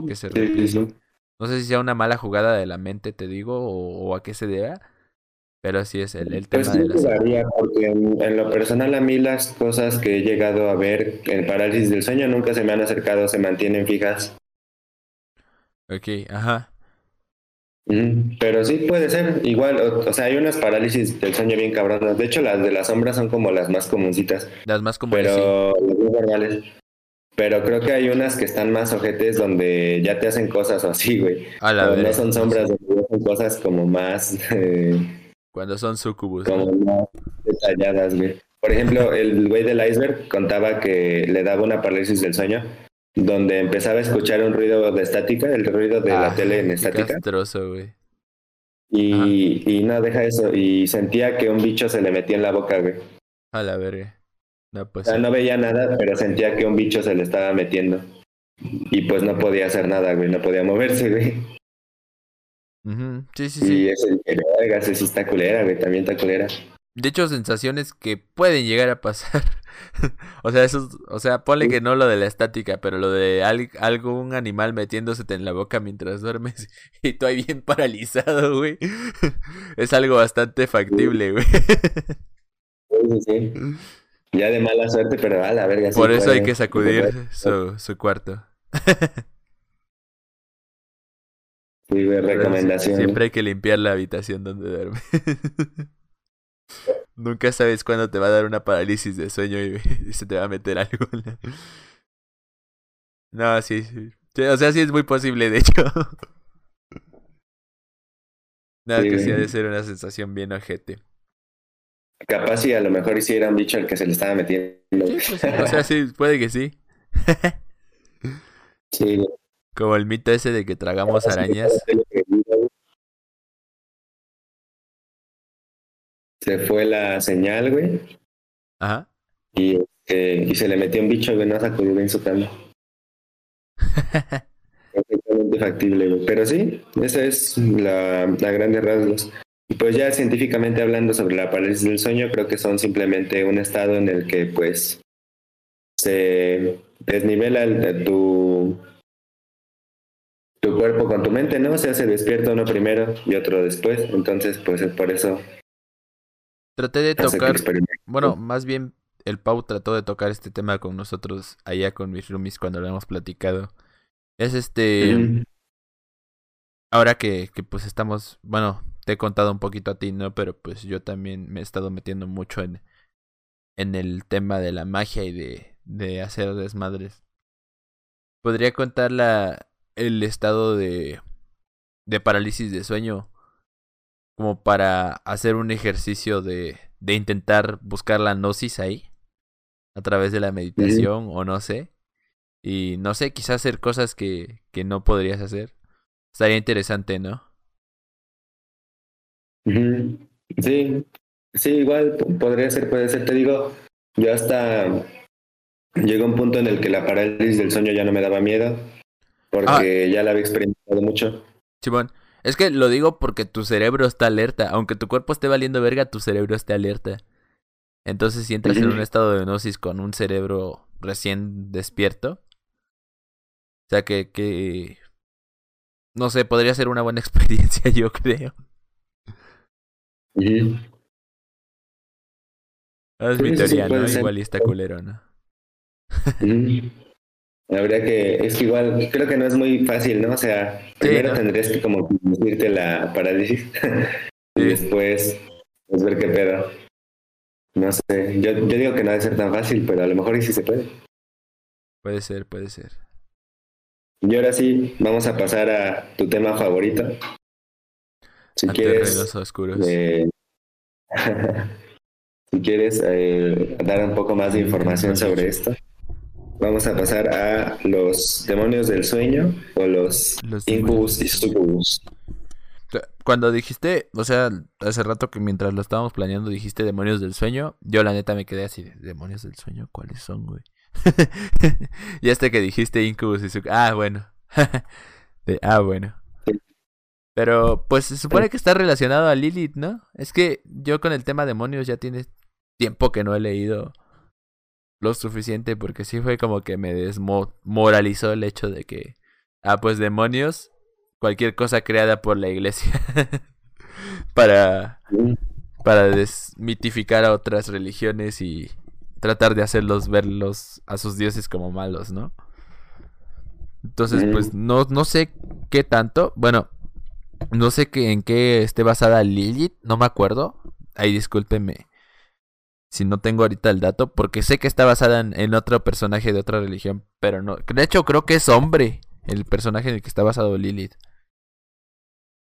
S1: que se repite. No sé si sea una mala jugada de la mente, te digo, o, a qué se deba, pero así es el, el tema
S2: pues
S1: de la
S2: jugaría, porque en, lo personal a mí las cosas que he llegado a ver en parálisis del sueño nunca se me han acercado, se mantienen fijas.
S1: Ok, ajá.
S2: Pero sí puede ser, igual, o, sea, hay unas parálisis del sueño bien cabronas. De hecho, las de la sombra son como las más comuncitas.
S1: Las más comunes.
S2: Pero normales. Pero creo que hay unas que están más ojetes donde ya te hacen cosas así, güey. A la no son sombras, donde son cosas como más. Eh,
S1: Cuando son sucubus.
S2: Como más detalladas, güey. Por ejemplo, el güey del iceberg contaba que le daba una parálisis del sueño donde empezaba a escuchar un ruido de estática, el ruido de la ah, tele en estática.
S1: güey.
S2: Y, y no, deja eso. Y sentía que un bicho se le metía en la boca, güey.
S1: A la verga. No, pues,
S2: o sea, no veía nada, pero sentía que un bicho se le estaba metiendo. Y pues no podía hacer nada, güey. No podía moverse, güey.
S1: Sí, sí, sí.
S2: Y ese, ese sí está culera, güey. También está culera.
S1: De hecho, sensaciones que pueden llegar a pasar. o sea, eso, o sea, ponle que no lo de la estática, pero lo de algún animal metiéndose en la boca mientras duermes y tú ahí bien paralizado, güey. es algo bastante factible, güey.
S2: sí, sí. Ya de mala suerte, pero a la verga.
S1: Por eso hay que sacudir su, su cuarto.
S2: Sí, recomendación.
S1: Siempre hay que limpiar la habitación donde duerme. Nunca sabes cuándo te va a dar una parálisis de sueño y, se te va a meter algo. No, sí, sí. O sea, sí es muy posible, de hecho. Nada, que sí ha de ser una sensación bien ojete.
S2: Capaz si a lo mejor hiciera un bicho al que se le estaba metiendo.
S1: Sí, pues, o sea, sí, puede que sí.
S2: sí.
S1: Como el mito ese de que tragamos arañas.
S2: se fue la señal, güey.
S1: Ajá.
S2: Y, este, y se le metió un bicho, güey, no sacudió en su cama. Perfectamente factible, güey. Pero sí, esa es la, la grandes rasgos. Y pues ya científicamente hablando sobre la parálisis del sueño, creo que son simplemente un estado en el que pues se desnivela el, tu tu cuerpo con tu mente, ¿no? Se despierta uno primero y otro después. Entonces, pues por eso.
S1: Traté de tocar. Bueno, más bien el Pau trató de tocar este tema con nosotros allá con mis roomies cuando lo hemos platicado. Es este. Ahora que, que pues estamos. Bueno, te he contado un poquito a ti, ¿no? Pero pues yo también me he estado metiendo mucho en, en el tema de la magia y de, de hacer desmadres. Podría contar la, el estado de, de parálisis de sueño como para hacer un ejercicio de, de intentar buscar la gnosis ahí a través de la meditación o no sé. Y no sé, quizás hacer cosas que, que no podrías hacer. Estaría interesante, ¿no?
S2: Sí, sí, igual podría ser, puede ser. Te digo, yo hasta llegó un punto en el que la parálisis del sueño ya no me daba miedo porque ah. ya la había experimentado mucho.
S1: Simón, es que lo digo porque tu cerebro está alerta. Aunque tu cuerpo esté valiendo verga, tu cerebro está alerta. Entonces, si entras en un estado de hipnosis con un cerebro recién despierto, o sea que, que. No sé, podría ser una buena experiencia, yo creo. Es mi teoría, ¿no? Igual y está culero, ¿no?
S2: Habría que, es que igual, creo que no es muy fácil, ¿no? O sea, primero tendrías que como decirte la parálisis y después pues, ver qué pedo. No sé, yo, yo digo que no debe ser tan fácil, pero a lo mejor sí se puede.
S1: Puede ser, puede ser.
S2: Y ahora sí, vamos a pasar a tu tema favorito. Si quieres.
S1: Oscuros.
S2: Eh, si quieres eh, dar un poco más de información sobre esto vamos a pasar a los demonios del sueño o los, incubus y sucubus.
S1: Cuando dijiste, o sea, hace rato que mientras lo estábamos planeando dijiste demonios del sueño, yo la neta me quedé así, demonios del sueño, ¿cuáles son, güey? y hasta que dijiste incubus y sucubus, ah, bueno. ah, bueno. Pero pues se supone que está relacionado a Lilith, ¿no? Es que yo con el tema demonios ya tiene tiempo que no he leído lo suficiente porque sí fue como que me desmoralizó el hecho de que, ah, pues demonios, cualquier cosa creada por la iglesia para, para desmitificar a otras religiones y tratar de hacerlos verlos a sus dioses como malos, ¿no? Entonces, pues no, no sé qué tanto, bueno, no sé qué, en qué esté basada Lilith, no me acuerdo, ahí discúlpenme si no tengo ahorita el dato, porque sé que está basada en, otro personaje de otra religión, pero no. De hecho, creo que es hombre el personaje en el que está basado Lilith.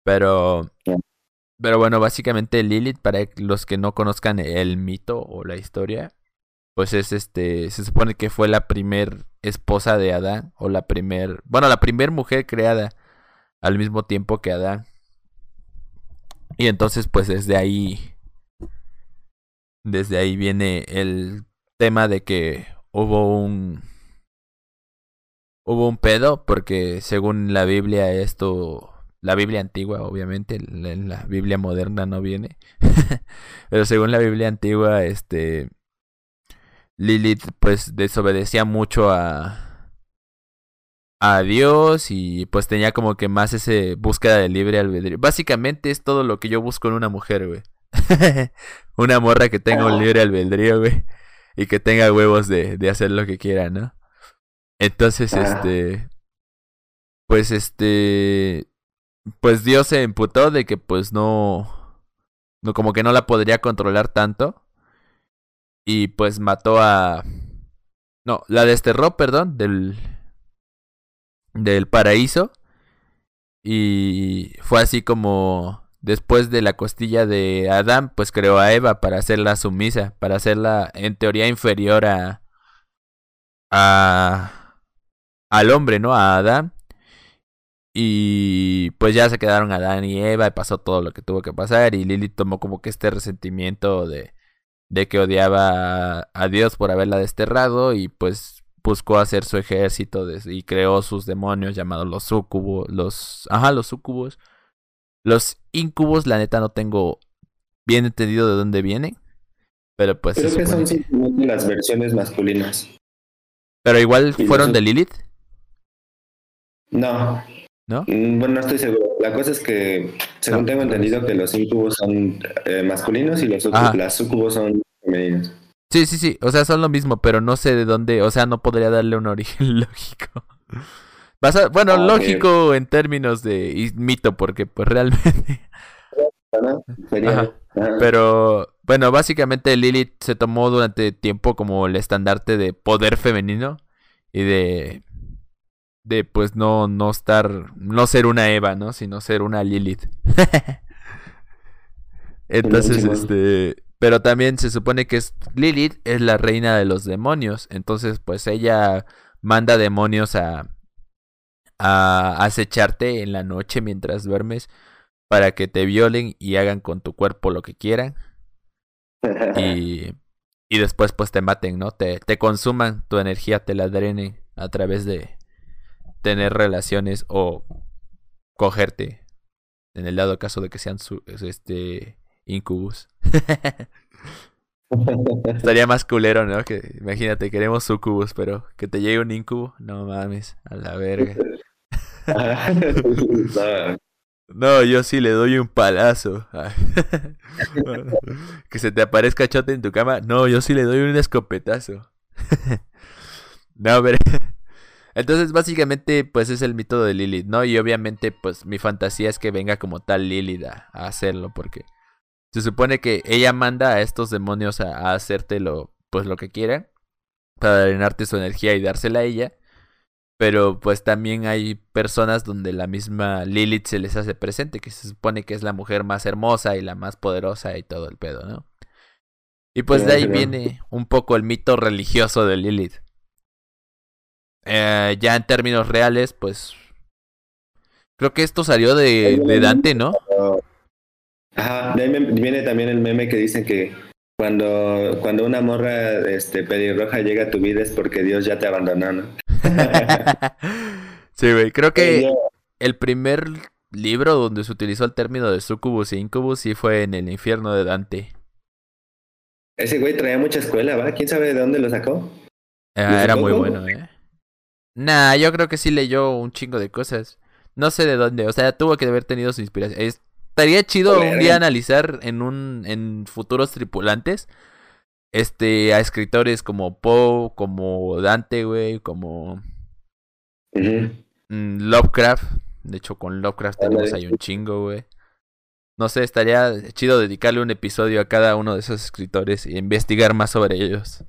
S1: Pero. Pero bueno, básicamente Lilith, para los que no conozcan el mito o la historia, pues es este. Se supone que fue la primer esposa de Adán, o la primer. Bueno, la primer mujer creada al mismo tiempo que Adán. Y entonces, pues desde ahí desde ahí viene el tema de que hubo un hubo un pedo porque según la Biblia esto la Biblia antigua obviamente en la Biblia moderna no viene pero según la Biblia antigua este Lilith pues desobedecía mucho a a Dios y pues tenía como que más ese búsqueda de libre albedrío. Básicamente es todo lo que yo busco en una mujer güey una morra que tenga un libre albedrío, güey. Y que tenga huevos de, de hacer lo que quiera, ¿no? Entonces, este. Pues este. Pues Dios se emputó de que pues no. No, como que no la podría controlar tanto. Y pues mató a. No, la desterró, perdón, del. Del paraíso. Y fue así como después de la costilla de Adán, pues creó a Eva para hacerla sumisa, para hacerla en teoría inferior a, a al hombre, ¿no? A Adán. Y pues ya se quedaron Adán y Eva y pasó todo lo que tuvo que pasar y Lili tomó como que este resentimiento de, de que odiaba a, Dios por haberla desterrado y pues buscó hacer su ejército y creó sus demonios llamados los sucubos, los, ajá, los sucubos los incubos, la neta, no tengo bien entendido de dónde vienen. Pero pues.
S2: Creo que son simplemente las versiones masculinas.
S1: Pero igual fueron de Lilith.
S2: No.
S1: ¿No?
S2: Mm, bueno, no estoy seguro. La cosa es que, según tengo entendido, que los incubos son eh, masculinos y los las sucubos son femeninos.
S1: Sí, sí, sí. O sea, son lo mismo, pero no sé de dónde. O sea, no podría darle un origen lógico. Bueno, ah, lógico en términos de mito, porque pues realmente. Pero bueno, básicamente Lilith se tomó durante tiempo como el estandarte de poder femenino y de de pues no no estar no ser una Eva, ¿no? Sino ser una Lilith. Entonces, este, pero también se supone que es Lilith es la reina de los demonios, entonces pues ella manda demonios a a acecharte en la noche mientras duermes para que te violen y hagan con tu cuerpo lo que quieran. Y, y después pues te maten, ¿no? Te, te consuman tu energía, te la drenen a través de tener relaciones o cogerte. En el dado caso de que sean su, este incubus. Estaría más culero, ¿no? Que imagínate, queremos sucubus, pero que te llegue un incubo, no mames, a la verga. No, yo sí le doy un palazo. que se te aparezca chote en tu cama. No, yo sí le doy un escopetazo. no, pero... Entonces, básicamente, pues es el mito de Lilith, ¿no? Y obviamente, pues mi fantasía es que venga como tal Lilith a, hacerlo, porque se supone que ella manda a estos demonios a, a hacerte lo, pues lo que quieran, para drenarte su energía y dársela a ella. Pero pues también hay personas donde la misma Lilith se les hace presente, que se supone que es la mujer más hermosa y la más poderosa y todo el pedo, ¿no? Y pues de ahí viene un poco el mito religioso de Lilith. Eh, ya en términos reales, pues creo que esto salió de, de Dante, ¿no?
S2: Ajá, de ahí viene también el meme que dicen que cuando, cuando una morra este, pelirroja llega a tu vida es porque Dios ya te abandonó, ¿no?
S1: sí, güey. Creo que el primer libro donde se utilizó el término de sucubus e incubus sí fue en el infierno de Dante.
S2: Ese güey traía mucha escuela, ¿va? ¿Quién sabe de dónde lo sacó?
S1: Ah, era muy bueno, ¿eh? Nah, yo creo que sí leyó un chingo de cosas. No sé de dónde, o sea, tuvo que haber tenido su inspiración. Estaría chido un día analizar en un en futuros tripulantes este a escritores como Poe, como Dante, güey, como mm, Lovecraft. De hecho, con Lovecraft tenemos ahí un chingo, güey. No sé, estaría chido dedicarle un episodio a cada uno de esos escritores y investigar más sobre ellos.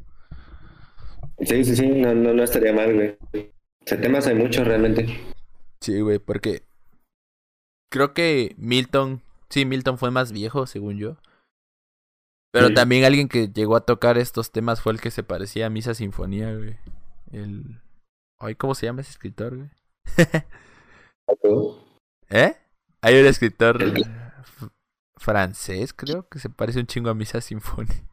S2: Sí, sí, sí, no, no, no estaría mal, güey. O sea, temas hay muchos realmente.
S1: Sí, güey, porque Creo que Milton, sí, Milton fue más viejo, según yo. Pero también alguien que llegó a tocar estos temas fue el que se parecía a Misa Sinfonía, güey. El... Ay, ¿cómo se llama ese escritor, güey? ¿Eh? Hay un escritor francés, creo, que se parece un chingo a Misa Sinfonía.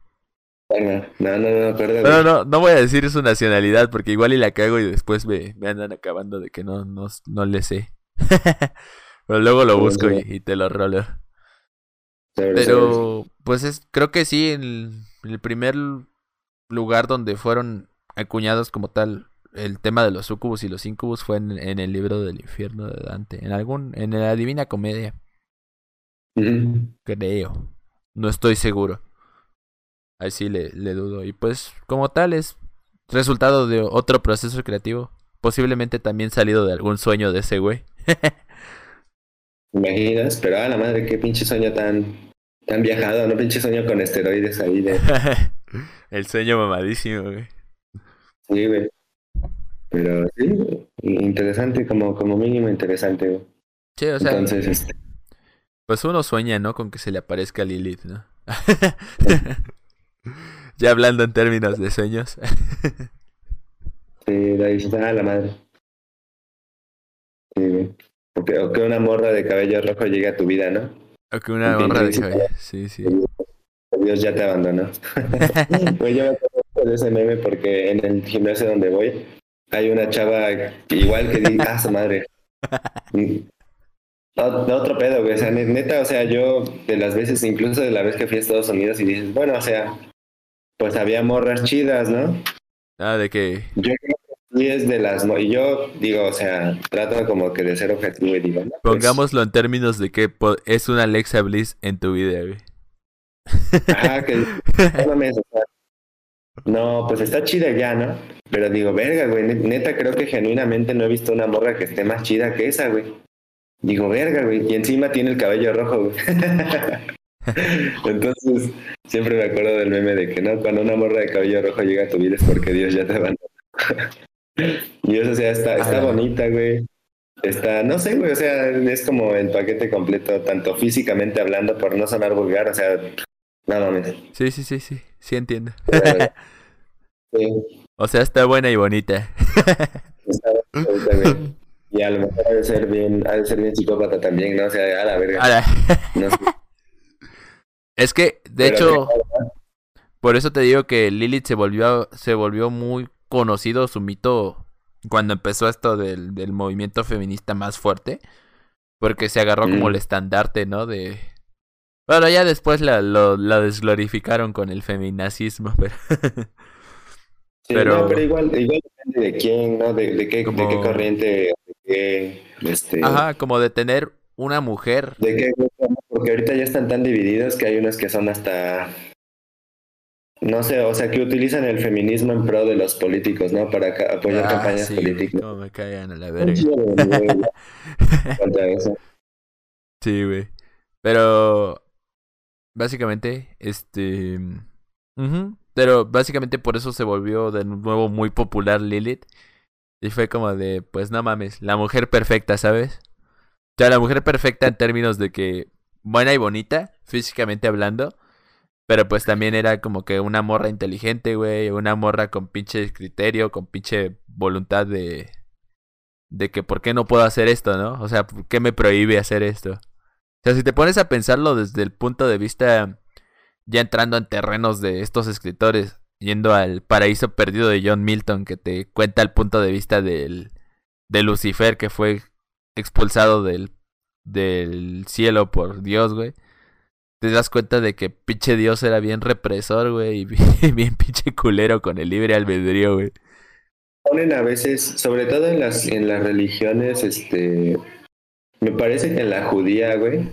S2: No, no, no, perdón.
S1: No, no, no voy a decir su nacionalidad porque igual y la cago y después me, me andan acabando de que no, no, no le sé. Pero luego lo busco y, te lo rolo. Pero, pues es, creo que sí, el, el primer lugar donde fueron acuñados como tal el tema de los sucubus y los incubus fue en, en, el libro del infierno de Dante, en algún, en la Divina Comedia. Creo. No estoy seguro. Ahí sí le, le dudo. Y pues, como tal, es resultado de otro proceso creativo. Posiblemente también salido de algún sueño de ese güey.
S2: imaginas? Pero a ah, la madre, qué pinche sueño tan, tan viajado, ¿no? Pinche sueño con esteroides ahí de.
S1: El sueño mamadísimo, güey.
S2: Sí, güey. Pero sí, interesante, como, como mínimo interesante, güey.
S1: Sí, o sea. Entonces, este. Pues uno sueña, ¿no? Con que se le aparezca Lilith, ¿no? ya hablando en términos de sueños.
S2: sí, ahí está la madre. Sí, güey. O que, una morra de cabello rojo llegue a tu vida, ¿no?
S1: O que una morra de cabello, sí, sí.
S2: Dios ya te abandonó. pues yo me acuerdo de ese meme porque en el gimnasio donde voy hay una chava igual que dice, ah, su madre. otro pedo, güey. O sea, neta, o sea, yo de las veces, incluso de la vez que fui a Estados Unidos y dices, bueno, o sea, pues había morras chidas, ¿no?
S1: Ah, de que.
S2: Yo sí es de las... Y yo digo, o sea, trato como que de ser objetivo y digo...
S1: Pues Pongámoslo en términos de que es una Alexa Bliss en tu vida, güey.
S2: Ajá, que... no, pues está chida ya, ¿no? Pero digo, verga, güey, neta creo que genuinamente no he visto una morra que esté más chida que esa, güey. Digo, verga, güey, y encima tiene el cabello rojo, güey. Entonces, siempre me acuerdo del meme de que no, cuando una morra de cabello rojo llega a tu vida es porque Dios ya te va y eso, o sea, está, está bonita, güey. Está, no sé, güey, o sea, es como el paquete completo, tanto físicamente hablando, por no sonar vulgar, o sea, nada más.
S1: Sí, sí, sí, sí, sí entiendo. O sea, está buena y bonita. está
S2: bonita, güey. Y a lo mejor ha de ser bien, ha de ser bien psicópata también, ¿no? O sea, a la verga.
S1: Es que, de hecho, por eso te digo que Lilith se volvió, se volvió muy conocido su mito cuando empezó esto del, del movimiento feminista más fuerte, porque se agarró como el estandarte, ¿no? De... Bueno, ya después la, lo, la desglorificaron con el feminazismo, pero...
S2: pero... pero igual, igual depende de quién, ¿no? De, de, qué, de qué corriente, de qué, este...
S1: Ajá, como de tener una mujer.
S2: De qué, porque ahorita ya están tan divididos que hay unas que son hasta no sé, o sea, que utilizan el feminismo en pro de los políticos, ¿no? Para apoyar ah, campañas políticas.
S1: No me caigan a la verga. sí, güey. Pero básicamente, este, pero básicamente por eso se volvió de nuevo muy popular Lilith. Y fue como de, pues no mames, la mujer perfecta, ¿sabes? O sea, la mujer perfecta en términos de que buena y bonita, físicamente hablando, pero pues también era como que una morra inteligente, güey. Una morra con pinche criterio, con pinche voluntad de. De que por qué no puedo hacer esto, ¿no? O sea, ¿por qué me prohíbe hacer esto? O sea, si te pones a pensarlo desde el punto de vista. Ya entrando en terrenos de estos escritores. Yendo al paraíso perdido de John Milton, que te cuenta el punto de vista del. de Lucifer, que fue expulsado del. del cielo por Dios, güey te das cuenta de que pinche Dios era bien represor, güey, y bien, pinche culero con el libre albedrío, güey.
S2: Ponen a veces, sobre todo en las, en las religiones, este, me parece que en la judía, güey,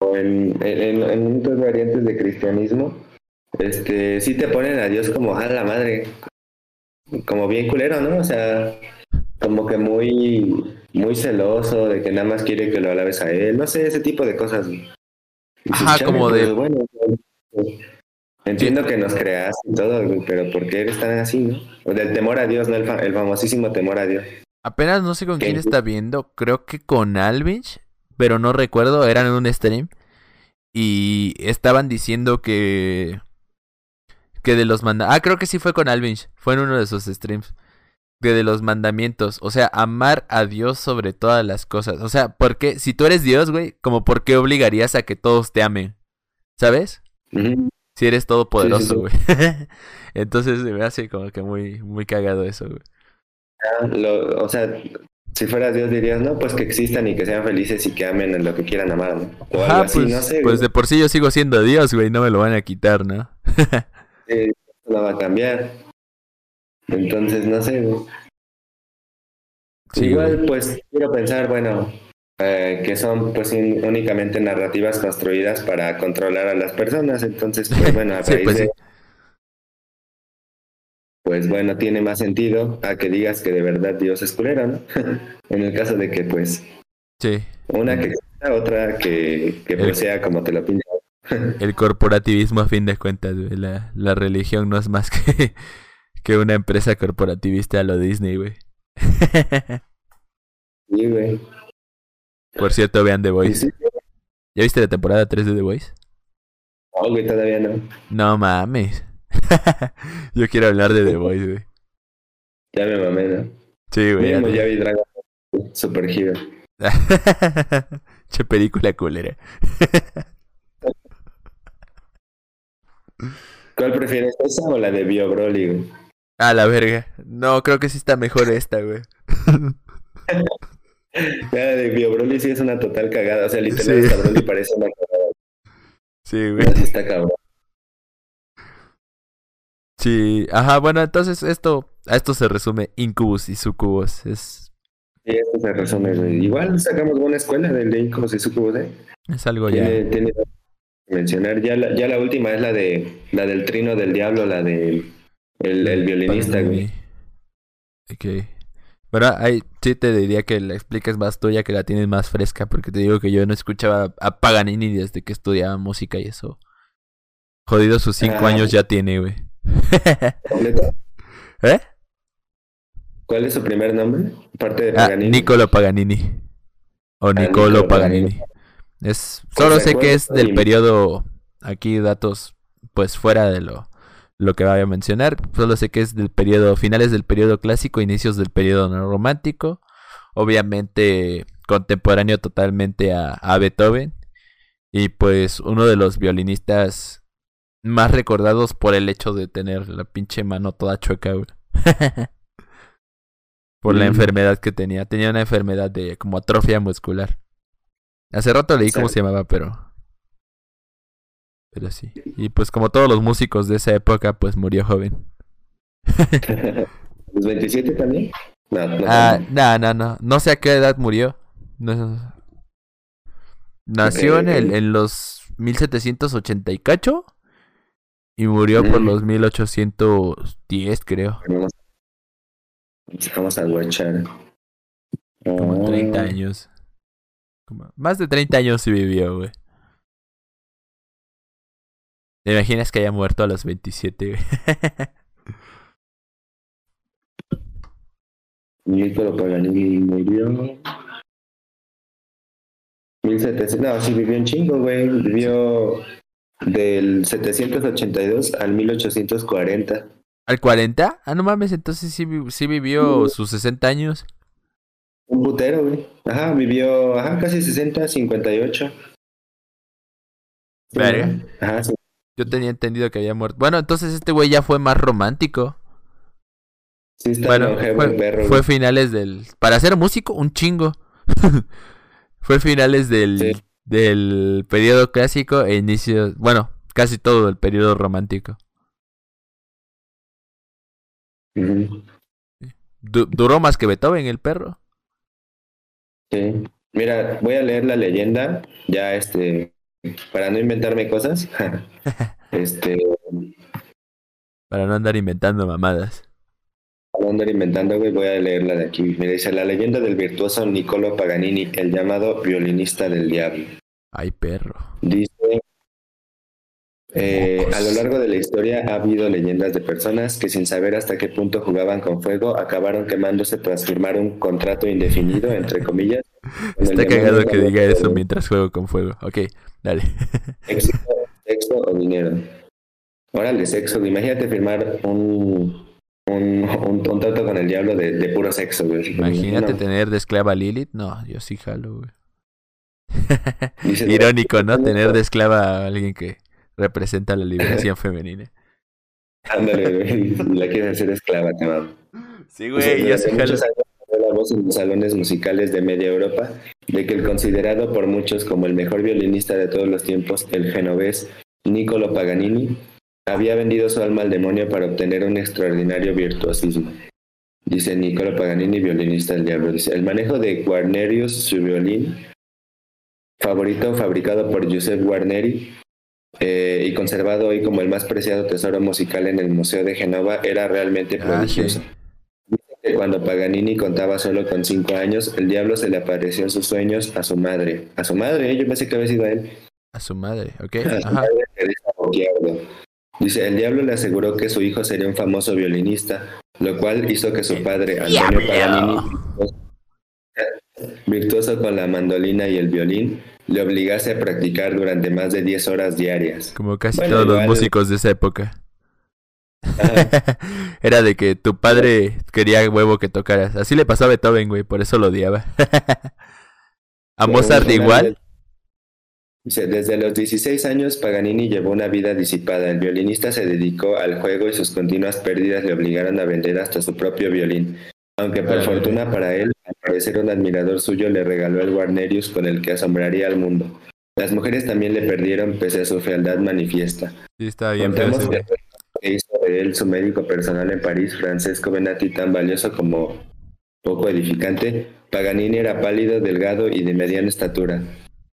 S2: o en, en, en, muchas variantes de cristianismo, este, sí te ponen a Dios como, a la madre, como bien culero, ¿no? O sea, como que muy muy celoso de que nada más quiere que lo alabes a él, no sé, ese tipo de cosas.
S1: Ajá, como de...
S2: Bueno, entiendo que nos creas y todo, pero ¿por qué eres tan así, no? O del temor a Dios, ¿no? El, famosísimo temor a Dios.
S1: Apenas no sé con quién está viendo, creo que con Alvinch, pero no recuerdo, eran en un stream y estaban diciendo que que de los manda Ah, creo que sí fue con Alvinch, fue en uno de sus streams de los mandamientos. O sea, amar a Dios sobre todas las cosas. O sea, ¿por qué? Si tú eres Dios, güey, como por qué obligarías a que todos te amen? ¿Sabes? Si eres todopoderoso, güey. Entonces me hace como que muy, muy cagado eso, güey.
S2: Ah, o sea, si fueras Dios dirías, no, pues que existan y que sean felices y que amen en lo que quieran amar, ¿no? O algo así,
S1: pues,
S2: no sé.
S1: Pues de por sí yo sigo siendo Dios, güey, no me lo van a quitar, ¿no?
S2: sí, no va a cambiar. Entonces, no sé. Igual, pues quiero pensar, bueno, eh, que son pues únicamente narrativas construidas para controlar a las personas. Entonces, pues bueno, a raíz pues, de... Pues bueno, tiene más sentido a que digas que de verdad Dios es culero, ¿no? en el caso de que, pues...
S1: Sí.
S2: Una que otra que, que pues, sea como te lo pintas.
S1: el corporativismo a fin de cuentas, La, la religión no es más que que una empresa corporativista a lo Disney, güey.
S2: Sí, güey.
S1: Por cierto, vean The Voice. ¿Ya viste la temporada 3 de The Voice?
S2: No, güey, todavía no.
S1: No mames. Yo quiero hablar de The Voice, güey.
S2: Ya me mamé, ¿no?
S1: Sí, güey.
S2: Ya, ya vi Dragon Super Hero.
S1: che película culera.
S2: ¿Cuál prefieres, esa o la de Bio Broly, güey?
S1: A la verga. No, creo que sí está mejor esta, güey.
S2: La de Bio Broly sí es una total cagada. O sea, literalmente sí. Parece una cagada.
S1: Sí, güey.
S2: Así está cabrón.
S1: Sí, ajá, bueno, entonces esto, a esto se resume Incubus y Sucubus. Es...
S2: Sí, esto se resume, güey. Igual sacamos buena escuela del de Incubus y Sucubus, ¿eh?
S1: Es algo ya.
S2: Tiene, que mencionar. Ya la, ya la última es la de la del trino del diablo, la del el, el violinista, güey.
S1: Ok. Pero ahí sí te diría que la expliques más tuya, que la tienes más fresca, porque te digo que yo no escuchaba a Paganini desde que estudiaba música y eso. Jodido sus cinco ah. años ya tiene, güey. ¿Eh?
S2: ¿Cuál es su primer nombre? Parte de
S1: ah, Paganini. Nicolo Paganini. O ah, Nicolo Paganini. Es, solo sé que es del periodo, aquí datos pues fuera de lo lo que voy a mencionar. Solo sé que es del periodo, finales del periodo clásico, inicios del periodo romántico. Obviamente contemporáneo totalmente a, Beethoven. Y pues uno de los violinistas más recordados por el hecho de tener la pinche mano toda chueca, por la mm. enfermedad que tenía. Tenía una enfermedad de como atrofia muscular. Hace rato leí cómo se llamaba, pero pero sí. Y pues como todos los músicos de esa época, pues murió joven.
S2: ¿Los 27 también?
S1: No, no, ah, no, no, no. No sé a qué edad murió. Nació en, el, en los 1780 y cacho. Y murió por mm. los 1810, creo.
S2: Vamos a guachar.
S1: Como 30 años. más de 30 años sí vivió, güey. ¿Te imaginas que haya muerto a los 27?
S2: Niccolo Paganini murió. 1700, no, sí vivió en chingo, güey. Vivió del 782 al 1840.
S1: ¿Al 40? Ah, no mames, entonces sí, sí vivió sus 60 años.
S2: Un putero, güey. Ajá, vivió, ajá, casi 60, 58.
S1: ¿Verga? Ajá, sí. Yo tenía entendido que había muerto. Bueno, entonces este güey ya fue más romántico.
S2: Sí, está bueno,
S1: fue, finales del... Para ser músico, un chingo. fue finales del, del periodo clásico e inicio... Bueno, casi todo el periodo romántico. duró más que Beethoven, el perro.
S2: Sí. Mira, voy a leer la leyenda, ya este, para no inventarme cosas. este.
S1: Para no andar inventando mamadas.
S2: Para no andar inventando, güey, voy a leerla de aquí. Me dice la leyenda del virtuoso Niccolo Paganini, el llamado violinista del diablo.
S1: Ay, perro.
S2: Dice. Eh, a lo largo de la historia ha habido leyendas de personas que sin saber hasta qué punto jugaban con fuego acabaron quemándose tras firmar un contrato indefinido, entre comillas.
S1: Está cagado que diga eso mientras juego con fuego. Ok, Dale.
S2: Sexo, o dinero. Órale, sexo. Imagínate firmar un, un, un, trato con el diablo de, de puro sexo, güey.
S1: Imagínate tener de esclava a Lilith. No, yo sí jalo, güey. Irónico, ¿no? Tener de esclava a alguien que representa la liberación femenina.
S2: Ándale, güey. La quieres hacer esclava, cabrón.
S1: Sí, güey, yo sí jalo
S2: voz en los salones musicales de media Europa de que el considerado por muchos como el mejor violinista de todos los tiempos, el genovés Niccolo Paganini, había vendido su alma al demonio para obtener un extraordinario virtuosismo. Dice Niccolo Paganini, violinista del diablo. Dice, el manejo de Guarnerius, su violín, favorito fabricado por Giuseppe Guarneri, eh, y conservado hoy como el más preciado tesoro musical en el Museo de Genova, era realmente ah, cuando Paganini contaba solo con cinco años, el diablo se le apareció en sus sueños a su madre. A su madre, yo pensé que había sido a él.
S1: A su madre, ok.
S2: Dice, el diablo le aseguró que su hijo sería un famoso violinista, lo cual hizo que su padre, Antonio Paganini, virtuoso con la mandolina y el violín, le obligase a practicar durante más de 10 horas diarias.
S1: Como casi todos los músicos de esa época. Era de que tu padre quería huevo que tocaras. Así le pasó a Beethoven, güey, por eso lo odiaba. a Mozart igual.
S2: Desde los 16 años Paganini llevó una vida disipada. El violinista se dedicó al juego y sus continuas pérdidas le obligaron a vender hasta su propio violín. Aunque por fortuna para él, al parecer un admirador suyo le regaló el Guarnerius con el que asombraría al mundo. Las mujeres también le perdieron pese a su fealdad manifiesta.
S1: Sí, está bien.
S2: que hizo de él su médico personal en París, Francesco Benatti, tan valioso como poco edificante, Paganini era pálido, delgado y de mediana estatura.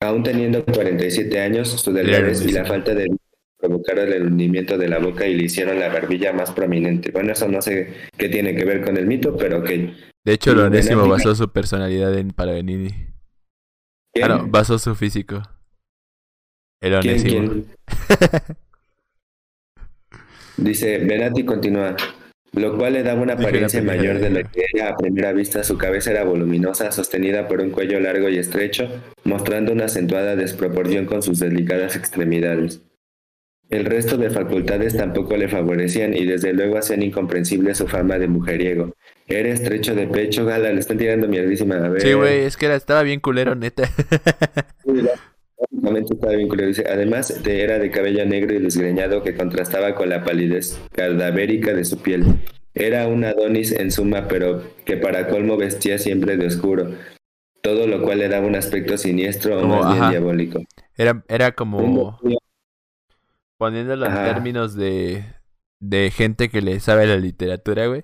S2: Aún teniendo 47 años, su delgadez y la falta de provocaron el hundimiento de la boca y le hicieron la barbilla más prominente. Bueno, eso no sé qué tiene que ver con el mito, pero ok.
S1: De hecho, Lonésimo basó su personalidad en Paganini. ¿Quién? Ah, basó su físico. El Onésimo.
S2: Dice, Benatti continúa lo cual le daba una apariencia mayor de lo que era a primera vista. Su cabeza era voluminosa, sostenida por un cuello largo y estrecho, mostrando una acentuada desproporción con sus delicadas extremidades. El resto de facultades tampoco le favorecían y desde luego hacían incomprensible su fama de mujeriego. Era estrecho de pecho, gala, le están tirando mierdísima. A ver.
S1: Sí, güey, es que era, estaba bien culero, neta.
S2: Estaba. Dice, además de, era de cabello negro y desgreñado que contrastaba con la palidez cadavérica de su piel. Era un Adonis en suma, pero que para colmo vestía siempre de oscuro, todo lo cual le daba un aspecto siniestro o más bien diabólico.
S1: Era, era como... Poniéndolo en términos de, de gente que le sabe la literatura, güey.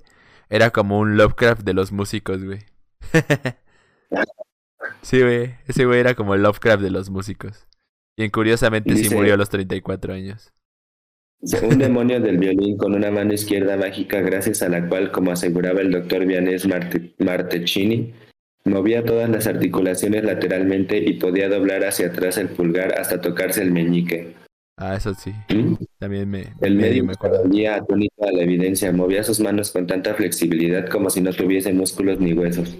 S1: Era como un Lovecraft de los músicos, güey. sí, güey. Ese güey era como el Lovecraft de los músicos. Y curiosamente sí murió a los 34 años.
S2: Un demonio del violín con una mano izquierda mágica gracias a la cual, como aseguraba el doctor Vianés Martecini, movía todas las articulaciones lateralmente y podía doblar hacia atrás el pulgar hasta tocarse el meñique.
S1: Ah, eso sí. También me.
S2: El medio me acuerdía atónito a la evidencia. Movía sus manos con tanta flexibilidad como si no tuviese músculos ni huesos.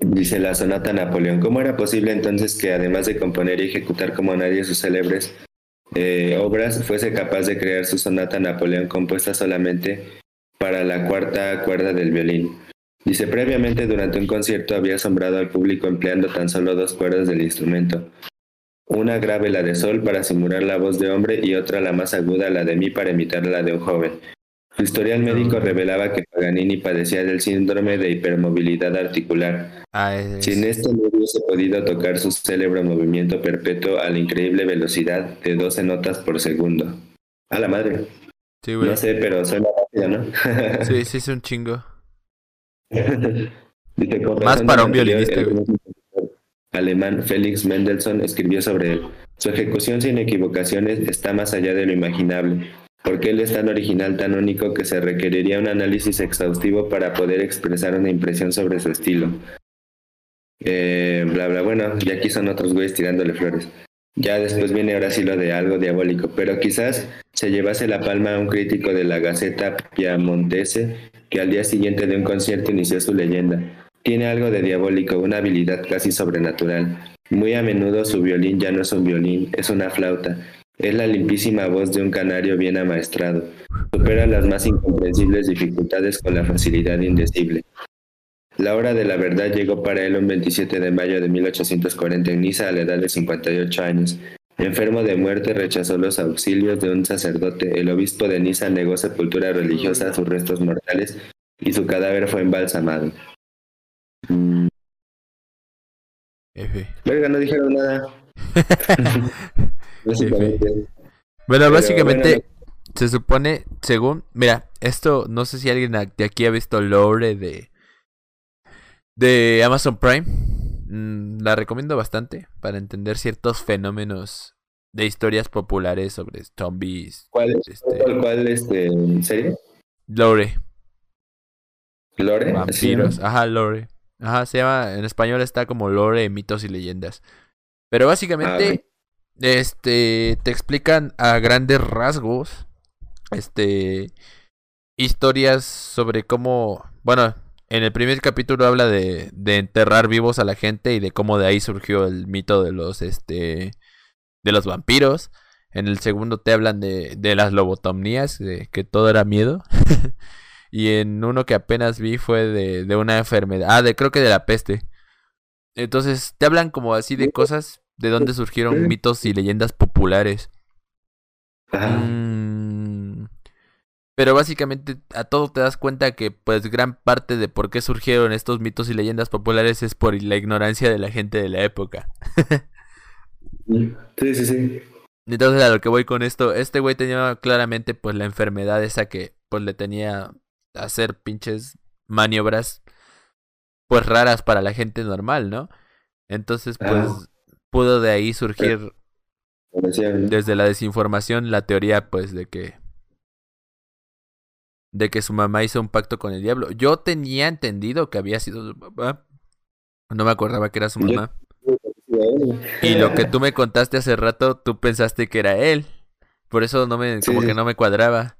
S2: Dice la sonata Napoleón. ¿Cómo era posible entonces que, además de componer y ejecutar como nadie sus célebres eh, obras, fuese capaz de crear su sonata Napoleón compuesta solamente para la cuarta cuerda del violín? Dice, previamente durante un concierto había asombrado al público empleando tan solo dos cuerdas del instrumento una grave la de sol para simular la voz de hombre y otra la más aguda la de mí para imitar la de un joven. Su historial médico revelaba que Paganini padecía del síndrome de hipermovilidad articular.
S1: Ah,
S2: Sin esto no hubiese podido tocar su célebre movimiento perpetuo a la increíble velocidad de 12 notas por segundo. A la madre.
S1: Sí, güey.
S2: No sé, pero suena rápido,
S1: ¿no? sí, sí, es un chingo. Más para un violinista, güey
S2: alemán Felix Mendelssohn escribió sobre él. Su ejecución sin equivocaciones está más allá de lo imaginable, porque él es tan original, tan único que se requeriría un análisis exhaustivo para poder expresar una impresión sobre su estilo. Eh, bla, bla, bueno, ya aquí son otros güeyes tirándole flores. Ya después viene ahora sí lo de algo diabólico, pero quizás se llevase la palma a un crítico de la Gaceta Piamontese que al día siguiente de un concierto inició su leyenda. Tiene algo de diabólico, una habilidad casi sobrenatural. Muy a menudo su violín ya no es un violín, es una flauta. Es la limpísima voz de un canario bien amaestrado. Supera las más incomprensibles dificultades con la facilidad indecible. La hora de la verdad llegó para él un 27 de mayo de 1840 en Niza a la edad de 58 años. Enfermo de muerte, rechazó los auxilios de un sacerdote. El obispo de Niza negó sepultura religiosa a sus restos mortales y su cadáver fue embalsamado.
S1: F.
S2: Verga, no dijeron nada.
S1: Bueno, básicamente se supone, según, mira, esto no sé si alguien de aquí ha visto Lore de de Amazon Prime. Mm, la recomiendo bastante para entender ciertos fenómenos de historias populares sobre zombies.
S2: ¿Cuál es? Este, ¿Cuál, este, serie?
S1: Lore.
S2: Lore.
S1: Vampiros. Ajá, Lore. Ajá, se llama, en español está como lore, mitos y leyendas. Pero básicamente, este, te explican a grandes rasgos, este, historias sobre cómo, bueno, en el primer capítulo habla de, de enterrar vivos a la gente y de cómo de ahí surgió el mito de los, este, de los vampiros. En el segundo te hablan de, de las lobotomías, de que todo era miedo. Y en uno que apenas vi fue de, de una enfermedad. Ah, de, creo que de la peste. Entonces, te hablan como así de cosas de dónde surgieron mitos y leyendas populares. Mm, pero básicamente a todo te das cuenta que pues gran parte de por qué surgieron estos mitos y leyendas populares es por la ignorancia de la gente de la época.
S2: sí, sí, sí.
S1: Entonces a lo que voy con esto, este güey tenía claramente pues la enfermedad esa que pues le tenía a hacer pinches maniobras pues raras para la gente normal, ¿no? Entonces pues pudo de ahí surgir desde la desinformación la teoría pues de que de que su mamá hizo un pacto con el diablo. Yo tenía entendido que había sido su papá. No me acordaba que era su mamá. Y lo que tú me contaste hace rato, tú pensaste que era él. Por eso no me, como que no me cuadraba.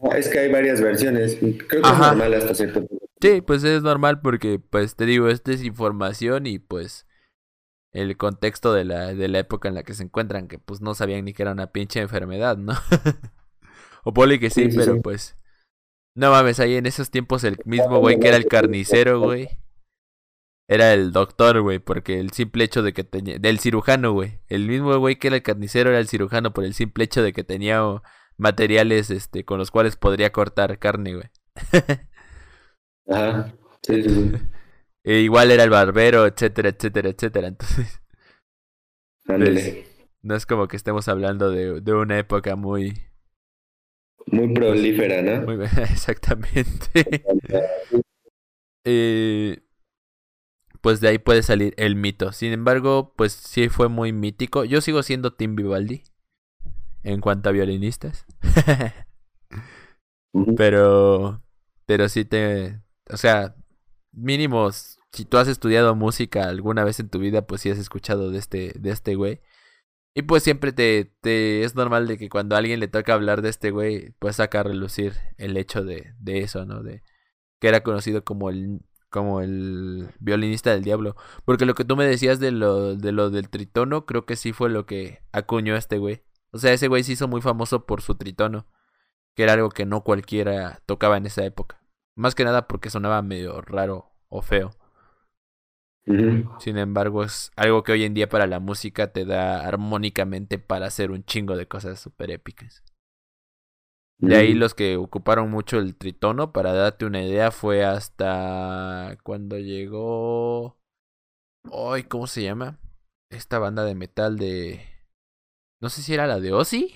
S2: Ah, es que hay varias versiones. Creo que es normal hasta cierto punto.
S1: Sí, pues es normal porque, pues te digo, es desinformación y pues el contexto de la, de la época en la que se encuentran, que pues no sabían ni que era una pinche enfermedad, ¿no? o poli que sí, pero pues... No mames, ahí en esos tiempos el mismo güey que era el carnicero, güey era el doctor, güey, porque el simple hecho de que tenía, del cirujano, güey, el mismo güey que era el carnicero era el cirujano por el simple hecho de que tenía materiales, este, con los cuales podría cortar carne, güey.
S2: Ajá, sí, sí,
S1: E igual era el barbero, etcétera, etcétera, etcétera, entonces. Pues, no es como que estemos hablando de, de una época muy...
S2: Muy prolífera, ¿no?
S1: Muy, exactamente. eh, pues de ahí puede salir el mito. Sin embargo, pues sí fue muy mítico. Yo sigo siendo Tim Vivaldi en cuanto a violinistas. pero pero sí te, o sea, mínimo si tú has estudiado música alguna vez en tu vida, pues sí has escuchado de este de este güey. Y pues siempre te, te es normal de que cuando a alguien le toca hablar de este güey, pues saca a relucir el hecho de, de eso, ¿no? De que era conocido como el como el violinista del diablo. Porque lo que tú me decías de lo, de lo del tritono, creo que sí fue lo que acuñó a este güey. O sea, ese güey se hizo muy famoso por su tritono, que era algo que no cualquiera tocaba en esa época. Más que nada porque sonaba medio raro o feo. Sin embargo, es algo que hoy en día para la música te da armónicamente para hacer un chingo de cosas súper épicas. De ahí los que ocuparon mucho el tritono, para darte una idea, fue hasta cuando llegó... Ay, ¿cómo se llama? Esta banda de metal de... No sé si era la de Ozzy.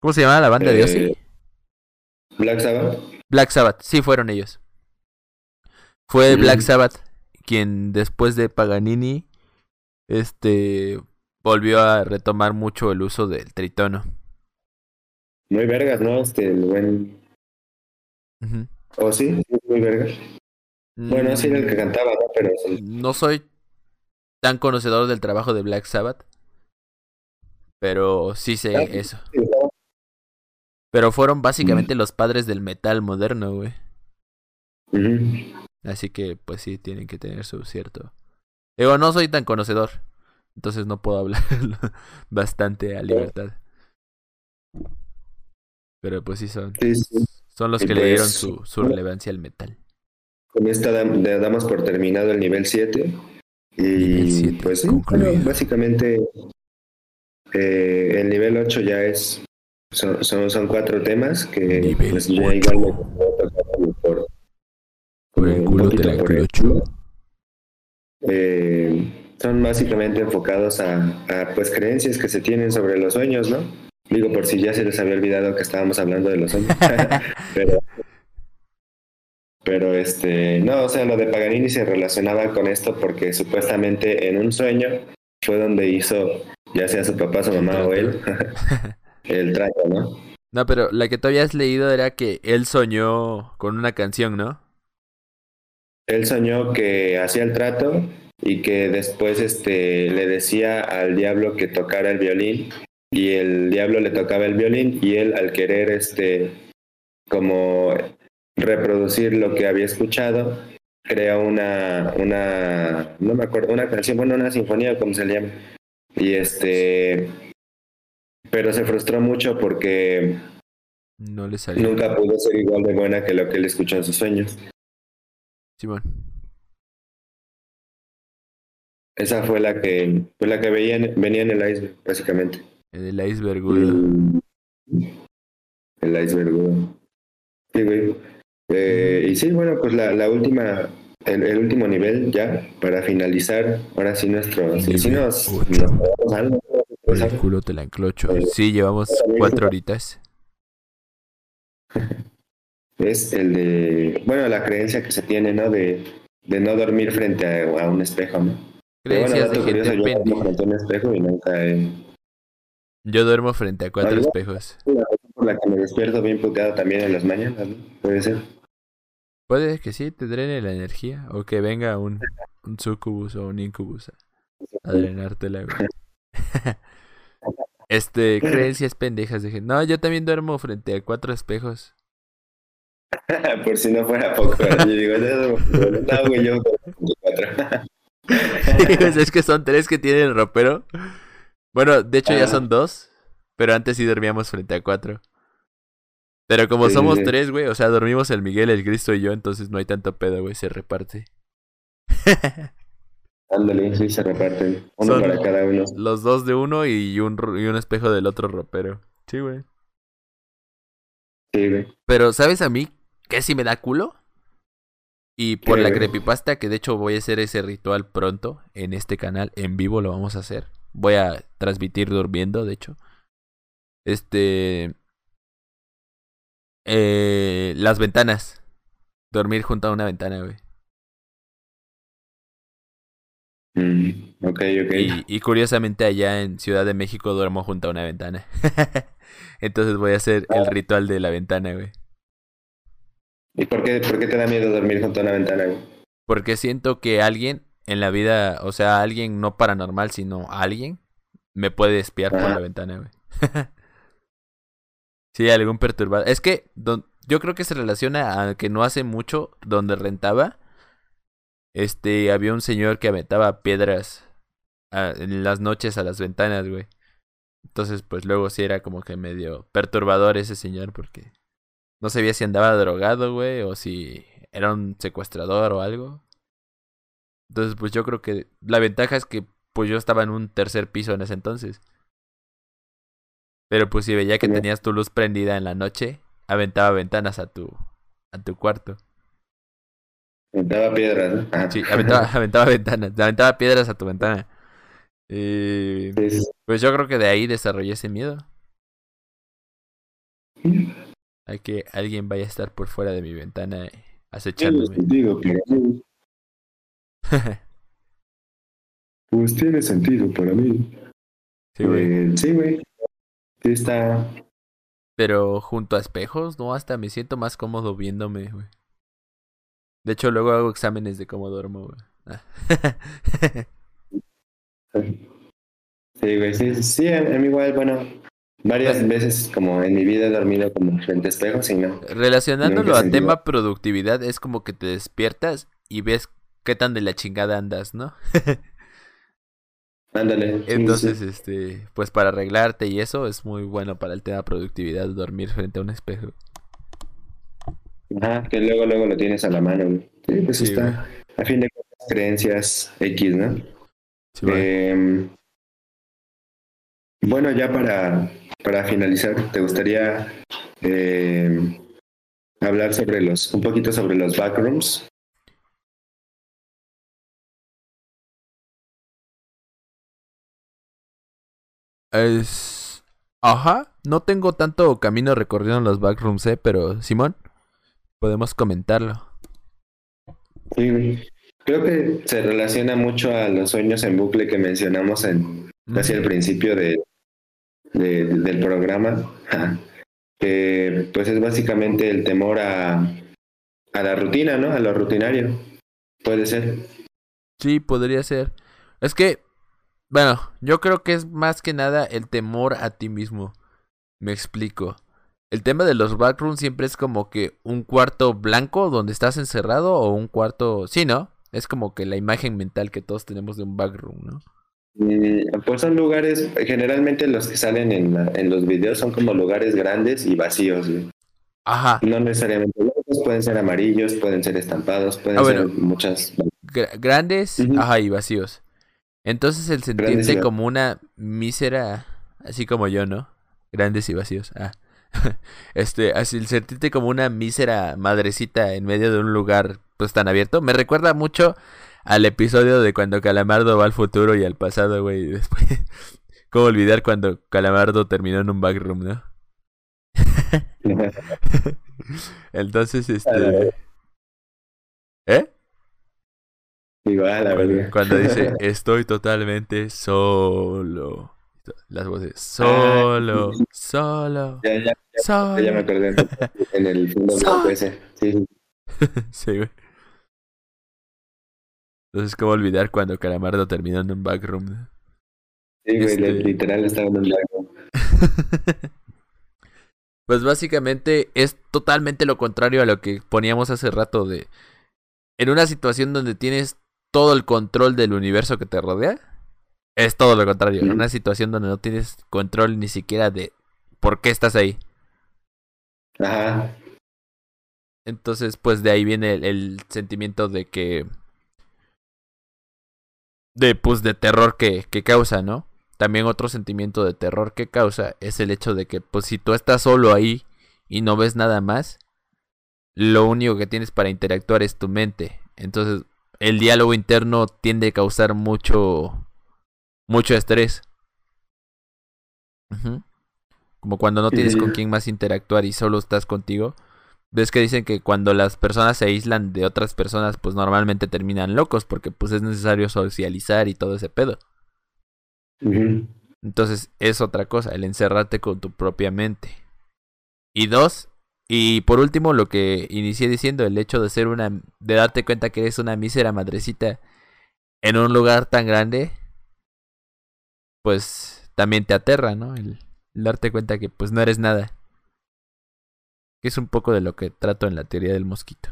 S1: ¿Cómo se llama la banda de Ozzy?
S2: Black Sabbath.
S1: Black Sabbath, sí fueron ellos. Fue Black Sabbath quien después de Paganini este volvió a retomar mucho el uso del tritono.
S2: Muy vergas, ¿no? Este, el buen. ¿O sí? Muy vergas. Bueno, sí era el que mm, cantaba, ¿no? Pero.
S1: No soy tan conocedor del trabajo de Black Sabbath. Pero sí sé ah, eso. Pero fueron básicamente los padres del metal moderno, güey. Así que, pues sí, tienen que tener su cierto. Digo, no soy tan conocedor. Entonces no puedo hablar bastante a libertad. Pero pues sí son. Son los que le dieron su, su relevancia al metal.
S2: Con esta damos por terminado el nivel 7. Y pues sí, básicamente eh, el nivel 8 ya es. Son, son, cuatro temas que pues, ya igual me por,
S1: por el culo de la clochu.
S2: Eh, son básicamente enfocados a, a pues creencias que se tienen sobre los sueños, ¿no? Digo, por si ya se les había olvidado que estábamos hablando de los sueños. pero, pero este, no, o sea, lo de Paganini se relacionaba con esto porque supuestamente en un sueño fue donde hizo, ya sea su papá, su mamá o él, el trato, ¿no?
S1: No, pero la que tú habías leído era que él soñó con una canción, ¿no?
S2: Él soñó que hacía el trato y que después este le decía al diablo que tocara el violín y el diablo le tocaba el violín y él al querer este como reproducir lo que había escuchado crea una una no me acuerdo una canción bueno una sinfonía como se le llama y este pero se frustró mucho porque
S1: no le salió.
S2: nunca pudo ser igual de buena que lo que él escuchó en sus sueños
S1: Simón
S2: esa fue la que fue la que veía venía en el iceberg básicamente
S1: el iceberg.
S2: El iceberg. Sí, güey. Eh, y sí, bueno, pues la, la última, el, el, último nivel ya, para finalizar, ahora sí nuestro, sí, sí nos, nos
S1: Por el culo te la enclocho. Sí, llevamos cuatro horitas.
S2: Es el de, bueno, la creencia que se tiene, ¿no? De, de no dormir frente a, un espejo, ¿no?
S1: Creencias bueno, de gente yo duermo frente a un espejo y nunca he... Yo duermo frente a cuatro espejos.
S2: Por la que me despierto bien puteado también en las mañanas, ¿no? Puede ser.
S1: Puede que sí, te drene la energía. O que venga un, un sucubus o un incubus a, drenarte la Este, creencias pendejas. Dije, no, yo también duermo frente a cuatro espejos.
S2: Por si no fuera poco. Yo digo, no, güey, yo
S1: cuatro. es que son tres que tienen el ropero. Bueno, de hecho ya son dos. Pero antes sí dormíamos frente a cuatro. Pero como somos tres, güey, o sea, dormimos el Miguel, el Cristo y yo, entonces no hay tanto pedo, güey, se reparte.
S2: Ándale, sí, se reparten. Uno para cada uno.
S1: Los dos de uno y un, y un espejo del otro ropero. Sí, güey.
S2: Sí, güey.
S1: Pero, ¿sabes a mí qué si me da culo? Y por la creepypasta, que de hecho voy a hacer ese ritual pronto en este canal, en vivo lo vamos a hacer. Voy a transmitir durmiendo, de hecho. Este. Eh, las ventanas. Dormir junto a una ventana, güey.
S2: Mm.
S1: Y, curiosamente allá en Ciudad de México duermo junto a una ventana. Entonces voy a hacer el ah. ritual de la ventana, güey.
S2: ¿Y por qué, por qué te da miedo dormir junto a una ventana, güey?
S1: Porque siento que alguien en la vida, o sea, alguien no paranormal, sino alguien, me puede espiar por la ventana, güey. sí, algún perturbado. Es que yo creo que se relaciona a que no hace mucho donde rentaba este, había un señor que aventaba piedras en las noches a las ventanas, güey. Entonces, pues luego sí era como que medio perturbador ese señor porque no sabía si andaba drogado, güey, o si era un secuestrador o algo. Entonces, pues yo creo que la ventaja es que pues yo estaba en un tercer piso en ese entonces. Pero pues si veía que tenías tu luz prendida en la noche, aventaba ventanas a tu a tu cuarto.
S2: Aventaba piedras, ¿no? Ah.
S1: Sí, aventaba, aventaba ventanas, aventaba piedras a tu ventana. Pues yo creo que de ahí desarrollé ese miedo. Hay que alguien vaya a estar por fuera de mi ventana acechándome.
S2: Digo, pues tiene sentido para mí. Sí, güey. Eh, sí, güey. Sí está.
S1: Pero junto a espejos, no, hasta me siento más cómodo viéndome, güey. De hecho, luego hago exámenes de cómo duermo, güey. Ah.
S2: sí, güey, sí, sí, a mí igual, bueno, varias veces como en mi vida he dormido como frente a espejos y no.
S1: Relacionándolo a tema productividad, es como que te despiertas y ves qué tan de la chingada andas, ¿no?
S2: Ándale.
S1: Entonces, este, pues para arreglarte y eso es muy bueno para el tema productividad, dormir frente a un espejo.
S2: Ajá, que luego, luego lo tienes a la mano, Sí, pues está. A fin de cuentas, creencias X, ¿no? Em, bueno, ya para, para finalizar, ¿te gustaría em, hablar sobre los, un poquito sobre los backrooms?
S1: Es... Ajá, no tengo tanto camino recorrido en los backrooms, ¿eh? Pero, Simón podemos comentarlo.
S2: Sí, creo que se relaciona mucho a los sueños en bucle que mencionamos en casi al principio de, del programa, que pues es básicamente el temor a, a la rutina, ¿no? A lo rutinario. Puede ser.
S1: Sí, podría ser. Es que, bueno, yo creo que es más que nada el temor a ti mismo. Me explico. El tema de los backrooms siempre es como que un cuarto blanco donde estás encerrado o un cuarto... Sí, ¿no? Es como que la imagen mental que todos tenemos de un backroom, ¿no?
S2: pues son lugares, generalmente los que salen en, en los videos son como lugares grandes y vacíos.
S1: Ajá.
S2: No necesariamente blancos, pueden ser amarillos, pueden ser estampados, pueden ah, ser muchas...
S1: grandes, ajá, y vacíos. Entonces el sentirse como una mísera, así como yo, ¿no? Grandes y vacíos. Ah. este, así el sentirte como una mísera madrecita en medio de un lugar pues tan abierto, me recuerda mucho al episodio de cuando Calamardo va al futuro y al pasado, güey, después ¿Cómo olvidar cuando Calamardo terminó en un backroom, no? Entonces, este... ¿Eh?
S2: Igual, la verdad.
S1: Cuando dice, estoy totalmente solo. Las voces, solo, solo,
S2: Ya, ya, ya,
S1: solo.
S2: ya me acordé. En el fondo ese. Sí, sí.
S1: Sí, güey. Entonces, ¿cómo olvidar cuando Calamardo terminó en un backroom? no?
S2: Sí, güey,
S1: Este-
S2: literal estaba en un lago.
S1: Pues básicamente es totalmente lo contrario a lo que poníamos hace rato de... En una situación donde tienes todo el control del universo que te rodea, es todo lo contrario. Una situación donde no tienes control ni siquiera de por qué estás ahí.
S2: Ajá.
S1: Entonces, pues de ahí viene el, el sentimiento de que... De, pues, de terror que, que causa, ¿no? También otro sentimiento de terror que causa es el hecho de que, pues, si tú estás solo ahí y no ves nada más, lo único que tienes para interactuar es tu mente. Entonces, el diálogo interno tiende a causar mucho... Mucho estrés. Como cuando no tienes con quién más interactuar y solo estás contigo. Ves que dicen que cuando las personas se aíslan de otras personas, pues normalmente terminan locos porque pues es necesario socializar y todo ese pedo. Entonces es otra cosa, el encerrarte con tu propia mente. Y dos, y por último lo que inicié diciendo, el hecho de ser una, de darte cuenta que eres una mísera madrecita en un lugar tan grande, pues también te aterra, ¿no? El, el darte cuenta que pues no eres nada. Que es un poco de lo que trato en la teoría del mosquito.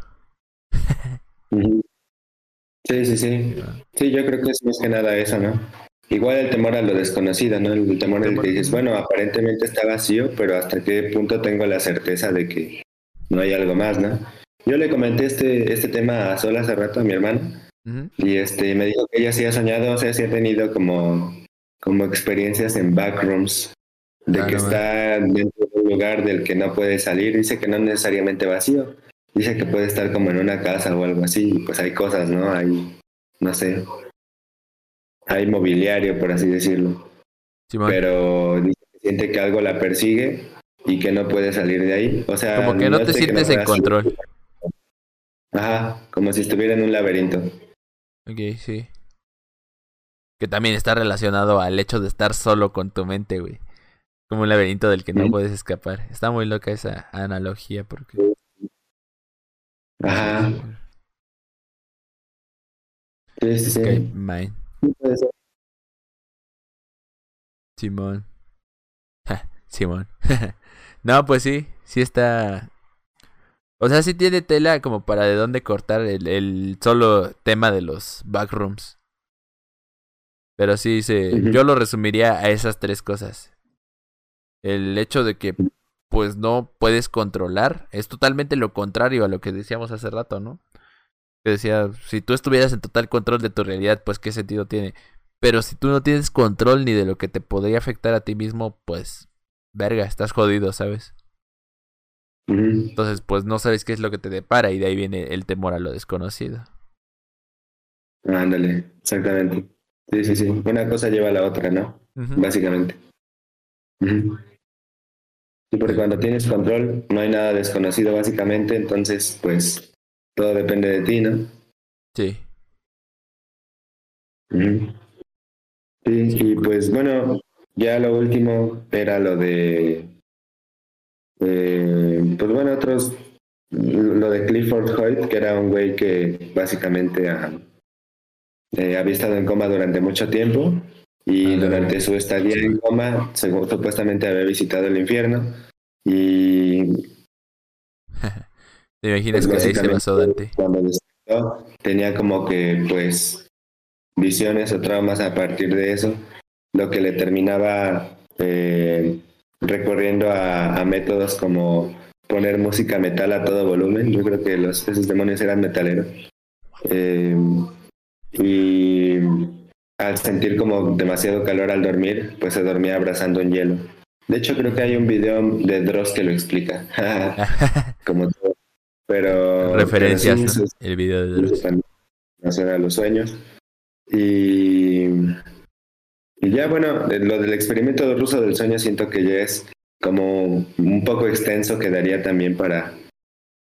S2: Sí, sí, sí. Sí, yo creo que es más que nada eso, ¿no? Igual el temor a lo desconocido, ¿no? El temor el que dices, bueno, aparentemente está vacío, pero hasta qué punto tengo la certeza de que no hay algo más, ¿no? Yo le comenté este, este tema a Sol hace rato a mi hermana y este me dijo que ella sí ha soñado, o sea, sí ha tenido como, como experiencias en backrooms, de que está dentro de un lugar del que no puede salir, dice que no necesariamente vacío, dice que puede estar como en una casa o algo así, pues hay cosas, ¿no? Hay, no sé, hay mobiliario, por así decirlo, pero dice que siente que algo la persigue y que no puede salir de ahí, o sea...
S1: Como que no te sientes en
S2: salir.
S1: control.
S2: Ajá, como si estuviera en un laberinto.
S1: Ok, sí. Que también está relacionado al hecho de estar solo con tu mente, güey. Como un laberinto del que no puedes escapar. Está muy loca esa analogía porque...
S2: Ajá, sí, sí, sí.
S1: Escape Mind. Simón. Ja, Simón. no, pues sí, sí está... O sea, sí tiene tela como para de dónde cortar el, el solo tema de los backrooms. Pero sí, se,
S2: Ujú.
S1: yo lo resumiría a esas tres cosas. El hecho de que pues no puedes controlar es totalmente lo contrario a lo que decíamos hace rato, ¿no? Que decía, si tú estuvieras en total control de tu realidad, pues qué sentido tiene. Pero si tú no tienes control ni de lo que te podría afectar a ti mismo, pues verga, estás jodido, ¿sabes? Entonces, pues no sabes qué es lo que te depara y de ahí viene el temor a lo desconocido.
S2: Ándale, exactamente. Sí, sí, sí. Una cosa lleva a la otra, ¿no? Básicamente. Ujú. Sí, porque cuando tienes control no hay nada desconocido, básicamente, entonces, pues, todo depende de ti, ¿no?
S1: Sí.
S2: Sí, y pues bueno, ya lo último era lo de, eh, pues bueno, otros, lo de Clifford Hoyt, que era un güey que básicamente ha, eh, había estado en coma durante mucho tiempo y
S1: Ah,
S2: durante su estadía en coma, supuestamente había visitado el infierno y
S1: ¿Te imaginas
S2: pues
S1: que ahí se basó Dante?
S2: cuando despertó tenía como que pues visiones o traumas a partir de eso, lo que le terminaba eh, recurriendo a, a métodos como poner música metal a todo volumen. Yo creo que los esos demonios eran metaleros. Eh, y al sentir como demasiado calor al dormir, pues se dormía abrazando un hielo. De hecho, creo que hay un video de Dross que lo explica. como todo. Pero
S1: Referencias,
S2: pero sí,
S1: El video de Dross.
S2: nacer a los sueños. Y Y ya, bueno, lo del experimento ruso del sueño siento que ya es como un poco extenso, quedaría también para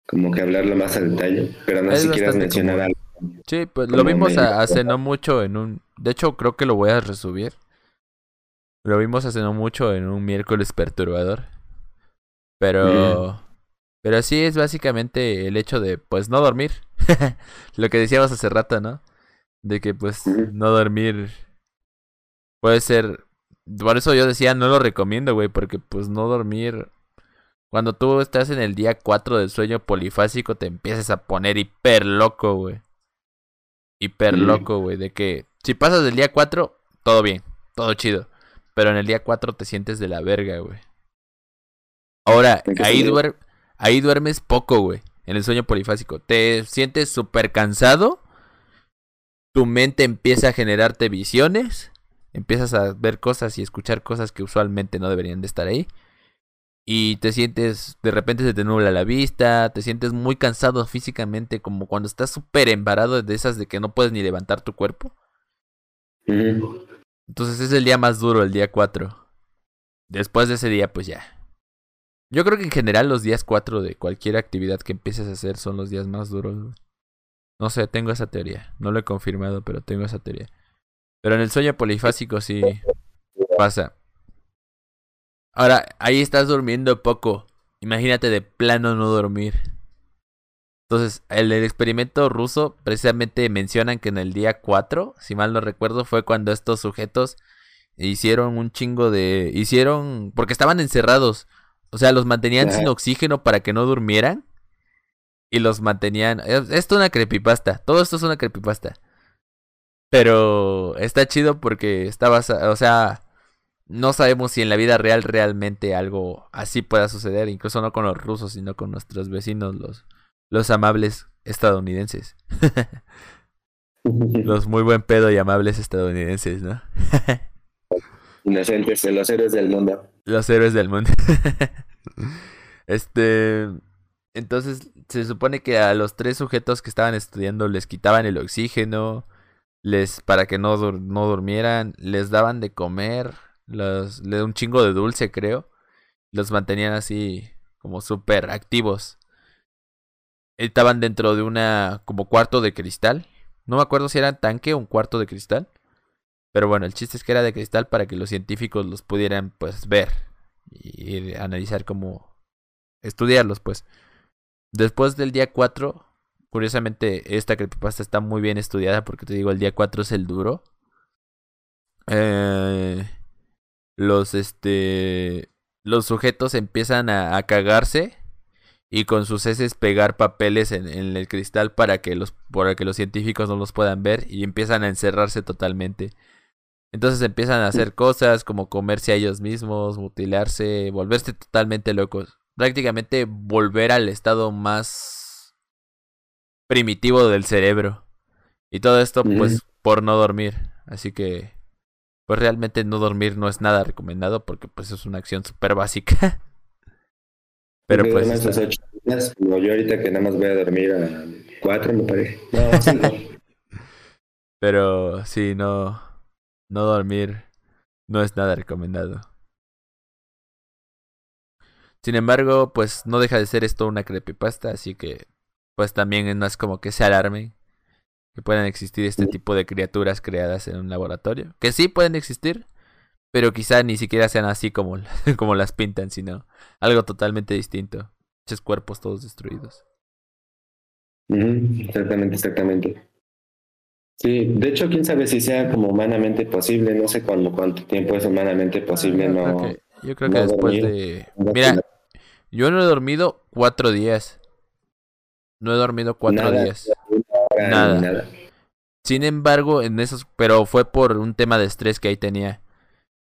S2: como que hablarlo más a detalle, pero no sé si quieras mencionar algo.
S1: Sí, pues lo vimos hace no mucho en un... De hecho, creo que lo voy a resubir. Lo vimos hace no mucho en un miércoles perturbador. Pero... Pero sí es básicamente el hecho de, pues, no dormir. lo que decíamos hace rato, ¿no? De que, pues, no dormir puede ser... Por eso yo decía, no lo recomiendo, güey, porque, pues, no dormir... Cuando tú estás en el día 4 del sueño polifásico, te empiezas a poner hiper loco, güey. Hiper loco, güey. De que si pasas del día 4, todo bien, todo chido. Pero en el día 4 te sientes de la verga, güey. Ahora, ahí, ahí duermes poco, güey. En el sueño polifásico. Te sientes súper cansado. Tu mente empieza a generarte visiones. Empiezas a ver cosas y escuchar cosas que usualmente no deberían de estar ahí. Y te sientes, de repente se te nubla la vista, te sientes muy cansado físicamente, como cuando estás súper embarado de esas de que no puedes ni levantar tu cuerpo. Entonces es el día más duro, el día 4. Después de ese día, pues ya. Yo creo que en general los días 4 de cualquier actividad que empieces a hacer son los días más duros. No sé, tengo esa teoría. No lo he confirmado, pero tengo esa teoría. Pero en el sueño polifásico sí pasa. Ahora, ahí estás durmiendo poco. Imagínate de plano no dormir. Entonces, el, el, experimento ruso precisamente mencionan que en el día 4, si mal no recuerdo, fue cuando estos sujetos hicieron un chingo de... Hicieron... Porque estaban encerrados. O sea, los mantenían sin oxígeno para que no durmieran. Y los mantenían... Esto es una creepypasta. Todo esto es una creepypasta. Pero está chido porque estaba, o sea, no sabemos si en la vida real realmente algo así pueda suceder, incluso no con los rusos, sino con nuestros vecinos, los, los amables estadounidenses. los muy buen pedo y amables estadounidenses, ¿no?
S2: Inocentes, los héroes del mundo.
S1: Los héroes del mundo. este. Entonces, se supone que a los tres sujetos que estaban estudiando les quitaban el oxígeno, les para que no, no durmieran, les daban de comer, les le un chingo de dulce, creo. Los mantenían así como súper activos. Estaban dentro de una como cuarto de cristal. No me acuerdo si era tanque o un cuarto de cristal. Pero bueno, el chiste es que era de cristal para que los científicos los pudieran pues ver y analizar cómo estudiarlos pues. Después del día 4 Curiosamente, esta creepypasta está muy bien estudiada porque te digo, el día 4 es el duro. Eh, los, este, los sujetos empiezan a, cagarse y con sus heces pegar papeles en, el cristal para que, los, para que los científicos no los puedan ver y empiezan a encerrarse totalmente. Entonces empiezan a hacer cosas como comerse a ellos mismos, mutilarse, volverse totalmente locos. Prácticamente volver al estado más primitivo del cerebro. Y todo esto, pues, por no dormir. Así que, pues realmente no dormir no es nada recomendado porque, pues, es una acción súper básica.
S2: Pero pues... yo ahorita que nada más voy a dormir a cuatro, me parece.
S1: Pero sí, no, no dormir no es nada recomendado. Sin embargo, pues no deja de ser esto una creepypasta, así que pues también no es como que se alarmen que puedan existir este tipo de criaturas creadas en un laboratorio. Que sí pueden existir, pero quizá ni siquiera sean así como, como las pintan, sino algo totalmente distinto. Muchos cuerpos todos destruidos.
S2: exactamente, exactamente. Sí, de hecho, quién sabe si sea como humanamente posible, no sé cuándo, cuánto tiempo es humanamente posible,
S1: yo
S2: no.
S1: Yo creo que después de. Mira, yo no he dormido cuatro días. No he dormido cuatro días. Nada, Sin embargo, en esos, pero fue por un tema de estrés que ahí tenía.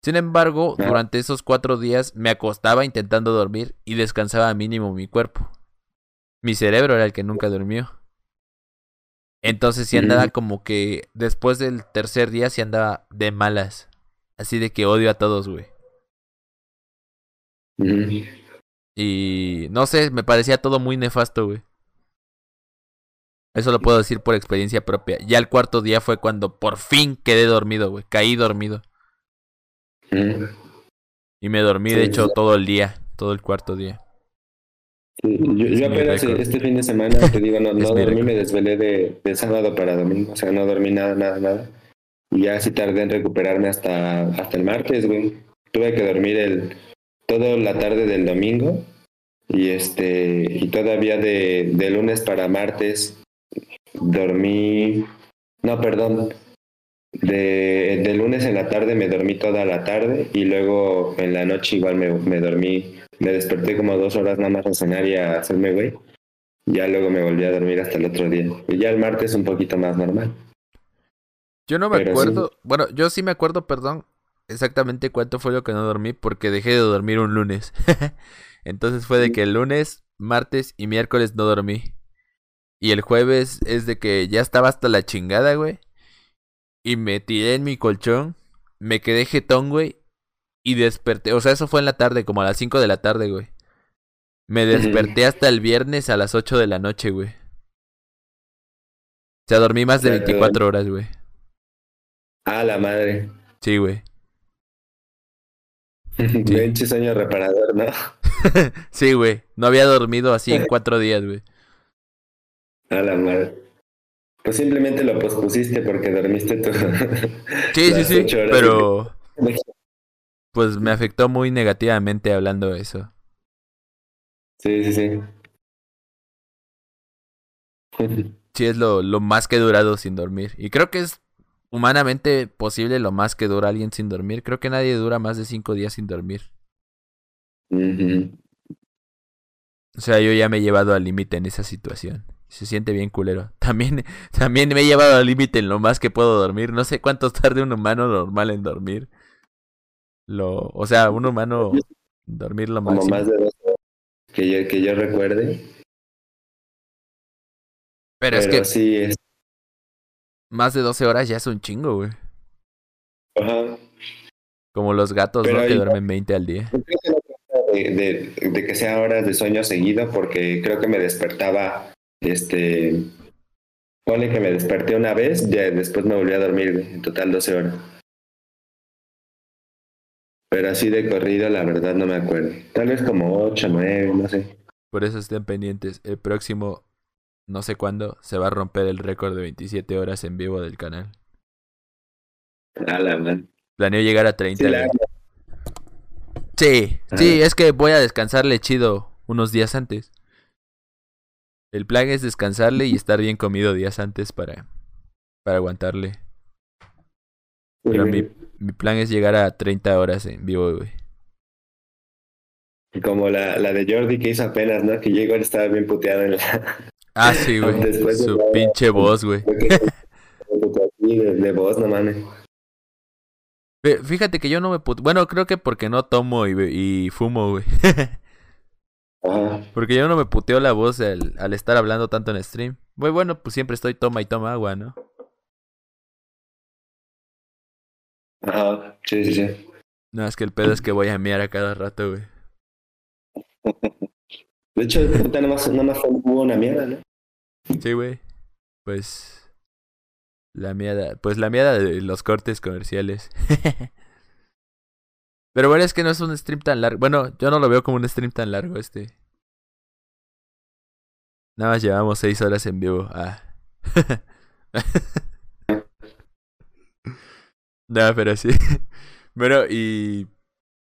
S1: Sin embargo, durante esos cuatro días me acostaba intentando dormir y descansaba mínimo mi cuerpo. Mi cerebro era el que nunca durmió. Entonces sí andaba como que después del tercer día sí andaba de malas. Así de que odio a todos, güey. Y no sé, me parecía todo muy nefasto, güey. Eso lo puedo decir por experiencia propia. Ya el cuarto día fue cuando por fin quedé dormido, güey. Caí dormido. Y me dormí, de hecho, todo el día, todo el cuarto día.
S2: yo, apenas este fin de semana, te digo, no, no dormí, me desvelé de, de sábado para domingo, o sea, no dormí nada, nada, nada. Y ya así tardé en recuperarme hasta, hasta el martes, güey. Tuve que dormir el, toda la tarde del domingo y este y todavía de, de lunes para martes dormí, no, perdón, de, de, lunes en la tarde me dormí toda la tarde y luego en la noche igual me, me dormí, me desperté como dos horas nada más a cenar y a hacerme güey. Ya luego me volví a dormir hasta el otro día. Y ya el martes un poquito más normal.
S1: Yo no me acuerdo, bueno, yo sí me acuerdo, perdón, exactamente cuánto fue lo que no dormí porque dejé de dormir un lunes. Entonces fue de que el lunes, martes y miércoles no dormí. Y el jueves es de que ya estaba hasta la chingada, güey. Y me tiré en mi colchón, me quedé jetón, güey. Y desperté, o sea, eso fue en la tarde, como a las 5 de la tarde, güey. Me desperté hasta el viernes a las 8 de la noche, güey. O sea, dormí más de 24 horas, güey.
S2: Ah, la madre.
S1: Sí, güey.
S2: Sí. sueño reparador, ¿no?
S1: sí, güey. No había dormido así en cuatro días, güey.
S2: A la madre. Pues simplemente lo pospusiste porque dormiste tú.
S1: sí, sí, sí. Pero. Pues me afectó muy negativamente hablando de eso.
S2: Sí, sí, sí.
S1: Sí, es lo, lo más que he durado sin dormir. Y creo que es humanamente posible lo más que dura alguien sin dormir. Creo que nadie dura más de cinco días sin dormir. O sea, yo ya me he llevado al límite en esa situación. Se siente bien culero. También, también me he llevado al límite en lo más que puedo dormir. No sé cuánto tarde un humano normal en dormir. Lo, o sea, un humano dormir lo
S2: Como más de dos que yo, que yo recuerde.
S1: Pero, es que sí es más de 12 horas ya es un chingo, güey.
S2: Ajá.
S1: Como los gatos, ¿no? Que duermen 20 al día.
S2: De, de, de, que sea horas de sueño seguido, porque creo que me despertaba, este, pone que me desperté una vez, ya después me volví a dormir, güey, en total 12 horas. Pero así de corrido, la verdad no me acuerdo. Tal vez como 8, 9, no sé.
S1: Por eso estén pendientes. El próximo no sé cuándo, se va a romper el récord de 27 horas en vivo del canal.
S2: man.
S1: Planeo llegar a 30. Sí, sí, es que voy a descansarle chido unos días antes. El plan es descansarle y estar bien comido días antes para, para aguantarle. Pero mi, mi plan es llegar a 30 horas en vivo, güey.
S2: Como la, la de Jordi que hizo apenas, ¿no? Que llegó y estaba bien puteado en la,
S1: Ah, sí, güey. Su pinche voz, güey.
S2: De, voz, no mames.
S1: Fíjate que yo no me put... Bueno, creo que porque no tomo y, fumo, güey. Porque yo no me puteo la voz al, al estar hablando tanto en stream. Muy bueno, pues siempre estoy toma y toma agua, ¿no?
S2: Ajá, sí, sí, sí.
S1: No, es que el pedo es que voy a miar a cada rato, güey.
S2: De hecho, nada más, nada más hubo una mierda, ¿no?
S1: Sí, güey. Pues. La mierda. Pues la mierda de los cortes comerciales. Pero bueno, es que no es un stream tan largo. Bueno, yo no lo veo como un stream tan largo este. Nada más llevamos seis horas en vivo. Ah. no, pero sí. Bueno, ¿y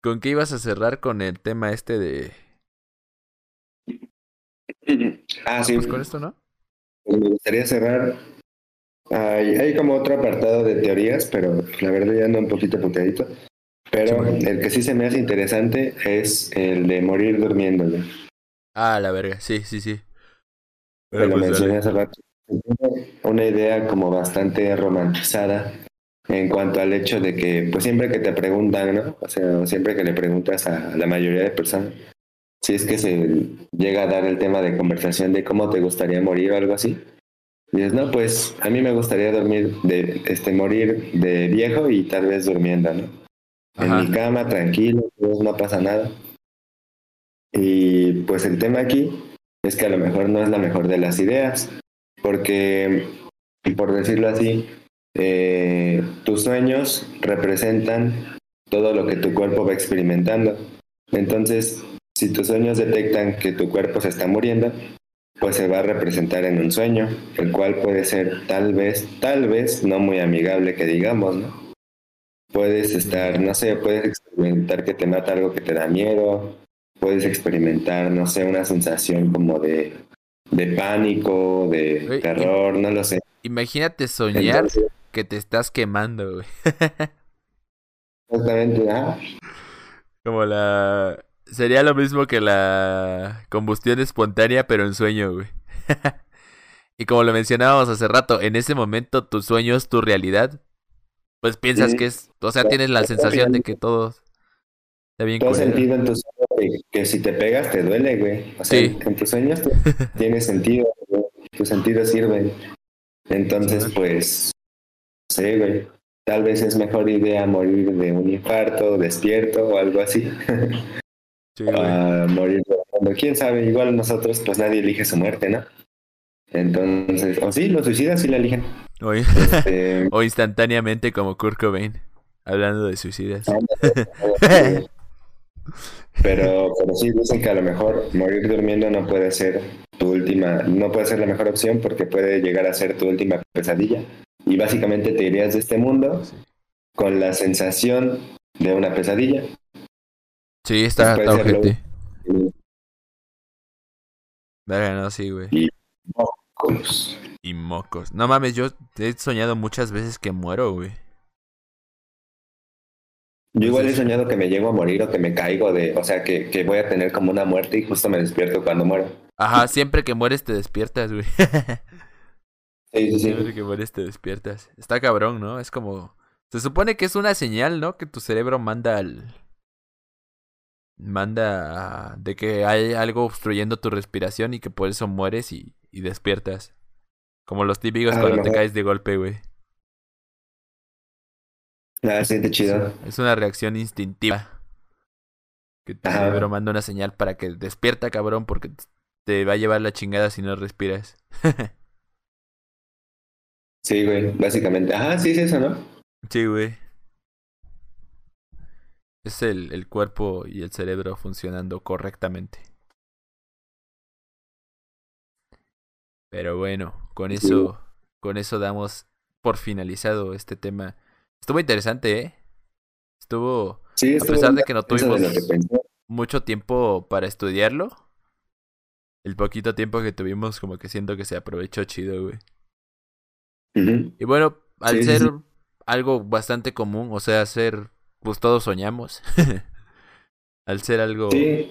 S1: con qué ibas a cerrar con el tema este de...
S2: Ah, sí.
S1: Pues con esto, ¿no?
S2: me gustaría cerrar. Hay, como otro apartado de teorías, pero la verdad ya ando un poquito puteadito. Pero el que sí se me hace interesante es el de morir durmiendo.
S1: Ah, la verga, sí, sí, sí.
S2: lo pues mencioné hace rato. Una idea como bastante romantizada en cuanto al hecho de que, pues siempre que te preguntan, ¿no? O sea, siempre que le preguntas a la mayoría de personas, si es que se llega a dar el tema de conversación de cómo te gustaría morir o algo así. dices, no, pues a mí me gustaría dormir, de, este, morir de viejo y tal vez durmiendo, ¿no? En mi cama, tranquilo, no pasa nada. Y pues el tema aquí es que a lo mejor no es la mejor de las ideas, porque, por decirlo así, eh, tus sueños representan todo lo que tu cuerpo va experimentando. Entonces, si tus sueños detectan que tu cuerpo se está muriendo, pues se va a representar en un sueño, el cual puede ser tal vez, tal vez no muy amigable que digamos, ¿no? Puedes estar, no sé, puedes experimentar que te mata algo que te da miedo, puedes experimentar, no sé, una sensación como de, de pánico, de terror, no lo sé.
S1: Imagínate soñar que te estás quemando, güey.
S2: Exactamente, ¿ah?
S1: Como la... Sería lo mismo que la combustión espontánea, pero en sueño, güey. y como lo mencionábamos hace rato, en ese momento tu sueño es tu realidad. Pues piensas que es... O sea, tienes la sensación de que todo está bien.
S2: Todo sentido en tu sueño que, si te pegas te duele, güey. O sea, en tus sueños tiene sentido, tus sentidos sirven. Entonces, pues, no sé, güey. Tal vez es mejor idea morir de un infarto, despierto o algo así. Sí, morir cuando quién sabe, igual nosotros, pues nadie elige su muerte, ¿no? Entonces, o sí, los suicidas sí la eligen.
S1: Este, o instantáneamente como Kurt Cobain, hablando de suicidas.
S2: Pero, pero sí dicen que a lo mejor morir durmiendo no puede ser tu última, no puede ser la mejor opción porque puede llegar a ser tu última pesadilla. Y básicamente te irías de este mundo con la sensación de una pesadilla.
S1: Sí, está, está ojete. no, sí, güey.
S2: Y mocos.
S1: Y mocos. No mames, yo he soñado muchas veces que muero, güey.
S2: Yo igual he soñado que me llego a morir o que me caigo de, o sea, que, que voy a tener como una muerte y justo me despierto cuando muero.
S1: Ajá, siempre que mueres te despiertas, güey.
S2: sí, sí, sí.
S1: Siempre que mueres te despiertas. Está cabrón, ¿no? Es como... Se supone que es una señal, ¿no? Que tu cerebro manda al... Manda de que hay algo obstruyendo tu respiración y que por eso mueres y, y despiertas. Como los típicos cuando te caes de golpe, güey.
S2: Ah, siente chido.
S1: es una reacción instintiva. Que tu cerebro manda una señal para que despierta, cabrón, porque te va a llevar la chingada si no respiras.
S2: sí, güey, básicamente. Ajá, sí es eso, ¿no?
S1: Sí, güey. Es el, el cuerpo y el cerebro funcionando correctamente. Pero bueno, con eso, con eso damos por finalizado este tema Estuvo interesante, ¿eh? Estuvo... a pesar de que no tuvimos mucho tiempo para estudiarlo, el poquito tiempo que tuvimos como que siento que se aprovechó chido, güey. Y bueno, al ser algo bastante común, o sea, ser, pues todos soñamos. al ser algo...
S2: Sí,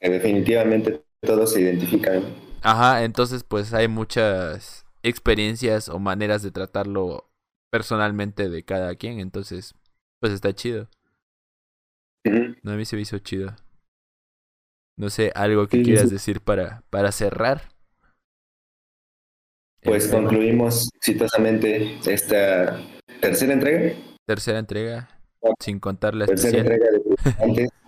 S2: definitivamente todos se identifican.
S1: Ajá, entonces pues hay muchas experiencias o maneras de tratarlo personalmente de cada quien, entonces, pues está chido. No, a mí se me hizo chido. No sé, algo que quieras decir para, para cerrar.
S2: Pues concluimos exitosamente esta tercera entrega.
S1: Tercera entrega, sin contar la
S2: tercera entrega de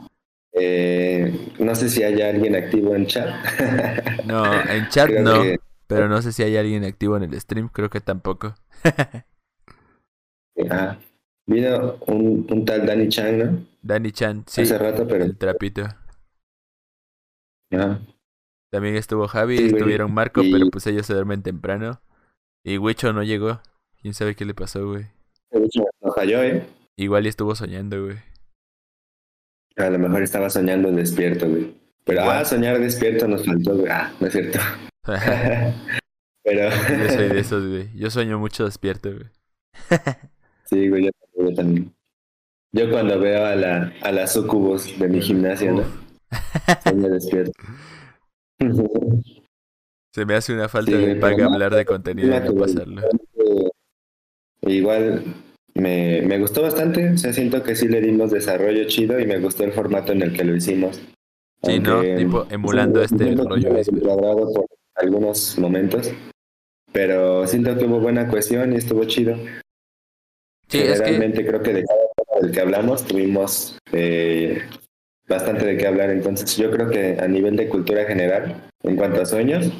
S2: eh, no sé si hay alguien activo en chat.
S1: no, en chat no, pero no sé si hay alguien activo en el stream, creo que tampoco.
S2: Ah, vino un, un tal Danny Chan, ¿no?
S1: Danny Chan, sí.
S2: Hace rato, pero.
S1: El trapito. También estuvo Javi, estuvieron Marco, pero pues ellos se duermen temprano. Y Wicho no llegó. ¿Quién sabe qué le pasó, güey?
S2: Wicho no cayó, ¿eh?
S1: Igual y estuvo soñando, güey.
S2: A lo mejor estaba soñando despierto, güey. Pero, ah, soñar despierto nos faltó, güey. Ah, no es cierto. pero...
S1: Yo soy de esos, güey. Yo sueño mucho despierto, güey.
S2: Sí, güey, yo, también. Yo cuando veo a la, a las sucubos de mi gimnasio, ¿no? Se me despierto.
S1: Se me hace una falta de paga hablar de contenido y no pasarlo.
S2: Igual me, me gustó bastante, o sea, siento que sí le dimos desarrollo chido y me gustó el formato en el que lo hicimos.
S1: Sí, ¿no? Tipo emulando este rollo.
S2: por algunos momentos, pero siento que hubo buena cuestión y estuvo chido. Sí, Realmente creo que de cada del que hablamos tuvimos eh, bastante de qué hablar. Entonces yo creo que a nivel de cultura general, en cuanto a sueños,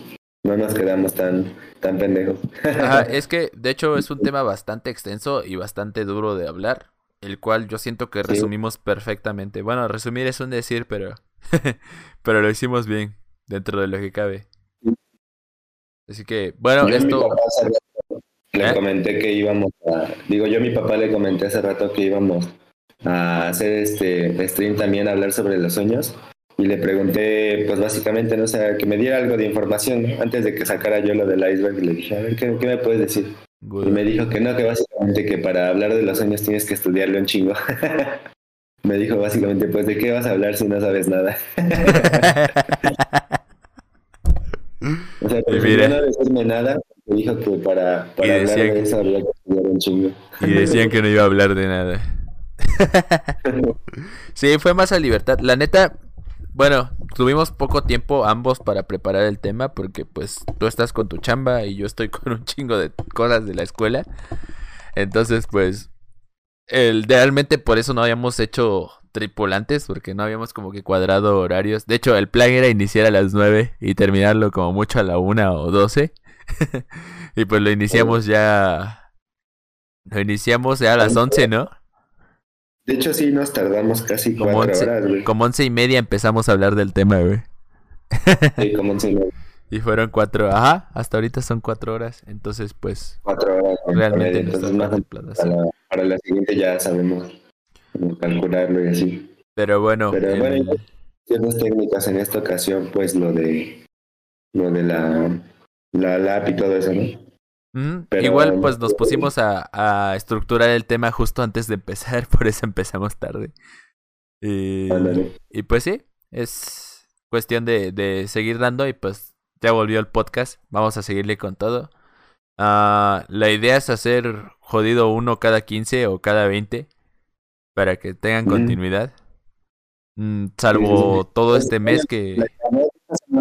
S2: no nos quedamos tan, tan pendejos.
S1: Ajá, es que de hecho es un tema bastante extenso y bastante duro de hablar. el cual yo siento que resumimos perfectamente. Bueno, resumir es un decir, pero, pero lo hicimos bien dentro de lo que cabe. Así que, bueno, esto...
S2: Le ¿Eh? comenté que íbamos a... Digo, yo a mi papá le comenté hace rato que íbamos a hacer este stream también, a hablar sobre los sueños. Y le pregunté, pues básicamente, no sé, que me diera algo de información antes de que sacara yo lo del iceberg. Le dije, a ver, ¿qué, me puedes decir? Y me dijo que no, que básicamente que para hablar de los sueños tienes que estudiarlo un chingo. me dijo básicamente, pues, ¿de qué vas a hablar si no sabes nada? o sea, pues, no decirme nada, me dijo que para, para hablar de eso había que estudiar un chingo.
S1: Y decían que no iba a hablar de nada. sí, fue más a libertad. La neta, bueno, tuvimos poco tiempo ambos para preparar el tema porque pues tú estás con tu chamba y yo estoy con un chingo de cosas de la escuela. Entonces, pues, realmente por eso no habíamos hecho tripulantes porque no habíamos como que cuadrado horarios. De hecho, el plan era iniciar a las 9 y terminarlo como mucho a la 1 o 12. y pues lo iniciamos ya. Lo iniciamos ya a las 11, ¿no?
S2: De hecho, sí, nos tardamos casi como cuatro horas, güey.
S1: Como once y media empezamos a hablar del tema, güey.
S2: Sí, como once y media.
S1: Y fueron cuatro, ajá, hasta ahorita son cuatro horas, entonces pues...
S2: Cuatro horas. Realmente entonces más para la, para la siguiente ya sabemos cómo calcularlo y así.
S1: Pero bueno...
S2: Pero bueno, ciertas técnicas en esta ocasión, pues lo de... Lo de la la lap y todo eso, ¿no?
S1: Igual pues nos pusimos a, estructurar el tema justo antes de empezar, por eso empezamos tarde. Y, y pues sí, es cuestión de, de, seguir dando y pues ya volvió el podcast, vamos a seguirle con todo. Uh, la idea es hacer jodido uno cada 15 o cada 20 para que tengan continuidad. Mm, salvo todo este mes que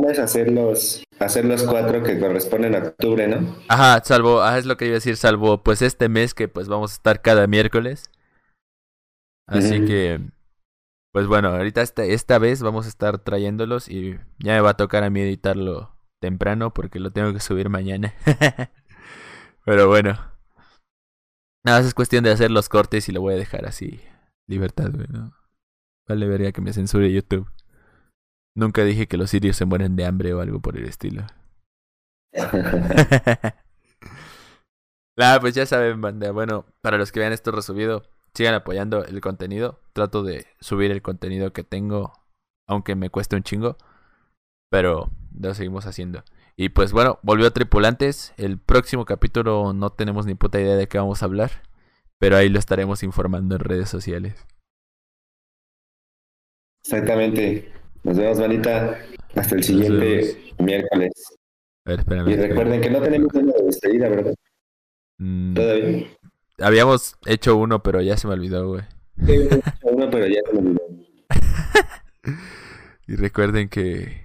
S2: es hacer los, hacer los cuatro que corresponden a octubre, ¿no?
S1: Ajá, salvo, es lo que iba a decir, salvo pues este mes que pues vamos a estar cada miércoles. Así que, pues bueno, ahorita esta, esta vez vamos a estar trayéndolos y ya me va a tocar a mí editarlo temprano porque lo tengo que subir mañana. Pero bueno. Nada, es cuestión de hacer los cortes y lo voy a dejar así. Libertad, güey, ¿no? Vale, vería que me censure YouTube. Nunca dije que los sirios se mueren de hambre o algo por el estilo. Nada, pues ya saben, banda. Bueno, para los que vean esto resubido, sigan apoyando el contenido. Trato de subir el contenido que tengo, aunque me cueste un chingo. Pero lo seguimos haciendo. Y pues bueno, volvió Tripulantes. El próximo capítulo no tenemos ni puta idea de qué vamos a hablar. Pero ahí lo estaremos informando en redes sociales.
S2: Exactamente. Nos vemos, manita. Hasta el siguiente miércoles.
S1: A ver, espérame.
S2: Y recuerden que no tenemos una de despedida, ¿verdad?
S1: Mm, Todavía. Habíamos hecho uno, pero ya se me olvidó, güey.
S2: Sí, hecho uno, pero ya se me olvidó.
S1: y recuerden que.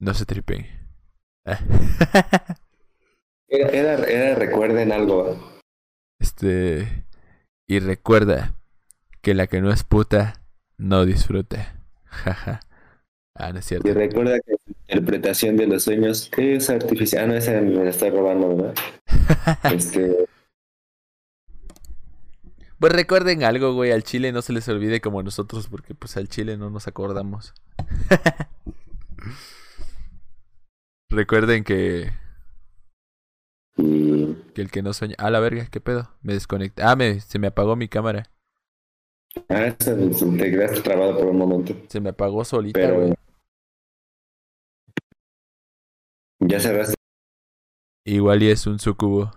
S1: No se tripen.
S2: era, era, era recuerden algo.
S1: Este. Y recuerda que la que no es puta no disfrute. Jaja. ah, no es cierto.
S2: Y recuerda que la interpretación de los sueños es artificial. Ah, no, esa me la estoy robando, ¿verdad? este.
S1: Pues recuerden algo, güey, al chile no se les olvide como nosotros, porque pues al chile no nos acordamos. recuerden que... Que el que no sueña... Ah, la verga, ¿qué pedo? Me desconecté. Ah, me, se me apagó mi cámara.
S2: Ah, se, te quedaste trabado por un momento.
S1: Se me apagó solita, Pero...
S2: Ya cerraste.
S1: Igual y es un sucubo.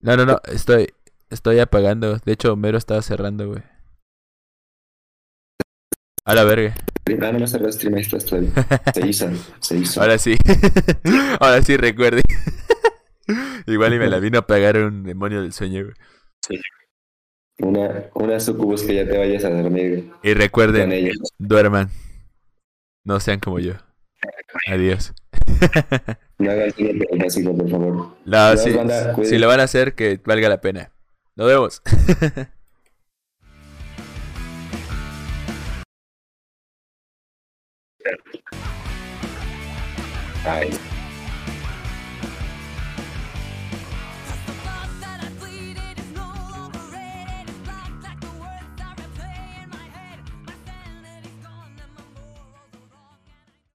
S1: No, no, no, estoy, estoy apagando. De hecho, Mero estaba cerrando, güey. A la verga.
S2: Ah, no, no cerró stream. Se hizo, se hizo.
S1: Ahora sí. Ahora sí, recuerde. Igual y me la vino a pagar un demonio del sueño, güey.
S2: Sí. Una, una sucubus que ya te vayas a dormir.
S1: Y recuerden, duerman. No sean como yo. Adiós.
S2: No hagan el básico, por favor.
S1: No, si, si lo van a hacer, que valga la pena. Nos vemos.
S2: Ay.